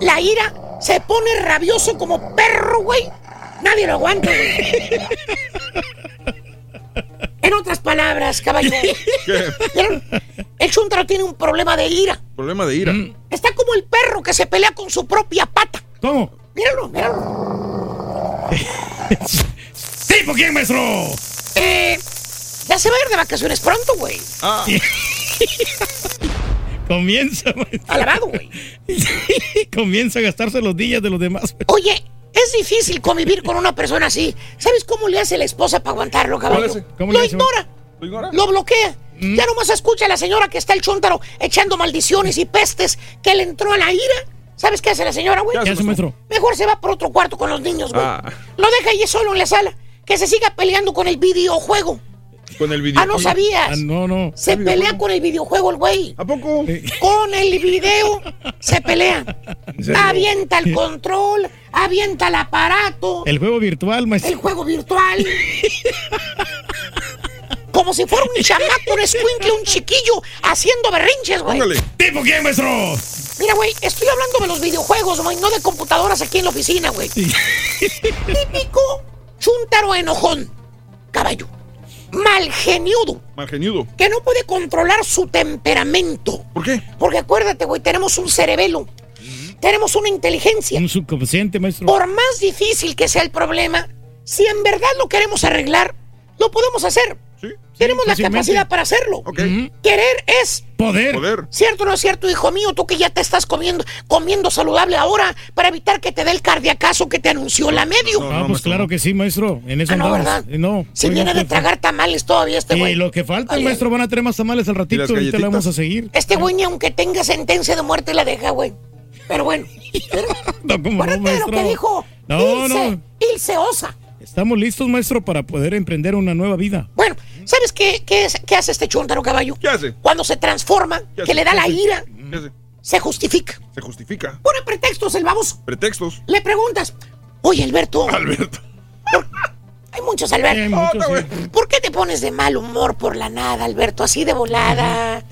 la ira, se pone rabioso como perro, güey. Nadie lo aguanta, güey. En otras palabras, caballo. ¿vieron? El chúntaro tiene un problema de ira. Problema de ira. Está como el perro que se pelea con su propia pata. ¿Cómo? Míralo, míralo. ¿Tipo quién, maestro? Eh, ya se va a ir de vacaciones pronto, güey. Ah, Comienza, maestro. Alabado, güey. Comienza a gastarse los días de los demás. Oye, es difícil convivir con una persona así. ¿Sabes cómo le hace la esposa para aguantarlo, caballo? ¿Cuál es? ¿Cómo Lo le hace? ignora. ¿Lo ignora? Lo bloquea. Ya nomás escucha a la señora que está el chúntaro echando maldiciones y pestes que le entró a la ira. ¿Sabes qué hace la señora, güey? ¿Qué hace, maestro? Mejor se va por otro cuarto con los niños, güey. Ah. Lo deja ahí solo en la sala. Que se siga peleando con el videojuego. con el video. Ah, no sabías. Ah, no, no. Se pelea con el videojuego el güey. ¿A poco? Con el video se pelea. Avienta el control, avienta el aparato, El juego virtual, maestro. el juego virtual. Como si fuera un chamaco, un escuincle, un chiquillo haciendo berrinches, güey. Póngale. ¿Tipo quién, maestro? Mira, güey, estoy hablando de los videojuegos, güey, no de computadoras aquí en la oficina, güey. Típico chúntaro enojón, caballo. Malgeniudo, Malgeniudo. que no puede controlar su temperamento. ¿Por qué? Porque acuérdate, güey, tenemos un cerebelo. Tenemos una inteligencia. Un subconsciente, maestro. Por más difícil que sea el problema, si en verdad lo queremos arreglar, lo podemos hacer. Sí. Tenemos la fácilmente. capacidad para hacerlo. Ok. Querer es Poder. Poder. ¿Cierto o no es cierto, hijo mío? Tú que ya te estás comiendo, comiendo saludable ahora para evitar que te dé el cardiacazo que te anunció la medio. No, No, pues claro que sí, maestro. En eso Ah, no. ¿verdad? Eh, No. Oiga, viene de tragar tamales todavía este Y güey. lo que falta, maestro, van a tener más tamales al ratito. Ahorita le galletitas? vamos a seguir. Este güey ni aunque tenga sentencia de muerte la deja, güey. Pero bueno. Pero, No, ¿cómo no, acuérdate de lo que dijo No, Ilse, no. Ilse Osa. Estamos listos, maestro, para poder emprender una nueva vida. Bueno, ¿sabes qué, qué, es- qué hace este chúntaro caballo? ¿Qué hace? Cuando se transforma, ¿Qué que le da ¿Qué la hace? ira, ¿Qué hace? se justifica. Se justifica. Pone pretextos el baboso. Pretextos. Le preguntas, oye Alberto. Alberto. Hay muchos Alberto. Sí, muchos, sí. ¿Por qué te pones de mal humor por la nada, Alberto? Así de volada.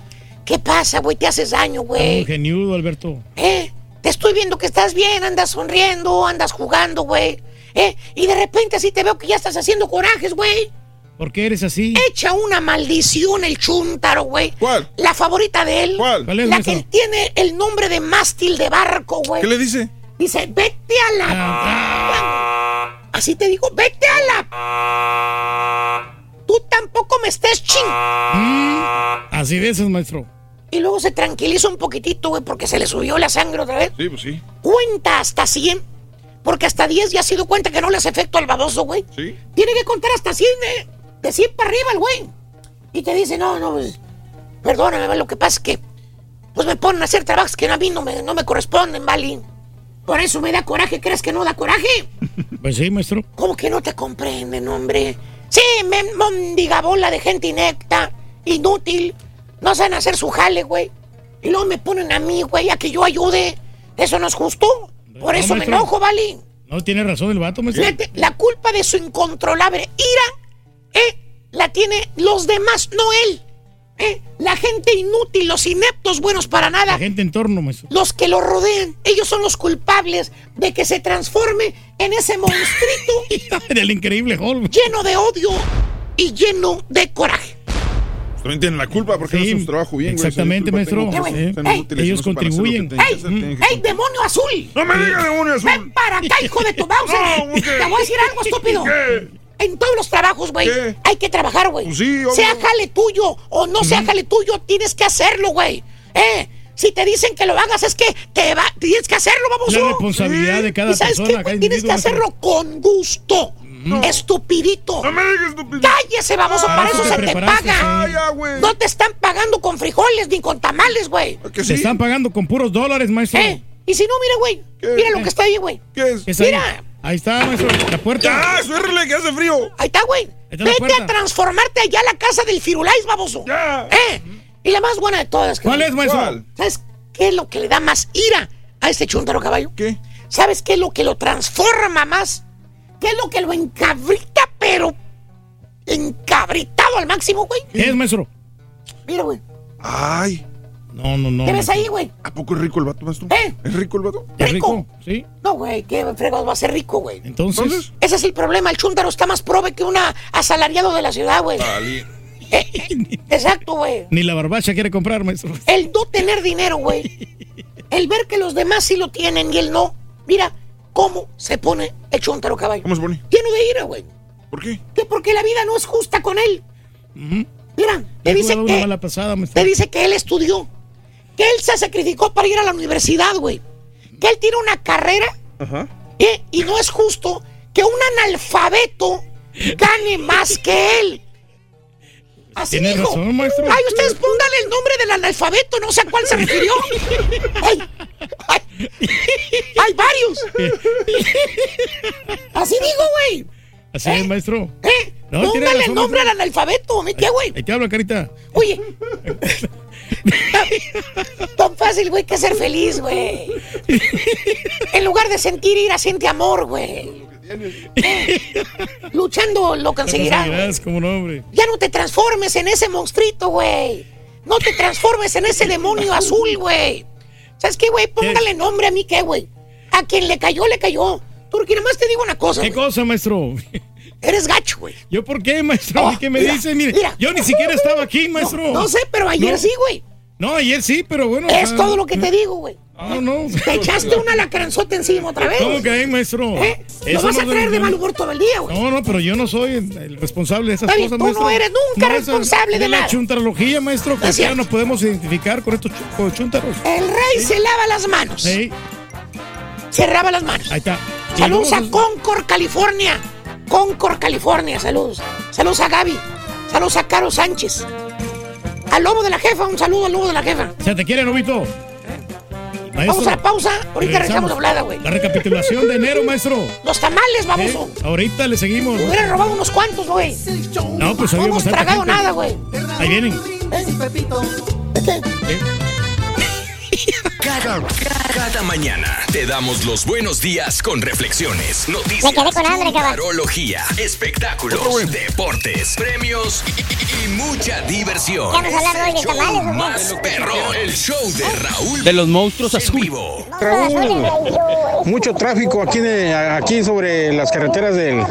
¿Qué pasa, güey? Te haces daño, güey. geniudo, Alberto. ¿Eh? Te estoy viendo que estás bien, andas sonriendo, andas jugando, güey. ¿Eh? Y de repente así te veo que ya estás haciendo corajes, güey. ¿Por qué eres así? Echa una maldición el chúntaro, güey. ¿Cuál? La favorita de él. ¿Cuál? ¿Cuál es, La maestro? que tiene el nombre de mástil de barco, güey. ¿Qué le dice? Dice, vete a la... Así te digo, vete a la... Tú tampoco me estés ching. Así de maestro. Y luego se tranquiliza un poquitito, güey, porque se le subió la sangre otra vez. Sí, pues sí. Cuenta hasta 100. Porque hasta 10 ya se dio cuenta que no le hace efecto al baboso, güey. Sí. Tiene que contar hasta 100, eh, de 100 para arriba el güey. Y te dice, no, no, pues, perdóname, lo que pasa es que, pues me ponen a hacer trabajos que a mí no me, no me corresponden, ¿vale? Por eso me da coraje, ¿crees que no da coraje? Pues sí, maestro. ¿Cómo que no te comprenden, hombre? Sí, me mondiga bola de gente inecta, inútil. No saben hacer su jale, güey. Y luego me ponen a mí, güey, a que yo ayude. Eso no es justo. Por No, eso me enojo, ¿vale? No tiene razón el vato, maestro. Fíjate, la culpa de su incontrolable ira, ¿eh? La tiene los demás, no él. ¿eh? La gente inútil, los ineptos buenos para nada. La gente en torno, maestro. Los que lo rodean, ellos son los culpables de que se transforme en ese monstruito Del increíble Hulk. lleno de odio y lleno de coraje. También tienen la culpa porque no Sí, hacen su trabajo bien, güey. exactamente, maestro. tengo, Ey, inútiles, ellos no contribuyen. ¡Ey! hacer, tienen que ¡Ey, demonio azul! ¡No me digas demonio azul! ¡Ven para acá, hijo de tu Bowser! No. Te voy a decir algo, estúpido. ¿Qué? En todos los trabajos, güey, hay que trabajar, güey. Pues sí, sea jale tuyo o no sea jale tuyo, tienes que hacerlo, güey. ¿Eh? Si te dicen que lo hagas, es que te va, tienes que hacerlo, vamos. La responsabilidad de cada ¿Y sabes persona, qué? Tienes que hacerlo con gusto. Estupidito. No me digas estúpido. Cállese, baboso, Para para eso te se te paga. Ah. No te están pagando con frijoles ni con tamales, güey. ¿Que Se sí? están pagando con puros dólares, maestro. ¿Eh? Y si no, mira, güey. Mira lo que está ahí, güey. ¿Qué es? ¿Qué es ahí? Mira. Ahí está, maestro. La puerta. ¡Ya! ¡Suérrele que hace frío! Ahí está, güey. está Vete a transformarte allá a la casa del Firulais, baboso. ¡Ya! ¿Eh? Y la más buena de todas. ¿Cuál es, maestro? ¿Cuál? ¿Sabes qué es lo que le da más ira a este chuntaro caballo? ¿Qué? ¿Sabes qué es lo que lo transforma más? ¿Qué es lo que lo encabrita, pero encabritado al máximo, güey? ¿Qué es, maestro? Mira, güey. ¡Ay! No, no, no. ¿Qué ves ahí, güey? ¿A poco es rico el vato, maestro? ¿Eh? ¿Es rico el vato? ¿Es rico? rico? Sí. No, güey, ¿qué fregados va a ser rico, güey? Entonces. Entonces. Ese es el problema. El chúntaro está más prove que un asalariado de la ciudad, güey. Eh, eh, exacto, güey. Ni la barbacha quiere comprar, maestro. El no tener dinero, güey. El ver que los demás sí lo tienen y él no. Mira cómo se pone el chúntaro caballo. ¿Cómo se pone? Lleno de ira, güey. ¿Por qué? Que porque la vida no es justa con él. Mira, Le te dice que, mala pasada, maestro. te dice que él estudió. Que él se sacrificó para ir a la universidad, güey. Que él tiene una carrera Ajá. ¿eh? y no es justo que un analfabeto gane más que él. Así Tiene dijo. razón, maestro. Ay, ustedes pónganle el nombre del analfabeto, no sé a cuál se refirió. Ay, ay, hay varios. Así digo, güey. Así es, maestro. ¿Eh? No, Póngale el nombre al maestro. analfabeto, ¿me qué, güey? Ahí te hablo, carita. Oye. Tan fácil, güey, que ser feliz, güey. En lugar de sentir ira, siente amor, güey. Luchando lo conseguirás. como. Ya no te transformes en ese monstruito, güey. No te transformes en ese demonio azul, güey. ¿Sabes qué, güey? Póngale nombre a mí, ¿qué, güey? A quien le cayó, le cayó. Porque nomás te digo una cosa, ¿Qué cosa, maestro? Eres gacho, güey. ¿Yo por qué, maestro? Oh, ¿Y ¿Qué me mira, dice? Mire, mira. yo ni siquiera estaba aquí, maestro. No, no sé, pero ayer No. sí, güey. No, ayer sí, pero bueno. Es sea, todo lo que te digo, güey. No, no. Te echaste una lacranzota encima otra vez. ¿Cómo que hay, maestro? ¿Eh? Lo vas a traer de mal humor todo el día, güey. No, no, pero yo no soy el, el responsable de esas bien, cosas, tú maestro. no eres nunca responsable de la nada. chuntarología, maestro. Es Cualquiera cierto. nos podemos identificar con estos con chúntaros. El rey se lava las manos. Sí, Se lava las manos. ahí está. Saludos a Concord, California. Concord, California, saludos. Saludos a Gaby. Saludos a Caro Sánchez. Al lobo de la jefa, un saludo al lobo de la jefa. ¿Se te quiere, Novito? Vamos a la pausa. Ahorita regresamos la hablada, güey. La recapitulación de enero, maestro. Los tamales, vamos. ¿Eh? Ahorita le seguimos. Me hubieran robado unos cuantos, güey. No, pues No hemos tragado gente. nada, güey. Ahí vienen. ¿Eh? ¿Eh? Cada, cada mañana te damos los buenos días con reflexiones, noticias, Me quedé con hambre, cabrón. tarología, espectáculos, deportes, premios y, y mucha diversión. ¿Qué vamos a hablar hoy de Es el show tamales o qué? más perrón, el show de Raúl De los monstruos azules. Raúl, mucho tráfico aquí, de- aquí sobre las carreteras del,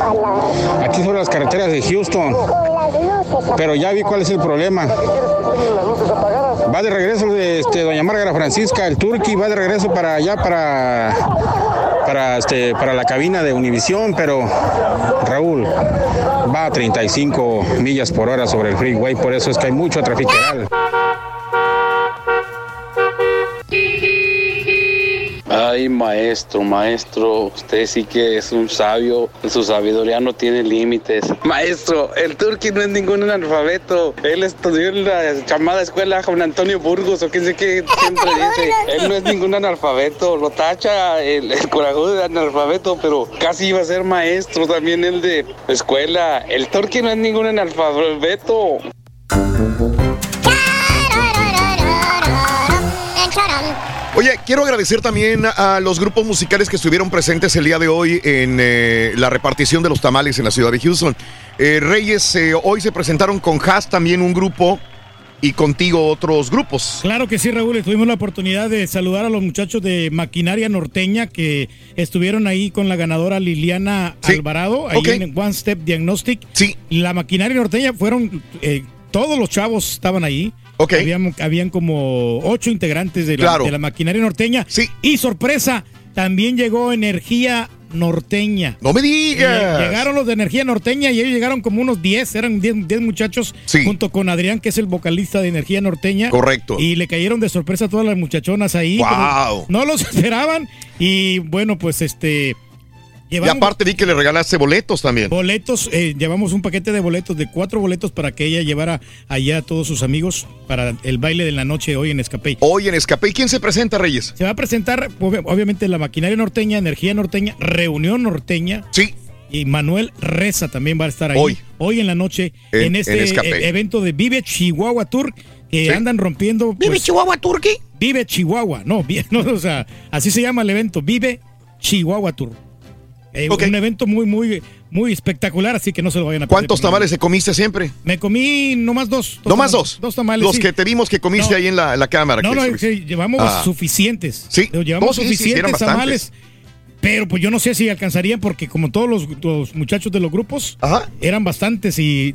aquí sobre las carreteras de Houston. Pero ya vi cuál es el problema. Va de regreso de este, doña Márgara Francisca, el Turqui, va de regreso para allá para para este para la cabina de Univisión, pero Raúl va a 35 millas por hora sobre el freeway, por eso es que hay mucho trafiqueral. Ay, maestro, maestro, usted sí que es un sabio, su sabiduría no tiene límites. Maestro, el Turqui no es ningún analfabeto, él estudió en la llamada escuela Juan Antonio Burgos, o qué sé qué siempre dice, él no es ningún analfabeto, lo tacha el, el corajudo de analfabeto, pero casi iba a ser maestro también el de escuela. El Turqui no es ningún analfabeto. Oye, quiero agradecer también a los grupos musicales que estuvieron presentes el día de hoy en eh, la repartición de los tamales en la ciudad de Houston. Eh, Reyes, eh, hoy se presentaron con Haas también un grupo y contigo otros grupos. Claro que sí, Raúl. Tuvimos la oportunidad de saludar a los muchachos de Maquinaria Norteña que estuvieron ahí con la ganadora Liliana Alvarado, ahí en One Step Diagnostic. Sí. La Maquinaria Norteña fueron, eh, todos los chavos estaban ahí. Habían, habían como ocho integrantes de la, Claro. de la Maquinaria Norteña. Sí. Y sorpresa, también llegó Energía Norteña. ¡No me digas! Llegaron los de Energía Norteña y ellos llegaron como unos 10, eran 10 10 muchachos, junto con Adrián, que es el vocalista de Energía Norteña. Correcto. Y le cayeron de sorpresa a todas las muchachonas ahí. Como No los esperaban. Y bueno, pues este. Y aparte vi que le regalaste boletos también. boletos, eh, llevamos un paquete de boletos de cuatro boletos para que ella llevara allá a todos sus amigos para el baile de la noche hoy en Escapey. Hoy en Escape. ¿Y quién se presenta, Reyes? Se va a presentar, obvi- obviamente, la maquinaria norteña, energía norteña, reunión norteña. Sí. Y Manuel Reza también va a estar ahí. Hoy. Hoy en la noche, En- en, este en Escape. e- evento de Vive Chihuahua Tour, que Sí. andan rompiendo. ¿Vive Chihuahua Turqui? Vive Chihuahua, no, no, o sea, así se llama el evento, Vive Chihuahua Tour. Eh, Un evento muy, muy, muy espectacular, así que no se lo vayan a perder. ¿Cuántos tamales se comiste siempre? Me comí nomás dos. ¿No más tamales, dos? Dos tamales. Los sí. que te vimos que comiste No. ahí en la, la cámara. No, que no, sí, llevamos Ah. suficientes. Sí. Llevamos No, suficientes tamales. Pero pues yo no sé si alcanzarían porque como todos los, los muchachos de los grupos eran bastantes y,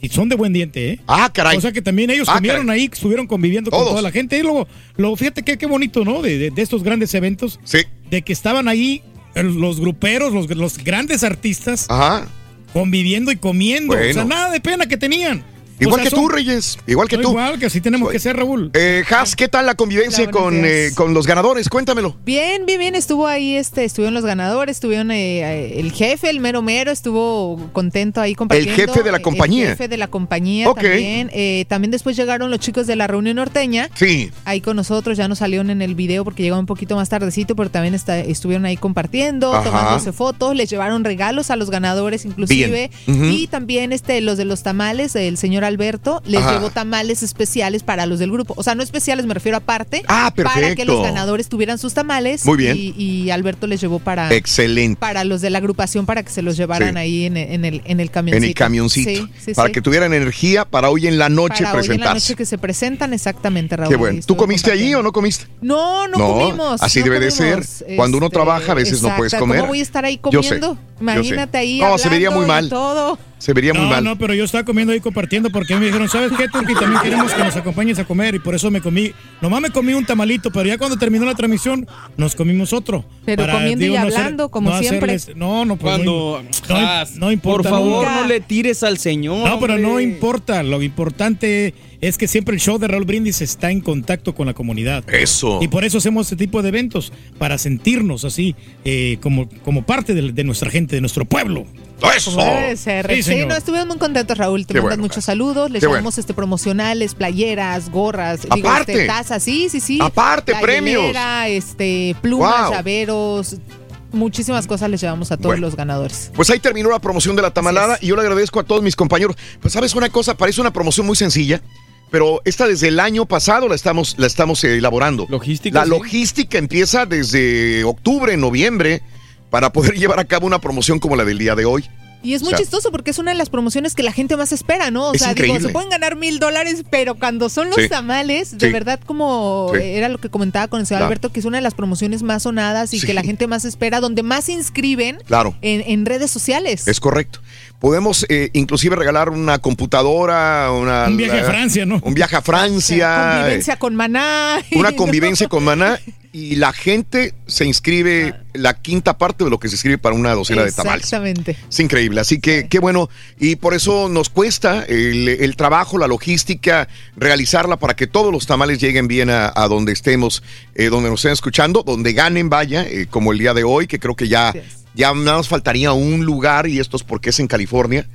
y- son de buen diente, ¿eh? Ah, caray. O sea que también ellos Ah, comieron caray. ahí, estuvieron conviviendo con toda la gente. Y luego, luego fíjate que qué bonito, ¿no? De, de- de estos grandes eventos. Sí. De que estaban ahí los gruperos, los, los grandes artistas. Ajá. Conviviendo y comiendo. O sea, nada de pena que tenían. Igual O sea, que tú, Reyes. Igual que tú. Igual que así tenemos que ser, Raúl. Eh, Has, ¿qué tal la convivencia con, eh, con los ganadores? Cuéntamelo. Bien, bien, bien. Estuvo ahí, este, estuvieron los ganadores, estuvieron eh, eh, el jefe, el mero mero, estuvo contento ahí compartiendo. jefe de la compañía. El jefe de la compañía Ok. también. Eh, también después llegaron los chicos de la reunión norteña. Sí. Ahí con nosotros, ya nos salieron en el video porque llegaron un poquito más tardecito, pero también está- estuvieron ahí compartiendo, Ajá. tomándose fotos, les llevaron regalos a los ganadores inclusive. Y también este, los de los tamales, el señor Alberto, les Ajá. llevó tamales especiales para los del grupo. O sea, no especiales, me refiero aparte. Ah, Para que perfecto. los ganadores tuvieran sus tamales. Muy bien. Y, y Alberto les llevó para, Excelente. para los de la agrupación para que se los llevaran Sí. ahí en, el- en el, en el camioncito. En el camioncito. Sí, sí, para que tuvieran energía para hoy en la noche para hoy en la presentarse. noche que se presentan, exactamente, Raúl. Qué bueno. ¿Tú comiste allí o no comiste? No, no, comimos. Así no debe de ser. Cuando uno trabaja, a veces no puedes comer. ¿Cómo voy a estar ahí Yo sé, comiendo? yo sé. Imagínate ahí. No, se vería muy mal. Todo. Se vería muy no, mal. no, pero yo estaba comiendo ahí compartiendo porque me dijeron, ¿sabes qué, Turki? También queremos que nos acompañes a comer y por eso me comí, nomás me comí un tamalito, pero ya cuando terminó la transmisión nos comimos otro. Pero comiendo y no hacer- hablando, como no siempre. hacerles- no, no, pues Cuando- no, no importa. por favor, no. no le tires al señor. No, pero no importa. Lo importante es que siempre el show de Raúl Brindis está en contacto con la comunidad. Eso. Y por eso hacemos este tipo de eventos, para sentirnos así, eh, como, como parte de, de nuestra gente, de nuestro pueblo. Como debe ser. Sí, Sí, no, estuvimos muy contentos, Raúl. Te Qué mandan bueno, muchos saludos. Les Qué llevamos este promocionales, playeras, gorras, digo, Aparte. este, tazas, sí, sí, sí. Aparte, La premios. este, plumas, Wow. llaveros, muchísimas cosas les llevamos a todos Bueno. los ganadores. Pues ahí terminó la promoción de la tamalada y yo le agradezco a todos mis compañeros. Pues sabes una cosa, parece una promoción muy sencilla, pero esta desde el año pasado la estamos, la estamos eh, elaborando. Logística. La sí. logística empieza desde octubre, noviembre, para poder llevar a cabo una promoción como la del día de hoy. Y es muy O sea, chistoso porque es una de las promociones que la gente más espera, ¿no? O Es sea, digo, increíble. se pueden ganar mil dólares, pero cuando son los Sí. tamales, de Sí. verdad, como Sí. era lo que comentaba con el señor Claro. Alberto, que es una de las promociones más sonadas y que la gente más espera, donde más se inscriben Claro. en, en redes sociales. Es correcto. Podemos eh, inclusive regalar una computadora, una, Un viaje a Francia, ¿no? Un viaje a Francia. Convivencia con maná. una convivencia con Maná y la gente se inscribe la quinta parte de lo que se inscribe para una docena de tamales. Exactamente. Es increíble, así que qué bueno. Y por eso nos cuesta el, el trabajo, la logística, realizarla para que todos los tamales lleguen bien a, a donde estemos, eh, donde nos estén escuchando, donde ganen, vaya, eh, como el día de hoy, que creo que ya, ya nada más faltaría un lugar y esto es porque es en California.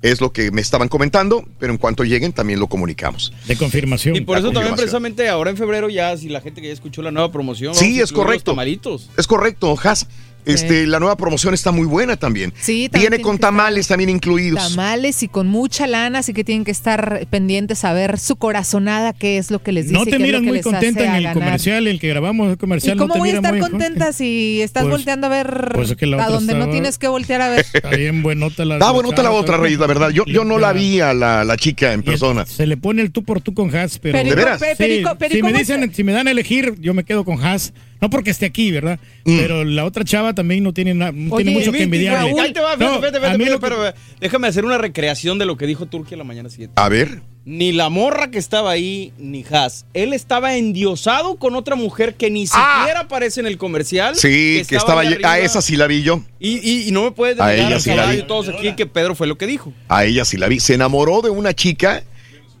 Es lo que me estaban comentando, pero en cuanto lleguen también lo comunicamos. De confirmación. Y por La eso también precisamente ahora en febrero ya, si la gente que ya escuchó la nueva promoción. Sí, es los correcto. tamalitos. Es correcto, Has. Este, La nueva promoción está muy buena también. Sí, también Viene tiene con que estar- tamales también incluidos. Tamales y con mucha lana, así que tienen que estar pendientes a ver su corazonada, qué es lo que les dice. No te que muy contenta en el ganar. comercial, el que grabamos el ¿Y comercial. cómo no te voy a estar muy contenta si estás Pues- volteando a ver pues es que la a donde no estaba- tienes que voltear a ver? Está bien buenota la Está buenota la otra, Reyes, la verdad. Yo, yo no la vi a la, la chica en persona. Se le pone el tú por tú con Haas, pero. Perico, ¿De veras? Sí, perico, si me ¿cómo dicen, si me dan a elegir, yo me quedo con Haas. No porque esté aquí, ¿verdad? Mm. Pero la otra chava también no tiene, na- no Oye, tiene mucho que a que- eh, déjame hacer una recreación de lo que dijo Turquía la mañana siguiente. A ver. Ni la morra que estaba ahí, ni Haas. Él estaba endiosado con otra mujer que ni siquiera aparece en el comercial. Sí, que estaba. ahí A esa sí la vi yo. Y, y- y no me puedes A negar ella al sí la vi. todos aquí que Pedro fue lo que dijo. A ella sí la vi. Se enamoró de una chica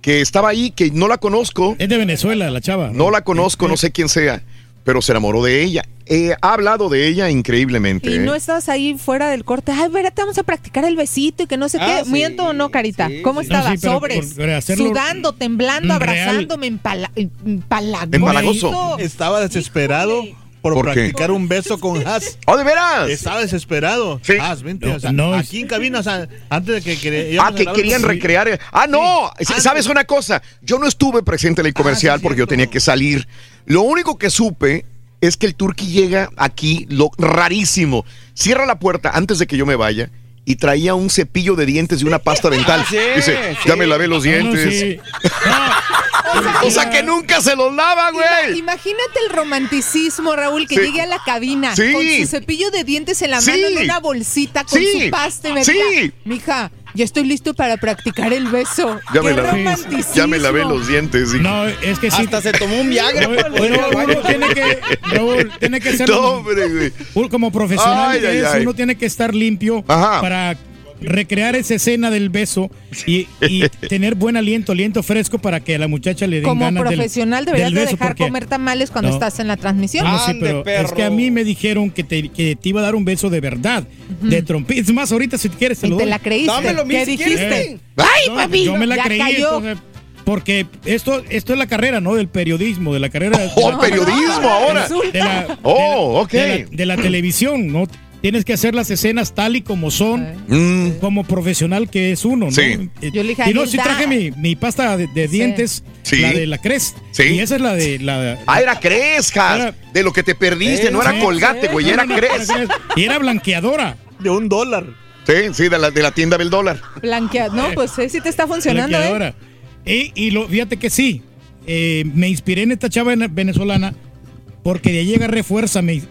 que estaba ahí, que no la conozco. Es de Venezuela, la chava. No la conozco, no sé quién sea. Pero se enamoró de ella. Eh, ha hablado de ella increíblemente. Y ¿eh? no estabas ahí fuera del corte. Ay, espérate, vamos a practicar el besito y que no sé Ah, qué. sí, ¿Miento o no, Carita? ¿Cómo sí. estaba? No, sí, pero Sobres. por- por hacerlo sudando, temblando, real. abrazándome, empala, empalagoso. Empalagoso. Estaba desesperado por, ¿Por qué? practicar un beso con Haas. ¡Oh, de veras! Estaba desesperado. Haas, vente, No, o sea, no, aquí en cabina, o sea, antes de que... que Ah, que querían recrear. Ah, no. Sí, ¿Sabes una cosa? Yo no estuve presente en el comercial porque yo tenía que salir. Lo único que supe es que el turqui llega aquí, lo rarísimo. Cierra la puerta antes de que yo me vaya y traía un cepillo de dientes y una pasta dental. Ah, sí, Dice, ya me lavé los No, no, dientes. sí. O sea que nunca se los lava, güey. Imagínate el romanticismo, Raúl, que Sí. llegue a la cabina Sí. con su cepillo de dientes en la Sí. mano en una bolsita con Sí. su pasta y me diga, mija, ya estoy listo para practicar el beso. Ya me, ¡Qué lavé, ya me lavé los dientes. No, es que sí. Hasta se tomó un Viagra. No, uno, tiene que, Raúl, tiene que ser No, hombre, güey. como profesional Ay, que ay, es, ay. uno tiene que estar limpio Ajá. para recrear esa escena del beso y, y tener buen aliento, aliento fresco para que a la muchacha le den Como ganas del- profesional deberías del de beso, dejar porque- comer tamales cuando No. estás en la transmisión. No, sí, pero es que a mí me dijeron que te, que te iba a dar un beso de verdad, de trompeta. Es más, ahorita si quieres te lo te doy. la creíste. Dámelo ¿Qué si dijiste? ¡Ay, No, papi! Yo me la Ya creí. cayó. entonces, porque esto, esto es la carrera, ¿no? Del periodismo, de la carrera. de Oh, periodismo ahora. De la, Oh, ok. de la, de la televisión, ¿no? Tienes que hacer las escenas tal y como son, Mm. como profesional que es uno, ¿no? Sí. Eh, Yo le dije y no, sí traje mi, mi pasta de, de dientes, Sí. la de la Crest. Sí. Y esa es la de la. Ah, era Crescas. Era- De lo que te perdiste, no era Sí, colgate, sí. güey, No, era no, no, Cres. Y era blanqueadora. De un dólar. Sí, sí, de la, de la tienda del dólar. Blanquea- No, pues sí, sí te está funcionando, ¿eh? Blanqueadora. Y, y lo, fíjate que sí, eh, me inspiré en esta chava en- venezolana porque de ahí agarré fuerza, me,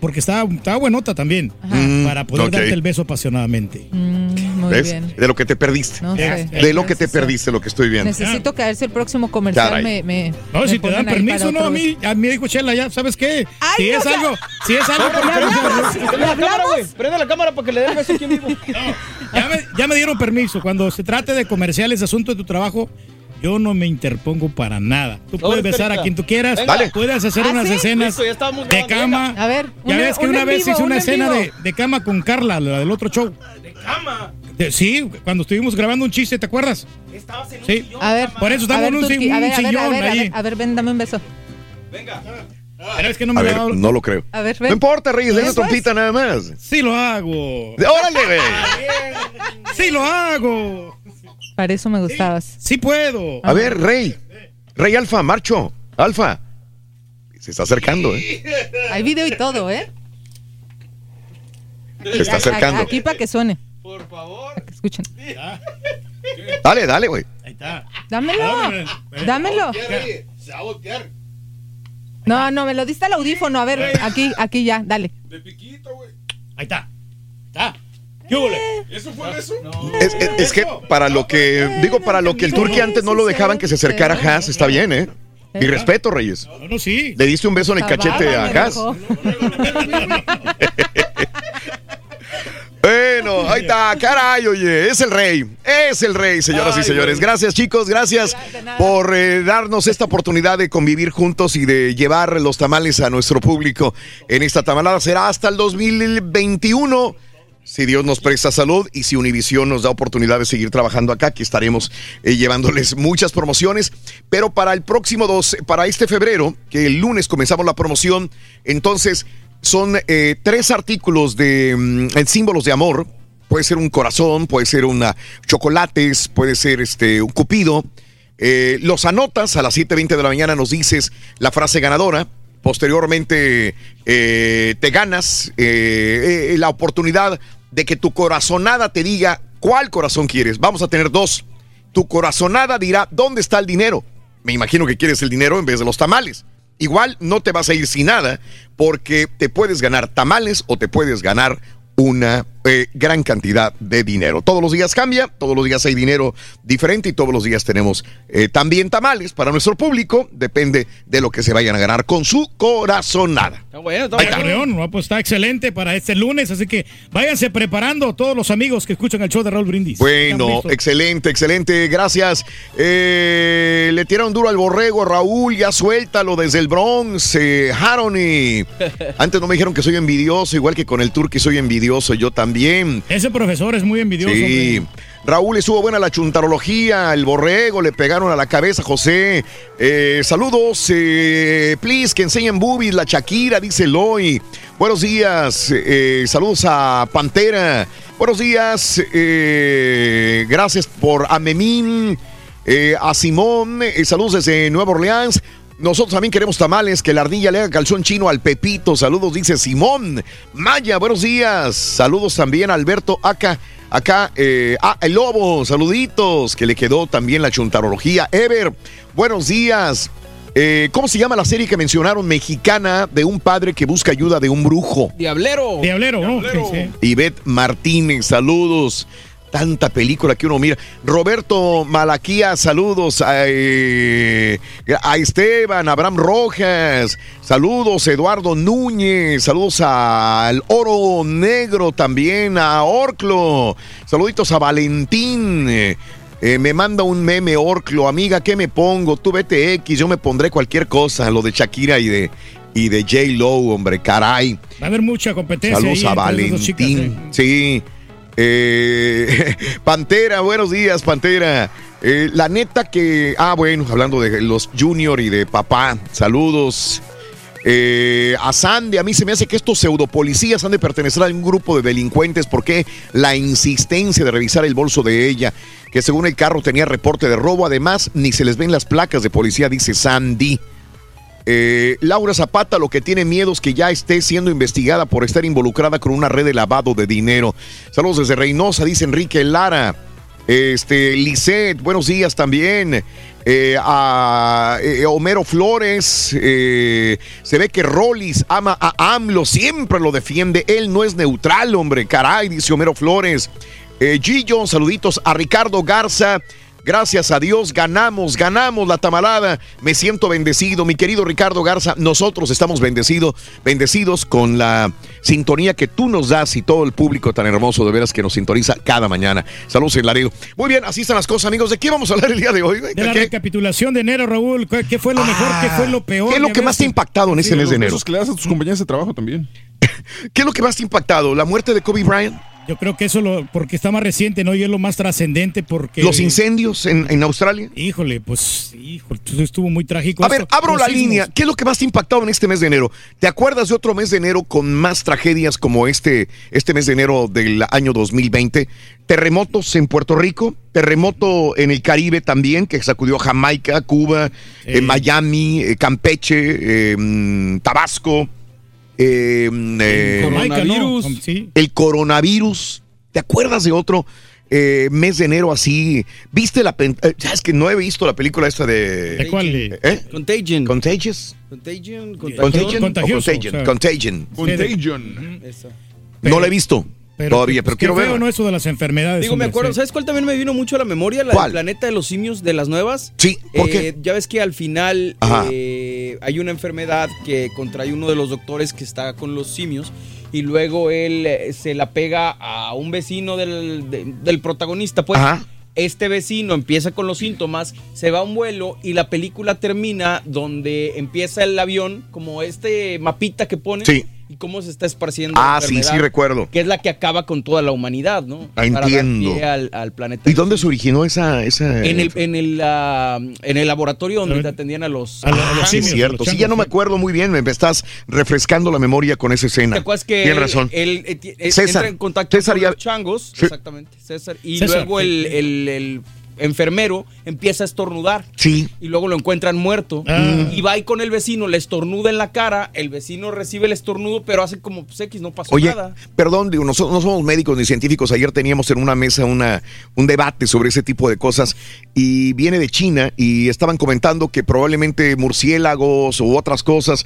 porque estaba, estaba buenota también, Mm, para poder ok. darte el beso apasionadamente. Mm, muy ¿Ves? bien. De lo que te perdiste. No sé. De lo que te perdiste, lo que estoy viendo. Necesito que a ver si el próximo comercial me, me. No, me si te dan permiso, no, a mí, a mí dijo Chela, ya, ¿sabes qué? Ay, si no, es ya. algo, si es algo permiso- la cámara, güey. Prende la cámara para que le dé el beso aquí en vivo. ya, me, ya me dieron permiso. Cuando se trate de comerciales, asuntos de tu trabajo, yo no me interpongo para nada. Tú puedes besar a quien tú quieras, Venga. Puedes hacer ¿Ah, unas sí? escenas Listo, de cama. A ver, Ya una- ves que una vez vivo, hice una una en escena de, de cama con Carla, la del otro show. ¿De cama? De- sí, cuando estuvimos grabando un chiste, ¿te acuerdas? Estabas en un Sí. sillón. A ver, Por eso estamos ver, en un, Turki, si- a un ver, a ver, sillón a ver, a ahí. ver, a ver, ven, dame un beso. Venga. Pero es que no me A lo ver, no lo creo. A ver, No importa, Reyes, es una trompita nada más. Sí lo hago. ¡Órale, güey! Sí lo hago. Para eso me gustabas. Sí puedo. A ver, Rey. Rey Alfa, Marcho. Alfa. Se está acercando, ¿eh? Hay video y todo, ¿eh? Se está acercando. Aquí para que suene. Por favor. Para que escuchen. Dale, dale, güey. Ahí está. Dámelo. Dámelo. Se va a voltear. No, no, me lo diste al audífono. A ver, aquí, aquí ya, dale. Ahí está. Está. ¿Eso fue eso? Es, es- es que para lo que, digo, para lo que el Turqui antes no lo dejaban que se acercara a Haas, está bien, ¿eh? Mi respeto, Reyes. No, no, sí. Le diste un beso en el cachete a Haas. Bueno, ahí está, caray, oye, es el rey, es el rey, señoras y señores. Gracias, chicos, gracias por eh, darnos esta oportunidad de convivir juntos y de llevar los tamales a nuestro público en esta tamalada. Será hasta el 2021. Si Dios nos presta salud y si Univisión nos da oportunidad de seguir trabajando acá, que estaremos eh, llevándoles muchas promociones. Pero para el próximo dos, para este febrero, que el lunes comenzamos la promoción, entonces son eh, tres artículos de mm, símbolos de amor. Puede ser un corazón, puede ser una chocolates, puede ser este un cupido. Eh, los anotas a las 7.20 de la mañana, nos dices la frase ganadora. Posteriormente te ganas la oportunidad de que tu corazonada te diga cuál corazón quieres. Vamos a tener dos. Tu corazonada dirá dónde está el dinero. Me imagino que quieres el dinero en vez de los tamales. Igual no te vas a ir sin nada porque te puedes ganar tamales o te puedes ganar una eh, gran cantidad de dinero. Todos los días cambia, todos los días hay dinero diferente y todos los días tenemos eh, también tamales para nuestro público. Depende de lo que se vayan a ganar con su corazonada. Está bueno, está bueno. León, no, pues está excelente para este lunes, así que váyanse preparando todos los amigos que escuchan el show de Raúl Brindis. Bueno, excelente, excelente, gracias. Eh, le tiraron duro al borrego, Raúl, ya suéltalo desde el Bronx, eh, Harony. Antes no me dijeron que soy envidioso, igual que con el Turqui soy envidioso, yo también. Ese profesor es muy envidioso. Sí. hombre. Raúl estuvo buena la chuntarología, el borrego, le pegaron a la cabeza, José. Eh, saludos, eh, please, que enseñen boobies, la Shakira, dice Eloy. Buenos días, eh, saludos a Pantera. Buenos días, eh, gracias por a Memín, eh, a Simón, saludos desde Nueva Orleans. Nosotros también queremos tamales, que la ardilla le haga calzón chino al Pepito. Saludos, dice Simón. Maya, buenos días. Saludos también a Alberto Acá. Acá, eh, ah, el lobo, saluditos, que le quedó también la chuntarología. Ever, buenos días. Eh, ¿Cómo se llama la serie que mencionaron mexicana de un padre que busca ayuda de un brujo? Diablero. Diablero, ¿no? Sí, sí. Ivette Martínez, saludos. Tanta película que uno mira. Roberto Malaquía, saludos a, a Esteban, Abraham Rojas, saludos Eduardo Núñez, saludos al Oro Negro también, a Orclo, saluditos a Valentín. eh, me manda un meme Orclo, amiga, ¿qué me pongo? Tú vete X, yo me pondré cualquier cosa, lo de Shakira y de, y de J. Lo, hombre, caray. Va a haber mucha competencia. Saludos ahí a chicas, Valentín. ¿eh? Sí. Eh, Pantera, buenos días, Pantera. Eh, la neta que. Ah, bueno, hablando de los Junior y de papá. Saludos. Eh, a Sandy, a mí se me hace que estos pseudopolicías han de pertenecer a un grupo de delincuentes porque la insistencia de revisar el bolso de ella, que según el carro tenía reporte de robo, además ni se les ven las placas de policía, dice Sandy. Eh, Laura Zapata lo que tiene miedo es que ya esté siendo investigada por estar involucrada con una red de lavado de dinero. Saludos desde Reynosa, dice Enrique Lara. Este, Lisette, buenos días también. Eh, a eh, Homero Flores, se ve que Rollis ama a AMLO, siempre lo defiende. Él no es neutral, hombre, caray, dice Homero Flores. Gillo, saluditos a Ricardo Garza. Gracias a Dios ganamos, ganamos la tamalada. Me siento bendecido, mi querido Ricardo Garza. Nosotros estamos bendecidos, bendecidos con la sintonía que tú nos das y todo el público tan hermoso de veras que nos sintoniza cada mañana. Saludos en Laredo. Muy bien, así están las cosas, amigos. ¿De qué vamos a hablar el día de hoy? De la ¿Qué? recapitulación de enero, Raúl. ¿Qué fue lo mejor? ¿Qué fue lo peor? ¿Qué es lo que más te ha impactado en ese mes de enero? Que le das a tus compañeros de trabajo también. ¿Qué es lo que más te ha impactado? ¿La muerte de Kobe Bryant? Yo creo que eso lo, porque está más reciente, ¿no? Y es lo más trascendente porque... Los incendios en, en Australia. Híjole, pues, híjole, estuvo muy trágico. A ver, abro Los la sismos. línea. ¿Qué es lo que más te ha impactado en este mes de enero? ¿Te acuerdas de otro mes de enero con más tragedias como este, este mes de enero del año 2020? Terremotos en Puerto Rico, terremoto en el Caribe también, que sacudió Jamaica, Cuba, eh, Miami, eh, Campeche, eh, mm, Tabasco. Eh, mm, eh, Coronavirus. Sí. el coronavirus. ¿Te acuerdas de otro eh, mes de enero así? ¿Viste la... pen- eh, ¿Sabes que no he visto la película esta de... ¿De cuál? ¿Eh? Contagion. Contagious. Contagion. Contagion. Contagion. o sea. Contagion. Contagion. No la he visto todavía, pero pues, qué quiero ver. ¿no? Eso de las enfermedades. Digo, me acuerdo, sí. ¿sabes cuál también me vino mucho a la memoria? La ¿Cuál? del planeta de los simios de las nuevas. Sí, ¿por Eh, qué? Ya ves que al final Ajá. Eh, hay una enfermedad que contrae uno de los doctores que está con los simios y luego él eh, se la pega a un vecino del, de- del protagonista, pues. Ajá. Este vecino empieza con los síntomas, se va a un vuelo y la película termina donde empieza el avión, como este mapita que pone, Sí. Y cómo se está esparciendo. la Ah, sí, sí recuerdo. Que es la que acaba con toda la humanidad, ¿no? Ah, Para dar entiendo. pie al, al planeta. ¿Y dónde se originó esa... esa En el, en el, ah, en el laboratorio donde te atendían a los, Ah, sí, es cierto. Sí, ya no me acuerdo muy bien. Me estás refrescando la memoria con esa escena. ¿Te acuerdas que Tienes razón. él, eh, eh, César. entra en contacto César con ya- los changos? Sí. Exactamente, César. Y César, luego sí, el, el- el enfermero empieza a estornudar. Sí. Y luego lo encuentran muerto. Ah. Y va ahí con el vecino, le estornuda en la cara. El vecino recibe el estornudo, pero hace como pues, X, no pasó Oye, nada. perdón, digo, nosotros no somos médicos ni científicos. Ayer teníamos en una mesa una, un debate sobre ese tipo de cosas y viene de China y estaban comentando que probablemente murciélagos u otras cosas.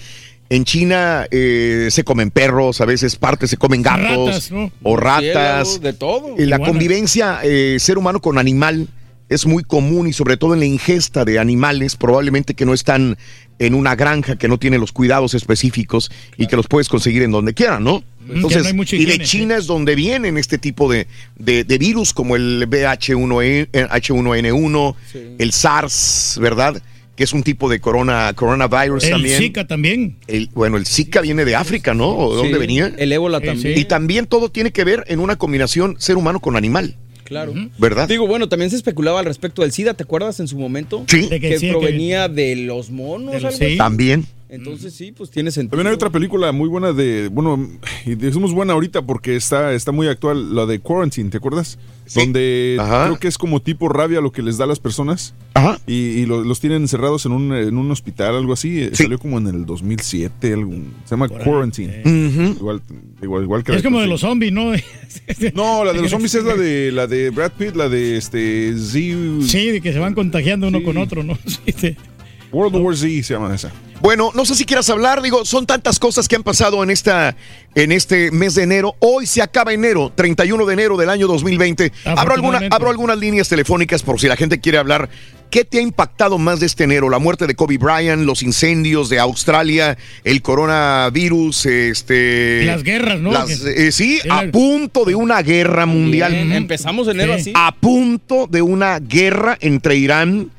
En China eh, se comen perros, a veces partes se comen gatos Ratas, ¿no? o ratas. Murciélagos, de todo. Y la Iguanas. convivencia eh, ser humano con animal es muy común y sobre todo en la ingesta de animales, probablemente que no están en una granja que no tiene los cuidados específicos y que los puedes conseguir en donde quiera, ¿no? Entonces, no hay mucha y de China es donde vienen este tipo de, de- de virus como el BH1, H1N1, el SARS, ¿verdad? Que es un tipo de corona, coronavirus El también. Zika también. El- bueno, el Zika viene de África, ¿no? ¿O ¿De dónde venía? El ébola también. Y también todo tiene que ver en una combinación ser humano con animal, Claro. ¿verdad? Digo, bueno, también se especulaba al respecto del SIDA, ¿te acuerdas en su momento? Sí. De Que, que sí, que- provenía de los monos. De los- algo sí. así. También. Entonces sí, pues tiene sentido. También hay otra película muy buena de, bueno, y decimos buena ahorita porque está, está muy actual, la de Quarantine, ¿te acuerdas? Sí. Donde Ajá. creo que es como tipo rabia lo que les da a las personas Ajá. y, y lo- los tienen encerrados en un, en un hospital, algo así. Eh, Sí. Salió como en el 2007, algún- se llama Por. Quarantine. Ujú. Igual, igual, igual que Es la- como de los zombies, ¿no? No, la de los zombies es la de la de Brad Pitt, la de este Z Sí, de que se van contagiando uno Sí. con otro, ¿no? World War Z se llama esa. Bueno, no sé si quieras hablar, digo, son tantas cosas que han pasado en esta en este mes de enero. Hoy se acaba enero, 31 de enero del año 2020. Abro, alguna, abro algunas líneas telefónicas por si la gente quiere hablar. ¿Qué te ha impactado más de este enero? La muerte de Kobe Bryant, los incendios de Australia, el coronavirus, este Las guerras, ¿no? las- eh, sí, a punto de una guerra mundial. Bien, Empezamos enero Sí. así. A punto de una guerra entre Irán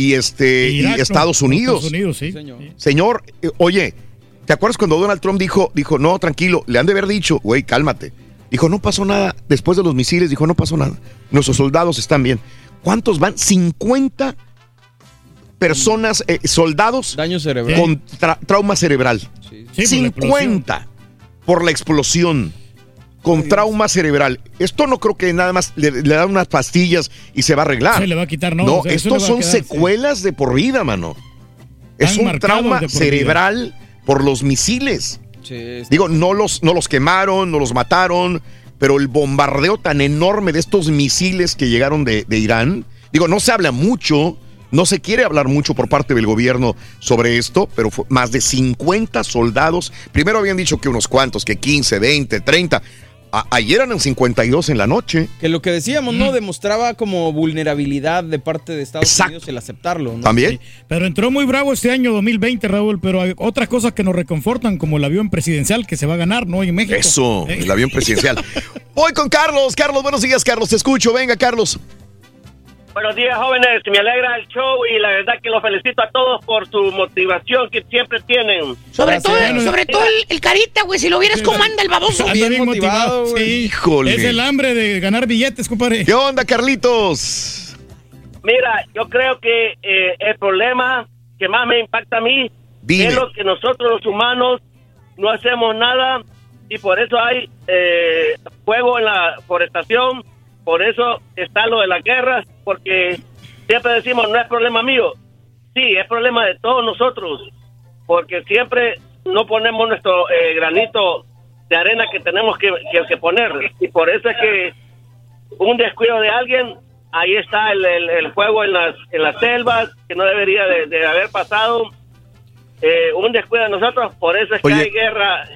y este Irak, y ¿no? Estados Unidos. Estados Unidos, sí. Señor. Señor, eh, oye, ¿te acuerdas cuando Donald Trump dijo, dijo, no, tranquilo, le han de haber dicho, güey, cálmate? Dijo, no pasó nada. Después de los misiles, dijo, no pasó nada. Nuestros soldados están bien. ¿Cuántos van? 50 personas, eh, soldados Daño cerebral. con tra- trauma cerebral. Sí. Sí, por la explosión. 50 por la explosión. Con trauma cerebral. Esto no creo que nada más le, le dan unas pastillas y se va a arreglar. Se le va a quitar, ¿no? No, O sea, estos son quedar, sí. secuelas de por vida, mano. Es un trauma cerebral por los misiles. Sí, Digo, no los, no los quemaron, no los mataron, pero el bombardeo tan enorme de estos misiles que llegaron de, de Irán. Digo, no se habla mucho, no se quiere hablar mucho por parte del gobierno sobre esto, pero fue más de 50 soldados. Primero habían dicho que unos cuantos, que 15, 20, 30. A- ayer eran 52 en la noche. Que lo que decíamos, ¿no? Demostraba como vulnerabilidad de parte de Estados Exacto. Unidos el aceptarlo, ¿no? ¿También? Sí. Pero entró muy bravo este año 2020, Raúl, pero hay otras cosas que nos reconfortan, como el avión presidencial que se va a ganar, ¿no? En México. Eso, Eh, el avión presidencial. Voy con Carlos. Carlos, buenos días, Carlos. Te escucho. Venga, Carlos. Buenos días, jóvenes. Me alegra el show y la verdad que los felicito a todos por su motivación que siempre tienen. Sobre todo, sobre todo el, el carita, güey. Si lo vieras cómo anda el baboso. Anda bien motivado, sí. Híjole. Es el hambre de ganar billetes, compadre. ¿Qué onda, Carlitos? Mira, yo creo que eh, el problema que más me impacta a mí Dime. es lo que nosotros los humanos no hacemos nada y por eso hay eh, fuego en la forestación, por eso está lo de la guerra, porque siempre decimos no es problema mío, sí, es problema de todos nosotros, porque siempre no ponemos nuestro eh, granito de arena que tenemos que, que- que poner y por eso es que un descuido de alguien, ahí está el, el- el fuego en las, en las selvas, que no debería de, de haber pasado. Eh, un descuido de nosotros, por eso es que hay guerra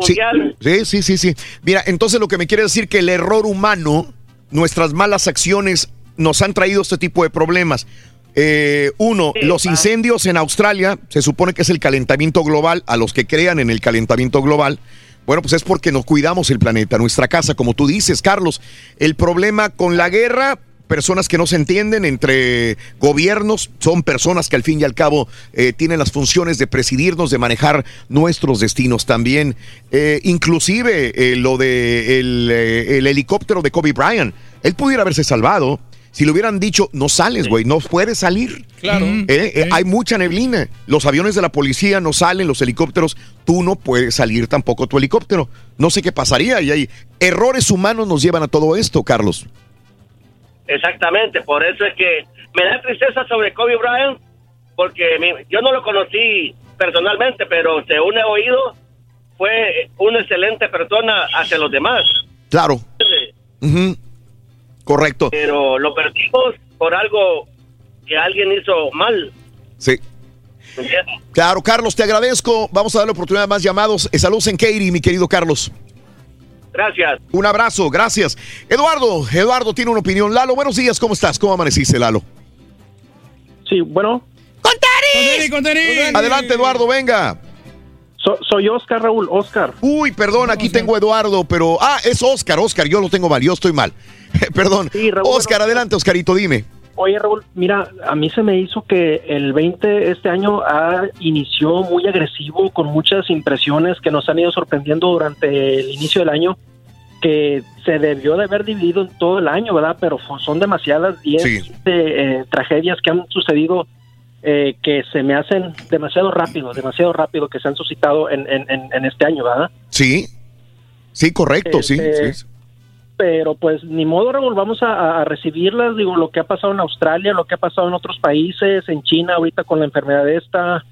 Sí. Sí, sí, sí, sí. Mira, entonces lo que me quiere decir que el error humano, nuestras malas acciones, nos han traído este tipo de problemas. Eh, uno, los incendios en Australia, se supone que es el calentamiento global, a los que crean en el calentamiento global. Bueno, pues es porque nos cuidamos el planeta, nuestra casa, como tú dices, Carlos. El problema con la guerra, personas que no se entienden entre gobiernos, son personas que al fin y al cabo eh, tienen las funciones de presidirnos, de manejar nuestros destinos también. Eh, inclusive eh, lo de el, eh, el helicóptero de Kobe Bryant, él pudiera haberse salvado. Si le hubieran dicho, no sales, güey, no puedes salir. Claro. Hay mucha neblina. Los aviones de la policía no salen, los helicópteros, tú no puedes salir tampoco tu helicóptero. No sé qué pasaría. Y hay errores humanos nos llevan a todo esto, Carlos. Exactamente, por eso es que me da tristeza sobre Kobe Bryant, porque mi- yo no lo conocí personalmente, pero según he oído, fue una excelente persona hacia los demás. Claro. Correcto. Pero lo perdimos por algo que alguien hizo mal. Sí. Claro, Carlos, te agradezco. Vamos a darle oportunidad a más llamados. Eh, Saludos en Katy, mi querido Carlos. Gracias. Un abrazo, gracias. Eduardo, Eduardo tiene una opinión. Lalo, buenos días, ¿cómo estás? ¿Cómo amaneciste, Lalo? Sí, bueno. Adelante, Eduardo, venga. soy Oscar, Raúl, Oscar. Uy, perdón, aquí tengo Eduardo, pero... Ah, es Oscar, Oscar, yo lo tengo mal, yo estoy mal. perdón. Oscar, adelante, Oscarito, dime. Oye, Raúl, mira, a mí se me hizo que el 20 este año ha, inició muy agresivo con muchas impresiones que nos han ido sorprendiendo durante el inicio del año, que se debió de haber dividido en todo el año, ¿verdad? Pero son demasiadas 10 eh, tragedias que han sucedido eh, que se me hacen demasiado rápido, demasiado rápido que se han suscitado en, en- en- este año, ¿verdad? Sí, sí, correcto, sí, Este, sí. Pero pues ni modo, Raúl, vamos a, a recibirlas, digo, lo que ha pasado en Australia, lo que ha pasado en otros países, en China ahorita con la enfermedad esta,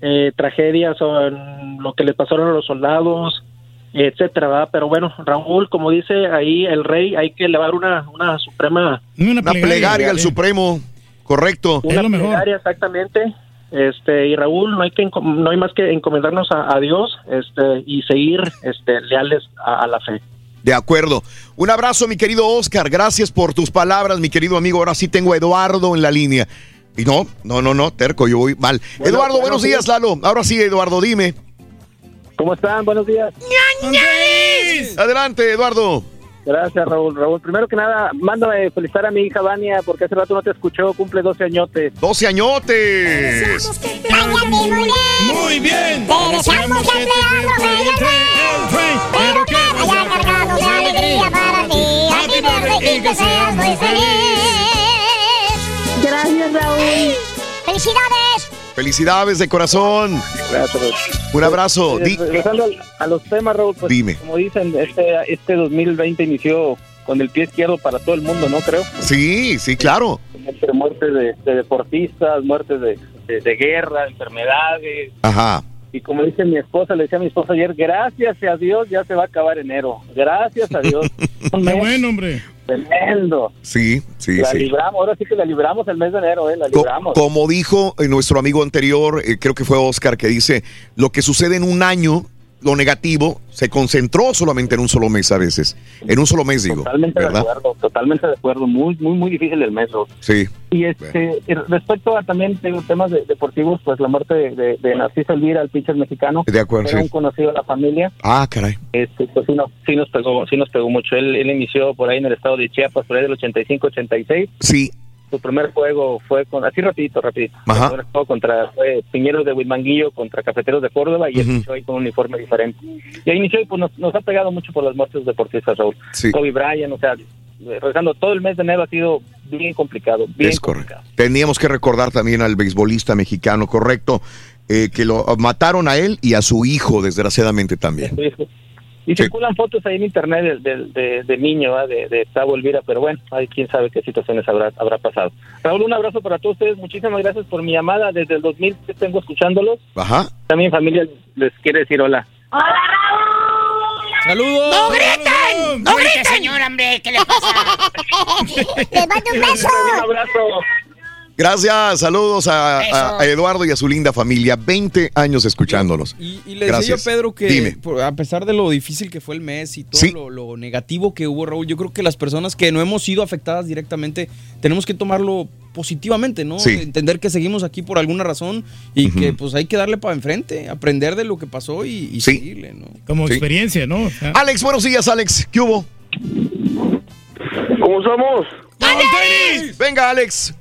eh, tragedias o en lo que le pasaron a los soldados, etcétera, ¿verdad? Pero bueno, Raúl, como dice ahí el rey, hay que elevar una, una suprema... Una Una plegaria al Supremo, correcto. Una plegaria, exactamente. Este, y Raúl, no hay que no hay más que encomendarnos a, a Dios, este, y seguir este leales a- a la fe. De acuerdo. Un abrazo, mi querido Oscar. Gracias por tus palabras, mi querido amigo. Ahora sí tengo a Eduardo en la línea. Y no, no, no, no, terco, yo voy mal. Eduardo, bueno, buenos días, Lalo. Ahora sí, Eduardo, dime. ¿Cómo están? Buenos días. Adelante, Eduardo. Gracias, Raúl. Raúl, primero que nada, mándame felicitar a mi hija Vania porque hace rato no te escuchó, cumple 12 añotes. 12 añotes. Muy bien. Te deseamos que te pero que vaya cargado de alegría para ti. Happy birthday y que seas muy feliz. Gracias, Raúl. ¡Felicidades! Felicidades de corazón. Gracias. Un abrazo. Di- Regresando al- a los temas, Raúl, pues Dime. como dicen, este, este 2020 inició con el pie izquierdo para todo el mundo, ¿no? Creo. Sí, sí, claro. Entre muertes de, de deportistas, muertes de, de- de guerra, enfermedades. Ajá. Y como dice mi esposa, le decía a mi esposa ayer, gracias a Dios ya se va a acabar enero. Gracias a Dios. Mes bueno, hombre. Tremendo. Sí, sí, la sí. libramos, ahora sí que la libramos el mes de enero, ¿eh? La libramos. como dijo eh, nuestro amigo anterior, eh, creo que fue Oscar, que dice, lo que sucede en un año, lo negativo, se concentró solamente en un solo mes a veces. En un solo mes, digo. Totalmente ¿Verdad? de acuerdo, totalmente de acuerdo. Muy, muy, muy difícil el mes. Sí. Y este, respecto a también tengo temas de- deportivos, pues la muerte de, de, de Narciso Elvira, el pitcher mexicano, De acuerdo, era sí. un conocido de la familia. Ah, caray. Este, pues sí, no- sí nos pegó, sí nos pegó mucho. Él, él inició por ahí en el estado de Chiapas, por ahí del 85-86. Sí. Su primer juego fue con, así rapidito, rapidito. Ajá. Juego contra fue Piñeros de Huimanguillo contra Cafeteros de Córdoba y él Ujú. inició ahí con un uniforme diferente. Y ahí inició y pues nos, nos ha pegado mucho por las muertes deportistas, Raúl. Sí. Kobe Bryant, o sea, regresando todo el mes de enero ha sido bien complicado, bien Es correcto. Teníamos que recordar también al beisbolista mexicano, correcto, eh, que lo mataron a él y a su hijo, desgraciadamente también. hijo. Y circulan fotos ahí en internet del del- de, de niño, de, de Tavo Elvira, pero bueno, hay quién sabe qué situaciones habrá, habrá pasado. Raúl, un abrazo para todos ustedes. Muchísimas gracias por mi llamada. Desde el 2000 que tengo escuchándolos. Ajá. También familia les quiere decir hola. ¡Saludos! ¡No griten! ¡No griten, señor, hombre! ¿Qué le pasa? ¡Le mando un beso! Un abrazo. Gracias, saludos a, Eduardo y a su linda familia. 20 años escuchándolos. Y le decía yo. Pedro que Dime. a pesar de lo difícil que fue el mes y todo Sí. lo, lo negativo que hubo, Raúl, yo creo que las personas que no hemos sido afectadas directamente tenemos que tomarlo positivamente, ¿no? Sí. Entender que seguimos aquí por alguna razón y que pues hay que darle para enfrente, aprender de lo que pasó y, y seguirle, ¿no? Como Sí. experiencia, ¿no? O sea, Alex, buenos días, Alex. ¿Qué hubo? ¿Cómo estamos? Venga, Alex.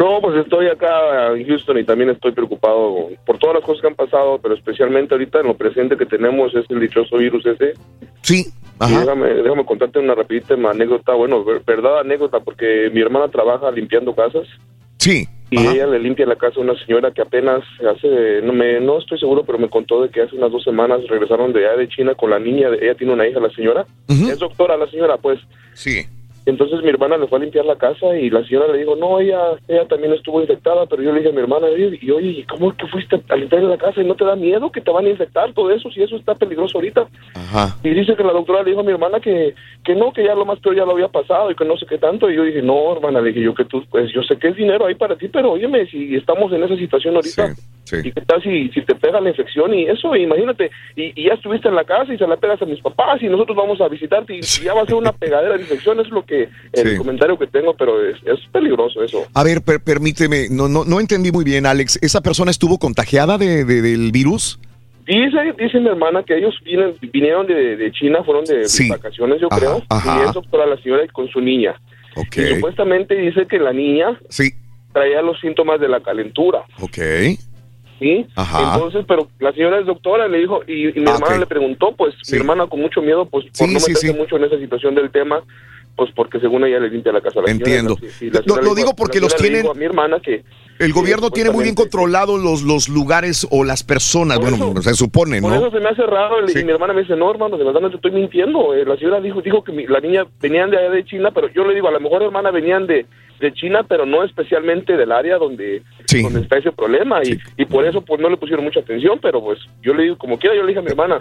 No, pues estoy acá en Houston y también estoy preocupado por todas las cosas que han pasado, pero especialmente ahorita en lo presente que tenemos es el dichoso virus ese. Sí. Déjame, déjame contarte una rapidita anécdota, bueno, ver- verdad anécdota, porque mi hermana trabaja limpiando casas. Sí. Y ella le limpia la casa a una señora que apenas hace, no me, no estoy seguro, pero me contó de que hace unas dos semanas regresaron de allá de China con la niña, ella tiene una hija, la señora. Es doctora la señora, pues. Sí. Entonces mi hermana le fue a limpiar la casa y la señora le dijo, no, ella ella también estuvo infectada, pero yo le dije a mi hermana, "Oye, y oye, ¿y ¿cómo que fuiste a limpiar la casa y no te da miedo que te van a infectar todo eso? Si eso está peligroso ahorita. Ajá. Y dice que la doctora le dijo a mi hermana que, que no, que ya lo más peor ya lo había pasado y que no sé qué tanto. Y yo dije, no, hermana, le dije yo que tú, pues yo sé que es dinero ahí para ti, pero óyeme, si estamos en esa situación ahorita, ¿y qué tal si, si te pega la infección y eso? Imagínate, y, y ya estuviste en la casa y se la pegas a mis papás y nosotros vamos a visitarte y, y ya va a ser una pegadera de infección, es lo que, el Sí. comentario que tengo, pero es, es peligroso eso. A ver, per- permíteme, no, no, no entendí muy bien, Alex. ¿Esa persona estuvo contagiada de, de- del virus? Dice, dice mi hermana que ellos vienen, vinieron de, de China, fueron de, Sí. vacaciones, yo Ajá, creo, ajá. y es doctora la señora con su niña. Y supuestamente dice que la niña Sí. traía los síntomas de la calentura, Ok. ¿sí? Ajá. Entonces, pero la señora es doctora, le dijo, y, y mi Ah, hermana le preguntó, pues mi hermana con mucho miedo, pues por Sí, no sí, meterse sí. mucho en esa situación del tema, pues porque según ella le limpia la casa a la señora. Entiendo. La Lo- señora digo porque los tienen- a mi hermana que El gobierno tiene muy bien controlados los, los lugares o las personas, bueno, se supone, Por ¿no? eso se me hace raro y mi hermana me dice, no hermano, de verdad no te estoy mintiendo. Eh, la señora dijo, dijo que mi- la niña venían de allá de China, pero yo le digo, a lo mejor hermana venían de, de China, pero no especialmente del área donde, donde está ese problema. Y, y por eso pues no le pusieron mucha atención, pero pues yo le digo, como quiera, yo le dije a mi hermana,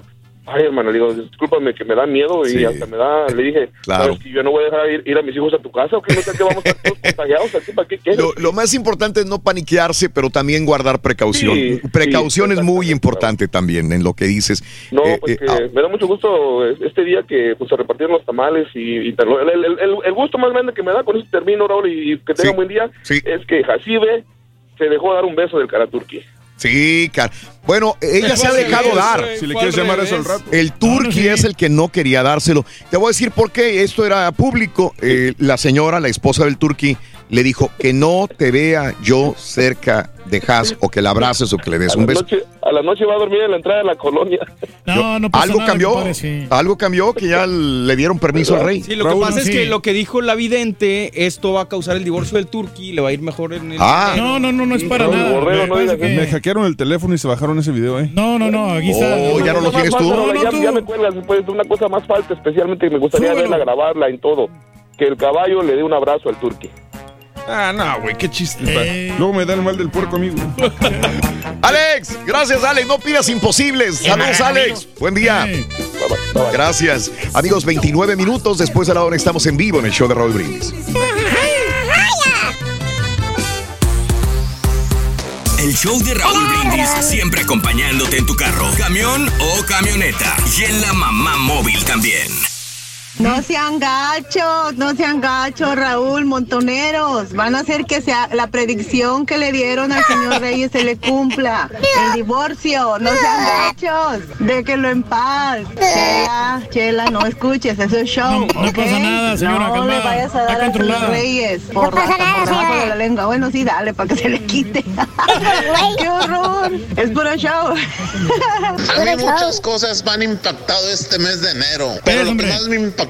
ay hermana, le digo, discúlpame que me da miedo y Sí. hasta me da, le dije, Claro. "¿Sabes que yo no voy a dejar ir, ir a mis hijos a tu casa o que no sé que vamos a estar todos contagiados aquí, ¿para qué quieres? Lo, lo más importante es no paniquearse, pero también guardar precaución. Sí, precaución es muy importante también en lo que dices. No, Eh, pues eh, que ah, me da mucho gusto este día que pues, se repartieron los tamales y, el, el- el- el gusto más grande que me da con eso termino, Raúl, y que tenga Sí, buen día, es que Jacibe se dejó dar un beso del Karaturki. Sí, car- bueno, ella se ha dejado dar. Si le quieres llamar eso al rato. El turqui es el que no quería dárselo. Te voy a decir por qué. Esto era público. Eh, la señora, la esposa del turqui, le dijo que no te vea yo cerca de Has o que la abraces o que le des A un la, beso. noche, a la noche va a dormir en la entrada de la colonia. No, no Algo cambió. Algo cambió que ya le dieron permiso al rey. Sí, lo que pasa es que lo que dijo la vidente, esto va a causar el divorcio del turqui, le va a ir mejor en el... Ah. No, no, no, no es para Raúl nada. Borrego, no Me hackearon el teléfono y se bajaron ese video, ¿eh? No, no, no, aquí está. Oh, ¿ya no lo tienes tú? No, ya, ya me cuelgas después de una cosa más falta, especialmente que me gustaría Súbelo. verla, grabarla en todo. Que el caballo le dé un abrazo al turqui. Ah, no, güey, qué chiste. Eh. Luego me da el mal del puerco, amigo. Alex, gracias Alex, no pidas imposibles. Saludos Alex, buen día. Gracias. Amigos, 29 minutos después de la hora estamos en vivo en el show de Raúl Brindis. El show de Raúl Brindis siempre acompañándote en tu carro, camión o camioneta y en la mamá móvil también. No sean gachos, no sean gachos, Raúl, montoneros. Van a hacer que sea la predicción que le dieron al señor Reyes se le cumpla. El divorcio, no sean gachos. Déjenlo en paz. Chela, Chela, no escuches, eso es show. No, no ¿ok? pasa nada, señora, No calmada. le vayas a Está dar a controlada. señor Reyes por, pasa la- nada, por de la lengua. Bueno, sí, dale, para que se le quite. ¡Qué horror! Es puro show. A mí muchas cosas me han impactado este mes de enero, pero lo que más me impactó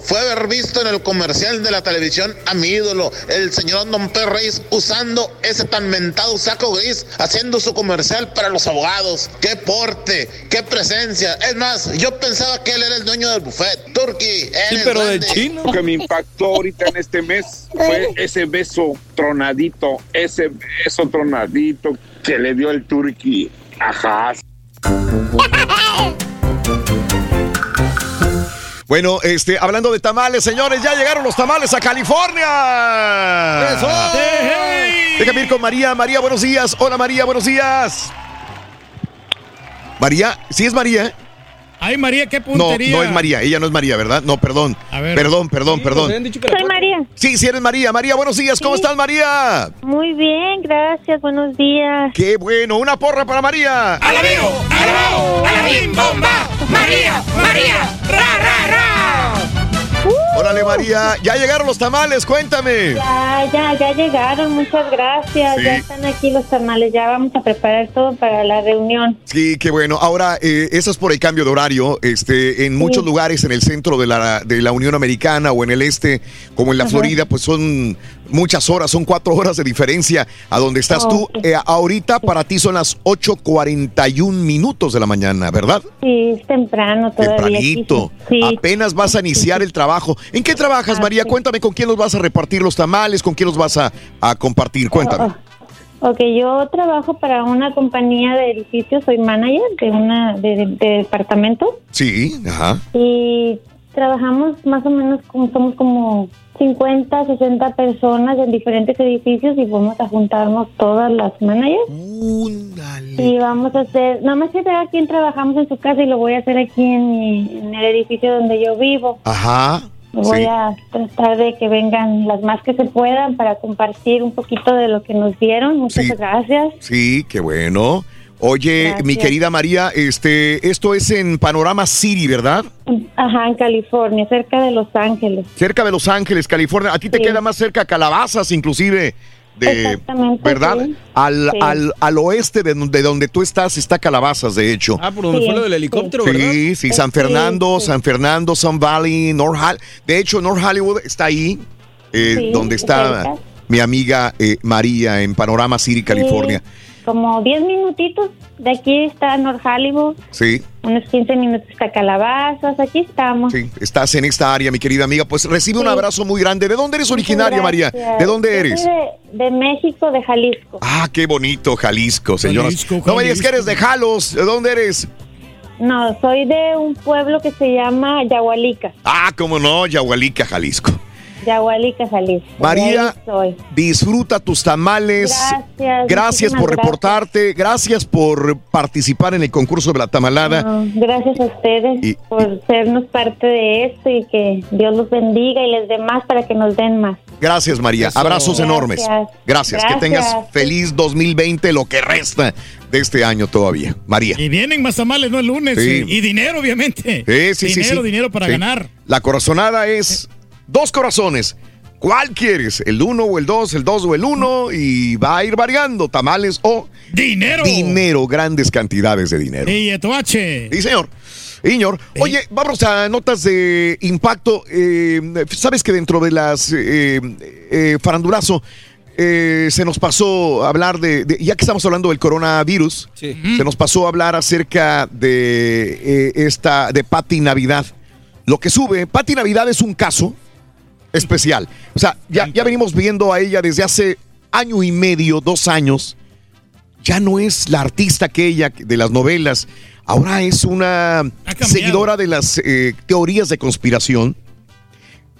fue haber visto en el comercial de la televisión a mi ídolo, el señor Don P. Reyes, usando ese tan mentado saco gris, haciendo su comercial para los abogados. ¡Qué porte! ¡Qué presencia! Es más, yo pensaba que él era el dueño del buffet. Turkey, él es grande. Lo que me impactó ahorita en este mes fue ese beso tronadito, ese beso tronadito que le dio el Turqui a Haas. Bueno, este, hablando de tamales, señores, ya llegaron los tamales a California. ¡Eso! Déjame ir con María. María, buenos días. Hola, María, buenos días. María, ¿sí es María? Ay, María, qué No, puntería. no es María. Ella no es María, ¿verdad? No, perdón. ver. Perdón, perdón, perdón. Soy María. Sí, sí eres María. María, buenos días. ¿Cómo estás, María? Muy bien, gracias. Buenos días. Qué bueno. Una porra para María. ¡Alabío! ¡Alabao! ¡Alabim, bomba! ¡María! ¡María! ¡Ra, ra, ra! Órale, María. Ya llegaron los tamales. Cuéntame. Ya, ya, ya llegaron. Muchas gracias. Sí. Ya están aquí los tamales. Ya vamos a preparar todo para la reunión. Sí, qué bueno. Ahora, eh, eso es por el cambio de horario. Este, en muchos lugares en el centro de la, de la Unión Americana o en el este, como en la Ajá. Florida, pues son muchas horas, son cuatro horas de diferencia a donde estás tú. Eh, ahorita para ti son las 8.41 minutos de la mañana, ¿verdad? Sí, es temprano todavía. Tempranito. Sí. Apenas vas a iniciar el trabajo. ¿En qué trabajas, María? Cuéntame con quién los vas a repartir los tamales, con quién los vas a, a compartir. Cuéntame. Ok, yo trabajo para una compañía de edificios. Soy manager de una de, de- de departamento. Sí, ajá. Y trabajamos más o menos como somos como 50, 60 personas en diferentes edificios y vamos a juntarnos todas las managers. Y vamos a hacer, nada más que a quién trabajamos en su casa y lo voy a hacer aquí en, mi- en el edificio donde yo vivo. Ajá. Voy Sí. a tratar de que vengan las más que se puedan para compartir un poquito de lo que nos dieron. Muchas Sí. gracias. Sí, qué bueno. Oye, Gracias. mi querida María, este, esto es en Panorama City, ¿verdad? Ajá, en California, cerca de Los Ángeles. Cerca de Los Ángeles, California. A ti te queda más cerca Calabazas, inclusive, de, Exactamente, ¿verdad? sí. Al, Sí. al, al oeste de donde, de donde tú estás está Calabazas, de hecho. Ah, por donde Sí, fue lo del helicóptero, Sí, ¿verdad? sí, San Fernando, San Fernando, Sun Valley, North Hall- De hecho, North Hollywood está ahí, eh, Sí, donde está cerca. mi amiga eh, María en Panorama City, California. Como 10 minutitos de aquí está North Hollywood, Sí, unos 15 minutos está Calabazas, aquí estamos. sí, estás en esta área, mi querida amiga. Pues recibe un abrazo muy grande. ¿De dónde eres originaria, María? ¿De dónde Yo eres? soy De, de México, de Jalisco. Ah, qué bonito, Jalisco, señoras. Jalisco, No me digas que Jalisco. eres de Jalos. ¿De dónde eres? No, soy de un pueblo que se llama Yahualica, Ah, cómo no, Yahualica, Jalisco. Yahualica, Jalisco. María, disfruta tus tamales. Gracias, Gracias por gracias. reportarte. Gracias por participar en el concurso de la tamalada. No, gracias a ustedes Y- por sernos parte de esto y que Dios los bendiga y les dé más para que nos den más. Gracias, María. Eso. Abrazos Gracias. enormes. Gracias. Que tengas feliz 2020, lo que resta de este año todavía. María. Y vienen más tamales, no el lunes. Sí. Y, y dinero, obviamente. Sí, sí, sí, dinero, sí. dinero para Sí. ganar. La corazonada es dos corazones. ¿Cuál quieres? ¿El uno o el dos? ¿El dos o el uno? Y va a ir variando. Tamales o dinero. Dinero, grandes cantidades de dinero. Y Etoache. Sí, señor. Señor, oye, vamos a notas de impacto. Eh, Sabes que dentro de las eh, eh, farandulazo eh, se nos pasó a hablar de, de- ya que estamos hablando del coronavirus, se nos pasó a hablar acerca de eh, esta, de Patti Navidad. Lo que sube, Patti Navidad es un caso especial. O sea, ya, ya venimos viendo a ella desde hace año y medio, dos años. Ya no es la artista que ella de las novelas. Ahora es una seguidora de las eh, teorías de conspiración.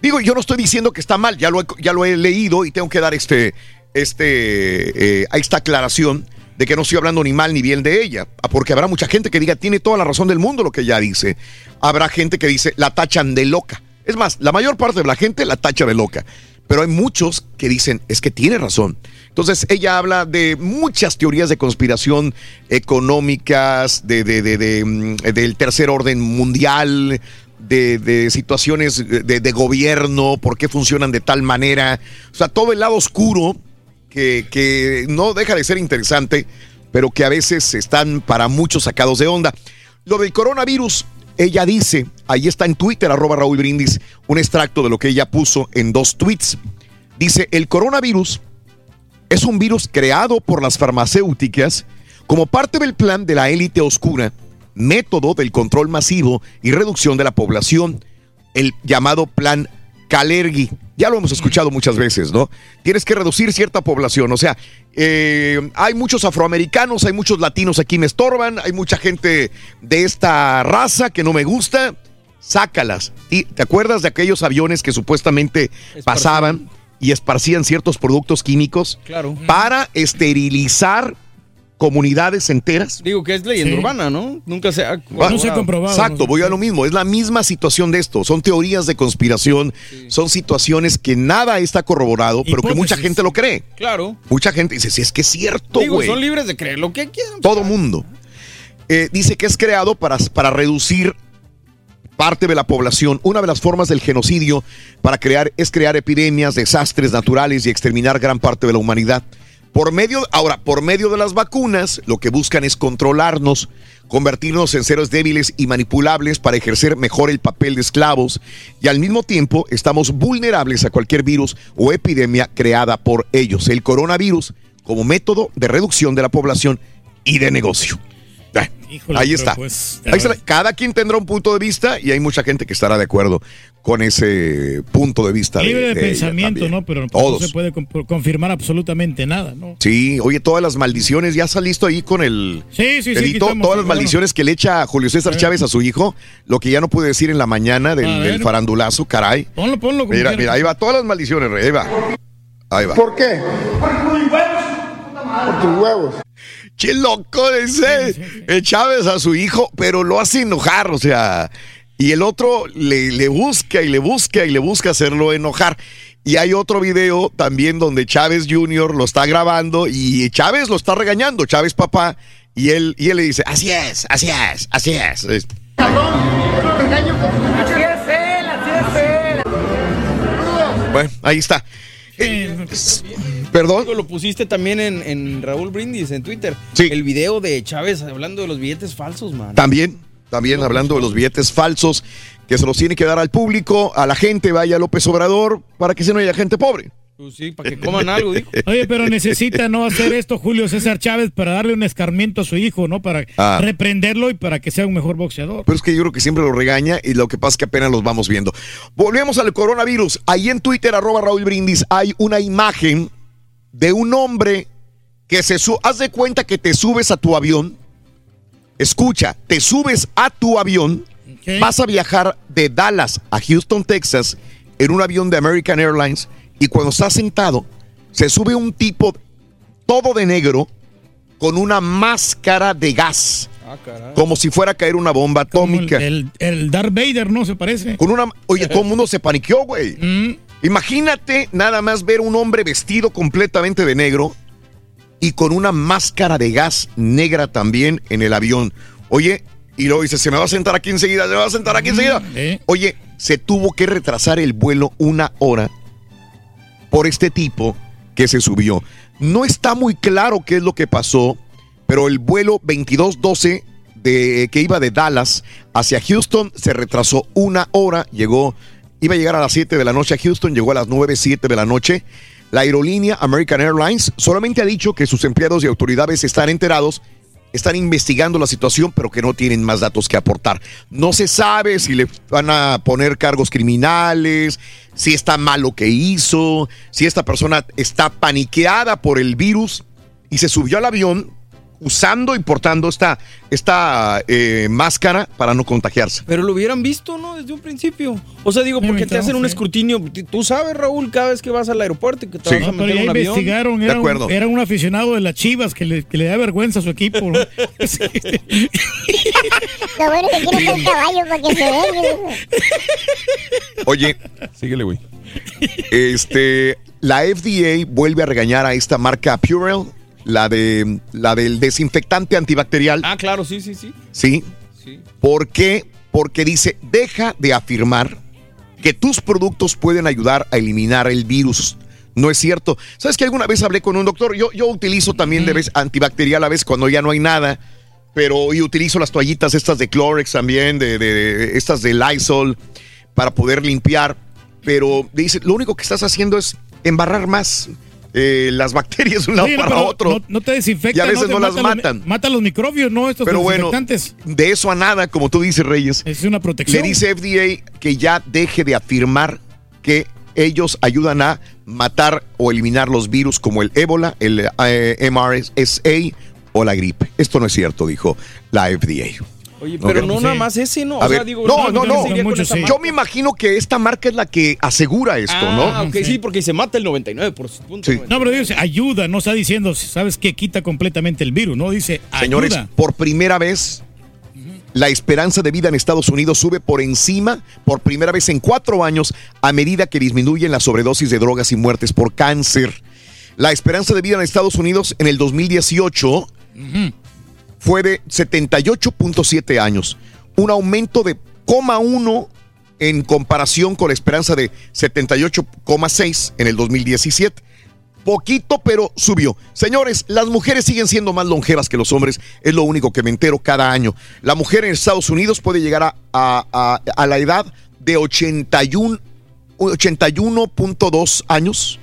Digo, yo no estoy diciendo que está mal, ya lo he, ya lo he leído y tengo que dar este, este, eh, esta aclaración de que no estoy hablando ni mal ni bien de ella, porque habrá mucha gente que diga, tiene toda la razón del mundo lo que ella dice. Habrá gente que dice, la tachan de loca. Es más, la mayor parte de la gente la tacha de loca, pero hay muchos que dicen, es que tiene razón. Entonces ella habla de muchas teorías de conspiración económicas, de, mm, del tercer orden mundial, de, situaciones de, gobierno, por qué funcionan de tal manera. O sea, todo el lado oscuro que no deja de ser interesante, pero que a veces están para muchos sacados de onda. Lo del coronavirus, ella dice, ahí está en Twitter, arroba Raúl Brindis, un extracto de lo que ella puso en dos tweets. Dice, el coronavirus es un virus creado por las farmacéuticas como parte del plan de la élite oscura, método del control masivo y reducción de la población, el llamado plan Kalergi. Ya lo hemos escuchado muchas veces, ¿no? Tienes que reducir cierta población, o sea, eh, hay muchos afroamericanos, hay muchos latinos aquí me estorban, hay mucha gente de esta raza que no me gusta, sácalas. ¿Y ¿Te acuerdas de aquellos aviones que supuestamente pasaban y esparcían ciertos productos químicos Claro. para esterilizar comunidades enteras? Digo que es leyenda Sí. urbana, ¿no? Nunca se ha Va- Exacto, voy a lo mismo. Es la misma situación de esto. Son teorías de conspiración, son situaciones que nada está corroborado, pero que mucha gente lo cree. Claro. Mucha gente dice, si es que es cierto, Digo, güey. son libres de creer lo que quieran. Todo mundo. Eh, dice que es creado para, para reducir parte de la población. Una de las formas del genocidio para crear es crear epidemias, desastres naturales y exterminar gran parte de la humanidad. Por medio, ahora, por medio de las vacunas, lo que buscan es controlarnos, convertirnos en seres débiles y manipulables para ejercer mejor el papel de esclavos y al mismo tiempo estamos vulnerables a cualquier virus o epidemia creada por ellos. El coronavirus como método de reducción de la población y de negocio. Ah, Híjole, ahí está. pues, Ahí está. Cada quien tendrá un punto de vista y hay mucha gente que estará de acuerdo con ese punto de vista. Libre de, pensamiento. ¿no? Pero no Todos. se puede con- confirmar absolutamente nada, ¿no? Sí, oye, todas las maldiciones, ya está listo ahí con el Sí, sí, sí, todas las sí, maldiciones que le echa Julio César A. Chávez a su hijo, lo que ya no pude decir en la mañana del, farandulazo, caray. Ponlo, ponlo. como Mira, quieras. mira, ahí va, todas las maldiciones, Rey, ahí va. Ahí va. ¿Por qué? Por tus huevos. Qué loco ese eh, Chávez a su hijo, pero lo hace enojar, o sea, y el otro le, le busca y le busca y le busca hacerlo enojar. Y hay otro video también donde Chávez Jr. lo está grabando y Chávez lo está regañando, Chávez papá, y él, y él le dice, así es, así es, así es. Es- Así es él, así es él. Bueno, ahí está. Perdón. Lo pusiste también en, en Raúl Brindis en Twitter. El video de Chávez hablando de los billetes falsos, man. También, también hablando de los billetes falsos que se los tiene que dar al público, a la gente, vaya López Obrador, para que si no haya gente pobre. Pues sí, para que coman algo, dijo. Oye, pero necesita no hacer esto Julio César Chávez para darle un escarmiento a su hijo, ¿no? Para Ah. reprenderlo y para que sea un mejor boxeador. Pero es que yo creo que siempre lo regaña y lo que pasa es que apenas los vamos viendo. Volvemos al coronavirus. Ahí en Twitter, arroba Raúl Brindis, hay una imagen de un hombre que se sube. Haz de cuenta que te subes a tu avión. Escucha, te subes a tu avión. Vas a viajar de Dallas a Houston, Texas, en un avión de American Airlines. Y cuando estás sentado, se sube un tipo todo de negro con una máscara de gas. Ah. Como si fuera a caer una bomba atómica. El, el Darth Vader, ¿no? Se parece. Con una. Oye, todo el mundo se paniqueó, güey. Imagínate nada más ver un hombre vestido completamente de negro y con una máscara de gas negra también en el avión. Oye, y luego dice, se me va a sentar aquí enseguida, se me va a sentar aquí enseguida. Oye, se tuvo que retrasar el vuelo una hora por este tipo que se subió. No está muy claro qué es lo que pasó, pero el vuelo 2212 de, que iba de Dallas hacia Houston se retrasó una hora, llegó, iba a llegar a las 7 de la noche a Houston, llegó a las 9, 7 de la noche. La aerolínea American Airlines solamente ha dicho que sus empleados y autoridades están enterados, están investigando la situación, pero que no tienen más datos que aportar. No se sabe si le van a poner cargos criminales, si está mal lo que hizo, si esta persona está paniqueada por el virus y se subió al avión usando y portando esta, esta eh, máscara para no contagiarse. Pero lo hubieran visto, ¿no? Desde un principio. O sea, digo, porque te hacen un escrutinio. Tú sabes, Raúl, cada vez que vas al aeropuerto y que te Sí. vas a No, pero meter ya un avión. investigaron, era, un, era un aficionado de las Chivas que le, que le da vergüenza a su equipo. ¿no? Lo bueno es que quiere ser caballo para que se venga. Oye. Síguele, güey. Este, la FDA vuelve a regañar a esta marca Purell, la de la del desinfectante antibacterial. Ah, claro, sí, sí, sí. ¿Sí? Sí. ¿Por qué? Porque dice, deja de afirmar que tus productos pueden ayudar a eliminar el virus. No es cierto. ¿Sabes que alguna vez hablé con un doctor? Yo, yo utilizo también de vez antibacterial a veces cuando ya no hay nada, pero y utilizo las toallitas estas de Clorox también, de, de- de- estas de Lysol, para poder limpiar. Pero dice, lo único que estás haciendo es embarrar más eh, las bacterias de un lado no, para otro. No, no te desinfecta. Y a veces te no las mata los- matan. mata los microbios, ¿no? Estos Pero bueno, de eso a nada, como tú dices, Reyes. Es una protección. Le dice FDA que ya deje de afirmar que ellos ayudan a matar o eliminar los virus como el ébola, el eh, MRSA o la gripe. Esto no es cierto, dijo la FDA. Oye, No, pero no nada más ese, ¿no? A O sea, ver, digo, no, no, yo no. Yo me imagino que esta marca es la que asegura esto, Ah, ¿no? ok, sí, porque se mata el 99 por punto. Sí. No, pero dice ayuda, no está diciendo, ¿sabes qué? Quita completamente el virus, ¿no? Dice Señores, ayuda. por primera vez, la esperanza de vida en Estados Unidos sube por encima, por primera vez en cuatro años, a medida que disminuyen las sobredosis de drogas y muertes por cáncer. La esperanza de vida en Estados Unidos en el 2018 fue de 78.7 años, un aumento de 0,1 en comparación con la esperanza de 78,6 en el 2017. Poquito, pero subió. Señores, las mujeres siguen siendo más longevas que los hombres. Es lo único que me entero cada año. La mujer en Estados Unidos puede llegar a, la edad de 81 81.2 años.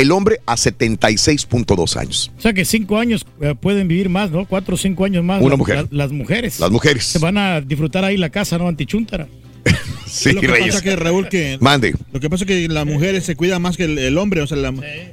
El hombre a 76.2 años. O sea que cinco años eh, pueden vivir más, ¿no? Cuatro o cinco años más. Una la- mujer. la- las mujeres. Las mujeres. Se van a disfrutar ahí la casa, ¿no? Antichuntara. Sí, lo que Reyes. pasa que Raúl que Mande. lo que pasa es que la mujer se cuida más que el, el hombre, o sea, la,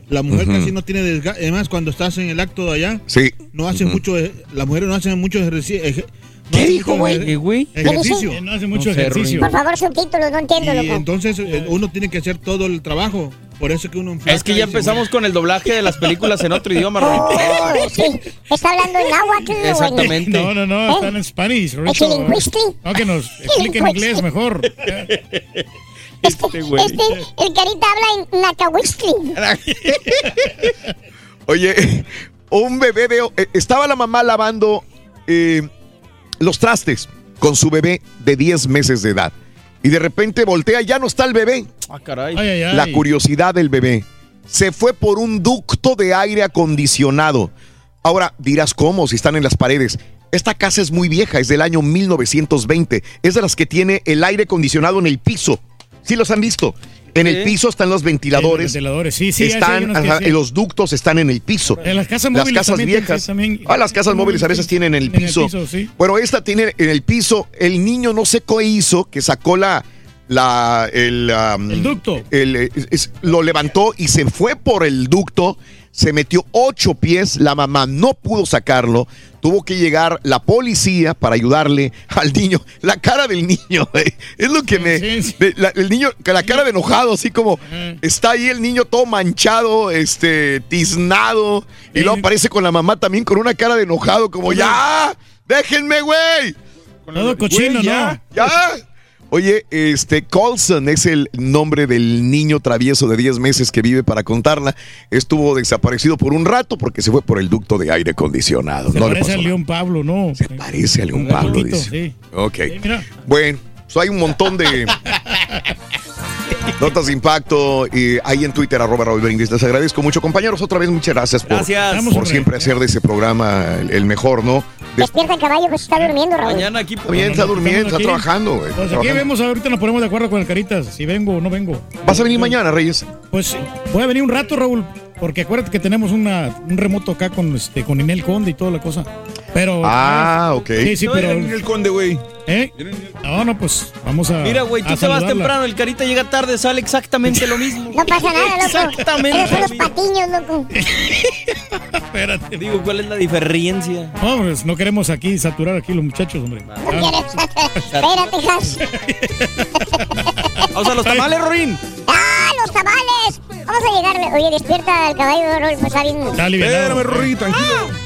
la mujer Ujú. casi no tiene desgaste. Además, cuando estás en el acto de allá, Sí. no hacen Ujú. mucho, las mujeres no hacen mucho ejercicio. ¿Qué dijo, güey? ¿Qué, güey? Ejercicio. No hace mucho ejercicio. Por favor, subtítulos, no entiendo, Y loco. entonces eh, uno tiene que hacer todo el trabajo. Por eso que uno Es que ya empezamos con el doblaje de las películas en otro idioma. Oh, sí. Está hablando en náhuatl. Exactamente. No, no, no, ¿Eh? están en Spanish. ¿Es Rico. lingüista? No, que nos expliquen inglés mejor. Este güey. Este, el carita habla en Nacahuistli. Oye, un bebé de... eh, Estaba la mamá lavando eh, los trastes con su bebé de 10 meses de edad. Y de repente voltea y ya no está el bebé. Ah, caray. Ay, ay, ay. La curiosidad del bebé. Se fue por un ducto de aire acondicionado. Ahora dirás cómo si están en las paredes. Esta casa es muy vieja, es del año 1920. Es de las que tiene el aire acondicionado en el piso. ¿Sí los han visto? En el piso están los ventiladores. Los ventiladores, sí, sí, Están, ajá, sí. los ductos están en el piso. En las casas Las móviles casas también, viejas. también. Ah, las casas móviles a veces tienen en el En el piso. sí. Bueno, esta tiene en el piso. El niño no sé qué hizo, que sacó la. la el, um, El ducto. el, es- es- lo levantó y se fue por el ducto. Se metió ocho pies. La mamá no pudo sacarlo. Tuvo que llegar la policía para ayudarle al niño. La cara del niño, eh, es lo que me. la- el niño, la cara de enojado, así como está ahí el niño todo manchado, este, tiznado. Y luego aparece con la mamá también con una cara de enojado, como ya, déjenme, güey. Todo cochino, ya, ya. Oye, este Colson es el nombre del niño travieso de 10 meses que vive para contarla. Estuvo desaparecido por un rato porque se fue por el ducto de aire acondicionado. Se no parece al León Pablo, ¿no? Se parece a León Pablo, dice. sí. Ok. mira. Bueno, hay un montón de notas de impacto y ahí en Twitter, arroba Raúl Brindis. Les agradezco mucho, compañeros. Otra vez, muchas gracias por, Gracias. por siempre hacer de ese programa el, el mejor, ¿no? De- Despierta caballo, pues está durmiendo, Raúl. Mañana aquí. Está bien, está durmiendo, está trabajando, güey. Pues aquí trabajando. vemos, ahorita nos ponemos de acuerdo con el Caritas, si vengo o no vengo. ¿Vas a venir mañana, Reyes? Pues voy a venir un rato, Raúl, porque acuérdate que tenemos una, un remoto acá con este con Inel Conde y toda la cosa. Pero Ah, ok. Sí, sí, No, pero el conde, güey. ¿Eh? No, no, pues vamos a. Mira, güey, tú te vas temprano, el carita llega tarde, sale exactamente lo mismo. No pasa nada, loco. Exactamente lo los patiños, loco. Espérate. Digo, ¿cuál es la diferencia? No, pues no queremos aquí saturar aquí los muchachos, hombre. Espérate, Has. Vamos a los tamales, Rorín. ¡Ah, los tamales! Vamos a llegarle. Oye, despierta al caballo de Rol, pues está bien. Espérame, Rory, tranquilo.